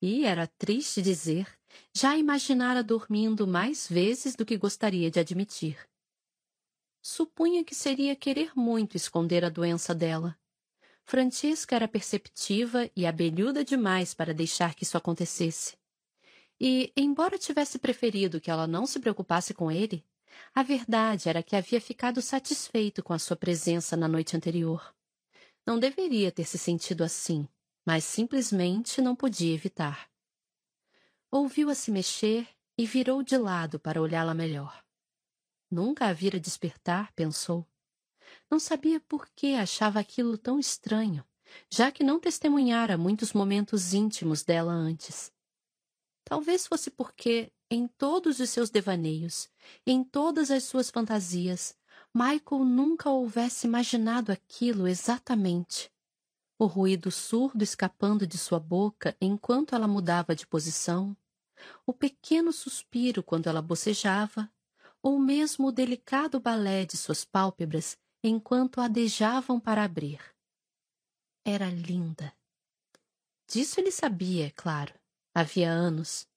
e era triste dizer já imaginara dormindo mais vezes do que gostaria de admitir. Supunha que seria querer muito esconder a doença dela. Francesca era perceptiva e abelhuda demais para deixar que isso acontecesse. E, embora tivesse preferido que ela não se preocupasse com ele, a verdade era que havia ficado satisfeito com a sua presença na noite anterior. Não deveria ter se sentido assim, mas simplesmente não podia evitar. Ouviu-a se mexer e virou de lado para olhá-la melhor. Nunca a vira despertar, pensou. Não sabia por que achava aquilo tão estranho, já que não testemunhara muitos momentos íntimos dela antes. Talvez fosse porque, em todos os seus devaneios, em todas as suas fantasias, Michael nunca houvesse imaginado aquilo exatamente. O ruído surdo escapando de sua boca enquanto ela mudava de posição, o pequeno suspiro quando ela bocejava, ou mesmo o delicado balé de suas pálpebras enquanto adejavam para abrir. Era linda. Disso ele sabia, é claro, havia anos,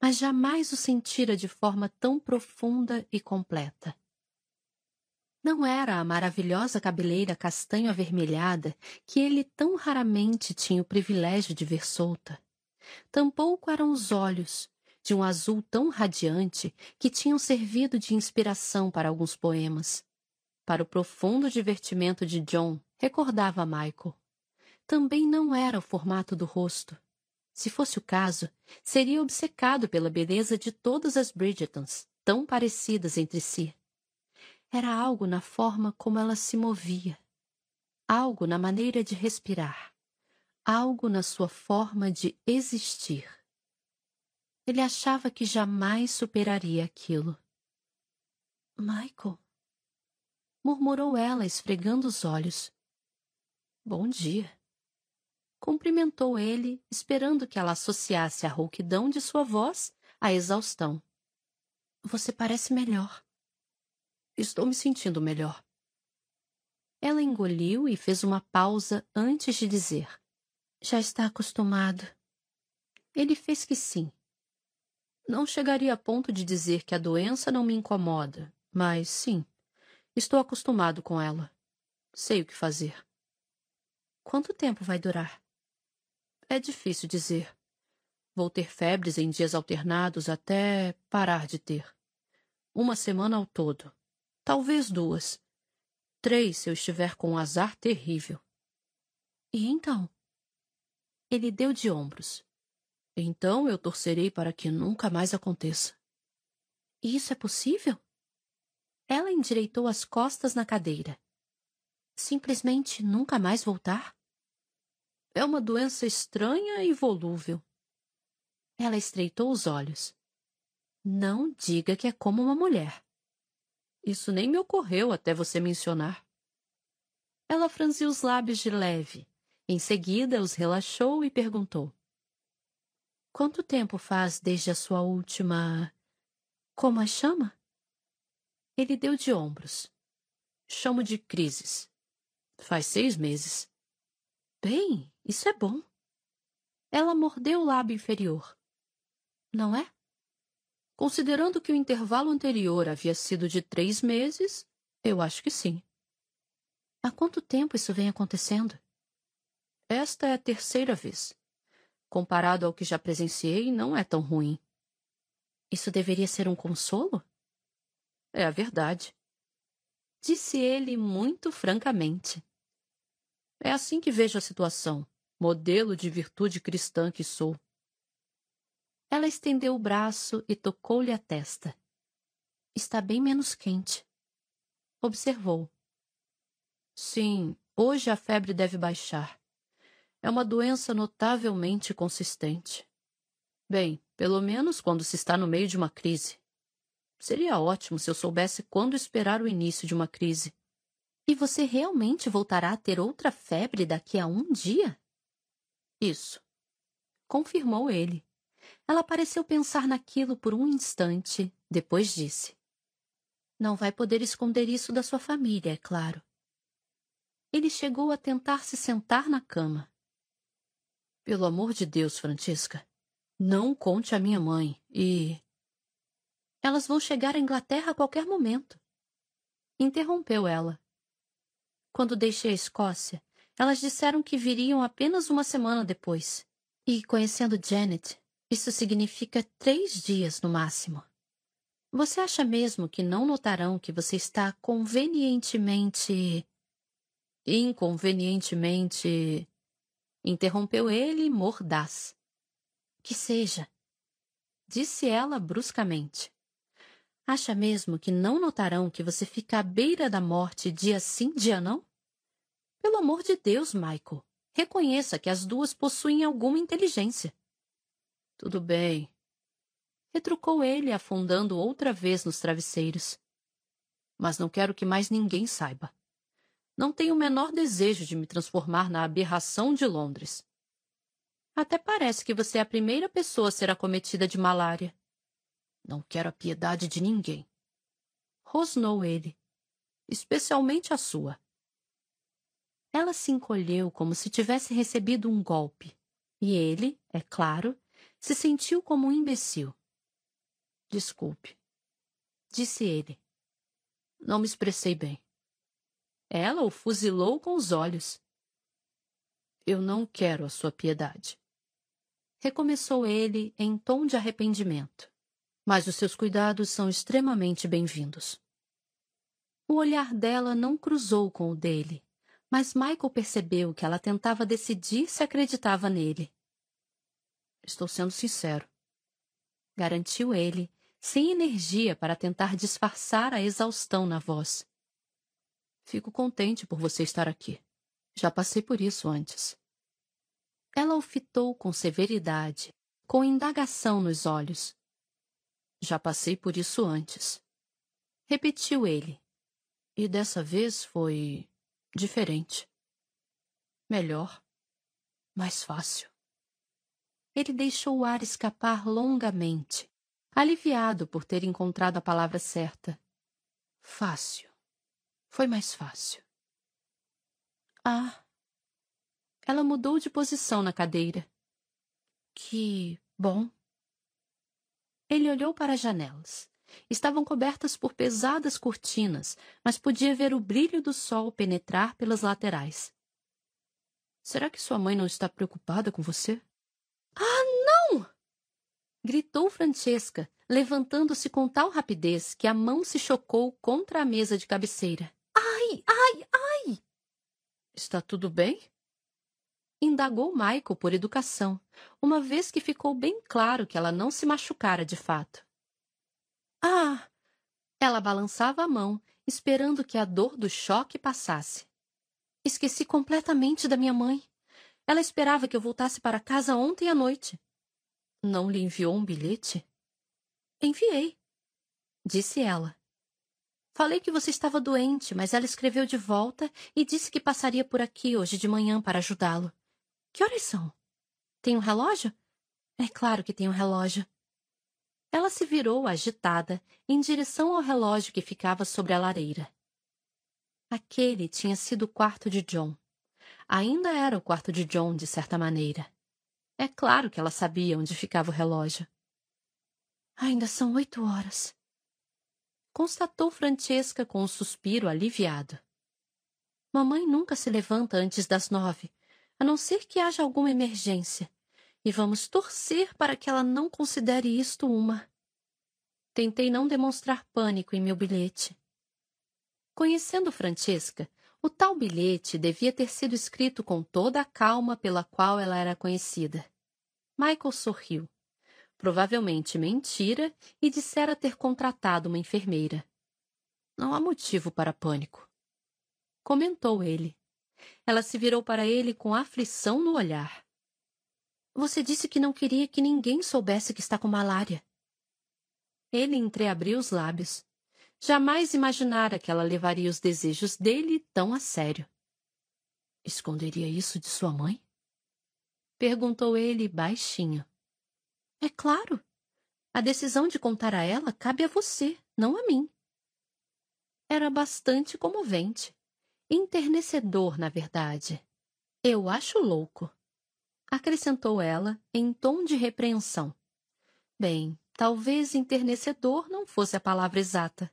mas jamais o sentira de forma tão profunda e completa. Não era a maravilhosa cabeleira castanho avermelhada que ele tão raramente tinha o privilégio de ver solta. Tampouco eram os olhos, de um azul tão radiante que tinham servido de inspiração para alguns poemas. Para o profundo divertimento de John, recordava Michael. Também não era o formato do rosto. Se fosse o caso, seria obcecado pela beleza de todas as Bridgetons, tão parecidas entre si. Era algo na forma como ela se movia, algo na maneira de respirar, algo na sua forma de existir. Ele achava que jamais superaria aquilo. Michael, murmurou ela, esfregando os olhos. Bom dia. Cumprimentou ele, esperando que ela associasse a rouquidão de sua voz à exaustão. Você parece melhor. Estou me sentindo melhor. Ela engoliu e fez uma pausa antes de dizer: Já está acostumado. Ele fez que sim. Não chegaria a ponto de dizer que a doença não me incomoda, mas sim, estou acostumado com ela. Sei o que fazer. Quanto tempo vai durar? É difícil dizer. Vou ter febres em dias alternados até parar de ter. Uma semana ao todo. Talvez duas. Três se eu estiver com um azar terrível. E então? Ele deu de ombros. Então eu torcerei para que nunca mais aconteça. Isso é possível? Ela endireitou as costas na cadeira. Simplesmente nunca mais voltar? É uma doença estranha e volúvel. Ela estreitou os olhos. Não diga que é como uma mulher. Isso nem me ocorreu até você mencionar. Ela franziu os lábios de leve. Em seguida, os relaxou e perguntou: Quanto tempo faz desde a sua última. Como a chama? Ele deu de ombros. Chamo de crises. Faz seis meses. Bem, isso é bom. Ela mordeu o lábio inferior. Não é? Considerando que o intervalo anterior havia sido de três meses, eu acho que sim. Há quanto tempo isso vem acontecendo? Esta é a terceira vez comparado ao que já presenciei, não é tão ruim. Isso deveria ser um consolo? É a verdade. Disse ele muito francamente. É assim que vejo a situação, modelo de virtude cristã que sou. Ela estendeu o braço e tocou-lhe a testa. Está bem menos quente. Observou. Sim, hoje a febre deve baixar. É uma doença notavelmente consistente. Bem, pelo menos quando se está no meio de uma crise. Seria ótimo se eu soubesse quando esperar o início de uma crise. E você realmente voltará a ter outra febre daqui a um dia? Isso. Confirmou ele. Ela pareceu pensar naquilo por um instante, depois disse: Não vai poder esconder isso da sua família, é claro. Ele chegou a tentar se sentar na cama. Pelo amor de Deus, Francisca, não conte à minha mãe e. Elas vão chegar à Inglaterra a qualquer momento. Interrompeu ela. Quando deixei a Escócia, elas disseram que viriam apenas uma semana depois. E, conhecendo Janet, isso significa três dias no máximo. Você acha mesmo que não notarão que você está convenientemente. Inconvenientemente. Interrompeu ele, mordaz. Que seja. Disse ela bruscamente. Acha mesmo que não notarão que você fica à beira da morte dia sim, dia não? Pelo amor de Deus, Michael, reconheça que as duas possuem alguma inteligência. Tudo bem, retrucou ele, afundando outra vez nos travesseiros. Mas não quero que mais ninguém saiba. Não tenho o menor desejo de me transformar na aberração de Londres. Até parece que você é a primeira pessoa a ser acometida de malária. Não quero a piedade de ninguém. Rosnou ele. Especialmente a sua. Ela se encolheu como se tivesse recebido um golpe. E ele, é claro, se sentiu como um imbecil. Desculpe, disse ele. Não me expressei bem. Ela o fuzilou com os olhos. Eu não quero a sua piedade. Recomeçou ele em tom de arrependimento. Mas os seus cuidados são extremamente bem-vindos. O olhar dela não cruzou com o dele, mas Michael percebeu que ela tentava decidir se acreditava nele. Estou sendo sincero, garantiu ele, sem energia para tentar disfarçar a exaustão na voz. Fico contente por você estar aqui. Já passei por isso antes. Ela o fitou com severidade, com indagação nos olhos. Já passei por isso antes. Repetiu ele. E dessa vez foi diferente. Melhor. Mais fácil. Ele deixou o ar escapar longamente, aliviado por ter encontrado a palavra certa. Fácil. Foi mais fácil. Ah. Ela mudou de posição na cadeira. Que bom. Ele olhou para as janelas. Estavam cobertas por pesadas cortinas, mas podia ver o brilho do sol penetrar pelas laterais. Será que sua mãe não está preocupada com você? Ah, gritou Francesca, levantando-se com tal rapidez que a mão se chocou contra a mesa de cabeceira. Ai, ai, ai! Está tudo bem? Indagou Michael por educação, uma vez que ficou bem claro que ela não se machucara de fato. Ah! Ela balançava a mão, esperando que a dor do choque passasse. Esqueci completamente da minha mãe. Ela esperava que eu voltasse para casa ontem à noite. Não lhe enviou um bilhete? Enviei, disse ela. Falei que você estava doente, mas ela escreveu de volta e disse que passaria por aqui hoje de manhã para ajudá-lo. Que horas são? Tem um relógio? É claro que tem um relógio. Ela se virou agitada em direção ao relógio que ficava sobre a lareira. Aquele tinha sido o quarto de John. Ainda era o quarto de John, de certa maneira. É claro que ela sabia onde ficava o relógio. Ainda são oito horas. Constatou Francesca com um suspiro aliviado. Mamãe nunca se levanta antes das nove, a não ser que haja alguma emergência, e vamos torcer para que ela não considere isto uma. Tentei não demonstrar pânico em meu bilhete. Conhecendo Francesca, o tal bilhete devia ter sido escrito com toda a calma pela qual ela era conhecida. Michael sorriu. Provavelmente mentira e dissera ter contratado uma enfermeira. Não há motivo para pânico. Comentou ele. Ela se virou para ele com aflição no olhar. Você disse que não queria que ninguém soubesse que está com malária. Ele entreabriu os lábios. Jamais imaginara que ela levaria os desejos dele tão a sério. Esconderia isso de sua mãe? Perguntou ele baixinho. É claro. A decisão de contar a ela cabe a você, não a mim. Era bastante comovente. Enternecedor, na verdade. Eu acho louco. Acrescentou ela em tom de repreensão. Bem, talvez enternecedor não fosse a palavra exata.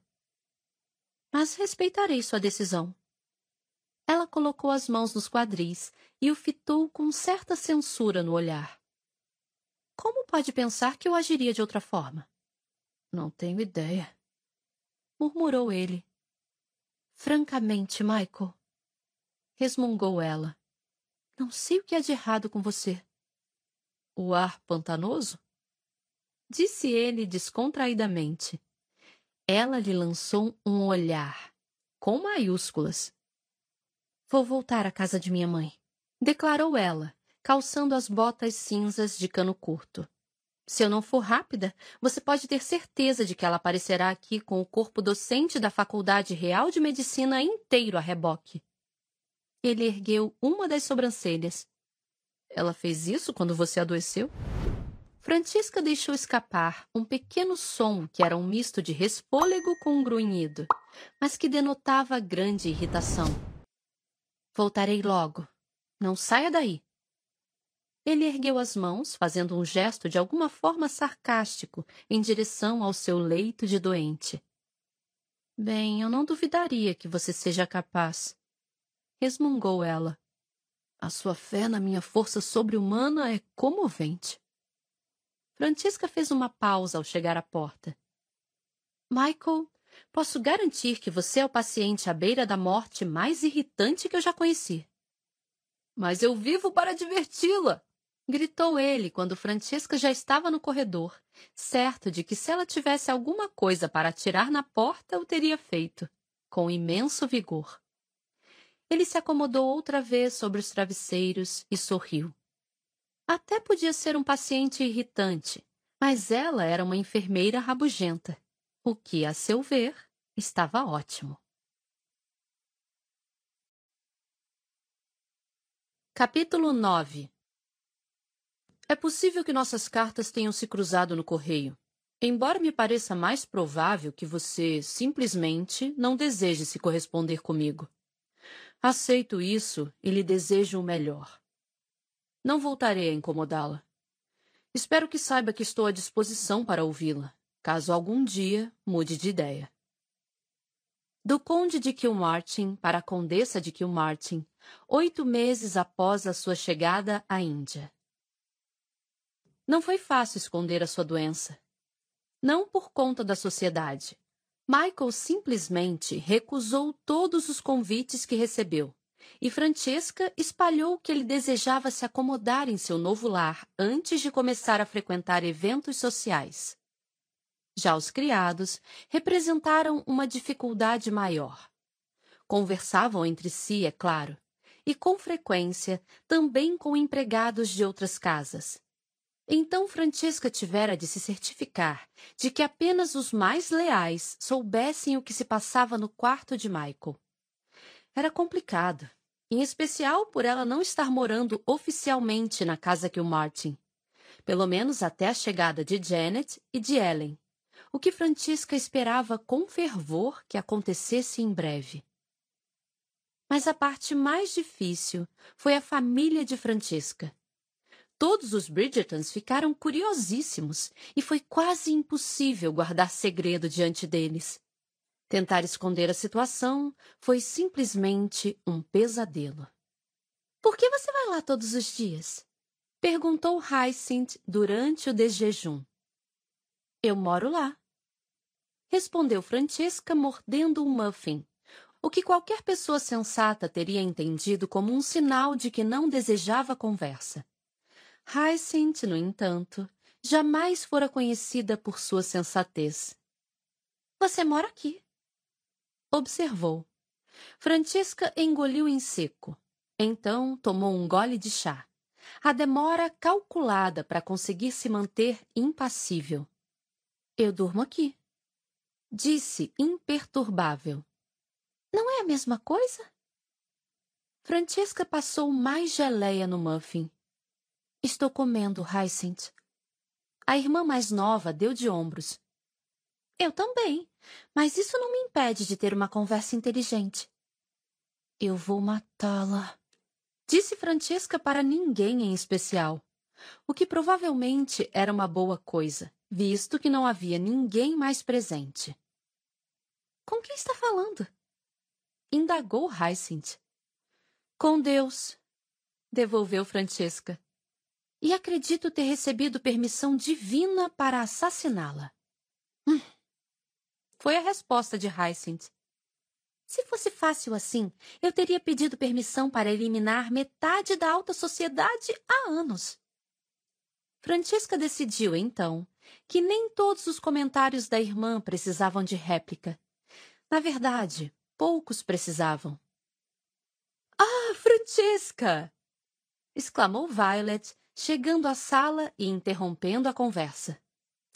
Mas respeitarei sua decisão. Ela colocou as mãos nos quadris e o fitou com certa censura no olhar. Como pode pensar que eu agiria de outra forma? Não tenho ideia. Murmurou ele. Francamente, Michael, resmungou ela. Não sei o que há de errado com você. O ar pantanoso? Disse ele descontraidamente. Ela lhe lançou um olhar, com maiúsculas. Vou voltar à casa de minha mãe, declarou ela, calçando as botas cinzas de cano curto. Se eu não for rápida, você pode ter certeza de que ela aparecerá aqui com o corpo docente da Faculdade Real de Medicina inteiro a reboque. Ele ergueu uma das sobrancelhas. Ela fez isso quando você adoeceu? Francisca deixou escapar um pequeno som que era um misto de respôlego com um grunhido, mas que denotava grande irritação. Voltarei logo. Não saia daí. Ele ergueu as mãos, fazendo um gesto de alguma forma sarcástico em direção ao seu leito de doente. Bem, eu não duvidaria que você seja capaz. Resmungou ela. A sua fé na minha força sobre-humana é comovente. Francisca fez uma pausa ao chegar à porta. Michael, posso garantir que você é o paciente à beira da morte mais irritante que eu já conheci. Mas eu vivo para diverti-la! Gritou ele quando Francesca já estava no corredor, certo de que se ela tivesse alguma coisa para atirar na porta, o teria feito, com imenso vigor. Ele se acomodou outra vez sobre os travesseiros e sorriu. Até podia ser um paciente irritante, mas ela era uma enfermeira rabugenta, o que, a seu ver, estava ótimo. Capítulo 9 é possível que nossas cartas tenham se cruzado no correio, embora me pareça mais provável que você simplesmente não deseje se corresponder comigo. Aceito isso e lhe desejo o melhor. Não voltarei a incomodá-la. Espero que saiba que estou à disposição para ouvi-la, caso algum dia mude de ideia. Do Conde de Kilmartin para a Condessa de Kilmartin, oito meses após a sua chegada à Índia. Não foi fácil esconder a sua doença. Não por conta da sociedade. Michael simplesmente recusou todos os convites que recebeu, e Francesca espalhou que ele desejava se acomodar em seu novo lar antes de começar a frequentar eventos sociais. Já os criados representaram uma dificuldade maior. Conversavam entre si, é claro, e com frequência também com empregados de outras casas, então Francisca tivera de se certificar de que apenas os mais leais soubessem o que se passava no quarto de Michael. Era complicado, em especial por ela não estar morando oficialmente na casa que o Martin, pelo menos até a chegada de Janet e de Ellen, o que Francisca esperava com fervor que acontecesse em breve. Mas a parte mais difícil foi a família de Francisca Todos os Bridgertons ficaram curiosíssimos e foi quase impossível guardar segredo diante deles. Tentar esconder a situação foi simplesmente um pesadelo. Por que você vai lá todos os dias? Perguntou Hyacinth durante o desjejum. Eu moro lá. Respondeu Francesca mordendo um muffin, o que qualquer pessoa sensata teria entendido como um sinal de que não desejava conversa. Hyacinth, no entanto, jamais fora conhecida por sua sensatez. Você mora aqui. Observou. Francisca engoliu em seco. Então tomou um gole de chá. A demora calculada para conseguir se manter impassível. Eu durmo aqui. Disse imperturbável. Não é a mesma coisa? Francesca passou mais geleia no muffin Estou comendo, Hyacinth. A irmã mais nova deu de ombros. Eu também, mas isso não me impede de ter uma conversa inteligente. Eu vou matá-la, disse Francesca para ninguém em especial, o que provavelmente era uma boa coisa, visto que não havia ninguém mais presente. Com quem está falando? Indagou Hyacinth. Com Deus, devolveu Francesca. E acredito ter recebido permissão divina para assassiná-la. Hum. Foi a resposta de Hyacinth. Se fosse fácil assim, eu teria pedido permissão para eliminar metade da alta sociedade há anos. Francesca decidiu, então, que nem todos os comentários da irmã precisavam de réplica. Na verdade, poucos precisavam. Ah, Francesca! exclamou Violet, chegando à sala e interrompendo a conversa.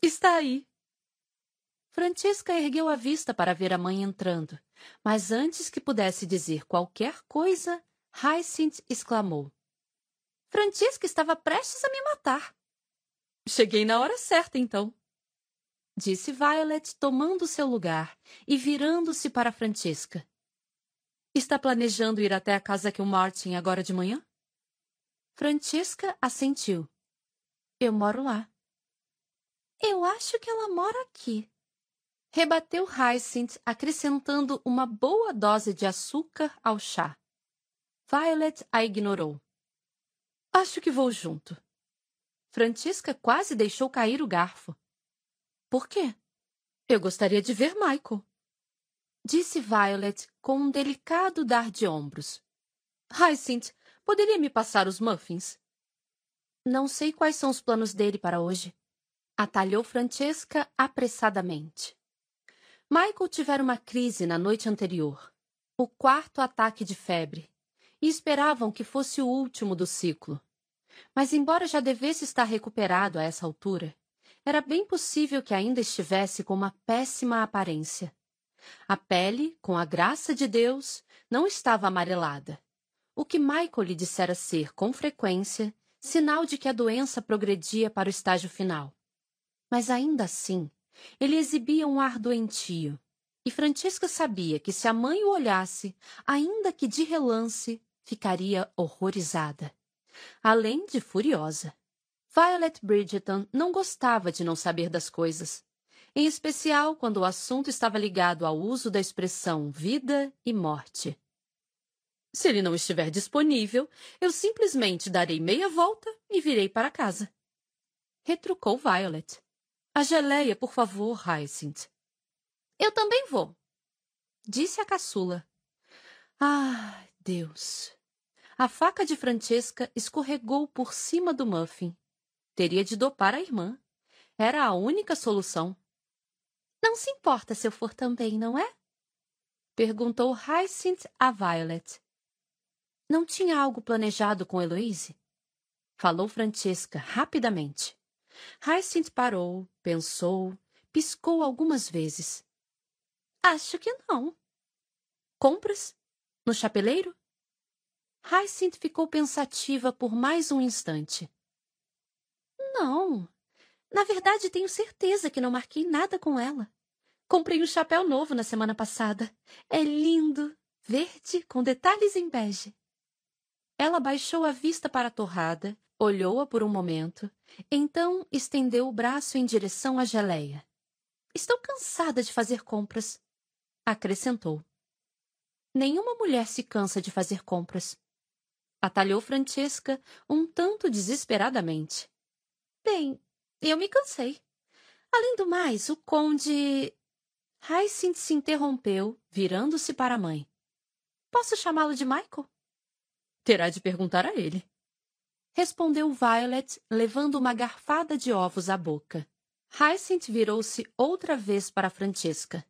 Está aí. Francesca ergueu a vista para ver a mãe entrando, mas antes que pudesse dizer qualquer coisa, Hyacinth exclamou. Francesca estava prestes a me matar. Cheguei na hora certa, então. Disse Violet, tomando seu lugar e virando-se para Francesca. Está planejando ir até a casa que o Martin agora de manhã? Francesca assentiu. Eu moro lá. Eu acho que ela mora aqui. Rebateu Hyacinth, acrescentando uma boa dose de açúcar ao chá. Violet a ignorou. Acho que vou junto. Francisca quase deixou cair o garfo. Por quê? Eu gostaria de ver Michael. Disse Violet com um delicado dar de ombros. Hyacinth, poderia me passar os muffins? Não sei quais são os planos dele para hoje. Atalhou Francesca apressadamente. Michael tivera uma crise na noite anterior, o quarto ataque de febre, e esperavam que fosse o último do ciclo. Mas, embora já devesse estar recuperado a essa altura, era bem possível que ainda estivesse com uma péssima aparência. A pele, com a graça de Deus, não estava amarelada, o que Michael lhe dissera ser, com frequência, sinal de que a doença progredia para o estágio final. Mas ainda assim, ele exibia um ar doentio, e Francisca sabia que se a mãe o olhasse, ainda que de relance, ficaria horrorizada além de furiosa. Violet Bridgeton não gostava de não saber das coisas, em especial quando o assunto estava ligado ao uso da expressão vida e morte. Se ele não estiver disponível, eu simplesmente darei meia volta e virei para casa. Retrucou Violet. A geleia, por favor, Hyacinth. Eu também vou, disse a caçula. Ah, Deus! A faca de Francesca escorregou por cima do muffin. Teria de dopar a irmã. Era a única solução. Não se importa se eu for também, não é? Perguntou Hyacinth a Violet. Não tinha algo planejado com Heloise? Falou Francesca rapidamente. Hyacinth parou, pensou, piscou algumas vezes. Acho que não. Compras? No chapeleiro? Hyacinth ficou pensativa por mais um instante. Não. Na verdade, tenho certeza que não marquei nada com ela. Comprei um chapéu novo na semana passada. É lindo, verde, com detalhes em bege. Ela baixou a vista para a torrada, olhou-a por um momento, então estendeu o braço em direção à geleia. Estou cansada de fazer compras, acrescentou. Nenhuma mulher se cansa de fazer compras atalhou Francesca um tanto desesperadamente. Bem, eu me cansei. Além do mais, o conde. Hyacinth se interrompeu, virando-se para a mãe. Posso chamá-lo de Michael? Terá de perguntar a ele. Respondeu Violet, levando uma garfada de ovos à boca. Hyacinth virou-se outra vez para Francesca.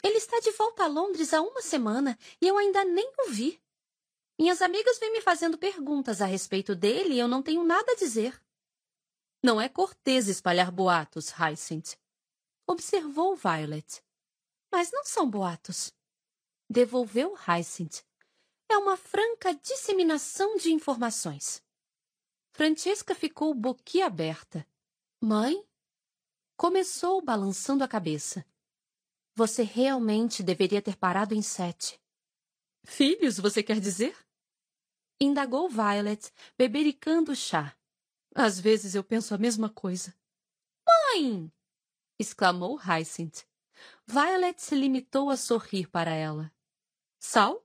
Ele está de volta a Londres há uma semana e eu ainda nem o vi. Minhas amigas vêm me fazendo perguntas a respeito dele e eu não tenho nada a dizer. Não é cortês espalhar boatos, Hyacinth. Observou Violet. Mas não são boatos. Devolveu Hyacinth. É uma franca disseminação de informações. Francesca ficou boquiaberta. Mãe? Começou balançando a cabeça. Você realmente deveria ter parado em sete. Filhos, você quer dizer? indagou Violet, bebericando o chá. Às vezes eu penso a mesma coisa. Mãe! exclamou Hyacinth. Violet se limitou a sorrir para ela. Sal?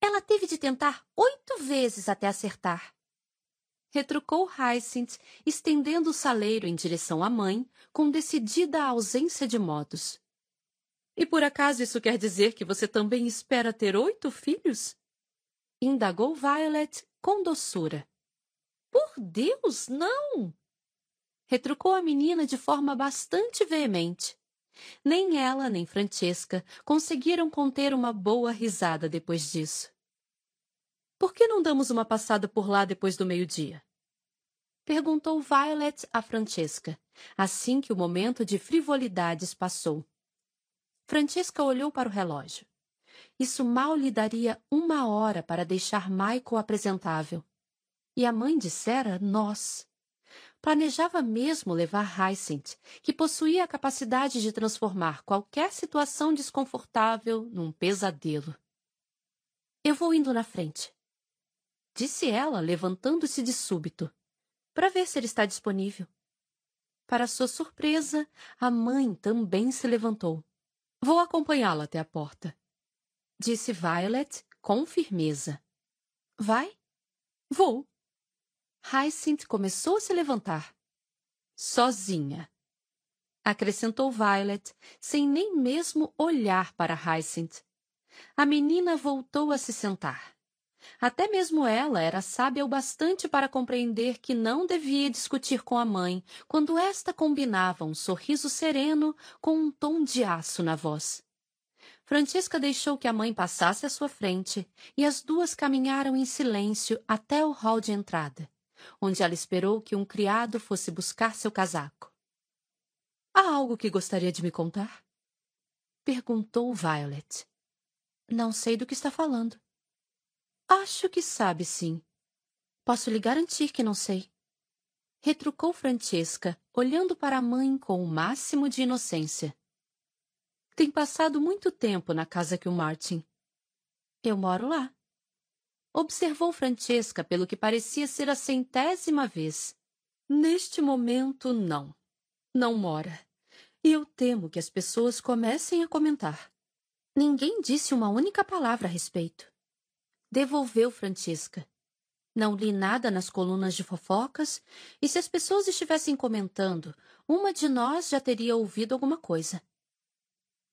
Ela teve de tentar oito vezes até acertar. Retrucou Hyacinth, estendendo o saleiro em direção à mãe, com decidida ausência de modos. E por acaso isso quer dizer que você também espera ter oito filhos? Indagou Violet com doçura. Por Deus, não! Retrucou a menina de forma bastante veemente. Nem ela, nem Francesca conseguiram conter uma boa risada depois disso. Por que não damos uma passada por lá depois do meio-dia? Perguntou Violet a Francesca, assim que o momento de frivolidades passou. Francesca olhou para o relógio. Isso mal lhe daria uma hora para deixar Michael apresentável. E a mãe dissera nós. Planejava mesmo levar Hyacinth, que possuía a capacidade de transformar qualquer situação desconfortável num pesadelo. Eu vou indo na frente, disse ela, levantando-se de súbito, para ver se ele está disponível. Para sua surpresa, a mãe também se levantou. Vou acompanhá-la até a porta, disse Violet com firmeza. Vai? Vou. Hyacinth começou a se levantar. Sozinha. Acrescentou Violet, sem nem mesmo olhar para Hyacinth. A menina voltou a se sentar. Até mesmo ela era sábia o bastante para compreender que não devia discutir com a mãe quando esta combinava um sorriso sereno com um tom de aço na voz. Francesca deixou que a mãe passasse à sua frente e as duas caminharam em silêncio até o hall de entrada onde ela esperou que um criado fosse buscar seu casaco. Há algo que gostaria de me contar? Perguntou Violet. Não sei do que está falando. Acho que sabe, sim. Posso lhe garantir que não sei. Retrucou Francesca, olhando para a mãe com o máximo de inocência. Tem passado muito tempo na casa que o Martin. Eu moro lá. Observou Francesca pelo que parecia ser a centésima vez. Neste momento, não. Não mora. E eu temo que as pessoas comecem a comentar. Ninguém disse uma única palavra a respeito. Devolveu Francesca. Não li nada nas colunas de fofocas, e se as pessoas estivessem comentando, uma de nós já teria ouvido alguma coisa.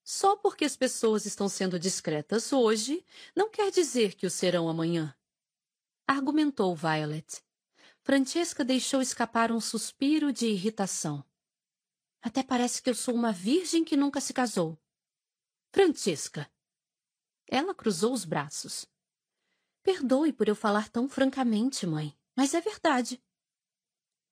Só porque as pessoas estão sendo discretas hoje, não quer dizer que o serão amanhã. Argumentou Violet. Francesca deixou escapar um suspiro de irritação. Até parece que eu sou uma virgem que nunca se casou. Francesca. Ela cruzou os braços. Perdoe por eu falar tão francamente, mãe, mas é verdade.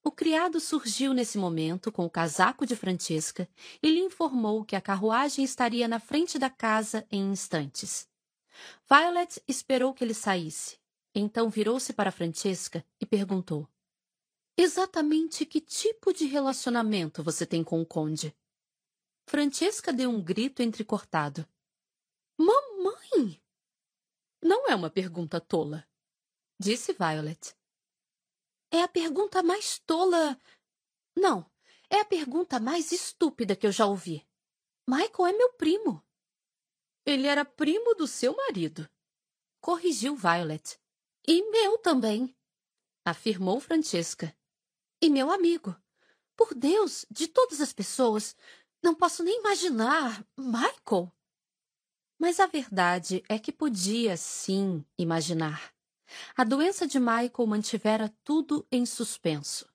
O criado surgiu nesse momento com o casaco de Francesca e lhe informou que a carruagem estaria na frente da casa em instantes. Violet esperou que ele saísse. Então virou-se para Francesca e perguntou: Exatamente que tipo de relacionamento você tem com o conde? Francesca deu um grito entrecortado. Mamãe! Não é uma pergunta tola, disse Violet. É a pergunta mais tola. Não, é a pergunta mais estúpida que eu já ouvi. Michael é meu primo. Ele era primo do seu marido, corrigiu Violet. E meu também, afirmou Francesca. E meu amigo. Por Deus, de todas as pessoas, não posso nem imaginar. Michael. Mas a verdade é que podia sim imaginar. A doença de Michael mantivera tudo em suspenso.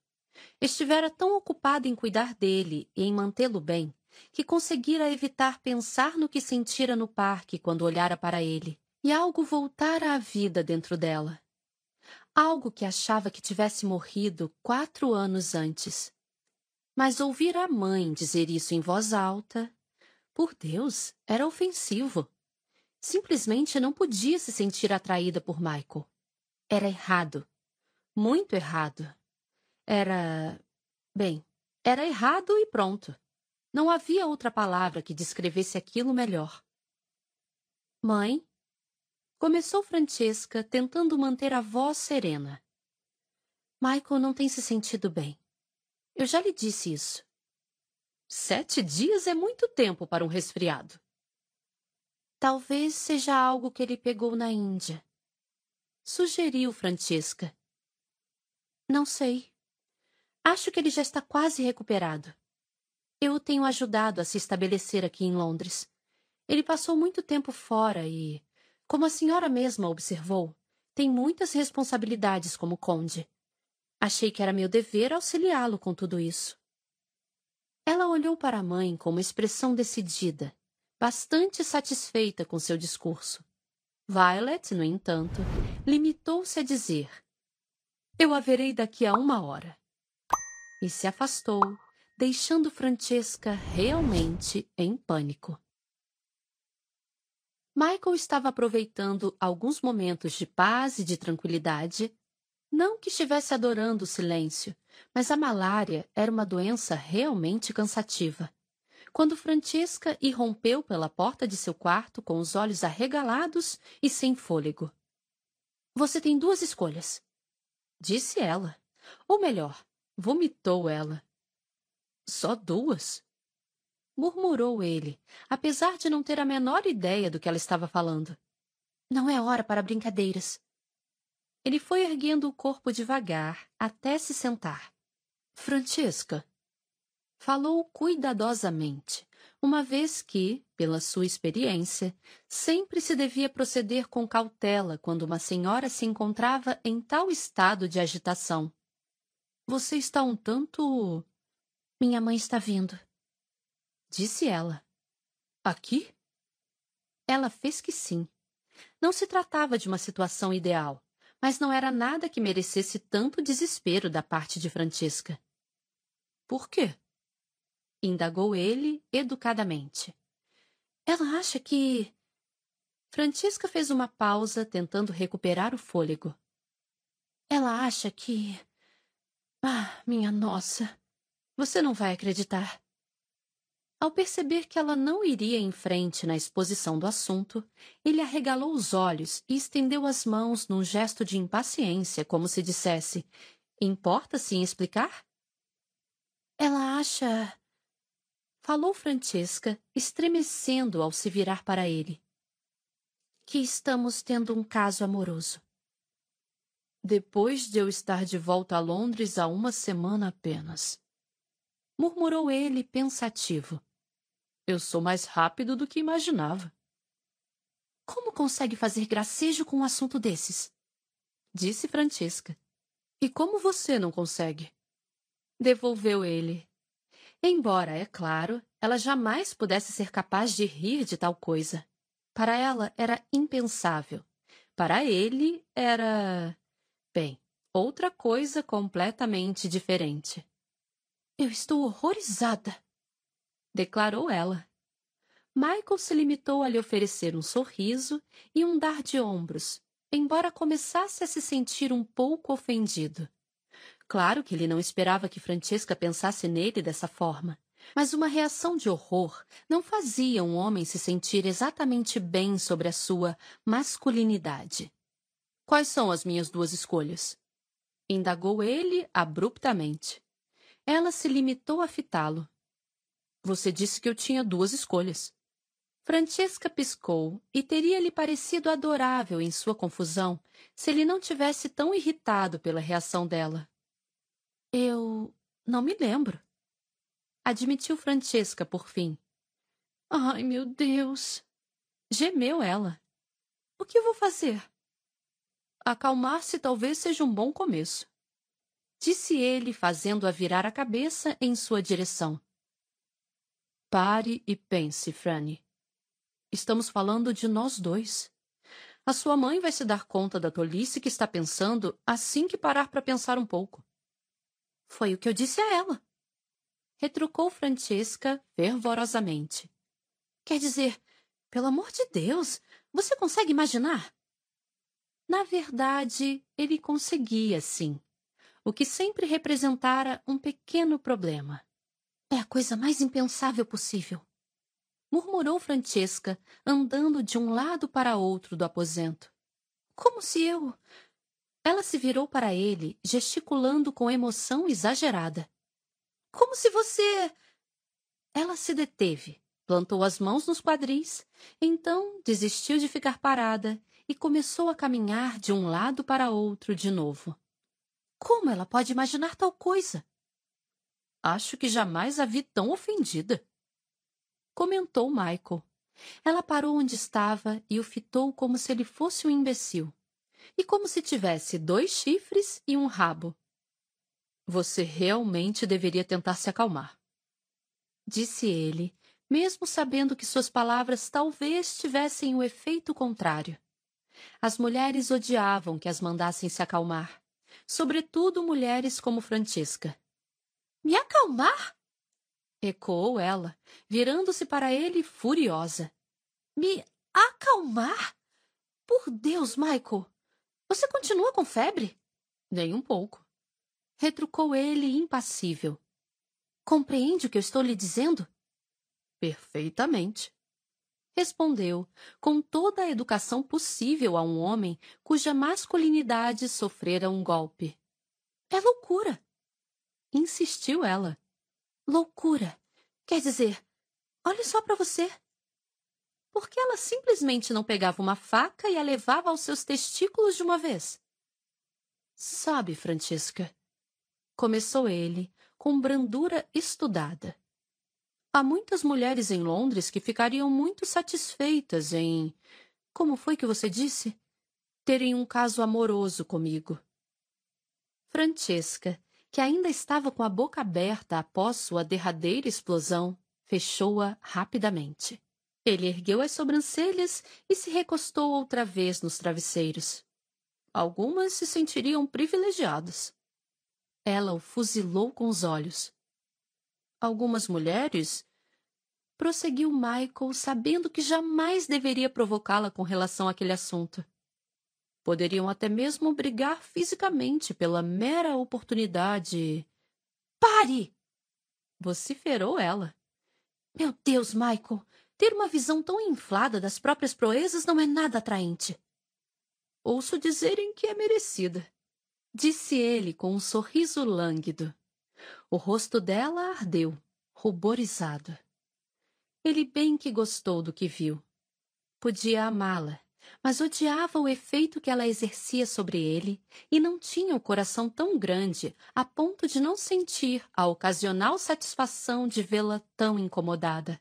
Estivera tão ocupada em cuidar dele e em mantê-lo bem que conseguira evitar pensar no que sentira no parque quando olhara para ele, e algo voltara à vida dentro dela. Algo que achava que tivesse morrido quatro anos antes. Mas ouvir a mãe dizer isso em voz alta, por Deus, era ofensivo. Simplesmente não podia se sentir atraída por Michael. Era errado. Muito errado. Era. Bem, era errado e pronto. Não havia outra palavra que descrevesse aquilo melhor. Mãe? Começou Francesca, tentando manter a voz serena. Michael não tem se sentido bem. Eu já lhe disse isso. Sete dias é muito tempo para um resfriado. Talvez seja algo que ele pegou na Índia. Sugeriu Francesca. Não sei. Acho que ele já está quase recuperado. Eu o tenho ajudado a se estabelecer aqui em Londres. Ele passou muito tempo fora e, como a senhora mesma observou, tem muitas responsabilidades como conde. Achei que era meu dever auxiliá-lo com tudo isso. Ela olhou para a mãe com uma expressão decidida, bastante satisfeita com seu discurso. Violet, no entanto, limitou-se a dizer: Eu a verei daqui a uma hora. E se afastou, deixando Francesca realmente em pânico. Michael estava aproveitando alguns momentos de paz e de tranquilidade não que estivesse adorando o silêncio, mas a malária era uma doença realmente cansativa. Quando Francesca irrompeu pela porta de seu quarto com os olhos arregalados e sem fôlego. Você tem duas escolhas, disse ela. Ou melhor, vomitou ela. Só duas? murmurou ele, apesar de não ter a menor ideia do que ela estava falando. Não é hora para brincadeiras. Ele foi erguendo o corpo devagar até se sentar. Francesca. Falou cuidadosamente, uma vez que, pela sua experiência, sempre se devia proceder com cautela quando uma senhora se encontrava em tal estado de agitação. Você está um tanto. Minha mãe está vindo. Disse ela. Aqui? Ela fez que sim. Não se tratava de uma situação ideal mas não era nada que merecesse tanto desespero da parte de Francesca. Por quê? Indagou ele educadamente. Ela acha que. Francesca fez uma pausa, tentando recuperar o fôlego. Ela acha que. Ah, minha nossa! Você não vai acreditar. Ao perceber que ela não iria em frente na exposição do assunto, ele arregalou os olhos e estendeu as mãos num gesto de impaciência, como se dissesse: Importa-se em explicar? Ela acha. Falou Francesca, estremecendo ao se virar para ele. Que estamos tendo um caso amoroso. Depois de eu estar de volta a Londres há uma semana apenas. Murmurou ele pensativo. Eu sou mais rápido do que imaginava. Como consegue fazer gracejo com um assunto desses? Disse Francesca. E como você não consegue? Devolveu ele. Embora, é claro, ela jamais pudesse ser capaz de rir de tal coisa. Para ela era impensável. Para ele era. Bem, outra coisa completamente diferente. Eu estou horrorizada, declarou ela. Michael se limitou a lhe oferecer um sorriso e um dar de ombros, embora começasse a se sentir um pouco ofendido. Claro que ele não esperava que Francesca pensasse nele dessa forma, mas uma reação de horror não fazia um homem se sentir exatamente bem sobre a sua masculinidade. Quais são as minhas duas escolhas? indagou ele abruptamente. Ela se limitou a fitá-lo. Você disse que eu tinha duas escolhas. Francesca piscou e teria-lhe parecido adorável em sua confusão se ele não tivesse tão irritado pela reação dela. Eu não me lembro. Admitiu Francesca por fim. Ai, meu Deus! Gemeu ela. O que vou fazer? Acalmar-se talvez seja um bom começo. Disse ele, fazendo-a virar a cabeça em sua direção. Pare e pense, Franny. Estamos falando de nós dois. A sua mãe vai se dar conta da tolice que está pensando assim que parar para pensar um pouco. Foi o que eu disse a ela. Retrucou Francesca fervorosamente. Quer dizer, pelo amor de Deus, você consegue imaginar? Na verdade, ele conseguia, sim, o que sempre representara um pequeno problema. É a coisa mais impensável possível. Murmurou Francesca, andando de um lado para outro do aposento. Como se eu. Ela se virou para ele, gesticulando com emoção exagerada. Como se você. Ela se deteve, plantou as mãos nos quadris, então desistiu de ficar parada e começou a caminhar de um lado para outro de novo. Como ela pode imaginar tal coisa? Acho que jamais a vi tão ofendida. Comentou Michael. Ela parou onde estava e o fitou como se ele fosse um imbecil. E como se tivesse dois chifres e um rabo. Você realmente deveria tentar se acalmar. Disse ele, mesmo sabendo que suas palavras talvez tivessem o efeito contrário. As mulheres odiavam que as mandassem se acalmar, sobretudo mulheres como Francisca. Me acalmar? ecoou ela, virando-se para ele furiosa. Me acalmar? Por Deus, Michael! Você continua com febre? Nem um pouco. Retrucou ele impassível. Compreende o que eu estou lhe dizendo? Perfeitamente. Respondeu, com toda a educação possível a um homem cuja masculinidade sofrera um golpe. É loucura. Insistiu ela. Loucura. Quer dizer, olhe só para você. Por que ela simplesmente não pegava uma faca e a levava aos seus testículos de uma vez? Sabe, Francisca, começou ele, com brandura estudada. Há muitas mulheres em Londres que ficariam muito satisfeitas em. Como foi que você disse? Terem um caso amoroso comigo. Francesca, que ainda estava com a boca aberta após sua derradeira explosão, fechou-a rapidamente. Ele ergueu as sobrancelhas e se recostou outra vez nos travesseiros. Algumas se sentiriam privilegiadas. Ela o fuzilou com os olhos. Algumas mulheres. Prosseguiu Michael, sabendo que jamais deveria provocá-la com relação àquele assunto. Poderiam até mesmo brigar fisicamente pela mera oportunidade. Pare! vociferou ela. Meu Deus, Michael, ter uma visão tão inflada das próprias proezas não é nada atraente. Ouço dizerem que é merecida, disse ele com um sorriso lânguido. O rosto dela ardeu, ruborizado. Ele bem que gostou do que viu. Podia amá-la, mas odiava o efeito que ela exercia sobre ele e não tinha o coração tão grande a ponto de não sentir a ocasional satisfação de vê-la tão incomodada.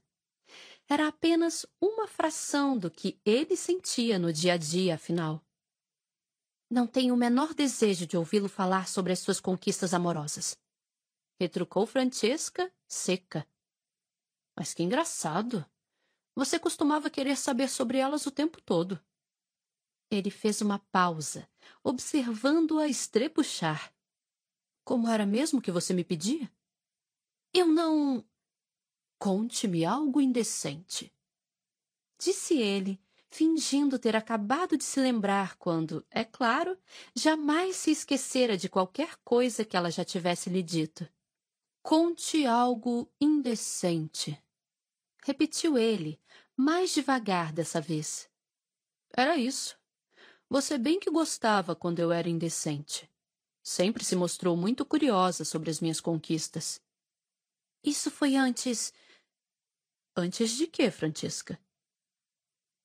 Era apenas uma fração do que ele sentia no dia a dia, afinal. Não tenho o menor desejo de ouvi-lo falar sobre as suas conquistas amorosas. Retrucou Francesca, seca. Mas que engraçado. Você costumava querer saber sobre elas o tempo todo. Ele fez uma pausa, observando-a estrebuchar. Como era mesmo que você me pedia? Eu não. Conte-me algo indecente. Disse ele, fingindo ter acabado de se lembrar quando, é claro, jamais se esquecera de qualquer coisa que ela já tivesse lhe dito. Conte algo indecente. Repetiu ele, mais devagar dessa vez. Era isso. Você bem que gostava quando eu era indecente. Sempre se mostrou muito curiosa sobre as minhas conquistas. Isso foi antes. Antes de quê, Francisca?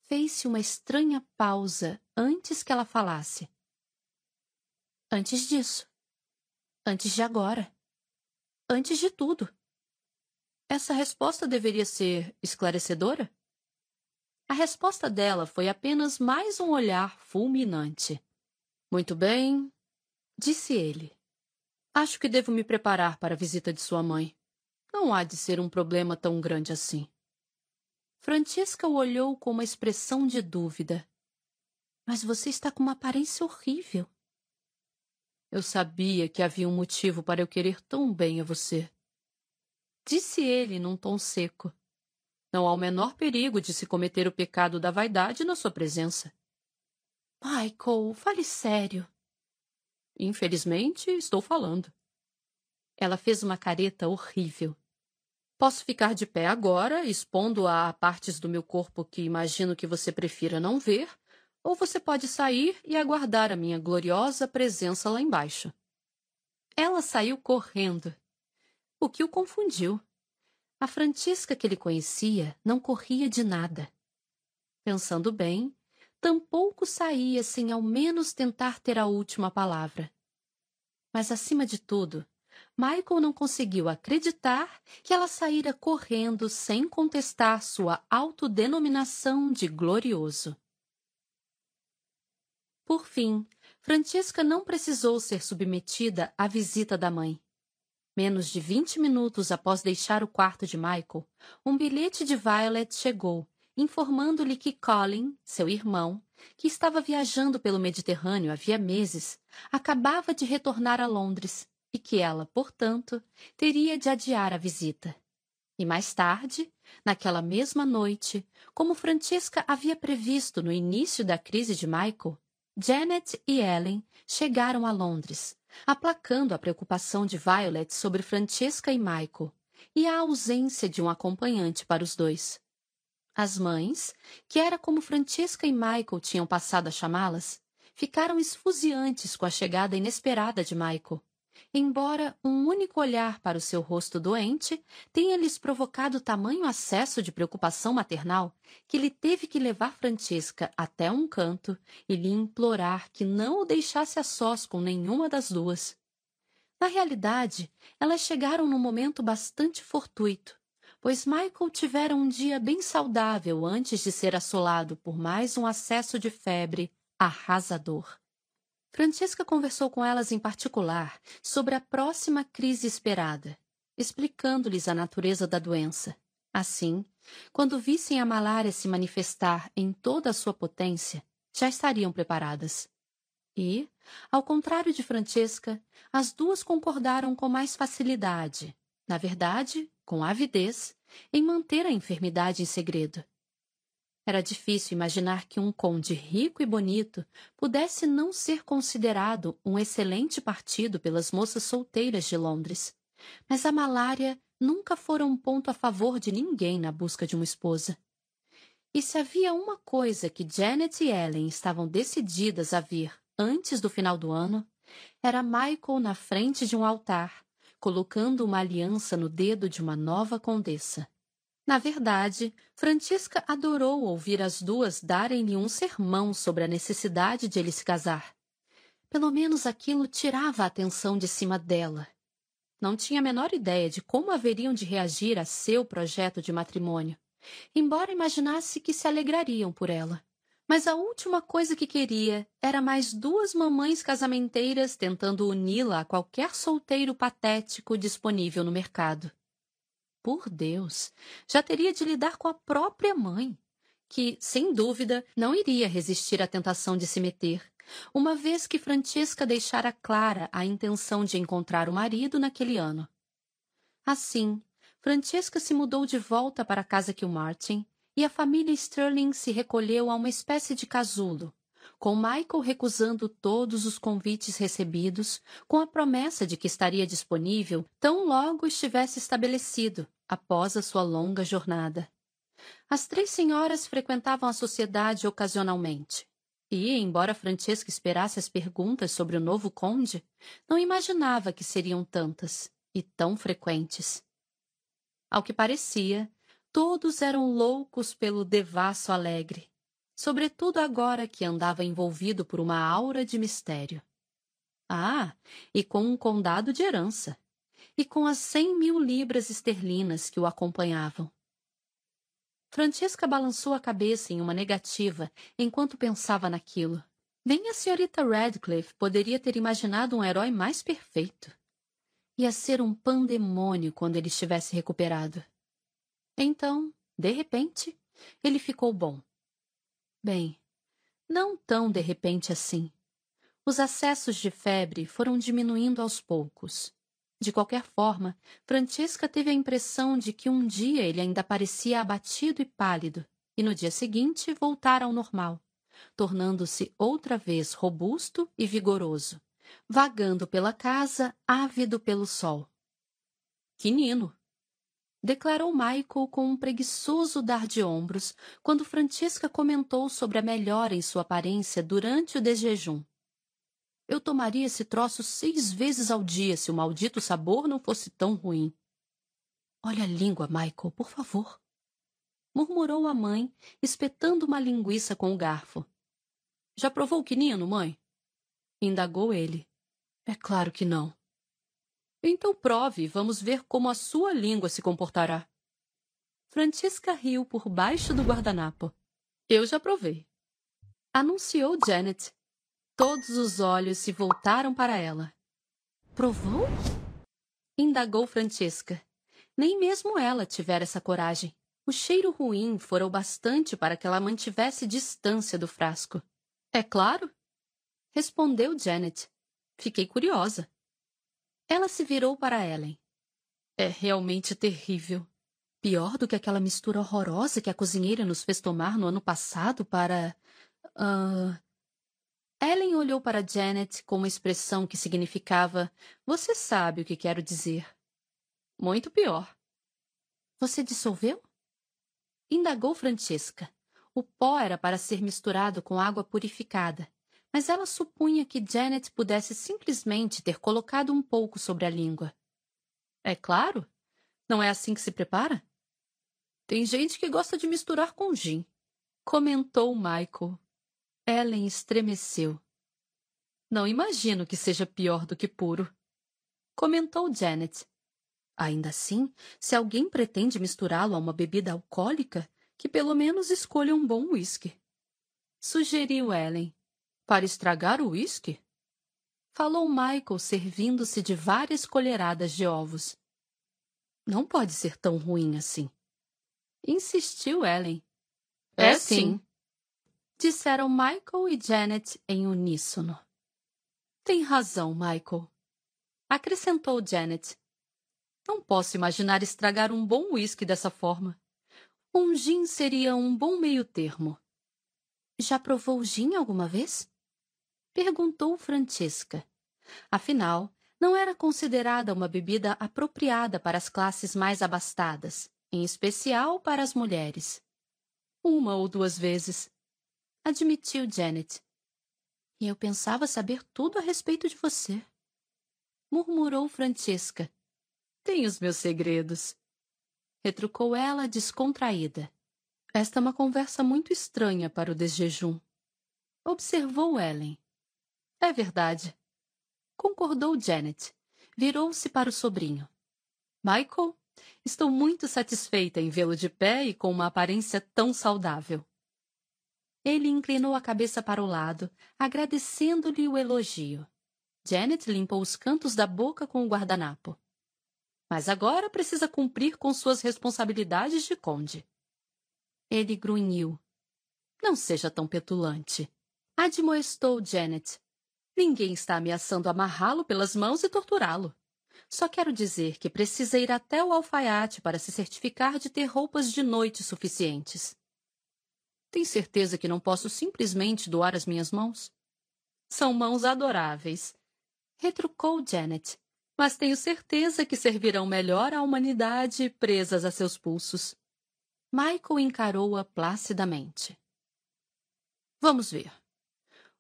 Fez-se uma estranha pausa antes que ela falasse. Antes disso. Antes de agora. Antes de tudo. Essa resposta deveria ser esclarecedora? A resposta dela foi apenas mais um olhar fulminante. Muito bem, disse ele. Acho que devo me preparar para a visita de sua mãe. Não há de ser um problema tão grande assim. Francesca o olhou com uma expressão de dúvida. Mas você está com uma aparência horrível. Eu sabia que havia um motivo para eu querer tão bem a você. Disse ele num tom seco. Não há o menor perigo de se cometer o pecado da vaidade na sua presença. Michael, fale sério. Infelizmente, estou falando. Ela fez uma careta horrível. Posso ficar de pé agora, expondo-a a partes do meu corpo que imagino que você prefira não ver, ou você pode sair e aguardar a minha gloriosa presença lá embaixo. Ela saiu correndo, o que o confundiu. A Francisca que ele conhecia não corria de nada. Pensando bem, tampouco saía sem ao menos tentar ter a última palavra. Mas, acima de tudo, Michael não conseguiu acreditar que ela saíra correndo sem contestar sua autodenominação de glorioso. Por fim, Francisca não precisou ser submetida à visita da mãe. Menos de vinte minutos após deixar o quarto de Michael, um bilhete de Violet chegou, informando-lhe que Colin, seu irmão, que estava viajando pelo Mediterrâneo havia meses, acabava de retornar a Londres e que ela, portanto, teria de adiar a visita. E mais tarde, naquela mesma noite, como Francesca havia previsto no início da crise de Michael, Janet e Ellen chegaram a Londres, aplacando a preocupação de Violet sobre Francesca e Michael e a ausência de um acompanhante para os dois. As mães, que era como Francesca e Michael tinham passado a chamá-las, ficaram esfuziantes com a chegada inesperada de Michael embora um único olhar para o seu rosto doente tenha lhes provocado tamanho acesso de preocupação maternal que lhe teve que levar Francesca até um canto e lhe implorar que não o deixasse a sós com nenhuma das duas. Na realidade, elas chegaram num momento bastante fortuito, pois Michael tivera um dia bem saudável antes de ser assolado por mais um acesso de febre arrasador. Francesca conversou com elas em particular sobre a próxima crise esperada, explicando-lhes a natureza da doença. Assim, quando vissem a malária se manifestar em toda a sua potência, já estariam preparadas. E, ao contrário de Francesca, as duas concordaram com mais facilidade, na verdade, com avidez, em manter a enfermidade em segredo. Era difícil imaginar que um conde rico e bonito pudesse não ser considerado um excelente partido pelas moças solteiras de Londres. Mas a malária nunca fora um ponto a favor de ninguém na busca de uma esposa. E se havia uma coisa que Janet e Ellen estavam decididas a vir antes do final do ano, era Michael na frente de um altar, colocando uma aliança no dedo de uma nova condessa. Na verdade, Francisca adorou ouvir as duas darem-lhe um sermão sobre a necessidade de ele se casar. Pelo menos aquilo tirava a atenção de cima dela. Não tinha a menor ideia de como haveriam de reagir a seu projeto de matrimônio, embora imaginasse que se alegrariam por ela. Mas a última coisa que queria era mais duas mamães casamenteiras tentando uni-la a qualquer solteiro patético disponível no mercado. Por Deus, já teria de lidar com a própria mãe, que, sem dúvida, não iria resistir à tentação de se meter, uma vez que Francesca deixara clara a intenção de encontrar o marido naquele ano. Assim, Francesca se mudou de volta para a casa Kilmartin e a família Sterling se recolheu a uma espécie de casulo, com Michael recusando todos os convites recebidos, com a promessa de que estaria disponível tão logo estivesse estabelecido, após a sua longa jornada. As três senhoras frequentavam a sociedade ocasionalmente. E, embora Francesca esperasse as perguntas sobre o novo conde, não imaginava que seriam tantas e tão frequentes. Ao que parecia, todos eram loucos pelo devasso alegre, sobretudo agora que andava envolvido por uma aura de mistério. Ah, e com um condado de herança, e com as cem mil libras esterlinas que o acompanhavam. Francesca balançou a cabeça em uma negativa enquanto pensava naquilo. Nem a senhorita Radcliffe poderia ter imaginado um herói mais perfeito. Ia ser um pandemônio quando ele estivesse recuperado. Então, de repente, ele ficou bom. Bem, não tão de repente assim. Os acessos de febre foram diminuindo aos poucos. De qualquer forma, Francesca teve a impressão de que um dia ele ainda parecia abatido e pálido, e no dia seguinte voltara ao normal, tornando-se outra vez robusto e vigoroso, vagando pela casa, ávido pelo sol. Quinino! declarou Michael com um preguiçoso dar de ombros quando Francisca comentou sobre a melhora em sua aparência durante o desjejum. Eu tomaria esse troço seis vezes ao dia se o maldito sabor não fosse tão ruim. Olha a língua, Michael, por favor. Murmurou a mãe, espetando uma linguiça com o garfo. Já provou o quinino, mãe? Indagou ele. É claro que não. Então prove vamos ver como a sua língua se comportará. Francisca riu por baixo do guardanapo. Eu já provei. Anunciou Janet. Todos os olhos se voltaram para ela. Provou? Indagou Francesca. Nem mesmo ela tivera essa coragem. O cheiro ruim fora o bastante para que ela mantivesse distância do frasco. É claro? Respondeu Janet. Fiquei curiosa. Ela se virou para Ellen. É realmente terrível. Pior do que aquela mistura horrorosa que a cozinheira nos fez tomar no ano passado para. Uh... Ellen olhou para Janet com uma expressão que significava: Você sabe o que quero dizer. Muito pior. Você dissolveu? Indagou Francesca. O pó era para ser misturado com água purificada, mas ela supunha que Janet pudesse simplesmente ter colocado um pouco sobre a língua. É claro. Não é assim que se prepara? Tem gente que gosta de misturar com gin, comentou Michael. Ellen estremeceu. Não imagino que seja pior do que puro, comentou Janet. Ainda assim, se alguém pretende misturá-lo a uma bebida alcoólica, que pelo menos escolha um bom uísque. Sugeriu Ellen. Para estragar o uísque? Falou Michael, servindo-se de várias colheradas de ovos. Não pode ser tão ruim assim. Insistiu Ellen. É, é sim. Disseram Michael e Janet em uníssono. Tem razão, Michael. Acrescentou Janet. Não posso imaginar estragar um bom uísque dessa forma. Um gin seria um bom meio-termo. Já provou gin alguma vez? Perguntou Francesca. Afinal, não era considerada uma bebida apropriada para as classes mais abastadas em especial para as mulheres. Uma ou duas vezes. Admitiu Janet. E eu pensava saber tudo a respeito de você. Murmurou Francesca. Tenho os meus segredos. Retrucou ela descontraída. Esta é uma conversa muito estranha para o desjejum. Observou Ellen. É verdade. Concordou Janet. Virou-se para o sobrinho. Michael, Estou muito satisfeita em vê-lo de pé e com uma aparência tão saudável. Ele inclinou a cabeça para o lado, agradecendo-lhe o elogio. Janet limpou os cantos da boca com o guardanapo. Mas agora precisa cumprir com suas responsabilidades de conde. Ele grunhiu. Não seja tão petulante. Admoestou Janet. Ninguém está ameaçando amarrá-lo pelas mãos e torturá-lo. Só quero dizer que precisa ir até o alfaiate para se certificar de ter roupas de noite suficientes. Tem certeza que não posso simplesmente doar as minhas mãos? São mãos adoráveis, retrucou Janet, mas tenho certeza que servirão melhor à humanidade presas a seus pulsos. Michael encarou-a placidamente. Vamos ver.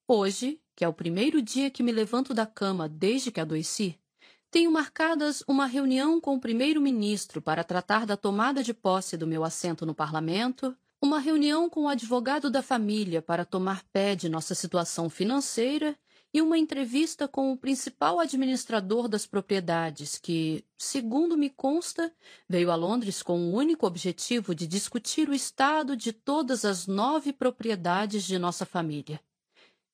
Hoje, que é o primeiro dia que me levanto da cama desde que adoeci, tenho marcadas uma reunião com o primeiro-ministro para tratar da tomada de posse do meu assento no parlamento, uma reunião com o advogado da família para tomar pé de nossa situação financeira e uma entrevista com o principal administrador das propriedades, que, segundo me consta, veio a Londres com o único objetivo de discutir o estado de todas as nove propriedades de nossa família.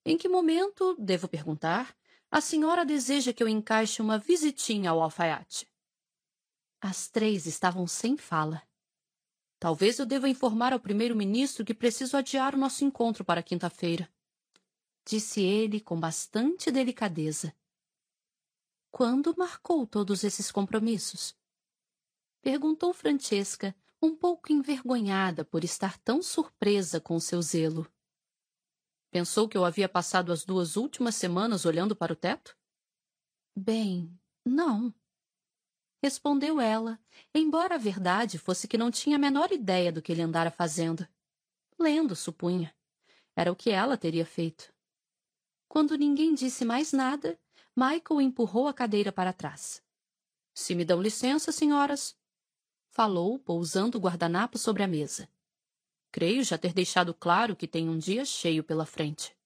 Em que momento, devo perguntar, a senhora deseja que eu encaixe uma visitinha ao alfaiate. As três estavam sem fala. Talvez eu deva informar ao primeiro-ministro que preciso adiar o nosso encontro para quinta-feira, disse ele com bastante delicadeza. Quando marcou todos esses compromissos? Perguntou Francesca, um pouco envergonhada por estar tão surpresa com seu zelo. Pensou que eu havia passado as duas últimas semanas olhando para o teto? Bem, não. Respondeu ela, embora a verdade fosse que não tinha a menor ideia do que ele andara fazendo. Lendo, supunha. Era o que ela teria feito. Quando ninguém disse mais nada, Michael empurrou a cadeira para trás. Se me dão licença, senhoras. Falou, pousando o guardanapo sobre a mesa. Creio já ter deixado claro que tem um dia cheio pela frente.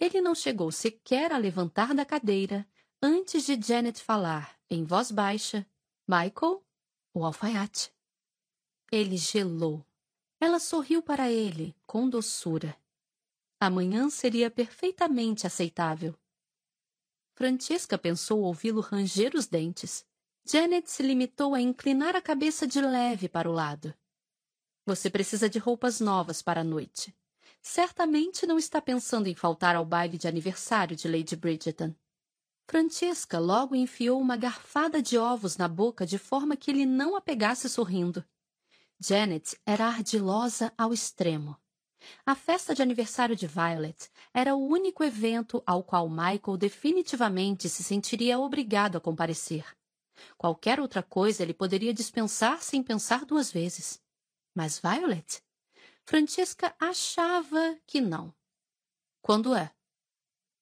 Ele não chegou sequer a levantar da cadeira antes de Janet falar, em voz baixa, Michael, o alfaiate. Ele gelou. Ela sorriu para ele, com doçura. Amanhã seria perfeitamente aceitável. Francesca pensou ouvi-lo ranger os dentes. Janet se limitou a inclinar a cabeça de leve para o lado. Você precisa de roupas novas para a noite. Certamente não está pensando em faltar ao baile de aniversário de Lady Bridgerton. Francesca logo enfiou uma garfada de ovos na boca de forma que ele não a pegasse sorrindo. Janet era ardilosa ao extremo. A festa de aniversário de Violet era o único evento ao qual Michael definitivamente se sentiria obrigado a comparecer. Qualquer outra coisa ele poderia dispensar sem pensar duas vezes. Mas Violet? Francesca achava que não. Quando é?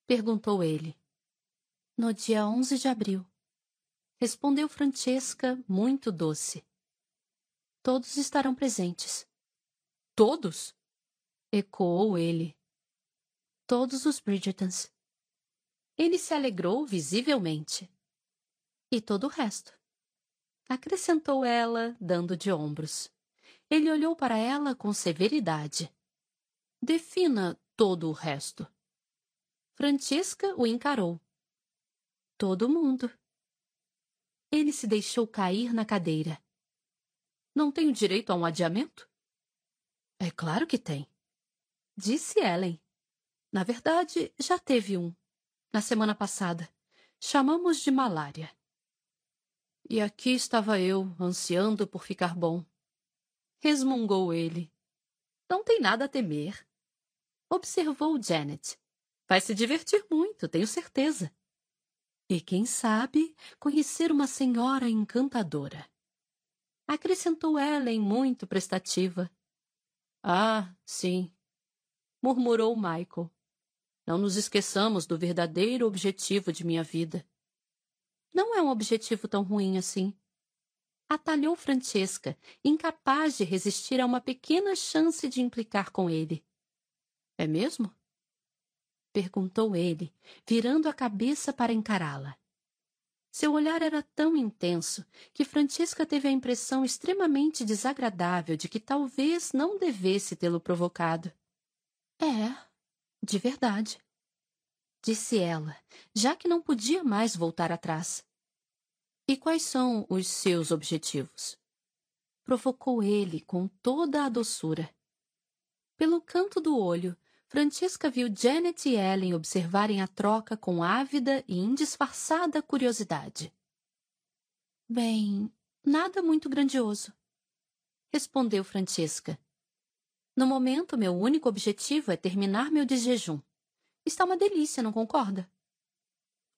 Perguntou ele. No dia 11 de abril. Respondeu Francesca, muito doce. Todos estarão presentes. Todos? Ecoou ele. Todos os Bridgertons. Ele se alegrou visivelmente. E todo o resto. Acrescentou ela, dando de ombros. Ele olhou para ela com severidade. Defina todo o resto. Francesca o encarou. Todo mundo. Ele se deixou cair na cadeira. Não tenho direito a um adiamento? É claro que tem. Disse Ellen. Na verdade, já teve um. Na semana passada. Chamamos de malária. E aqui estava eu, ansiando por ficar bom resmungou ele. Não tem nada a temer. Observou Janet. Vai se divertir muito, tenho certeza. E quem sabe conhecer uma senhora encantadora. Acrescentou Ellen muito prestativa. Ah, sim, murmurou Michael. Não nos esqueçamos do verdadeiro objetivo de minha vida. Não é um objetivo tão ruim assim atalhou Francesca, incapaz de resistir a uma pequena chance de implicar com ele. É mesmo? Perguntou ele, virando a cabeça para encará-la. Seu olhar era tão intenso que Francesca teve a impressão extremamente desagradável de que talvez não devesse tê-lo provocado. É, de verdade, disse ela, já que não podia mais voltar atrás. E quais são os seus objetivos? Provocou ele com toda a doçura. Pelo canto do olho, Francesca viu Janet e Ellen observarem a troca com ávida e indisfarçada curiosidade. Bem, nada muito grandioso, respondeu Francesca. No momento, meu único objetivo é terminar meu desjejum. Está uma delícia, não concorda?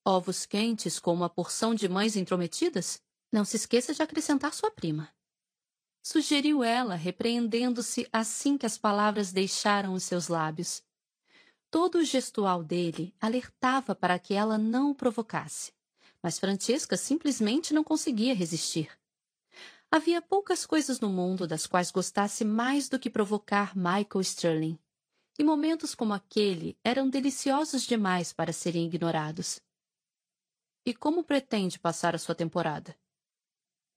Ovos quentes com uma porção de mães intrometidas? Não se esqueça de acrescentar sua prima. Sugeriu ela, repreendendo-se assim que as palavras deixaram os seus lábios. Todo o gestual dele alertava para que ela não o provocasse, mas Francesca simplesmente não conseguia resistir. Havia poucas coisas no mundo das quais gostasse mais do que provocar Michael Sterling, e momentos como aquele eram deliciosos demais para serem ignorados. E como pretende passar a sua temporada?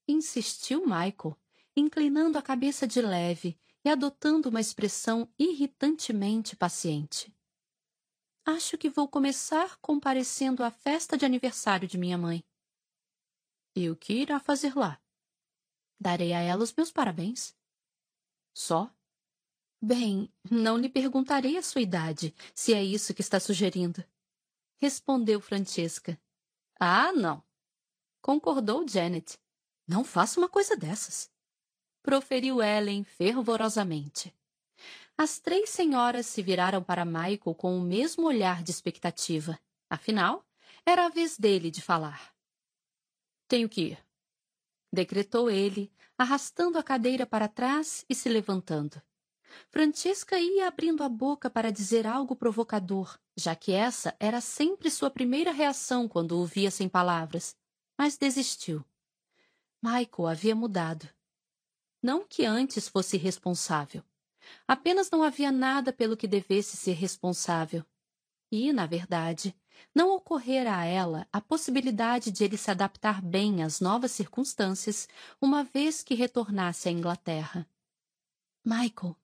Insistiu Michael, inclinando a cabeça de leve e adotando uma expressão irritantemente paciente. Acho que vou começar comparecendo à festa de aniversário de minha mãe. E o que irá fazer lá? Darei a ela os meus parabéns. Só? Bem, não lhe perguntarei a sua idade, se é isso que está sugerindo. Respondeu Francesca, ah, não. Concordou Janet. Não faça uma coisa dessas. Proferiu Ellen fervorosamente. As três senhoras se viraram para Michael com o mesmo olhar de expectativa. Afinal, era a vez dele de falar. Tenho que ir, decretou ele, arrastando a cadeira para trás e se levantando. Francesca ia abrindo a boca para dizer algo provocador, já que essa era sempre sua primeira reação quando o via sem palavras, mas desistiu. Michael havia mudado. Não que antes fosse responsável. Apenas não havia nada pelo que devesse ser responsável. E, na verdade, não ocorrera a ela a possibilidade de ele se adaptar bem às novas circunstâncias uma vez que retornasse à Inglaterra. Michael,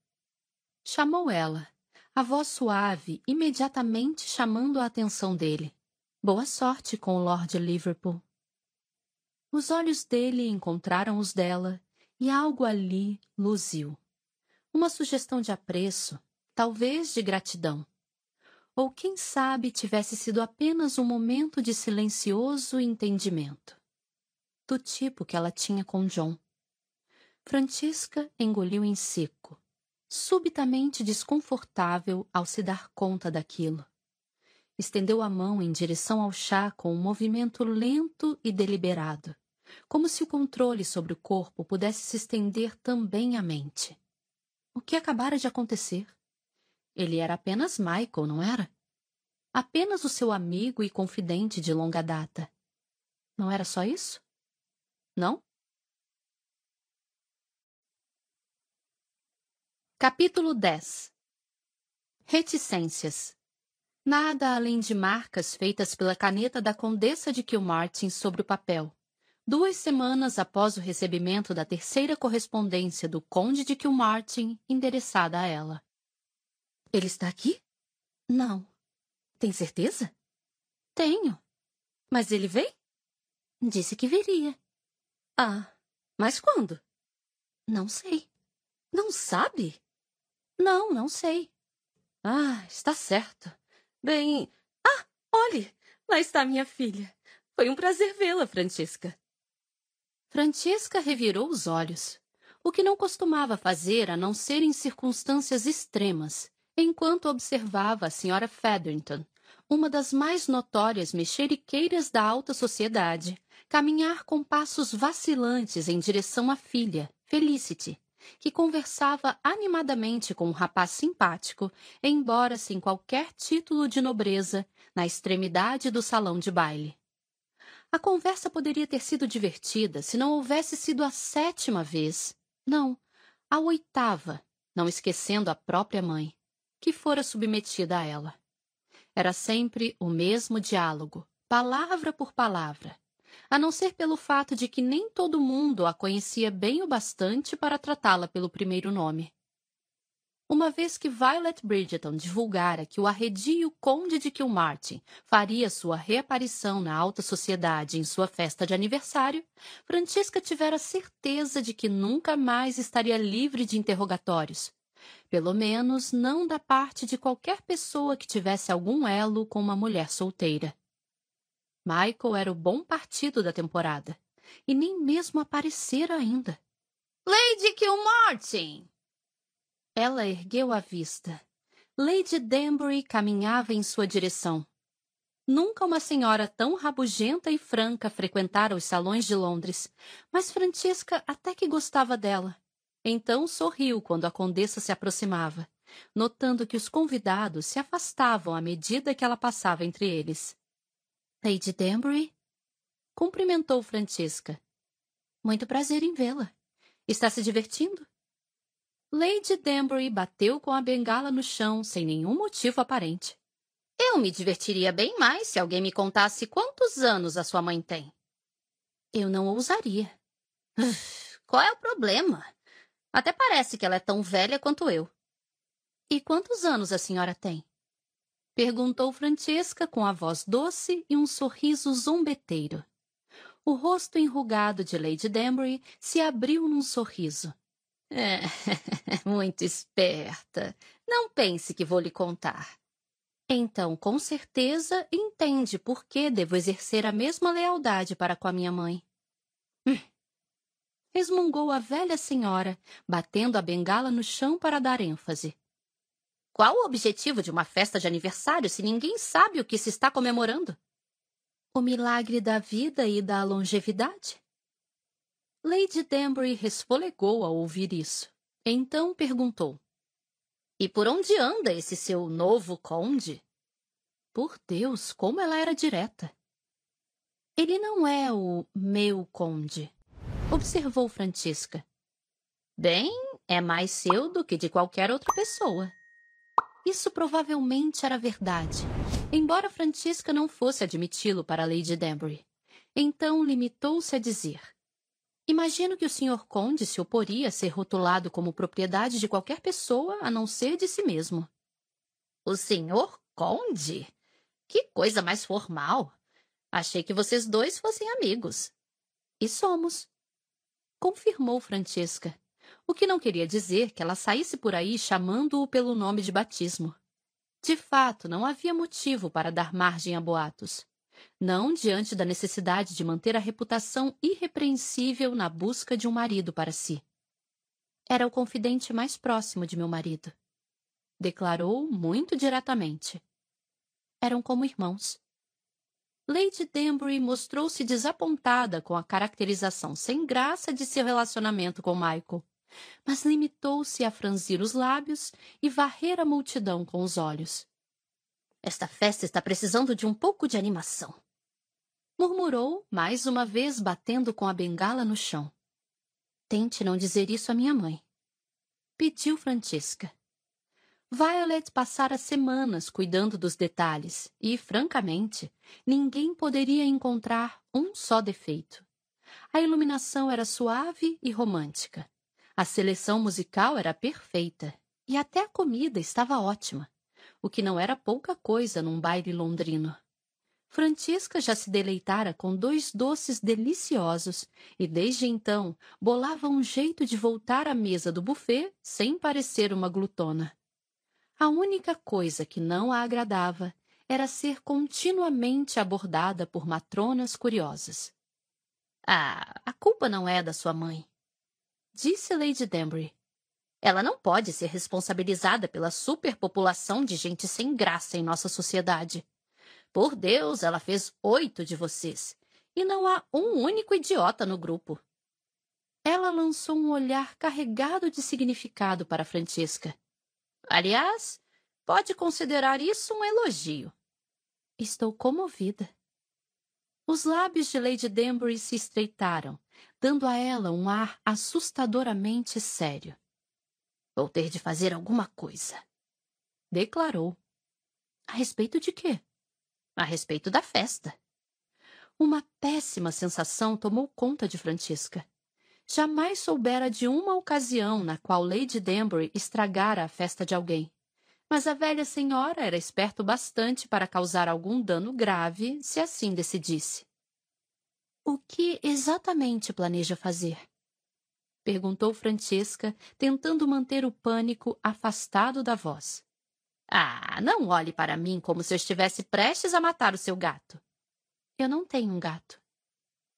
chamou ela, a voz suave imediatamente chamando a atenção dele. Boa sorte com o Lord Liverpool. Os olhos dele encontraram os dela e algo ali luziu. Uma sugestão de apreço, talvez de gratidão. Ou quem sabe tivesse sido apenas um momento de silencioso entendimento. Do tipo que ela tinha com John. Francisca engoliu em seco, subitamente desconfortável ao se dar conta daquilo. Estendeu a mão em direção ao chá com um movimento lento e deliberado, como se o controle sobre o corpo pudesse se estender também à mente. O que acabara de acontecer? Ele era apenas Michael, não era? Apenas o seu amigo e confidente de longa data. Não era só isso? Não? Capítulo 10 Reticências Nada além de marcas feitas pela caneta da Condessa de Kilmartin sobre o papel, duas semanas após o recebimento da terceira correspondência do Conde de Kilmartin endereçada a ela. Ele está aqui? Não. Tem certeza? Tenho. Mas ele vem? Disse que viria. Ah, mas quando? Não sei. Não sabe? Não, não sei. Ah, está certo. Bem. Ah, olhe! Lá está minha filha. Foi um prazer vê-la, Francisca. Francisca revirou os olhos, o que não costumava fazer a não ser em circunstâncias extremas, enquanto observava a senhora Featherington, uma das mais notórias mexeriqueiras da alta sociedade, caminhar com passos vacilantes em direção à filha, Felicity, que conversava animadamente com um rapaz simpático, embora sem qualquer título de nobreza, na extremidade do salão de baile. A conversa poderia ter sido divertida se não houvesse sido a sétima vez, não, a oitava, não esquecendo a própria mãe que fora submetida a ela. Era sempre o mesmo diálogo, palavra por palavra, a não ser pelo fato de que nem todo mundo a conhecia bem o bastante para tratá-la pelo primeiro nome. Uma vez que Violet Bridgeton divulgara que o arredio Conde de Kilmartin faria sua reaparição na alta sociedade em sua festa de aniversário, Francisca tivera certeza de que nunca mais estaria livre de interrogatórios, pelo menos não da parte de qualquer pessoa que tivesse algum elo com uma mulher solteira. Michael era o bom partido da temporada, e nem mesmo aparecera ainda. Lady Kilmartin! Ela ergueu a vista. Lady Danbury caminhava em sua direção. Nunca uma senhora tão rabugenta e franca frequentara os salões de Londres, mas Francisca até que gostava dela. Então sorriu quando a condessa se aproximava, notando que os convidados se afastavam à medida que ela passava entre eles. Lady Danbury? Cumprimentou Francisca. Muito prazer em vê-la. Está se divertindo? Lady Danbury bateu com a bengala no chão sem nenhum motivo aparente. Eu me divertiria bem mais se alguém me contasse quantos anos a sua mãe tem. Eu não ousaria. Qual é o problema? Até parece que ela é tão velha quanto eu. E quantos anos a senhora tem? Perguntou Francesca com a voz doce e um sorriso zombeteiro. O rosto enrugado de Lady Danbury se abriu num sorriso. É, muito esperta. Não pense que vou lhe contar. Então, com certeza, entende por que devo exercer a mesma lealdade para com a minha mãe. Hum, resmungou a velha senhora, batendo a bengala no chão para dar ênfase. Qual o objetivo de uma festa de aniversário se ninguém sabe o que se está comemorando? O milagre da vida e da longevidade? Lady Danbury resfolegou ao ouvir isso. Então perguntou: E por onde anda esse seu novo conde? Por Deus, como ela era direta! Ele não é o meu conde, observou Francisca. Bem, é mais seu do que de qualquer outra pessoa. Isso provavelmente era verdade, embora Francisca não fosse admiti-lo para Lady Danbury. Então limitou-se a dizer: Imagino que o Sr. Conde se oporia a ser rotulado como propriedade de qualquer pessoa a não ser de si mesmo. O Sr. Conde? Que coisa mais formal! Achei que vocês dois fossem amigos. E somos. Confirmou Francesca, o que não queria dizer que ela saísse por aí chamando-o pelo nome de batismo. De fato, não havia motivo para dar margem a boatos não diante da necessidade de manter a reputação irrepreensível na busca de um marido para si. Era o confidente mais próximo de meu marido. Declarou muito diretamente. Eram como irmãos. Lady Danbury mostrou-se desapontada com a caracterização sem graça de seu relacionamento com Michael, mas limitou-se a franzir os lábios e varrer a multidão com os olhos. Esta festa está precisando de um pouco de animação. Murmurou, mais uma vez batendo com a bengala no chão. Tente não dizer isso à minha mãe. Pediu Francisca. Violet passara semanas cuidando dos detalhes e, francamente, ninguém poderia encontrar um só defeito. A iluminação era suave e romântica. A seleção musical era perfeita e até a comida estava ótima o que não era pouca coisa num baile londrino. Francisca já se deleitara com dois doces deliciosos e, desde então, bolava um jeito de voltar à mesa do buffet sem parecer uma glutona. A única coisa que não a agradava era ser continuamente abordada por matronas curiosas. Ah, a culpa não é da sua mãe, disse Lady Danbury. Ela não pode ser responsabilizada pela superpopulação de gente sem graça em nossa sociedade. Por Deus, ela fez oito de vocês. E não há um único idiota no grupo. Ela lançou um olhar carregado de significado para Francesca. Aliás, pode considerar isso um elogio. Estou comovida. Os lábios de Lady Danbury se estreitaram, dando a ela um ar assustadoramente sério. Vou ter de fazer alguma coisa. Declarou. A respeito de quê? A respeito da festa. Uma péssima sensação tomou conta de Francisca. Jamais soubera de uma ocasião na qual Lady Danbury estragara a festa de alguém. Mas a velha senhora era esperto bastante para causar algum dano grave, se assim decidisse. O que exatamente planeja fazer? Perguntou Francesca, tentando manter o pânico afastado da voz. Ah, não olhe para mim como se eu estivesse prestes a matar o seu gato. Eu não tenho um gato.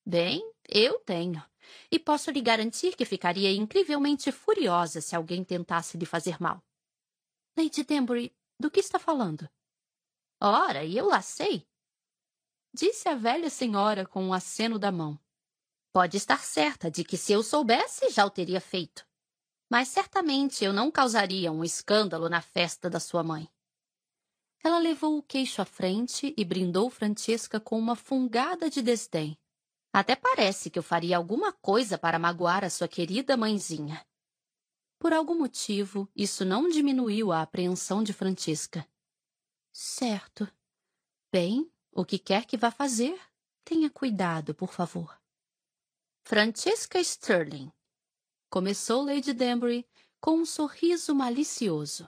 Bem, eu tenho. E posso lhe garantir que ficaria incrivelmente furiosa se alguém tentasse lhe fazer mal. Lady Danbury, do que está falando? Ora, eu lá sei. Disse a velha senhora com um aceno da mão. Pode estar certa de que se eu soubesse, já o teria feito. Mas certamente eu não causaria um escândalo na festa da sua mãe. Ela levou o queixo à frente e brindou Francesca com uma fungada de desdém. Até parece que eu faria alguma coisa para magoar a sua querida mãezinha. Por algum motivo, isso não diminuiu a apreensão de Francisca. Certo. Bem, o que quer que vá fazer, tenha cuidado, por favor. Francesca Sterling. Começou Lady Danbury com um sorriso malicioso.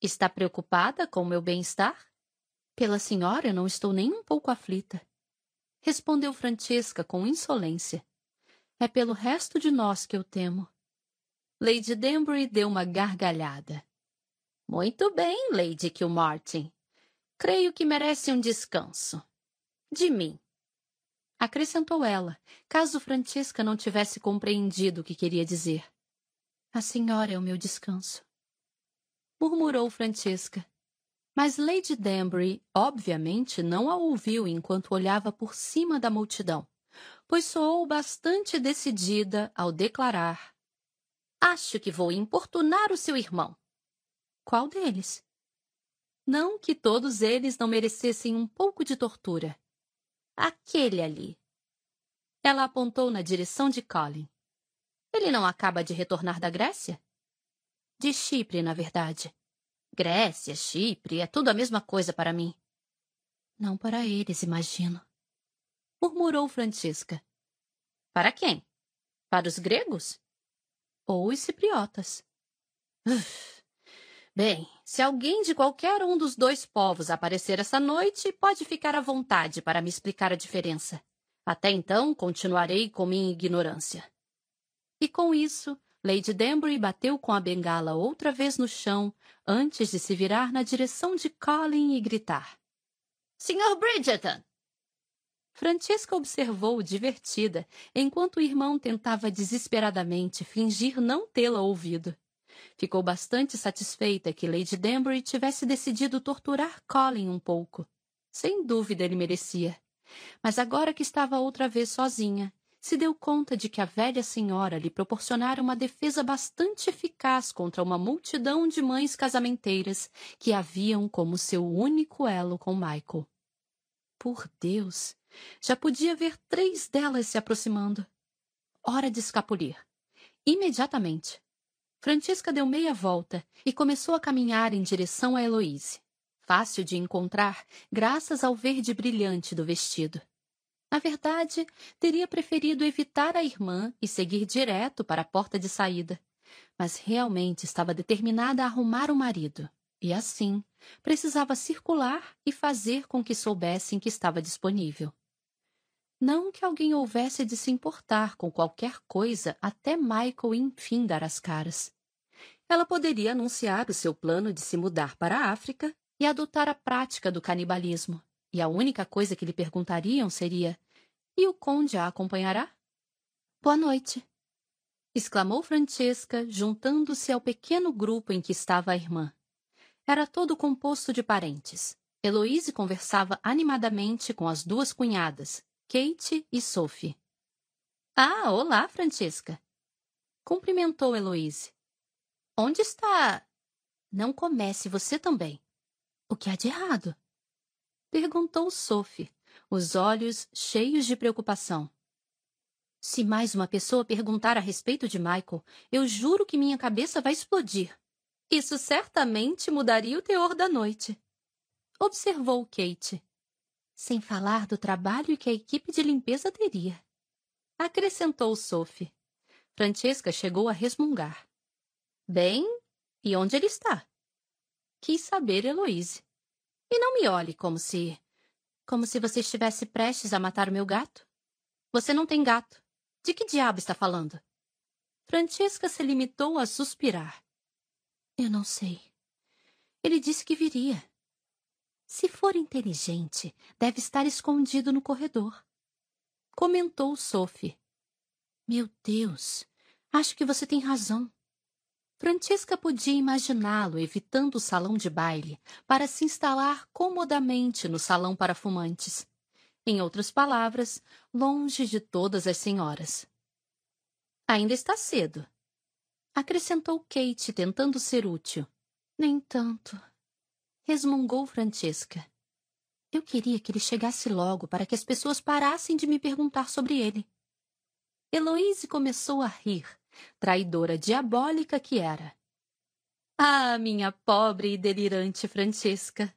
Está preocupada com o meu bem-estar? Pela senhora, não estou nem um pouco aflita. Respondeu Francesca com insolência. É pelo resto de nós que eu temo. Lady Danbury deu uma gargalhada. Muito bem, Lady Kilmartin. Creio que merece um descanso. De mim acrescentou ela, caso Francisca não tivesse compreendido o que queria dizer. A senhora é o meu descanso. Murmurou Francisca. Mas Lady Danbury, obviamente, não a ouviu enquanto olhava por cima da multidão, pois soou bastante decidida ao declarar: Acho que vou importunar o seu irmão. Qual deles? Não que todos eles não merecessem um pouco de tortura. Aquele ali. Ela apontou na direção de Colin. Ele não acaba de retornar da Grécia? De Chipre, na verdade. Grécia, Chipre, é tudo a mesma coisa para mim. Não para eles, imagino. Murmurou Francisca. Para quem? Para os gregos? Ou os cipriotas. Uf. Bem, se alguém de qualquer um dos dois povos aparecer essa noite, pode ficar à vontade para me explicar a diferença. Até então, continuarei com minha ignorância. E com isso, Lady Danbury bateu com a bengala outra vez no chão, antes de se virar na direção de Colin e gritar. Sr. Bridgerton! Francesca observou divertida, enquanto o irmão tentava desesperadamente fingir não tê-la ouvido. Ficou bastante satisfeita que Lady Danbury tivesse decidido torturar Colin um pouco. Sem dúvida ele merecia. Mas agora que estava outra vez sozinha, se deu conta de que a velha senhora lhe proporcionara uma defesa bastante eficaz contra uma multidão de mães casamenteiras que haviam como seu único elo com Michael. Por Deus! Já podia ver três delas se aproximando. Hora de escapulir. Imediatamente. Francisca deu meia volta e começou a caminhar em direção a Heloise. Fácil de encontrar, graças ao verde brilhante do vestido. Na verdade, teria preferido evitar a irmã e seguir direto para a porta de saída. Mas realmente estava determinada a arrumar o marido. E assim, precisava circular e fazer com que soubessem que estava disponível. Não que alguém houvesse de se importar com qualquer coisa até Michael enfim dar as caras. Ela poderia anunciar o seu plano de se mudar para a África e adotar a prática do canibalismo, e a única coisa que lhe perguntariam seria: E o conde a acompanhará? Boa noite! exclamou Francesca, juntando-se ao pequeno grupo em que estava a irmã. Era todo composto de parentes. Heloise conversava animadamente com as duas cunhadas, Kate e Sophie. Ah, olá, Francesca! Cumprimentou Heloise. Onde está? Não comece você também. O que há de errado? Perguntou Sophie, os olhos cheios de preocupação. Se mais uma pessoa perguntar a respeito de Michael, eu juro que minha cabeça vai explodir. Isso certamente mudaria o teor da noite. Observou Kate. Sem falar do trabalho que a equipe de limpeza teria. Acrescentou Sophie. Francesca chegou a resmungar. Bem, e onde ele está? Quis saber Heloise. E não me olhe como se. como se você estivesse prestes a matar o meu gato. Você não tem gato. De que diabo está falando? Francesca se limitou a suspirar. Eu não sei. Ele disse que viria. Se for inteligente, deve estar escondido no corredor. Comentou Sophie. Meu Deus, acho que você tem razão. Francesca podia imaginá-lo evitando o salão de baile para se instalar comodamente no salão para fumantes. Em outras palavras, longe de todas as senhoras. Ainda está cedo. Acrescentou Kate, tentando ser útil. Nem tanto. Resmungou Francesca. Eu queria que ele chegasse logo para que as pessoas parassem de me perguntar sobre ele. Heloise começou a rir traidora diabólica que era. Ah, minha pobre e delirante Francesca!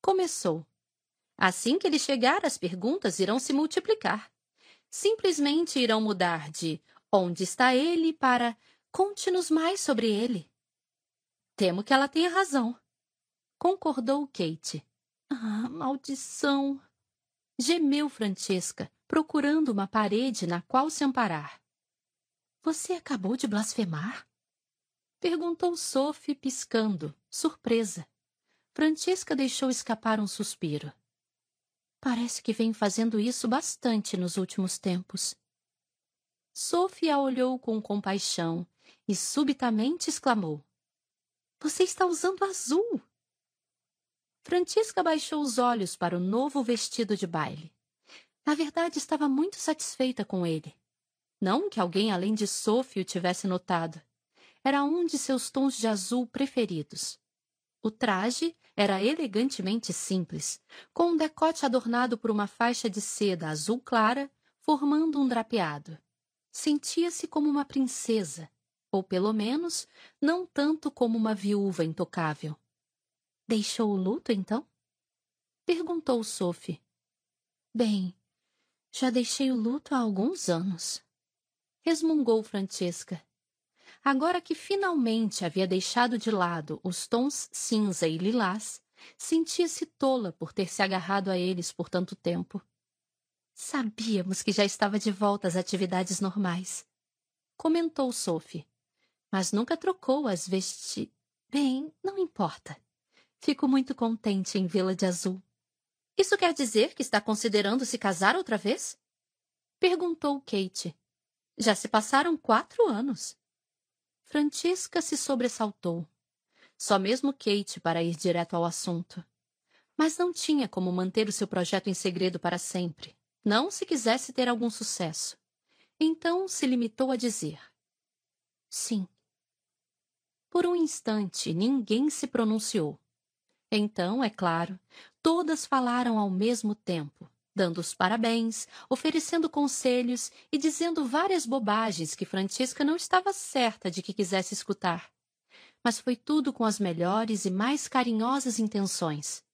Começou. Assim que ele chegar, as perguntas irão se multiplicar. Simplesmente irão mudar de onde está ele para conte-nos mais sobre ele. Temo que ela tenha razão. Concordou Kate. Ah, maldição! Gemeu Francesca, procurando uma parede na qual se amparar. Você acabou de blasfemar? Perguntou Sophie, piscando, surpresa. Francesca deixou escapar um suspiro. Parece que vem fazendo isso bastante nos últimos tempos. Sophie a olhou com compaixão e subitamente exclamou: Você está usando azul! Francisca baixou os olhos para o novo vestido de baile. Na verdade, estava muito satisfeita com ele. Não que alguém além de Sophie o tivesse notado. Era um de seus tons de azul preferidos. O traje era elegantemente simples, com um decote adornado por uma faixa de seda azul clara, formando um drapeado. Sentia-se como uma princesa, ou pelo menos não tanto como uma viúva intocável. Deixou o luto, então? Perguntou Sophie. Bem, já deixei o luto há alguns anos. Resmungou Francesca. Agora que finalmente havia deixado de lado os tons cinza e lilás, sentia-se tola por ter se agarrado a eles por tanto tempo. Sabíamos que já estava de volta às atividades normais. Comentou Sophie. Mas nunca trocou as vesti... Bem, não importa. Fico muito contente em vê-la de azul. Isso quer dizer que está considerando se casar outra vez? Perguntou Kate. Já se passaram quatro anos. Francisca se sobressaltou. Só mesmo Kate para ir direto ao assunto. Mas não tinha como manter o seu projeto em segredo para sempre, não se quisesse ter algum sucesso. Então se limitou a dizer: Sim. Por um instante ninguém se pronunciou. Então, é claro, todas falaram ao mesmo tempo, dando os parabéns, oferecendo conselhos e dizendo várias bobagens que Francisca não estava certa de que quisesse escutar. Mas foi tudo com as melhores e mais carinhosas intenções.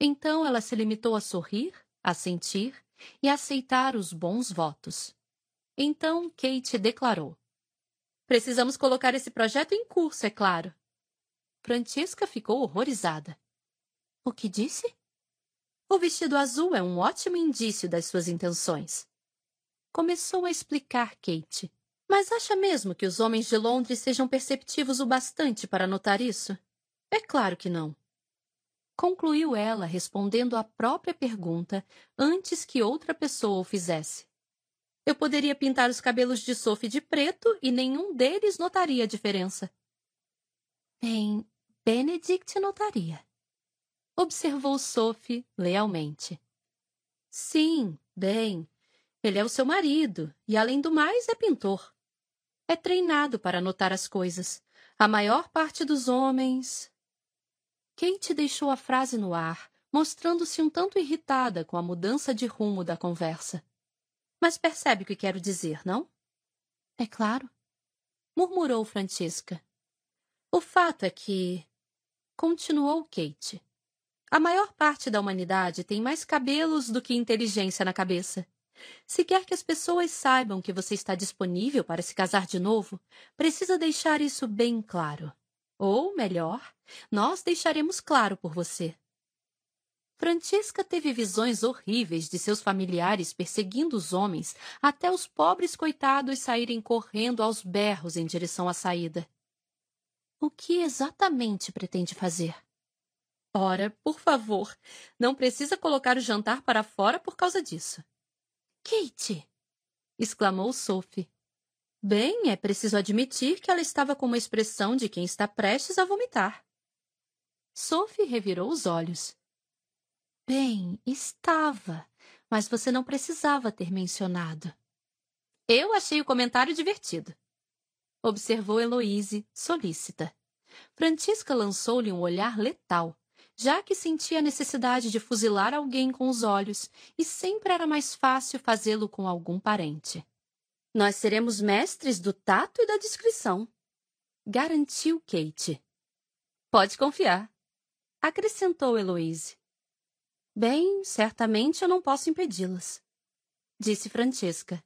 Então ela se limitou a sorrir, a sentir e a aceitar os bons votos. Então Kate declarou: Precisamos colocar esse projeto em curso, é claro. Francisca ficou horrorizada. O que disse? O vestido azul é um ótimo indício das suas intenções. Começou a explicar Kate. Mas acha mesmo que os homens de Londres sejam perceptivos o bastante para notar isso? É claro que não. Concluiu ela respondendo à própria pergunta antes que outra pessoa o fizesse. Eu poderia pintar os cabelos de Sophie de preto e nenhum deles notaria a diferença. Bem, Benedict notaria observou Sophie lealmente. Sim, bem. Ele é o seu marido e, além do mais, é pintor. É treinado para notar as coisas. A maior parte dos homens. Kate deixou a frase no ar, mostrando-se um tanto irritada com a mudança de rumo da conversa. Mas percebe o que quero dizer, não? É claro, murmurou Francisca. O fato é que. Continuou Kate. A maior parte da humanidade tem mais cabelos do que inteligência na cabeça. Se quer que as pessoas saibam que você está disponível para se casar de novo, precisa deixar isso bem claro. Ou, melhor, nós deixaremos claro por você. Francisca teve visões horríveis de seus familiares perseguindo os homens até os pobres coitados saírem correndo aos berros em direção à saída. O que exatamente pretende fazer? Ora, por favor, não precisa colocar o jantar para fora por causa disso. Kate! exclamou Sophie. Bem, é preciso admitir que ela estava com uma expressão de quem está prestes a vomitar. Sophie revirou os olhos. Bem, estava, mas você não precisava ter mencionado. Eu achei o comentário divertido. Observou Heloise, solícita. Francisca lançou-lhe um olhar letal, já que sentia a necessidade de fuzilar alguém com os olhos e sempre era mais fácil fazê-lo com algum parente. Nós seremos mestres do tato e da discrição, garantiu Kate. Pode confiar, acrescentou Heloise. Bem, certamente eu não posso impedi-las, disse Francesca.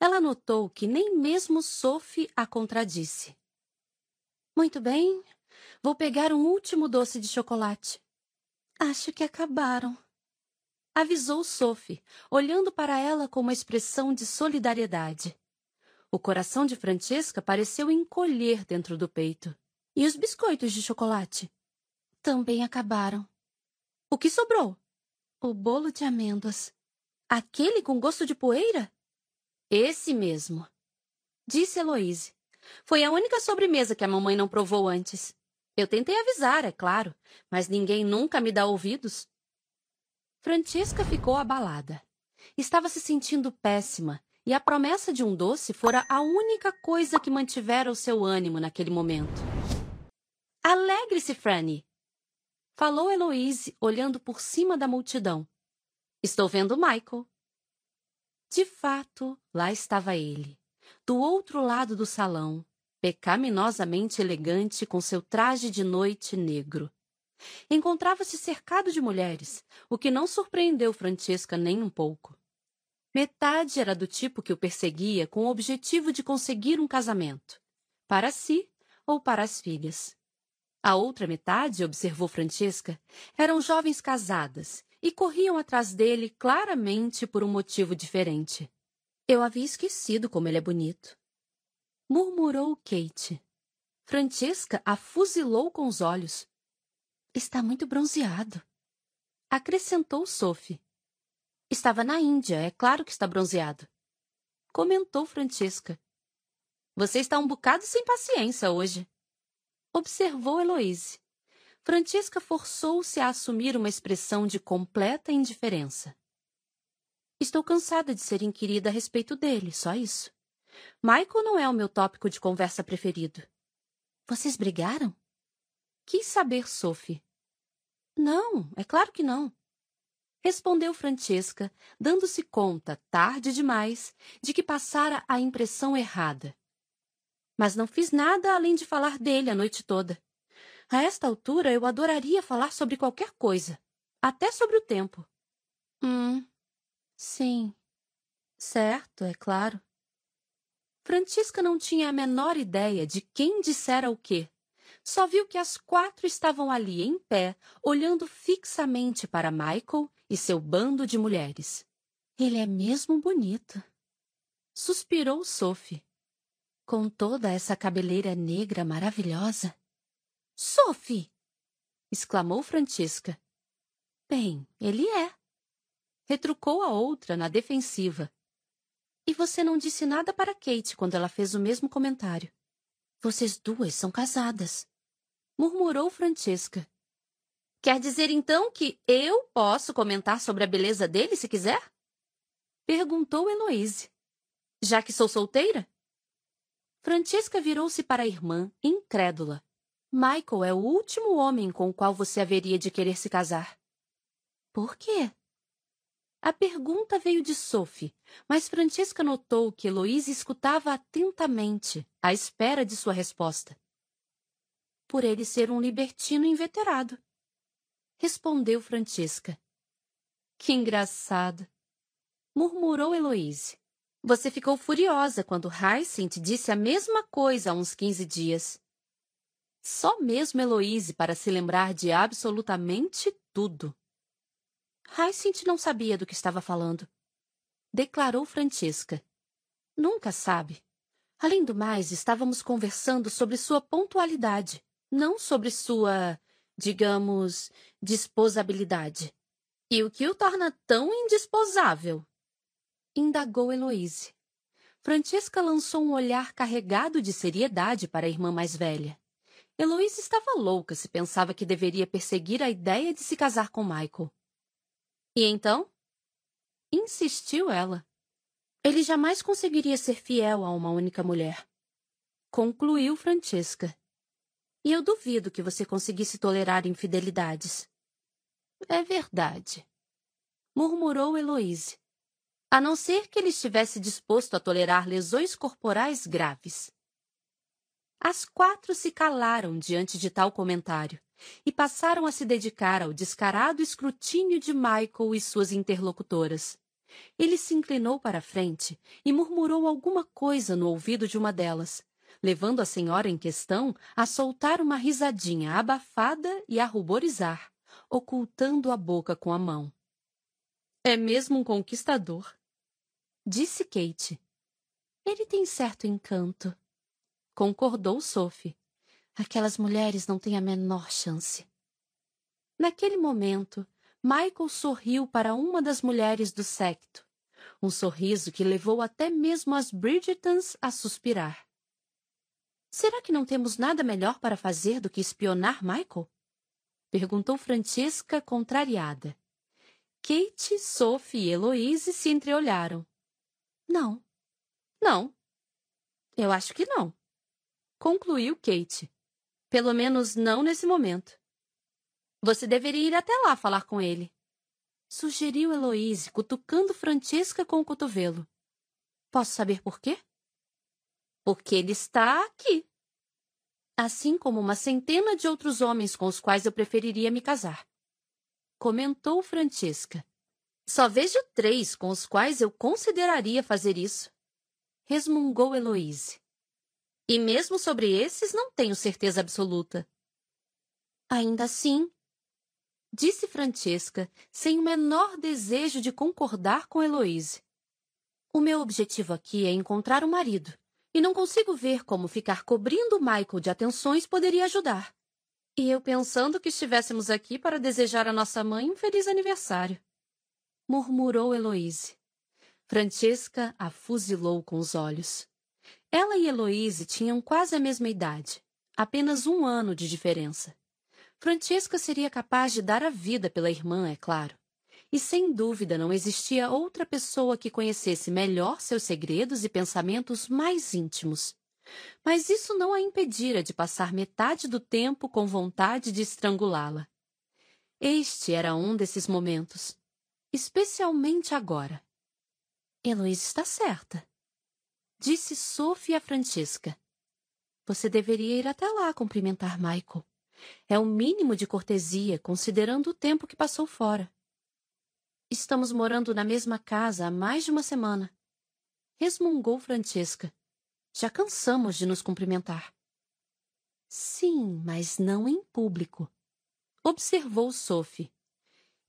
Ela notou que nem mesmo Sophie a contradisse. Muito bem, Vou pegar um último doce de chocolate. Acho que acabaram. Avisou Sophie, olhando para ela com uma expressão de solidariedade. O coração de Francesca pareceu encolher dentro do peito. E os biscoitos de chocolate? Também acabaram. O que sobrou? O bolo de amêndoas. Aquele com gosto de poeira? Esse mesmo. Disse Heloise. Foi a única sobremesa que a mamãe não provou antes. Eu tentei avisar, é claro, mas ninguém nunca me dá ouvidos. Francesca ficou abalada. Estava se sentindo péssima e a promessa de um doce fora a única coisa que mantivera o seu ânimo naquele momento. Alegre-se, Franny! Falou Heloise, olhando por cima da multidão. Estou vendo Michael. De fato, lá estava ele, do outro lado do salão, pecaminosamente elegante com seu traje de noite negro. Encontrava-se cercado de mulheres, o que não surpreendeu Francesca nem um pouco. Metade era do tipo que o perseguia com o objetivo de conseguir um casamento, para si ou para as filhas. A outra metade, observou Francesca, eram jovens casadas e corriam atrás dele claramente por um motivo diferente. Eu havia esquecido como ele é bonito. Murmurou Kate. Francesca a fuzilou com os olhos. Está muito bronzeado. Acrescentou Sophie. Estava na Índia, é claro que está bronzeado. Comentou Francesca. Você está um bocado sem paciência hoje. Observou Heloise. Francesca forçou-se a assumir uma expressão de completa indiferença. Estou cansada de ser inquirida a respeito dele, só isso. Michael não é o meu tópico de conversa preferido. Vocês brigaram? Quis saber Sophie. Não, é claro que não. Respondeu Francesca, dando-se conta, tarde demais, de que passara a impressão errada. Mas não fiz nada além de falar dele a noite toda. A esta altura eu adoraria falar sobre qualquer coisa, até sobre o tempo. Hum, Sim. Certo, é claro. Francisca não tinha a menor ideia de quem dissera o quê. Só viu que as quatro estavam ali em pé, olhando fixamente para Michael e seu bando de mulheres. Ele é mesmo bonito. Suspirou Sophie. Com toda essa cabeleira negra maravilhosa. Sophie! exclamou Francisca. Bem, ele é retrucou a outra na defensiva. E você não disse nada para Kate quando ela fez o mesmo comentário. Vocês duas são casadas, murmurou Francesca. Quer dizer então que eu posso comentar sobre a beleza dele se quiser? Perguntou Heloise. Já que sou solteira? Francesca virou-se para a irmã, incrédula. Michael é o último homem com o qual você haveria de querer se casar. Por quê? A pergunta veio de Sophie, mas Francesca notou que Heloísa escutava atentamente, à espera de sua resposta. Por ele ser um libertino inveterado. Respondeu Francesca. Que engraçado! Murmurou Heloíse. Você ficou furiosa quando Hyacinth disse a mesma coisa há uns quinze dias. Só mesmo Heloíse para se lembrar de absolutamente tudo. Hyacinth não sabia do que estava falando. Declarou Francesca. Nunca sabe. Além do mais, estávamos conversando sobre sua pontualidade, não sobre sua, digamos, disposabilidade. E o que o torna tão indisposável? Indagou Heloise. Francesca lançou um olhar carregado de seriedade para a irmã mais velha. Heloise estava louca se pensava que deveria perseguir a ideia de se casar com Michael. E então? Insistiu ela. Ele jamais conseguiria ser fiel a uma única mulher. Concluiu Francesca. E eu duvido que você conseguisse tolerar infidelidades. É verdade. Murmurou Heloise. A não ser que ele estivesse disposto a tolerar lesões corporais graves. As quatro se calaram diante de tal comentário e passaram a se dedicar ao descarado escrutínio de Michael e suas interlocutoras. Ele se inclinou para a frente e murmurou alguma coisa no ouvido de uma delas, levando a senhora em questão a soltar uma risadinha abafada e a ruborizar, ocultando a boca com a mão. É mesmo um conquistador, disse Kate. Ele tem certo encanto, concordou Sophie. Aquelas mulheres não têm a menor chance. Naquele momento, Michael sorriu para uma das mulheres do secto, um sorriso que levou até mesmo as Bridgetons a suspirar. Será que não temos nada melhor para fazer do que espionar Michael? Perguntou Francesca, contrariada. Kate, Sophie e Eloise se entreolharam. Não. Não. Eu acho que não. Concluiu Kate. Pelo menos não nesse momento. Você deveria ir até lá falar com ele. Sugeriu Heloise, cutucando Francesca com o cotovelo. Posso saber por quê? Porque ele está aqui. Assim como uma centena de outros homens com os quais eu preferiria me casar. Comentou Francesca. Só vejo três com os quais eu consideraria fazer isso. Resmungou Heloise. E mesmo sobre esses não tenho certeza absoluta. Ainda assim, disse Francesca, sem o menor desejo de concordar com Heloise. O meu objetivo aqui é encontrar o um marido, e não consigo ver como ficar cobrindo Michael de atenções poderia ajudar. E eu pensando que estivéssemos aqui para desejar à nossa mãe um feliz aniversário. Murmurou Heloise. Francesca a fuzilou com os olhos. Ela e Heloise tinham quase a mesma idade, apenas um ano de diferença. Francesca seria capaz de dar a vida pela irmã, é claro. E sem dúvida não existia outra pessoa que conhecesse melhor seus segredos e pensamentos mais íntimos. Mas isso não a impedira de passar metade do tempo com vontade de estrangulá-la. Este era um desses momentos. Especialmente agora. Heloísa está certa. Disse Sophie a Francesca. Você deveria ir até lá cumprimentar Michael. É o mínimo de cortesia, considerando o tempo que passou fora. Estamos morando na mesma casa há mais de uma semana. Resmungou Francesca. Já cansamos de nos cumprimentar. Sim, mas não em público. Observou Sophie.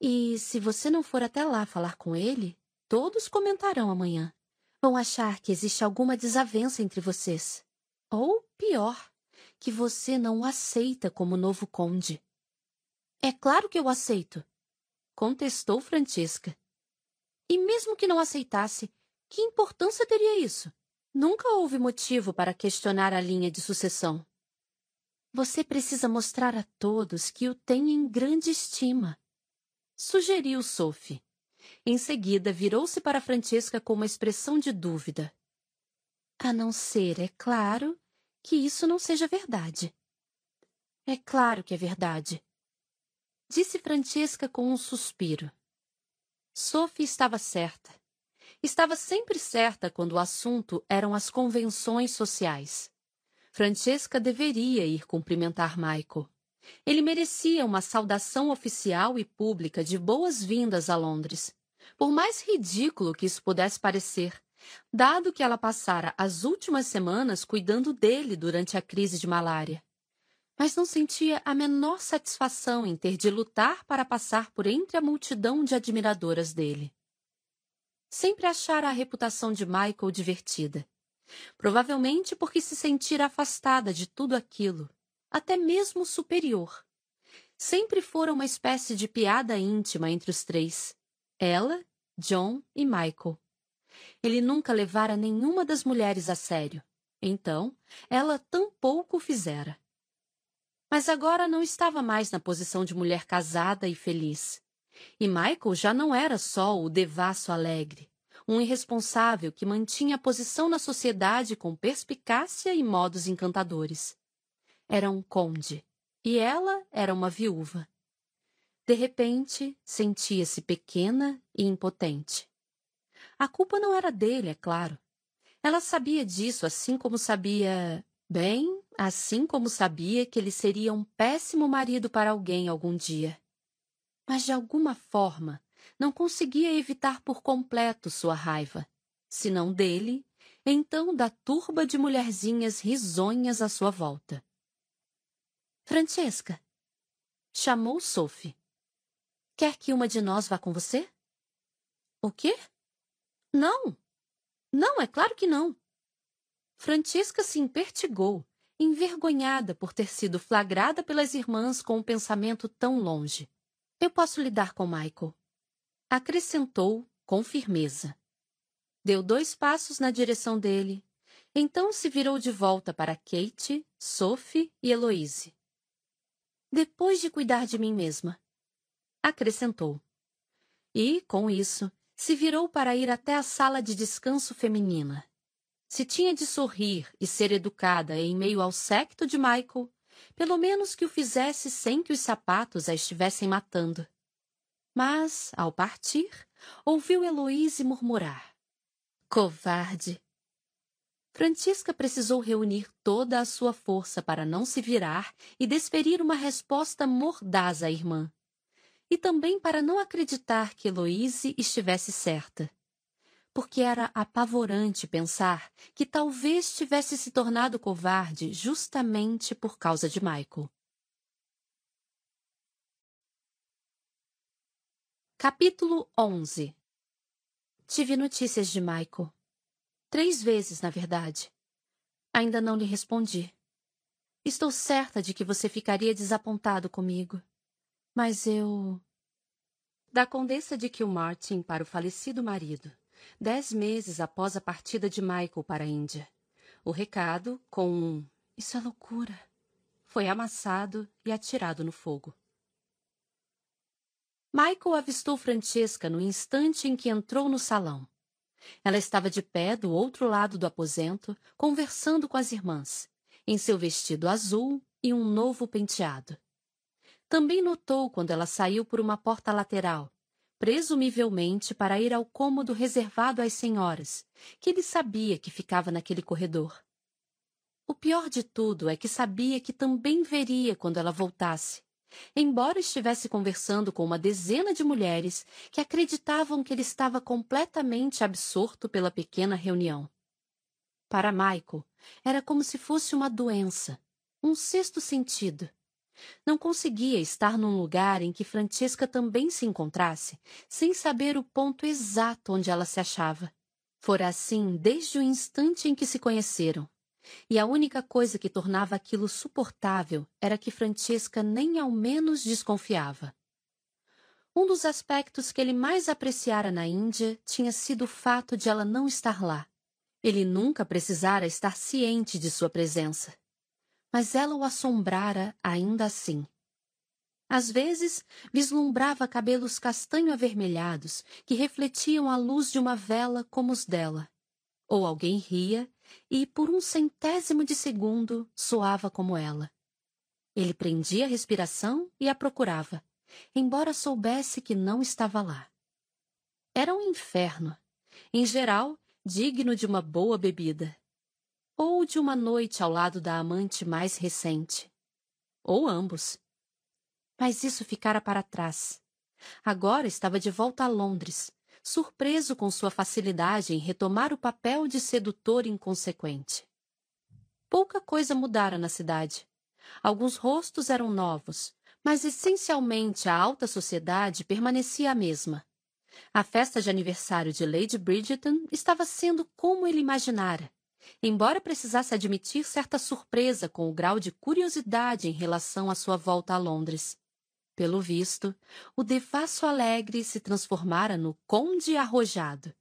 E se você não for até lá falar com ele, todos comentarão amanhã. Vão achar que existe alguma desavença entre vocês. Ou, pior, que você não o aceita como novo conde. É claro que eu aceito, contestou Francesca. E mesmo que não aceitasse, que importância teria isso? Nunca houve motivo para questionar a linha de sucessão. Você precisa mostrar a todos que o tem em grande estima, sugeriu Sophie. Em seguida, virou-se para Francesca com uma expressão de dúvida. A não ser, é claro, que isso não seja verdade. É claro que é verdade. Disse Francesca com um suspiro. Sophie estava certa. Estava sempre certa quando o assunto eram as convenções sociais. Francesca deveria ir cumprimentar Michael. Ele merecia uma saudação oficial e pública de boas-vindas a Londres. Por mais ridículo que isso pudesse parecer, dado que ela passara as últimas semanas cuidando dele durante a crise de malária. Mas não sentia a menor satisfação em ter de lutar para passar por entre a multidão de admiradoras dele. Sempre achara a reputação de Michael divertida. Provavelmente porque se sentira afastada de tudo aquilo, até mesmo superior. Sempre fora uma espécie de piada íntima entre os três: ela, John e Michael. Ele nunca levara nenhuma das mulheres a sério. Então, ela tampouco o fizera. Mas agora não estava mais na posição de mulher casada e feliz. E Michael já não era só o devasso alegre, um irresponsável que mantinha a posição na sociedade com perspicácia e modos encantadores. Era um conde, e ela era uma viúva. De repente, sentia-se pequena e impotente. A culpa não era dele, é claro. Ela sabia disso, assim como sabia. Bem, assim como sabia que ele seria um péssimo marido para alguém algum dia. Mas de alguma forma não conseguia evitar por completo sua raiva. Se não dele, então da turba de mulherzinhas risonhas à sua volta. Francesca, chamou Sophie. Quer que uma de nós vá com você? O quê? Não. Não, é claro que não. Francesca se impertigou, envergonhada por ter sido flagrada pelas irmãs com um pensamento tão longe. Eu posso lidar com Michael. Acrescentou com firmeza. Deu dois passos na direção dele, então se virou de volta para Kate, Sophie e Eloise. Depois de cuidar de mim mesma, acrescentou. E, com isso, se virou para ir até a sala de descanso feminina. Se tinha de sorrir e ser educada em meio ao séquito de Michael, pelo menos que o fizesse sem que os sapatos a estivessem matando. Mas, ao partir, ouviu Heloise murmurar. Covarde! Francisca precisou reunir toda a sua força para não se virar e desferir uma resposta mordaz à irmã. E também para não acreditar que Heloise estivesse certa. Porque era apavorante pensar que talvez tivesse se tornado covarde justamente por causa de Michael. Capítulo 11 Tive notícias de Michael. Três vezes, na verdade. Ainda não lhe respondi. Estou certa de que você ficaria desapontado comigo. Mas eu. Da Condessa de Kilmartin para o falecido marido, dez meses após a partida de Michael para a Índia. O recado, com um Isso é loucura, foi amassado e atirado no fogo. Michael avistou Francesca no instante em que entrou no salão. Ela estava de pé do outro lado do aposento, conversando com as irmãs, em seu vestido azul e um novo penteado. Também notou quando ela saiu por uma porta lateral, presumivelmente para ir ao cômodo reservado às senhoras, que ele sabia que ficava naquele corredor. O pior de tudo é que sabia que também veria quando ela voltasse, embora estivesse conversando com uma dezena de mulheres que acreditavam que ele estava completamente absorto pela pequena reunião. Para Michael, era como se fosse uma doença, um sexto sentido. Não conseguia estar num lugar em que Francesca também se encontrasse, sem saber o ponto exato onde ela se achava. Fora assim desde o instante em que se conheceram. E a única coisa que tornava aquilo suportável era que Francesca nem ao menos desconfiava. Um dos aspectos que ele mais apreciara na Índia tinha sido o fato de ela não estar lá. Ele nunca precisara estar ciente de sua presença. Mas ela o assombrara ainda assim. Às vezes, vislumbrava cabelos castanho avermelhados que refletiam a luz de uma vela como os dela. Ou alguém ria e, por um centésimo de segundo, soava como ela. Ele prendia a respiração e a procurava, embora soubesse que não estava lá. Era um inferno, em geral, digno de uma boa bebida. Ou de uma noite ao lado da amante mais recente. Ou ambos. Mas isso ficara para trás. Agora estava de volta a Londres, surpreso com sua facilidade em retomar o papel de sedutor inconsequente. Pouca coisa mudara na cidade. Alguns rostos eram novos, mas essencialmente a alta sociedade permanecia a mesma. A festa de aniversário de Lady Bridgerton estava sendo como ele imaginara, embora precisasse admitir certa surpresa com o grau de curiosidade em relação à sua volta a Londres. Pelo visto, o devasso alegre se transformara no conde arrojado.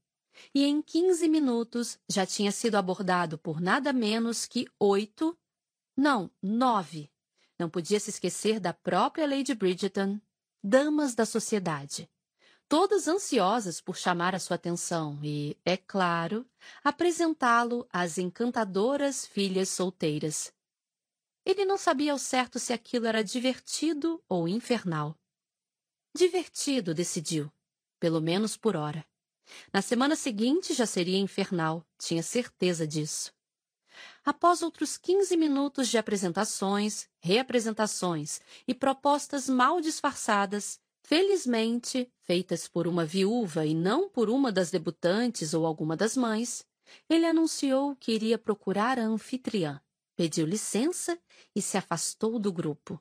E em quinze minutos já tinha sido abordado por nada menos que oito, não, nove. Não podia se esquecer da própria Lady Bridgerton, damas da sociedade. Todas ansiosas por chamar a sua atenção e, é claro, apresentá-lo às encantadoras filhas solteiras. Ele não sabia ao certo se aquilo era divertido ou infernal. Divertido, decidiu, pelo menos por hora. Na semana seguinte já seria infernal, tinha certeza disso. Após outros quinze minutos de apresentações, reapresentações e propostas mal disfarçadas, felizmente feitas por uma viúva e não por uma das debutantes ou alguma das mães, ele anunciou que iria procurar a anfitriã pediu licença e se afastou do grupo.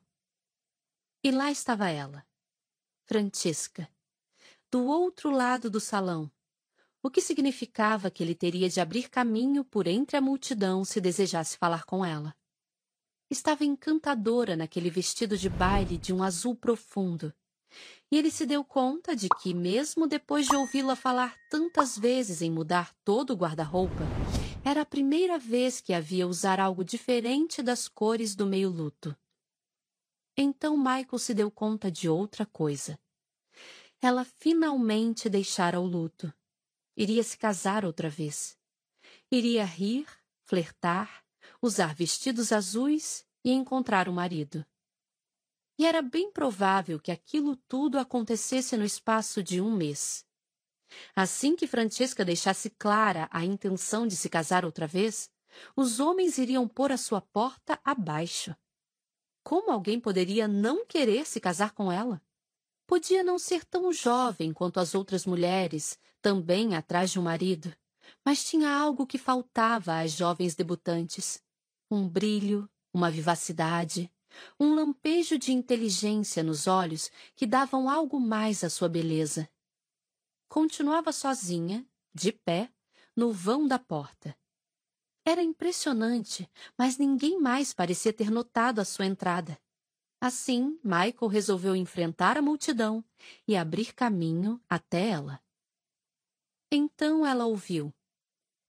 E lá estava ela, Francisca, do outro lado do salão, o que significava que ele teria de abrir caminho por entre a multidão se desejasse falar com ela. Estava encantadora naquele vestido de baile de um azul profundo, e ele se deu conta de que, mesmo depois de ouvi-la falar tantas vezes em mudar todo o guarda-roupa, era a primeira vez que havia usar algo diferente das cores do meio-luto. Então Michael se deu conta de outra coisa. Ela finalmente deixara o luto. Iria se casar outra vez. Iria rir, flertar, usar vestidos azuis e encontrar um marido. E era bem provável que aquilo tudo acontecesse no espaço de um mês. Assim que Francesca deixasse clara a intenção de se casar outra vez, Os homens iriam pôr a sua porta abaixo. Como alguém poderia não querer se casar com ela? Podia não ser tão jovem quanto as outras mulheres, também atrás de um marido, mas tinha algo que faltava às jovens debutantes: um brilho, uma vivacidade, um lampejo de inteligência nos olhos que davam algo mais à sua beleza. Continuava sozinha, de pé, no vão da porta. Era impressionante, mas ninguém mais parecia ter notado a sua entrada. Assim, Michael resolveu enfrentar a multidão e abrir caminho até ela. Então ela ouviu.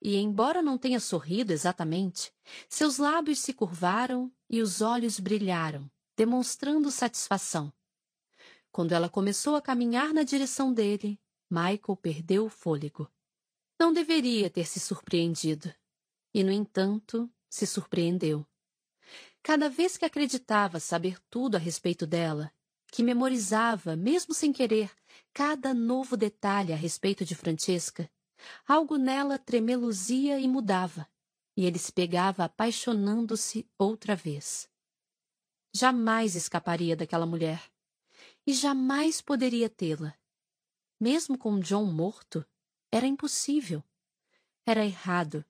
E, embora não tenha sorrido exatamente, seus lábios se curvaram e os olhos brilharam, demonstrando satisfação. Quando ela começou a caminhar na direção dele, Michael perdeu o fôlego. Não deveria ter se surpreendido. E, no entanto, se surpreendeu. Cada vez que acreditava saber tudo a respeito dela, que memorizava, mesmo sem querer, cada novo detalhe a respeito de Francesca, algo nela tremeluzia e mudava, e ele se pegava apaixonando-se outra vez. Jamais escaparia daquela mulher. E jamais poderia tê-la. Mesmo com John morto, era impossível. Era errado.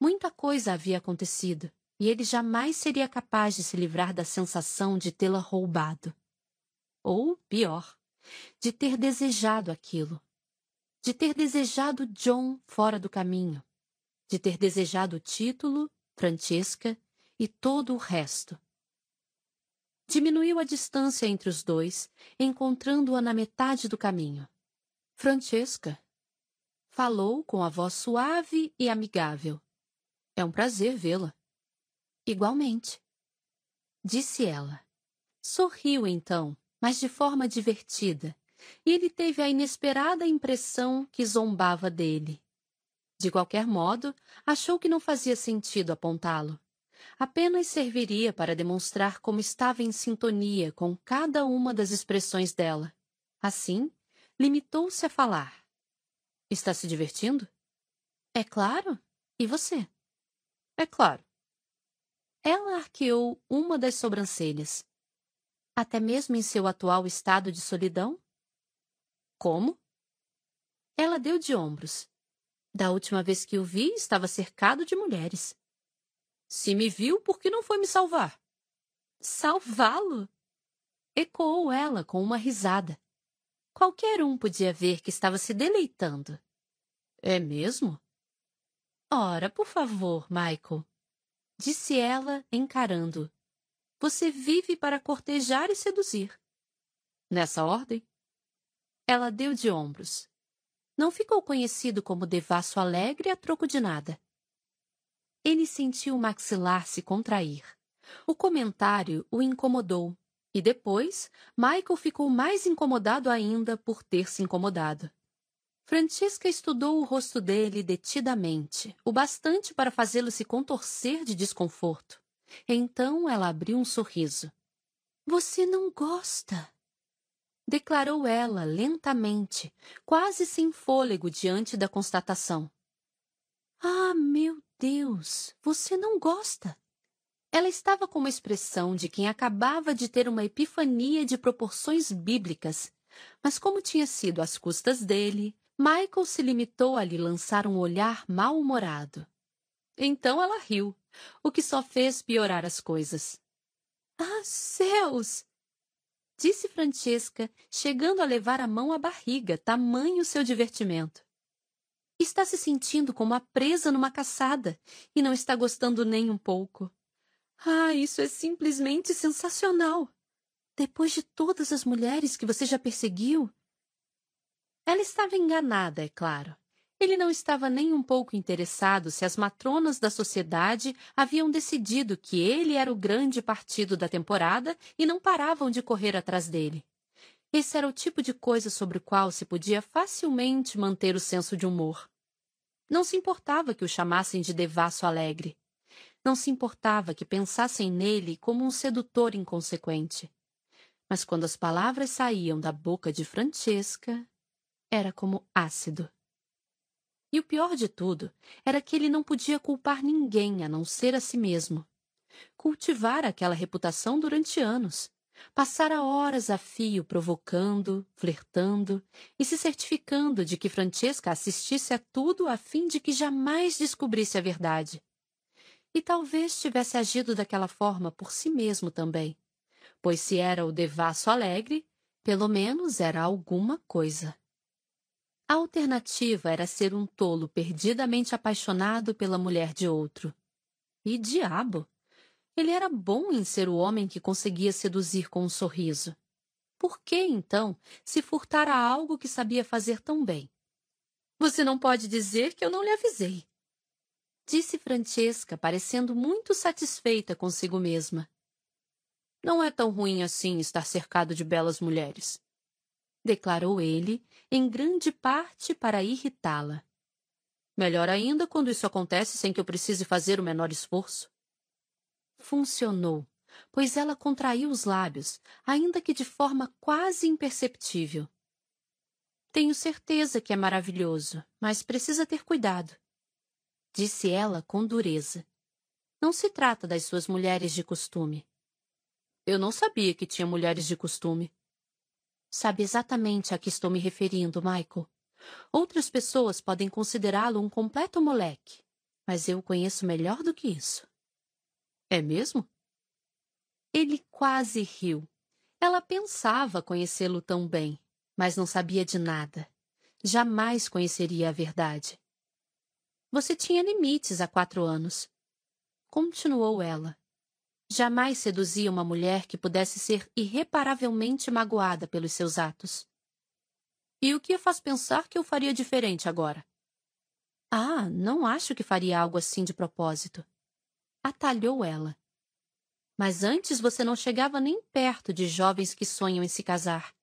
Muita coisa havia acontecido, e ele jamais seria capaz de se livrar da sensação de tê-la roubado. Ou, pior, de ter desejado aquilo. De ter desejado John fora do caminho. De ter desejado o título, Francesca e todo o resto. Diminuiu a distância entre os dois, encontrando-a na metade do caminho. Francesca. Falou com a voz suave e amigável. É um prazer vê-la. Igualmente. Disse ela. Sorriu então, mas de forma divertida, e ele teve a inesperada impressão que zombava dele. De qualquer modo, achou que não fazia sentido apontá-lo. Apenas serviria para demonstrar como estava em sintonia com cada uma das expressões dela. Assim, limitou-se a falar. Está se divertindo? É claro. E você? É claro. Ela arqueou uma das sobrancelhas até mesmo em seu atual estado de solidão? Como? Ela deu de ombros. Da última vez que o vi, estava cercado de mulheres. Se me viu, por que não foi me salvar? Salvá-lo? Ecoou ela com uma risada. Qualquer um podia ver que estava se deleitando. É mesmo? Ora, por favor, Michael, disse ela, encarando. Você vive para cortejar e seduzir. Nessa ordem? Ela deu de ombros. Não ficou conhecido como devasso alegre a troco de nada. Ele sentiu o maxilar se contrair. O comentário o incomodou, e depois Michael ficou mais incomodado ainda por ter se incomodado. Francisca estudou o rosto dele detidamente, o bastante para fazê-lo se contorcer de desconforto. Então ela abriu um sorriso. Você não gosta? Declarou ela lentamente, quase sem fôlego diante da constatação. Ah, meu Deus, você não gosta. Ela estava com uma expressão de quem acabava de ter uma epifania de proporções bíblicas, mas como tinha sido às custas dele, Michael se limitou a lhe lançar um olhar mal-humorado. Então ela riu, o que só fez piorar as coisas. Ah, céus! Disse Francesca, chegando a levar a mão à barriga, tamanho seu divertimento. Está se sentindo como a presa numa caçada e não está gostando nem um pouco. Ah, isso é simplesmente sensacional! Depois de todas as mulheres que você já perseguiu. Ela estava enganada, é claro. Ele não estava nem um pouco interessado se as matronas da sociedade haviam decidido que ele era o grande partido da temporada e não paravam de correr atrás dele. Esse era o tipo de coisa sobre o qual se podia facilmente manter o senso de humor. Não se importava que o chamassem de devasso alegre. Não se importava que pensassem nele como um sedutor inconsequente. Mas quando as palavras saíam da boca de Francesca, era como ácido. E o pior de tudo era que ele não podia culpar ninguém a não ser a si mesmo. Cultivar aquela reputação durante anos. Passara horas a fio provocando, flertando e se certificando de que Francesca assistisse a tudo a fim de que jamais descobrisse a verdade. E talvez tivesse agido daquela forma por si mesmo também, pois se era o devasso alegre, pelo menos era alguma coisa. A alternativa era ser um tolo perdidamente apaixonado pela mulher de outro. E diabo! Ele era bom em ser o homem que conseguia seduzir com um sorriso. Por que, então, se furtar a algo que sabia fazer tão bem? Você não pode dizer que eu não lhe avisei. Disse Francesca, parecendo muito satisfeita consigo mesma. Não é tão ruim assim estar cercado de belas mulheres, declarou ele, em grande parte para irritá-la. Melhor ainda quando isso acontece sem que eu precise fazer o menor esforço. Funcionou, pois ela contraiu os lábios, ainda que de forma quase imperceptível. Tenho certeza que é maravilhoso, mas precisa ter cuidado. Disse ela com dureza. Não se trata das suas mulheres de costume. Eu não sabia que tinha mulheres de costume. Sabe exatamente a que estou me referindo, Michael. Outras pessoas podem considerá-lo um completo moleque, mas eu o conheço melhor do que isso. É mesmo? Ele quase riu. Ela pensava conhecê-lo tão bem, mas não sabia de nada. Jamais conheceria a verdade. Você tinha limites há quatro anos. Continuou ela. Jamais seduzia uma mulher que pudesse ser irreparavelmente magoada pelos seus atos. E o que a faz pensar que eu faria diferente agora? Ah, não acho que faria algo assim de propósito atalhou ela. Mas antes você não chegava nem perto de jovens que sonham em se casar.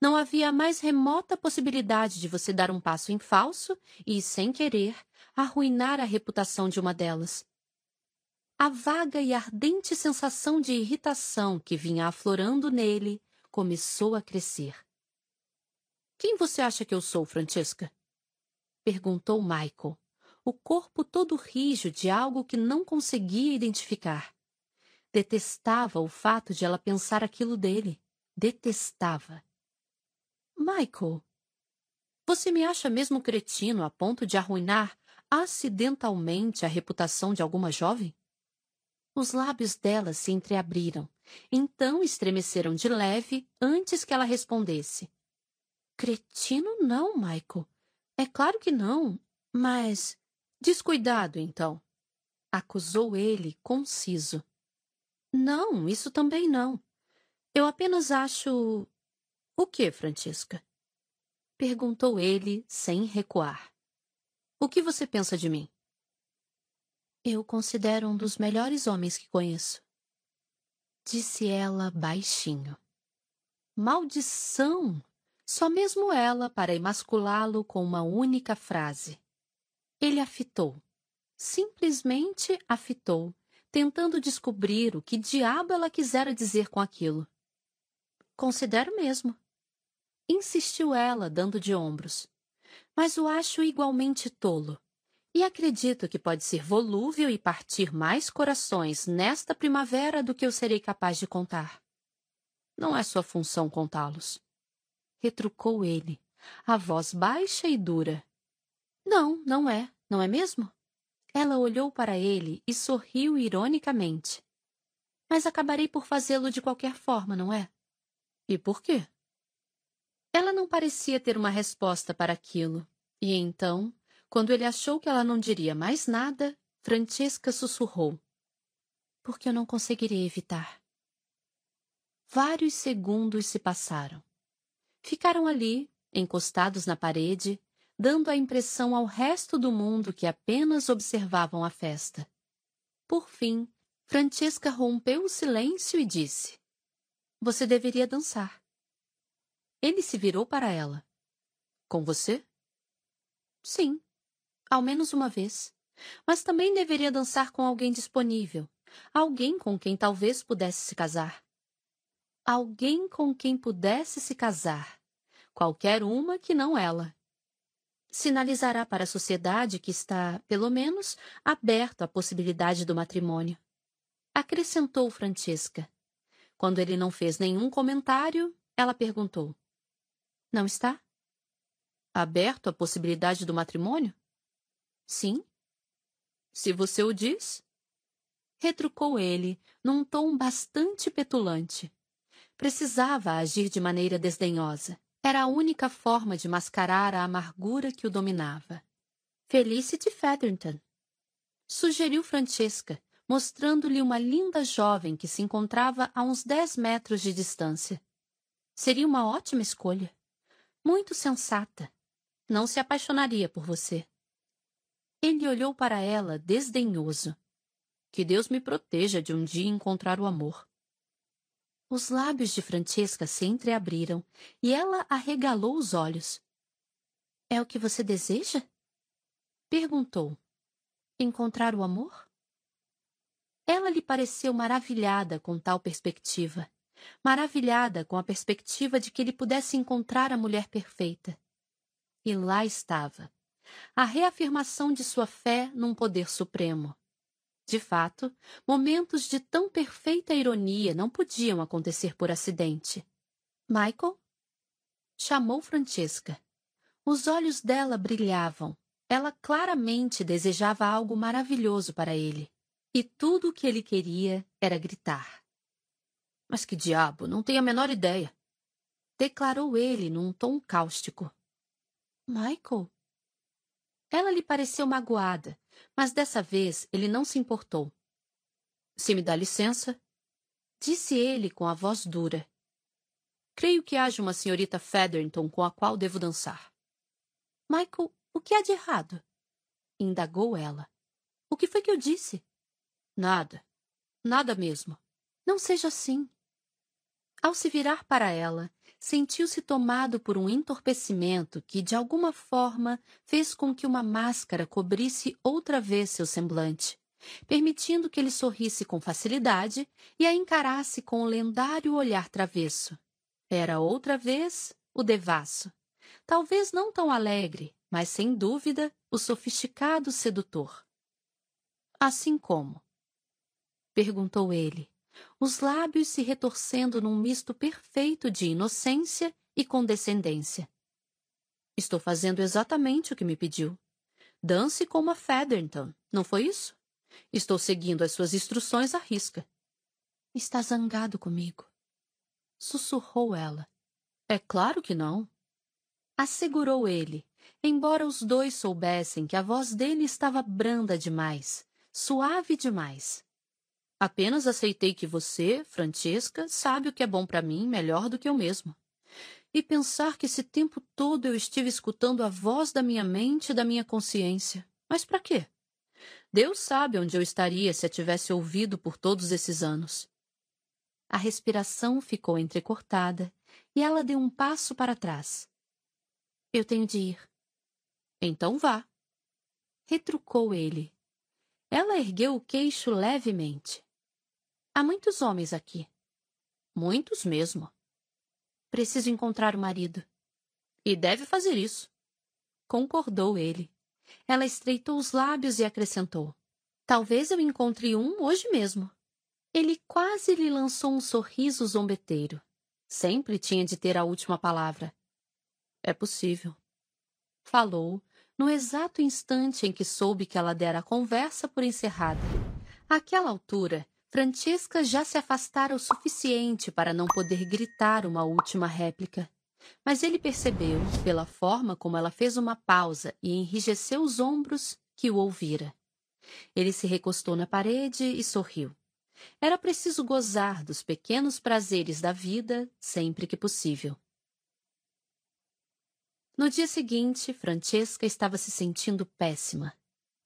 Não havia a mais remota possibilidade de você dar um passo em falso e, sem querer, arruinar a reputação de uma delas. A vaga e ardente sensação de irritação que vinha aflorando nele começou a crescer. Quem você acha que eu sou, Francesca? perguntou Michael o corpo todo rijo de algo que não conseguia identificar. Detestava o fato de ela pensar aquilo dele. Detestava. Michael, você me acha mesmo cretino a ponto de arruinar acidentalmente a reputação de alguma jovem? Os lábios dela se entreabriram, então estremeceram de leve antes que ela respondesse. Cretino não, Michael. É claro que não, mas Descuidado, então. Acusou ele, conciso. Não, isso também não. Eu apenas acho. O que, Francisca? Perguntou ele, sem recuar. O que você pensa de mim? Eu considero um dos melhores homens que conheço. Disse ela baixinho. Maldição! Só mesmo ela para emasculá-lo com uma única frase. Ele a fitou. Simplesmente a fitou, tentando descobrir o que diabo ela quisera dizer com aquilo. Considero mesmo. Insistiu ela, dando de ombros. Mas o acho igualmente tolo. E acredito que pode ser volúvel e partir mais corações nesta primavera do que eu serei capaz de contar. Não é sua função contá-los. Retrucou ele, a voz baixa e dura. Não, não é não é mesmo? Ela olhou para ele e sorriu ironicamente. Mas acabarei por fazê-lo de qualquer forma, não é? E por quê? Ela não parecia ter uma resposta para aquilo, e então, quando ele achou que ela não diria mais nada, Francesca sussurrou: Porque eu não conseguirei evitar. Vários segundos se passaram. Ficaram ali, encostados na parede, dando a impressão ao resto do mundo que apenas observavam a festa. Por fim, Francesca rompeu o silêncio e disse: Você deveria dançar. Ele se virou para ela. Com você? Sim, ao menos uma vez. Mas também deveria dançar com alguém disponível, alguém com quem talvez pudesse se casar. Alguém com quem pudesse se casar. Qualquer uma que não ela. Sinalizará para a sociedade que está, pelo menos, aberto à possibilidade do matrimônio. Acrescentou Francesca. Quando ele não fez nenhum comentário, ela perguntou: Não está? Aberto à possibilidade do matrimônio? Sim. Se você o diz. Retrucou ele, num tom bastante petulante. Precisava agir de maneira desdenhosa. Era a única forma de mascarar a amargura que o dominava. Felicity Featherton. Sugeriu Francesca, mostrando-lhe uma linda jovem que se encontrava a uns dez metros de distância. Seria uma ótima escolha. Muito sensata. Não se apaixonaria por você. Ele olhou para ela desdenhoso. Que Deus me proteja de um dia encontrar o amor. Os lábios de Francesca se entreabriram e ela arregalou os olhos. É o que você deseja? Perguntou. Encontrar o amor? Ela lhe pareceu maravilhada com tal perspectiva, maravilhada com a perspectiva de que ele pudesse encontrar a mulher perfeita. E lá estava, a reafirmação de sua fé num poder supremo. De fato, momentos de tão perfeita ironia não podiam acontecer por acidente. Michael? Chamou Francesca. Os olhos dela brilhavam. Ela claramente desejava algo maravilhoso para ele. E tudo o que ele queria era gritar. Mas que diabo, não tenho a menor ideia. Declarou ele num tom cáustico. Michael? Ela lhe pareceu magoada, mas dessa vez ele não se importou. Se me dá licença, disse ele com a voz dura. Creio que haja uma senhorita Featherton com a qual devo dançar. Michael, o que há de errado? indagou ela. O que foi que eu disse? Nada. Nada mesmo. Não seja assim. Ao se virar para ela, sentiu-se tomado por um entorpecimento que, de alguma forma, fez com que uma máscara cobrisse outra vez seu semblante, permitindo que ele sorrisse com facilidade e a encarasse com o lendário olhar travesso. Era outra vez o devasso. Talvez não tão alegre, mas sem dúvida o sofisticado sedutor. Assim como? Perguntou ele, os lábios se retorcendo num misto perfeito de inocência e condescendência. Estou fazendo exatamente o que me pediu. Dance como a Featherton, não foi isso? Estou seguindo as suas instruções à risca. Está zangado comigo. Sussurrou ela. É claro que não. Assegurou ele, embora os dois soubessem que a voz dele estava branda demais, suave demais. Apenas aceitei que você, Francesca, sabe o que é bom para mim melhor do que eu mesmo. E pensar que esse tempo todo eu estive escutando a voz da minha mente e da minha consciência. Mas para quê? Deus sabe onde eu estaria se a tivesse ouvido por todos esses anos. A respiração ficou entrecortada e ela deu um passo para trás. Eu tenho de ir. Então vá. Retrucou ele. Ela ergueu o queixo levemente. Há muitos homens aqui. Muitos mesmo. Preciso encontrar o marido. E deve fazer isso. Concordou ele. Ela estreitou os lábios e acrescentou: Talvez eu encontre um hoje mesmo. Ele quase lhe lançou um sorriso zombeteiro. Sempre tinha de ter a última palavra. É possível. Falou, no exato instante em que soube que ela dera a conversa por encerrada. Àquela altura, Francesca já se afastara o suficiente para não poder gritar uma última réplica. Mas ele percebeu, pela forma como ela fez uma pausa e enrijeceu os ombros, que o ouvira. Ele se recostou na parede e sorriu. Era preciso gozar dos pequenos prazeres da vida sempre que possível. No dia seguinte, Francesca estava se sentindo péssima.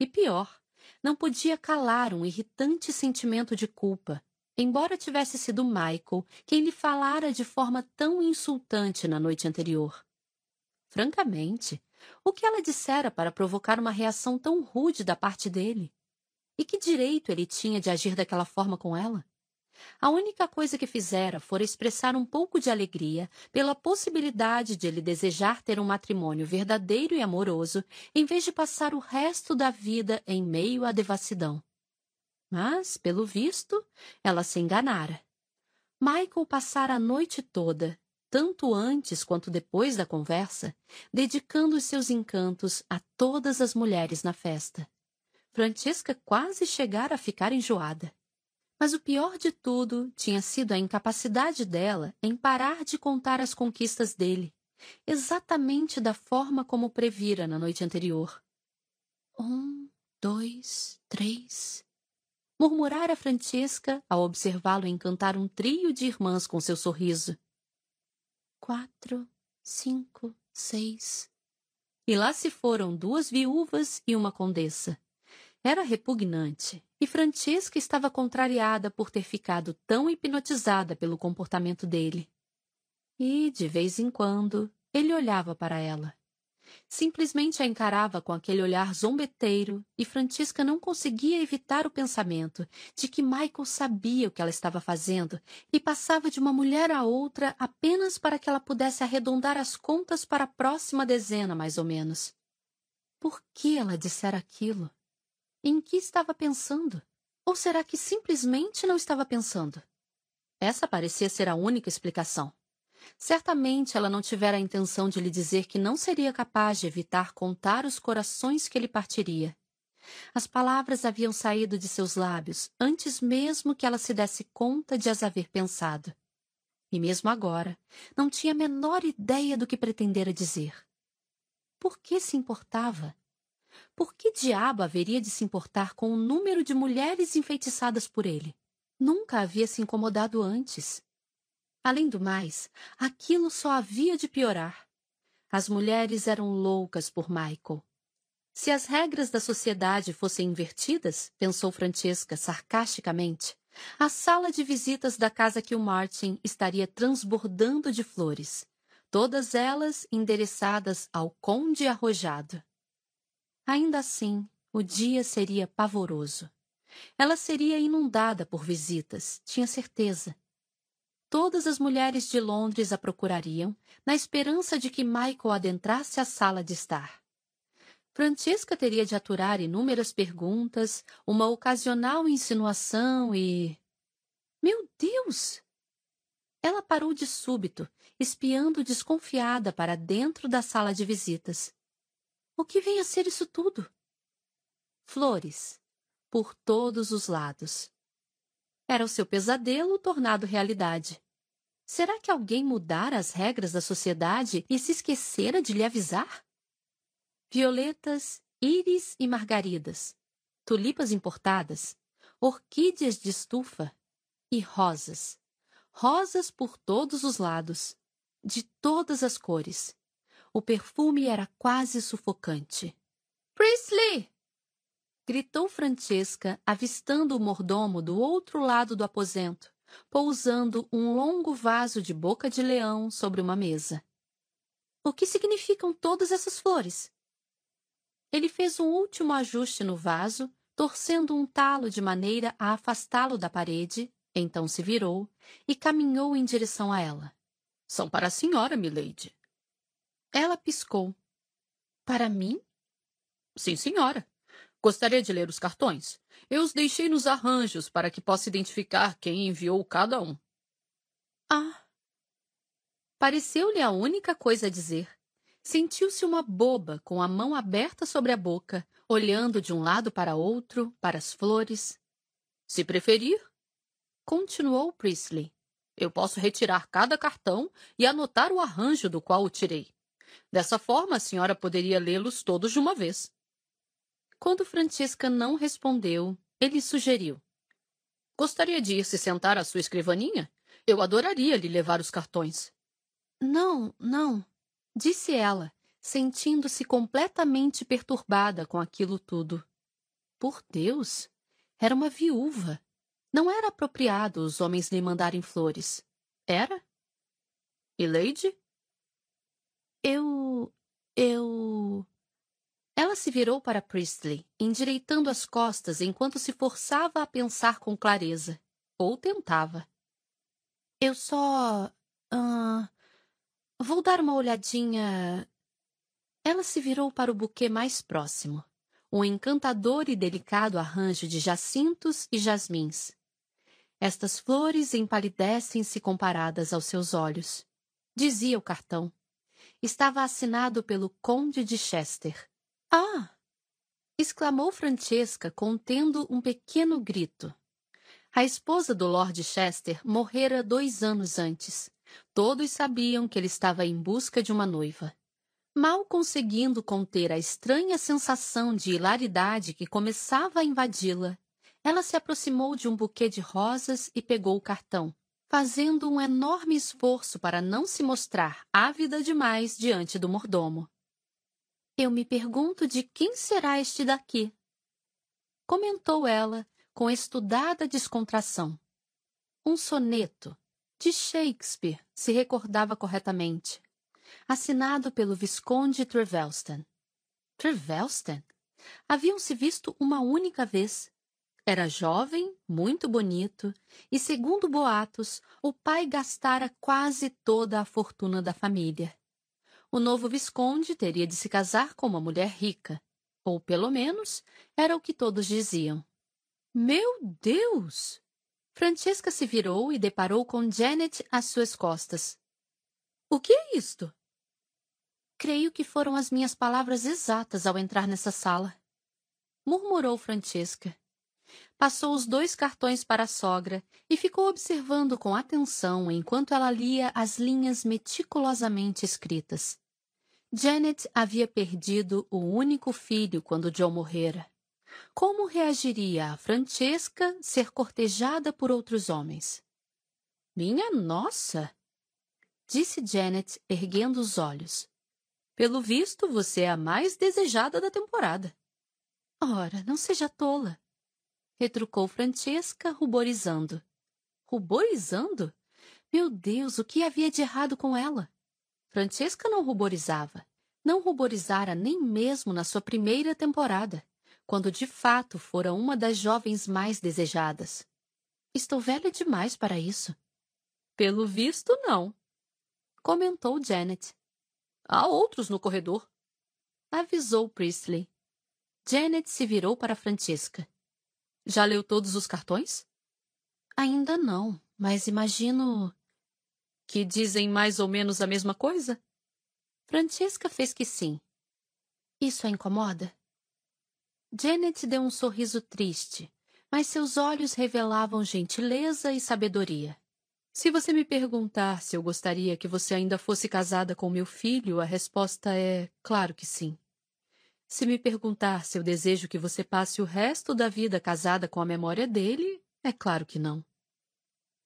E pior, não podia calar um irritante sentimento de culpa, embora tivesse sido Michael quem lhe falara de forma tão insultante na noite anterior. Francamente, o que ela dissera para provocar uma reação tão rude da parte dele? E que direito ele tinha de agir daquela forma com ela? A única coisa que fizera fora expressar um pouco de alegria pela possibilidade de ele desejar ter um matrimônio verdadeiro e amoroso, em vez de passar o resto da vida em meio à devassidão. Mas, pelo visto, ela se enganara. Michael passara a noite toda, tanto antes quanto depois da conversa, dedicando os seus encantos a todas as mulheres na festa. Francesca quase chegara a ficar enjoada. Mas o pior de tudo tinha sido a incapacidade dela em parar de contar as conquistas dele, exatamente da forma como previra na noite anterior. Um, dois, três. Murmurara Francesca ao observá-lo encantar um trio de irmãs com seu sorriso. Quatro, cinco, seis. E lá se foram duas viúvas e uma condessa. Era repugnante, e Francesca estava contrariada por ter ficado tão hipnotizada pelo comportamento dele. E, de vez em quando, ele olhava para ela. Simplesmente a encarava com aquele olhar zombeteiro e Francisca não conseguia evitar o pensamento de que Michael sabia o que ela estava fazendo e passava de uma mulher a outra apenas para que ela pudesse arredondar as contas para a próxima dezena, mais ou menos. Por que ela dissera aquilo? Em que estava pensando? Ou será que simplesmente não estava pensando? Essa parecia ser a única explicação. Certamente ela não tivera a intenção de lhe dizer que não seria capaz de evitar contar os corações que ele partiria. As palavras haviam saído de seus lábios antes mesmo que ela se desse conta de as haver pensado. E mesmo agora, não tinha a menor ideia do que pretendera dizer. Por que se importava? Por que diabo haveria de se importar com o número de mulheres enfeitiçadas por ele? Nunca havia se incomodado antes. Além do mais, aquilo só havia de piorar. As mulheres eram loucas por Michael. Se as regras da sociedade fossem invertidas, pensou Francesca sarcasticamente, a sala de visitas da casa Kilmartin estaria transbordando de flores, todas elas endereçadas ao conde arrojado. Ainda assim, o dia seria pavoroso. Ela seria inundada por visitas, tinha certeza. Todas as mulheres de Londres a procurariam, na esperança de que Michael adentrasse a sala de estar. Francesca teria de aturar inúmeras perguntas, uma ocasional insinuação e. Meu Deus! Ela parou de súbito, espiando desconfiada para dentro da sala de visitas. O que vem a ser isso tudo? Flores, por todos os lados. Era o seu pesadelo tornado realidade. Será que alguém mudara as regras da sociedade e se esquecera de lhe avisar? Violetas, íris e margaridas, tulipas importadas, orquídeas de estufa e rosas. Rosas por todos os lados, de todas as cores. O perfume era quase sufocante. Priestley! gritou Francesca, avistando o mordomo do outro lado do aposento, pousando um longo vaso de boca de leão sobre uma mesa. O que significam todas essas flores? Ele fez um último ajuste no vaso, torcendo um talo de maneira a afastá-lo da parede, então se virou e caminhou em direção a ela. São para a senhora, milady. Ela piscou. Para mim? Sim, senhora. Gostaria de ler os cartões? Eu os deixei nos arranjos para que possa identificar quem enviou cada um. Ah. Pareceu-lhe a única coisa a dizer. Sentiu-se uma boba com a mão aberta sobre a boca, olhando de um lado para outro, para as flores. Se preferir, continuou Priestley, eu posso retirar cada cartão e anotar o arranjo do qual o tirei. Dessa forma, a senhora poderia lê-los todos de uma vez. Quando Francisca não respondeu, ele sugeriu: Gostaria de ir se sentar à sua escrivaninha? Eu adoraria lhe levar os cartões. Não, não, disse ela, sentindo-se completamente perturbada com aquilo tudo. Por Deus! Era uma viúva. Não era apropriado os homens lhe mandarem flores. Era? E Lady? Eu. Eu. Ela se virou para Priestley, endireitando as costas enquanto se forçava a pensar com clareza. Ou tentava. Eu só. Uh, vou dar uma olhadinha. Ela se virou para o buquê mais próximo um encantador e delicado arranjo de jacintos e jasmins. Estas flores empalidecem-se comparadas aos seus olhos. Dizia o cartão. Estava assinado pelo Conde de Chester. Ah! exclamou Francesca, contendo um pequeno grito. A esposa do Lord Chester morrera dois anos antes. Todos sabiam que ele estava em busca de uma noiva. Mal conseguindo conter a estranha sensação de hilaridade que começava a invadi-la, ela se aproximou de um buquê de rosas e pegou o cartão, fazendo um enorme esforço para não se mostrar ávida demais diante do mordomo. Eu me pergunto de quem será este daqui? Comentou ela com estudada descontração. Um soneto, de Shakespeare, se recordava corretamente assinado pelo Visconde Trevelston. Trevelston? Haviam-se visto uma única vez. Era jovem, muito bonito, e, segundo boatos, o pai gastara quase toda a fortuna da família. O novo Visconde teria de se casar com uma mulher rica, ou, pelo menos, era o que todos diziam. Meu Deus! Francesca se virou e deparou com Janet às suas costas. O que é isto? Creio que foram as minhas palavras exatas ao entrar nessa sala. Murmurou Francesca. Passou os dois cartões para a sogra e ficou observando com atenção enquanto ela lia as linhas meticulosamente escritas. Janet havia perdido o único filho quando John morrera. Como reagiria a Francesca ser cortejada por outros homens? Minha nossa! Disse Janet, erguendo os olhos. Pelo visto, você é a mais desejada da temporada. Ora, não seja tola, retrucou Francesca, ruborizando. Ruborizando? Meu Deus, o que havia de errado com ela? Francesca não ruborizava. Não ruborizara nem mesmo na sua primeira temporada, quando de fato fora uma das jovens mais desejadas. Estou velha demais para isso. Pelo visto, não, comentou Janet. Há outros no corredor. Avisou Priestley. Janet se virou para Francesca. Já leu todos os cartões? Ainda não, mas imagino. Que dizem mais ou menos a mesma coisa? Francesca fez que sim. Isso a incomoda? Janet deu um sorriso triste, mas seus olhos revelavam gentileza e sabedoria. Se você me perguntar se eu gostaria que você ainda fosse casada com meu filho, a resposta é claro que sim. Se me perguntar se eu desejo que você passe o resto da vida casada com a memória dele, é claro que não.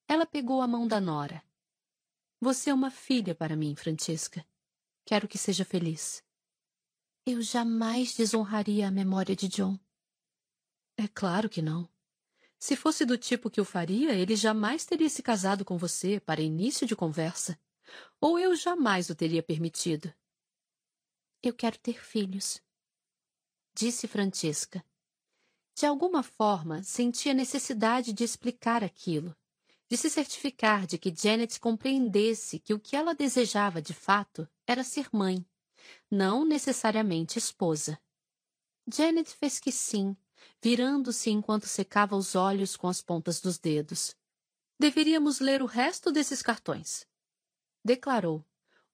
Ela pegou a mão da Nora. Você é uma filha para mim, Francesca. Quero que seja feliz. Eu jamais desonraria a memória de John. É claro que não. Se fosse do tipo que o faria, ele jamais teria se casado com você para início de conversa. Ou eu jamais o teria permitido. Eu quero ter filhos, disse Francesca. De alguma forma, sentia necessidade de explicar aquilo, de se certificar de que Janet compreendesse que o que ela desejava de fato era ser mãe, não necessariamente esposa. Janet fez que sim, virando-se enquanto secava os olhos com as pontas dos dedos. Deveríamos ler o resto desses cartões. Declarou,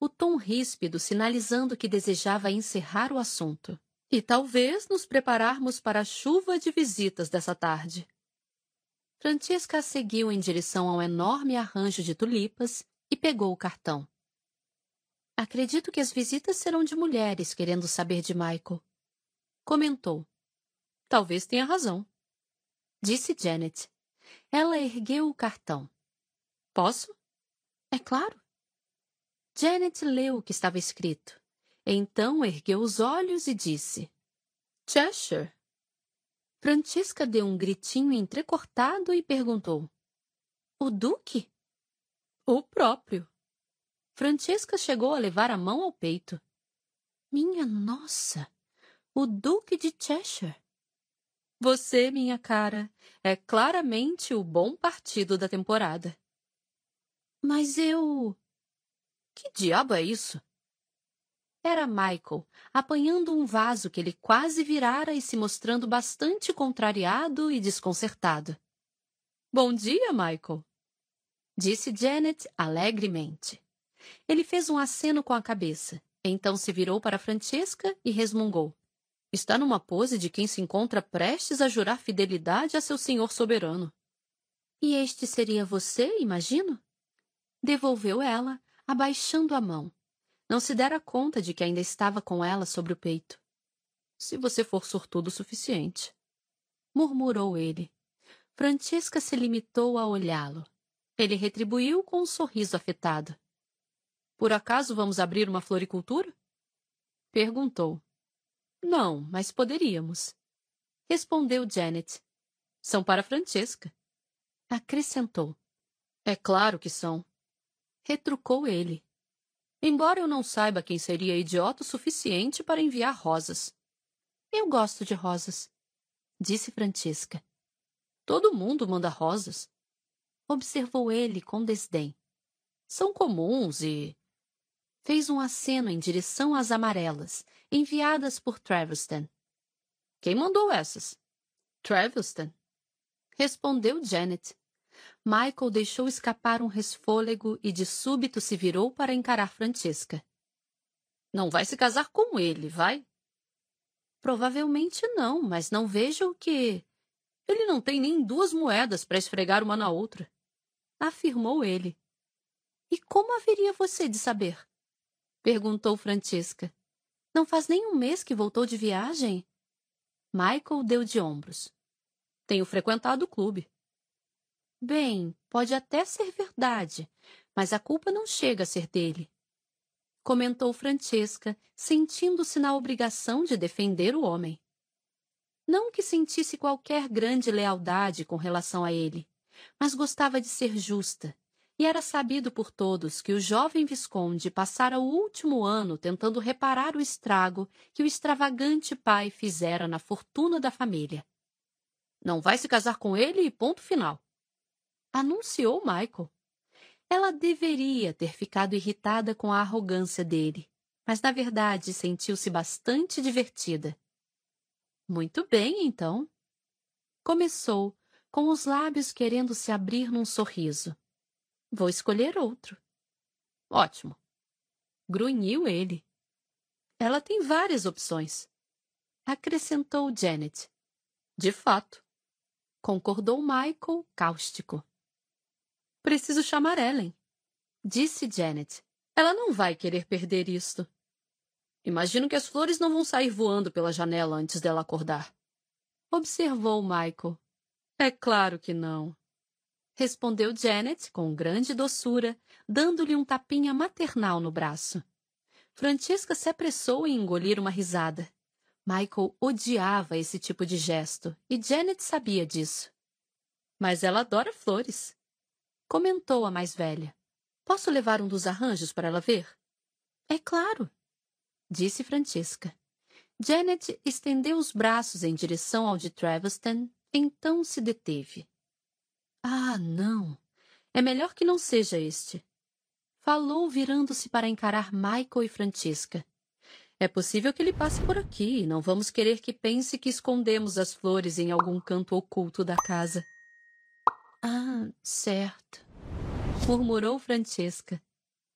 o tom ríspido sinalizando que desejava encerrar o assunto. E talvez nos prepararmos para a chuva de visitas dessa tarde. Francesca seguiu em direção ao enorme arranjo de tulipas e pegou o cartão. Acredito que as visitas serão de mulheres querendo saber de Michael. Comentou, Talvez tenha razão. Disse Janet. Ela ergueu o cartão. Posso? É claro. Janet leu o que estava escrito. Então ergueu os olhos e disse: Cheshire. Francisca deu um gritinho entrecortado e perguntou: O Duque? O próprio. Francesca chegou a levar a mão ao peito. Minha nossa! O Duque de Cheshire! Você, minha cara, é claramente o bom partido da temporada. Mas eu. Que diabo é isso? Era Michael, apanhando um vaso que ele quase virara e se mostrando bastante contrariado e desconcertado. Bom dia, Michael, disse Janet alegremente. Ele fez um aceno com a cabeça, então se virou para Francesca e resmungou. Está numa pose de quem se encontra prestes a jurar fidelidade a seu senhor soberano. E este seria você, imagino? Devolveu ela, abaixando a mão. Não se dera conta de que ainda estava com ela sobre o peito. Se você for sortudo o suficiente. Murmurou ele. Francesca se limitou a olhá-lo. Ele retribuiu com um sorriso afetado. Por acaso vamos abrir uma floricultura? Perguntou. Não, mas poderíamos. Respondeu Janet. São para Francesca. Acrescentou. É claro que são. Retrucou ele. Embora eu não saiba quem seria idiota o suficiente para enviar rosas. Eu gosto de rosas, disse Francesca. Todo mundo manda rosas. Observou ele com desdém. São comuns e fez um aceno em direção às amarelas, enviadas por Traveston. Quem mandou essas? Traveston. Respondeu Janet. Michael deixou escapar um resfôlego e de súbito se virou para encarar Francesca. Não vai se casar com ele, vai? Provavelmente não, mas não vejo que. Ele não tem nem duas moedas para esfregar uma na outra. Afirmou ele. E como haveria você de saber? Perguntou Francesca. Não faz nem um mês que voltou de viagem? Michael deu de ombros. Tenho frequentado o clube. Bem, pode até ser verdade, mas a culpa não chega a ser dele. Comentou Francesca, sentindo-se na obrigação de defender o homem. Não que sentisse qualquer grande lealdade com relação a ele, mas gostava de ser justa e era sabido por todos que o jovem Visconde passara o último ano tentando reparar o estrago que o extravagante pai fizera na fortuna da família. Não vai se casar com ele e ponto final. Anunciou Michael. Ela deveria ter ficado irritada com a arrogância dele, mas na verdade sentiu-se bastante divertida. Muito bem, então. Começou, com os lábios querendo se abrir num sorriso. Vou escolher outro. Ótimo. Grunhiu ele. Ela tem várias opções. Acrescentou Janet. De fato. Concordou Michael, cáustico. Preciso chamar Ellen, disse Janet. Ela não vai querer perder isto. Imagino que as flores não vão sair voando pela janela antes dela acordar. Observou Michael. É claro que não respondeu Janet com grande doçura, dando-lhe um tapinha maternal no braço. Francesca se apressou em engolir uma risada. Michael odiava esse tipo de gesto, e Janet sabia disso. Mas ela adora flores, comentou a mais velha. Posso levar um dos arranjos para ela ver? É claro, disse Francesca. Janet estendeu os braços em direção ao de Traveston, então se deteve. Ah, não. É melhor que não seja este. Falou virando-se para encarar Michael e Francisca. É possível que ele passe por aqui não vamos querer que pense que escondemos as flores em algum canto oculto da casa. Ah, certo. Murmurou Francesca.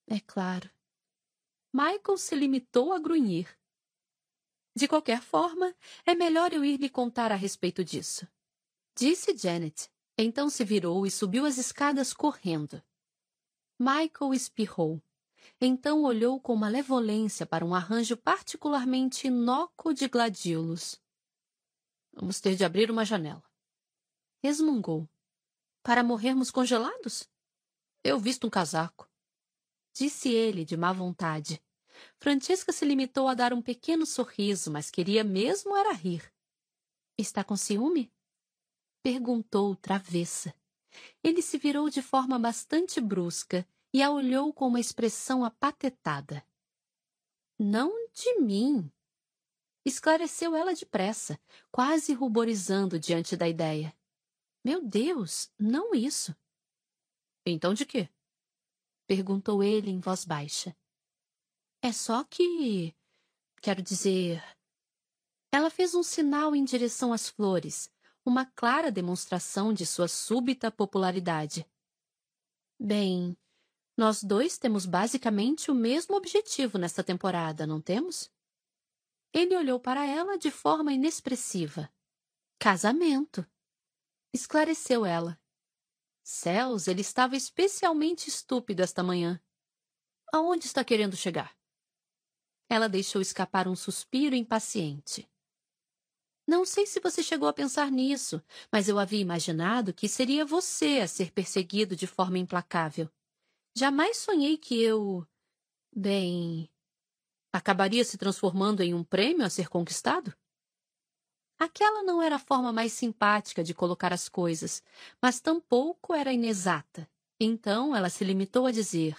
É claro. Michael se limitou a grunhir. De qualquer forma, é melhor eu ir lhe contar a respeito disso. Disse Janet, então se virou e subiu as escadas correndo. Michael espirrou. Então olhou com malevolência para um arranjo particularmente inócuo de gladiolos. Vamos ter de abrir uma janela. Resmungou. Para morrermos congelados? Eu visto um casaco. Disse ele de má vontade. Francesca se limitou a dar um pequeno sorriso, mas queria mesmo era rir. Está com ciúme? Perguntou travessa. Ele se virou de forma bastante brusca e a olhou com uma expressão apatetada. Não de mim. Esclareceu ela depressa, quase ruborizando diante da ideia. Meu Deus, não isso. Então de quê? Perguntou ele em voz baixa. É só que. Quero dizer. Ela fez um sinal em direção às flores, uma clara demonstração de sua súbita popularidade. Bem, nós dois temos basicamente o mesmo objetivo nesta temporada, não temos? Ele olhou para ela de forma inexpressiva. Casamento. Esclareceu ela. Céus, ele estava especialmente estúpido esta manhã. Aonde está querendo chegar? Ela deixou escapar um suspiro impaciente. Não sei se você chegou a pensar nisso, mas eu havia imaginado que seria você a ser perseguido de forma implacável. Jamais sonhei que eu. Bem. Acabaria se transformando em um prêmio a ser conquistado? Aquela não era a forma mais simpática de colocar as coisas, mas tampouco era inexata. Então ela se limitou a dizer: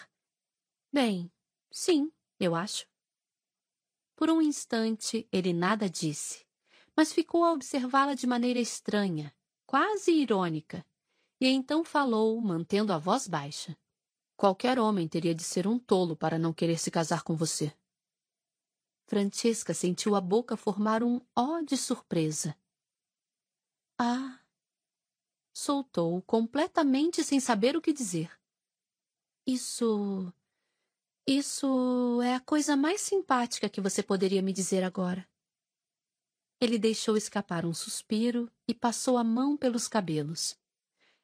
Bem, sim, eu acho. Por um instante ele nada disse mas ficou a observá-la de maneira estranha, quase irônica, e então falou, mantendo a voz baixa. Qualquer homem teria de ser um tolo para não querer se casar com você. Francesca sentiu a boca formar um ó de surpresa. Ah! Soltou, completamente sem saber o que dizer. Isso. Isso é a coisa mais simpática que você poderia me dizer agora. Ele deixou escapar um suspiro e passou a mão pelos cabelos.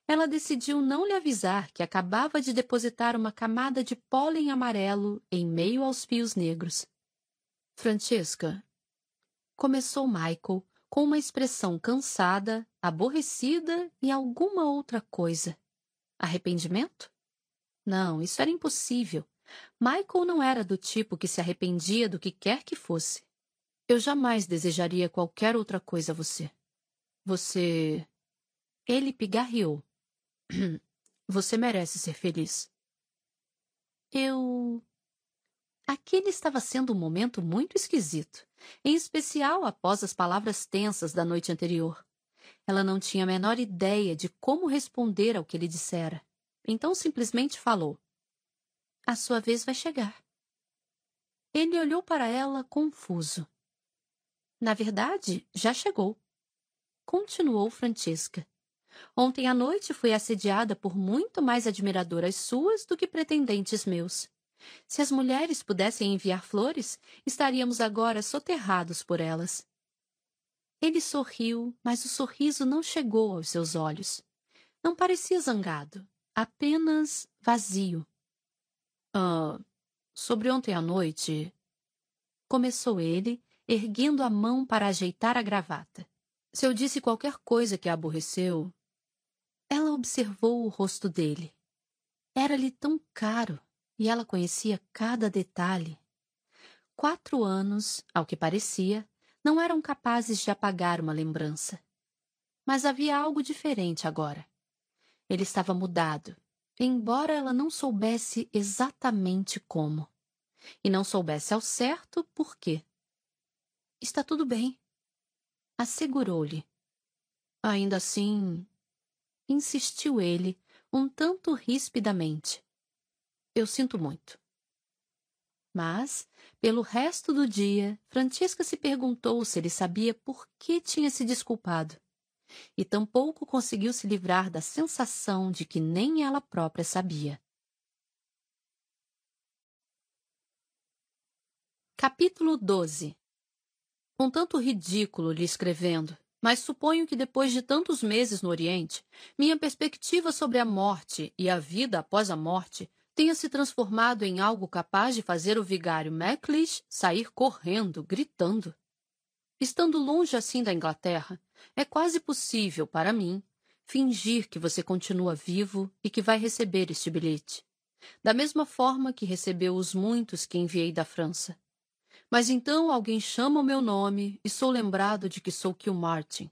Ela decidiu não lhe avisar que acabava de depositar uma camada de pólen amarelo em meio aos fios negros. Francesca, começou Michael com uma expressão cansada, aborrecida e alguma outra coisa. Arrependimento? Não, isso era impossível. Michael não era do tipo que se arrependia do que quer que fosse. Eu jamais desejaria qualquer outra coisa a você. Você. Ele pigarreou. Você merece ser feliz. Eu. Aquele estava sendo um momento muito esquisito, em especial após as palavras tensas da noite anterior. Ela não tinha a menor ideia de como responder ao que ele dissera. Então simplesmente falou: A sua vez vai chegar. Ele olhou para ela confuso. Na verdade, já chegou. Continuou Francesca. Ontem à noite fui assediada por muito mais admiradoras suas do que pretendentes meus. Se as mulheres pudessem enviar flores, estaríamos agora soterrados por elas. Ele sorriu, mas o sorriso não chegou aos seus olhos. Não parecia zangado, apenas vazio. Ah, sobre ontem à noite. Começou ele, erguendo a mão para ajeitar a gravata. Se eu disse qualquer coisa que a aborreceu. Ela observou o rosto dele. Era-lhe tão caro e ela conhecia cada detalhe. Quatro anos, ao que parecia, não eram capazes de apagar uma lembrança. Mas havia algo diferente agora. Ele estava mudado, embora ela não soubesse exatamente como. E não soubesse ao certo por quê. Está tudo bem. Assegurou-lhe. Ainda assim. Insistiu ele, um tanto rispidamente. Eu sinto muito. Mas, pelo resto do dia, Francesca se perguntou se ele sabia por que tinha se desculpado. E tampouco conseguiu se livrar da sensação de que nem ela própria sabia. Capítulo 12 um tanto ridículo lhe escrevendo, mas suponho que depois de tantos meses no Oriente, minha perspectiva sobre a morte e a vida após a morte tenha se transformado em algo capaz de fazer o vigário Macleish sair correndo, gritando. Estando longe assim da Inglaterra, é quase possível, para mim, fingir que você continua vivo e que vai receber este bilhete. Da mesma forma que recebeu os muitos que enviei da França. Mas então alguém chama o meu nome e sou lembrado de que sou Kilmartin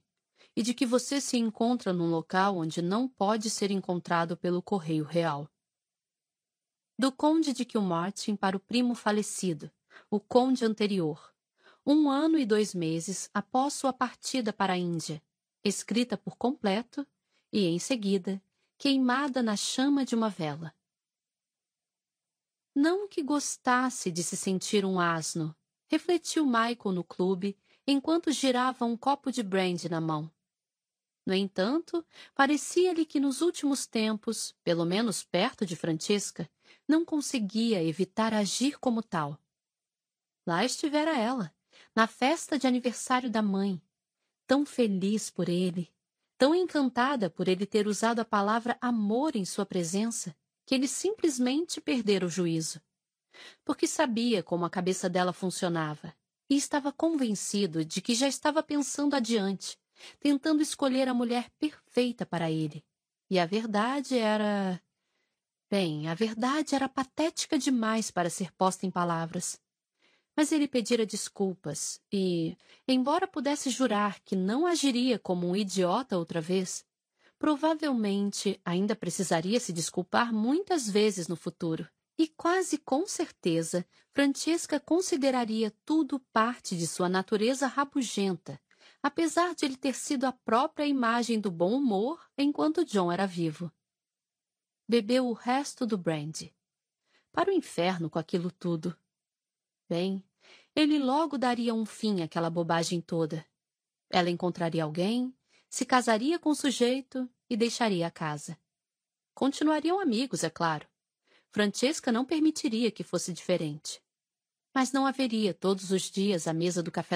e de que você se encontra num local onde não pode ser encontrado pelo correio real. Do conde de Kilmartin para o primo falecido, o conde anterior, um ano e dois meses após sua partida para a Índia, escrita por completo e, em seguida, queimada na chama de uma vela. Não que gostasse de se sentir um asno, refletiu Michael no clube enquanto girava um copo de brandy na mão. No entanto, parecia-lhe que nos últimos tempos, pelo menos perto de Francesca, não conseguia evitar agir como tal. Lá estivera ela, na festa de aniversário da mãe, tão feliz por ele, tão encantada por ele ter usado a palavra amor em sua presença, que ele simplesmente perdera o juízo. Porque sabia como a cabeça dela funcionava e estava convencido de que já estava pensando adiante, tentando escolher a mulher perfeita para ele. E a verdade era. Bem, a verdade era patética demais para ser posta em palavras. Mas ele pedira desculpas e, embora pudesse jurar que não agiria como um idiota outra vez, provavelmente ainda precisaria se desculpar muitas vezes no futuro. E quase com certeza, Francesca consideraria tudo parte de sua natureza rabugenta, apesar de ele ter sido a própria imagem do bom humor enquanto John era vivo. Bebeu o resto do brandy. Para o inferno com aquilo tudo. Bem, ele logo daria um fim àquela bobagem toda. Ela encontraria alguém, se casaria com o sujeito e deixaria a casa. Continuariam amigos, é claro. Francesca não permitiria que fosse diferente. Mas não haveria todos os dias à mesa do café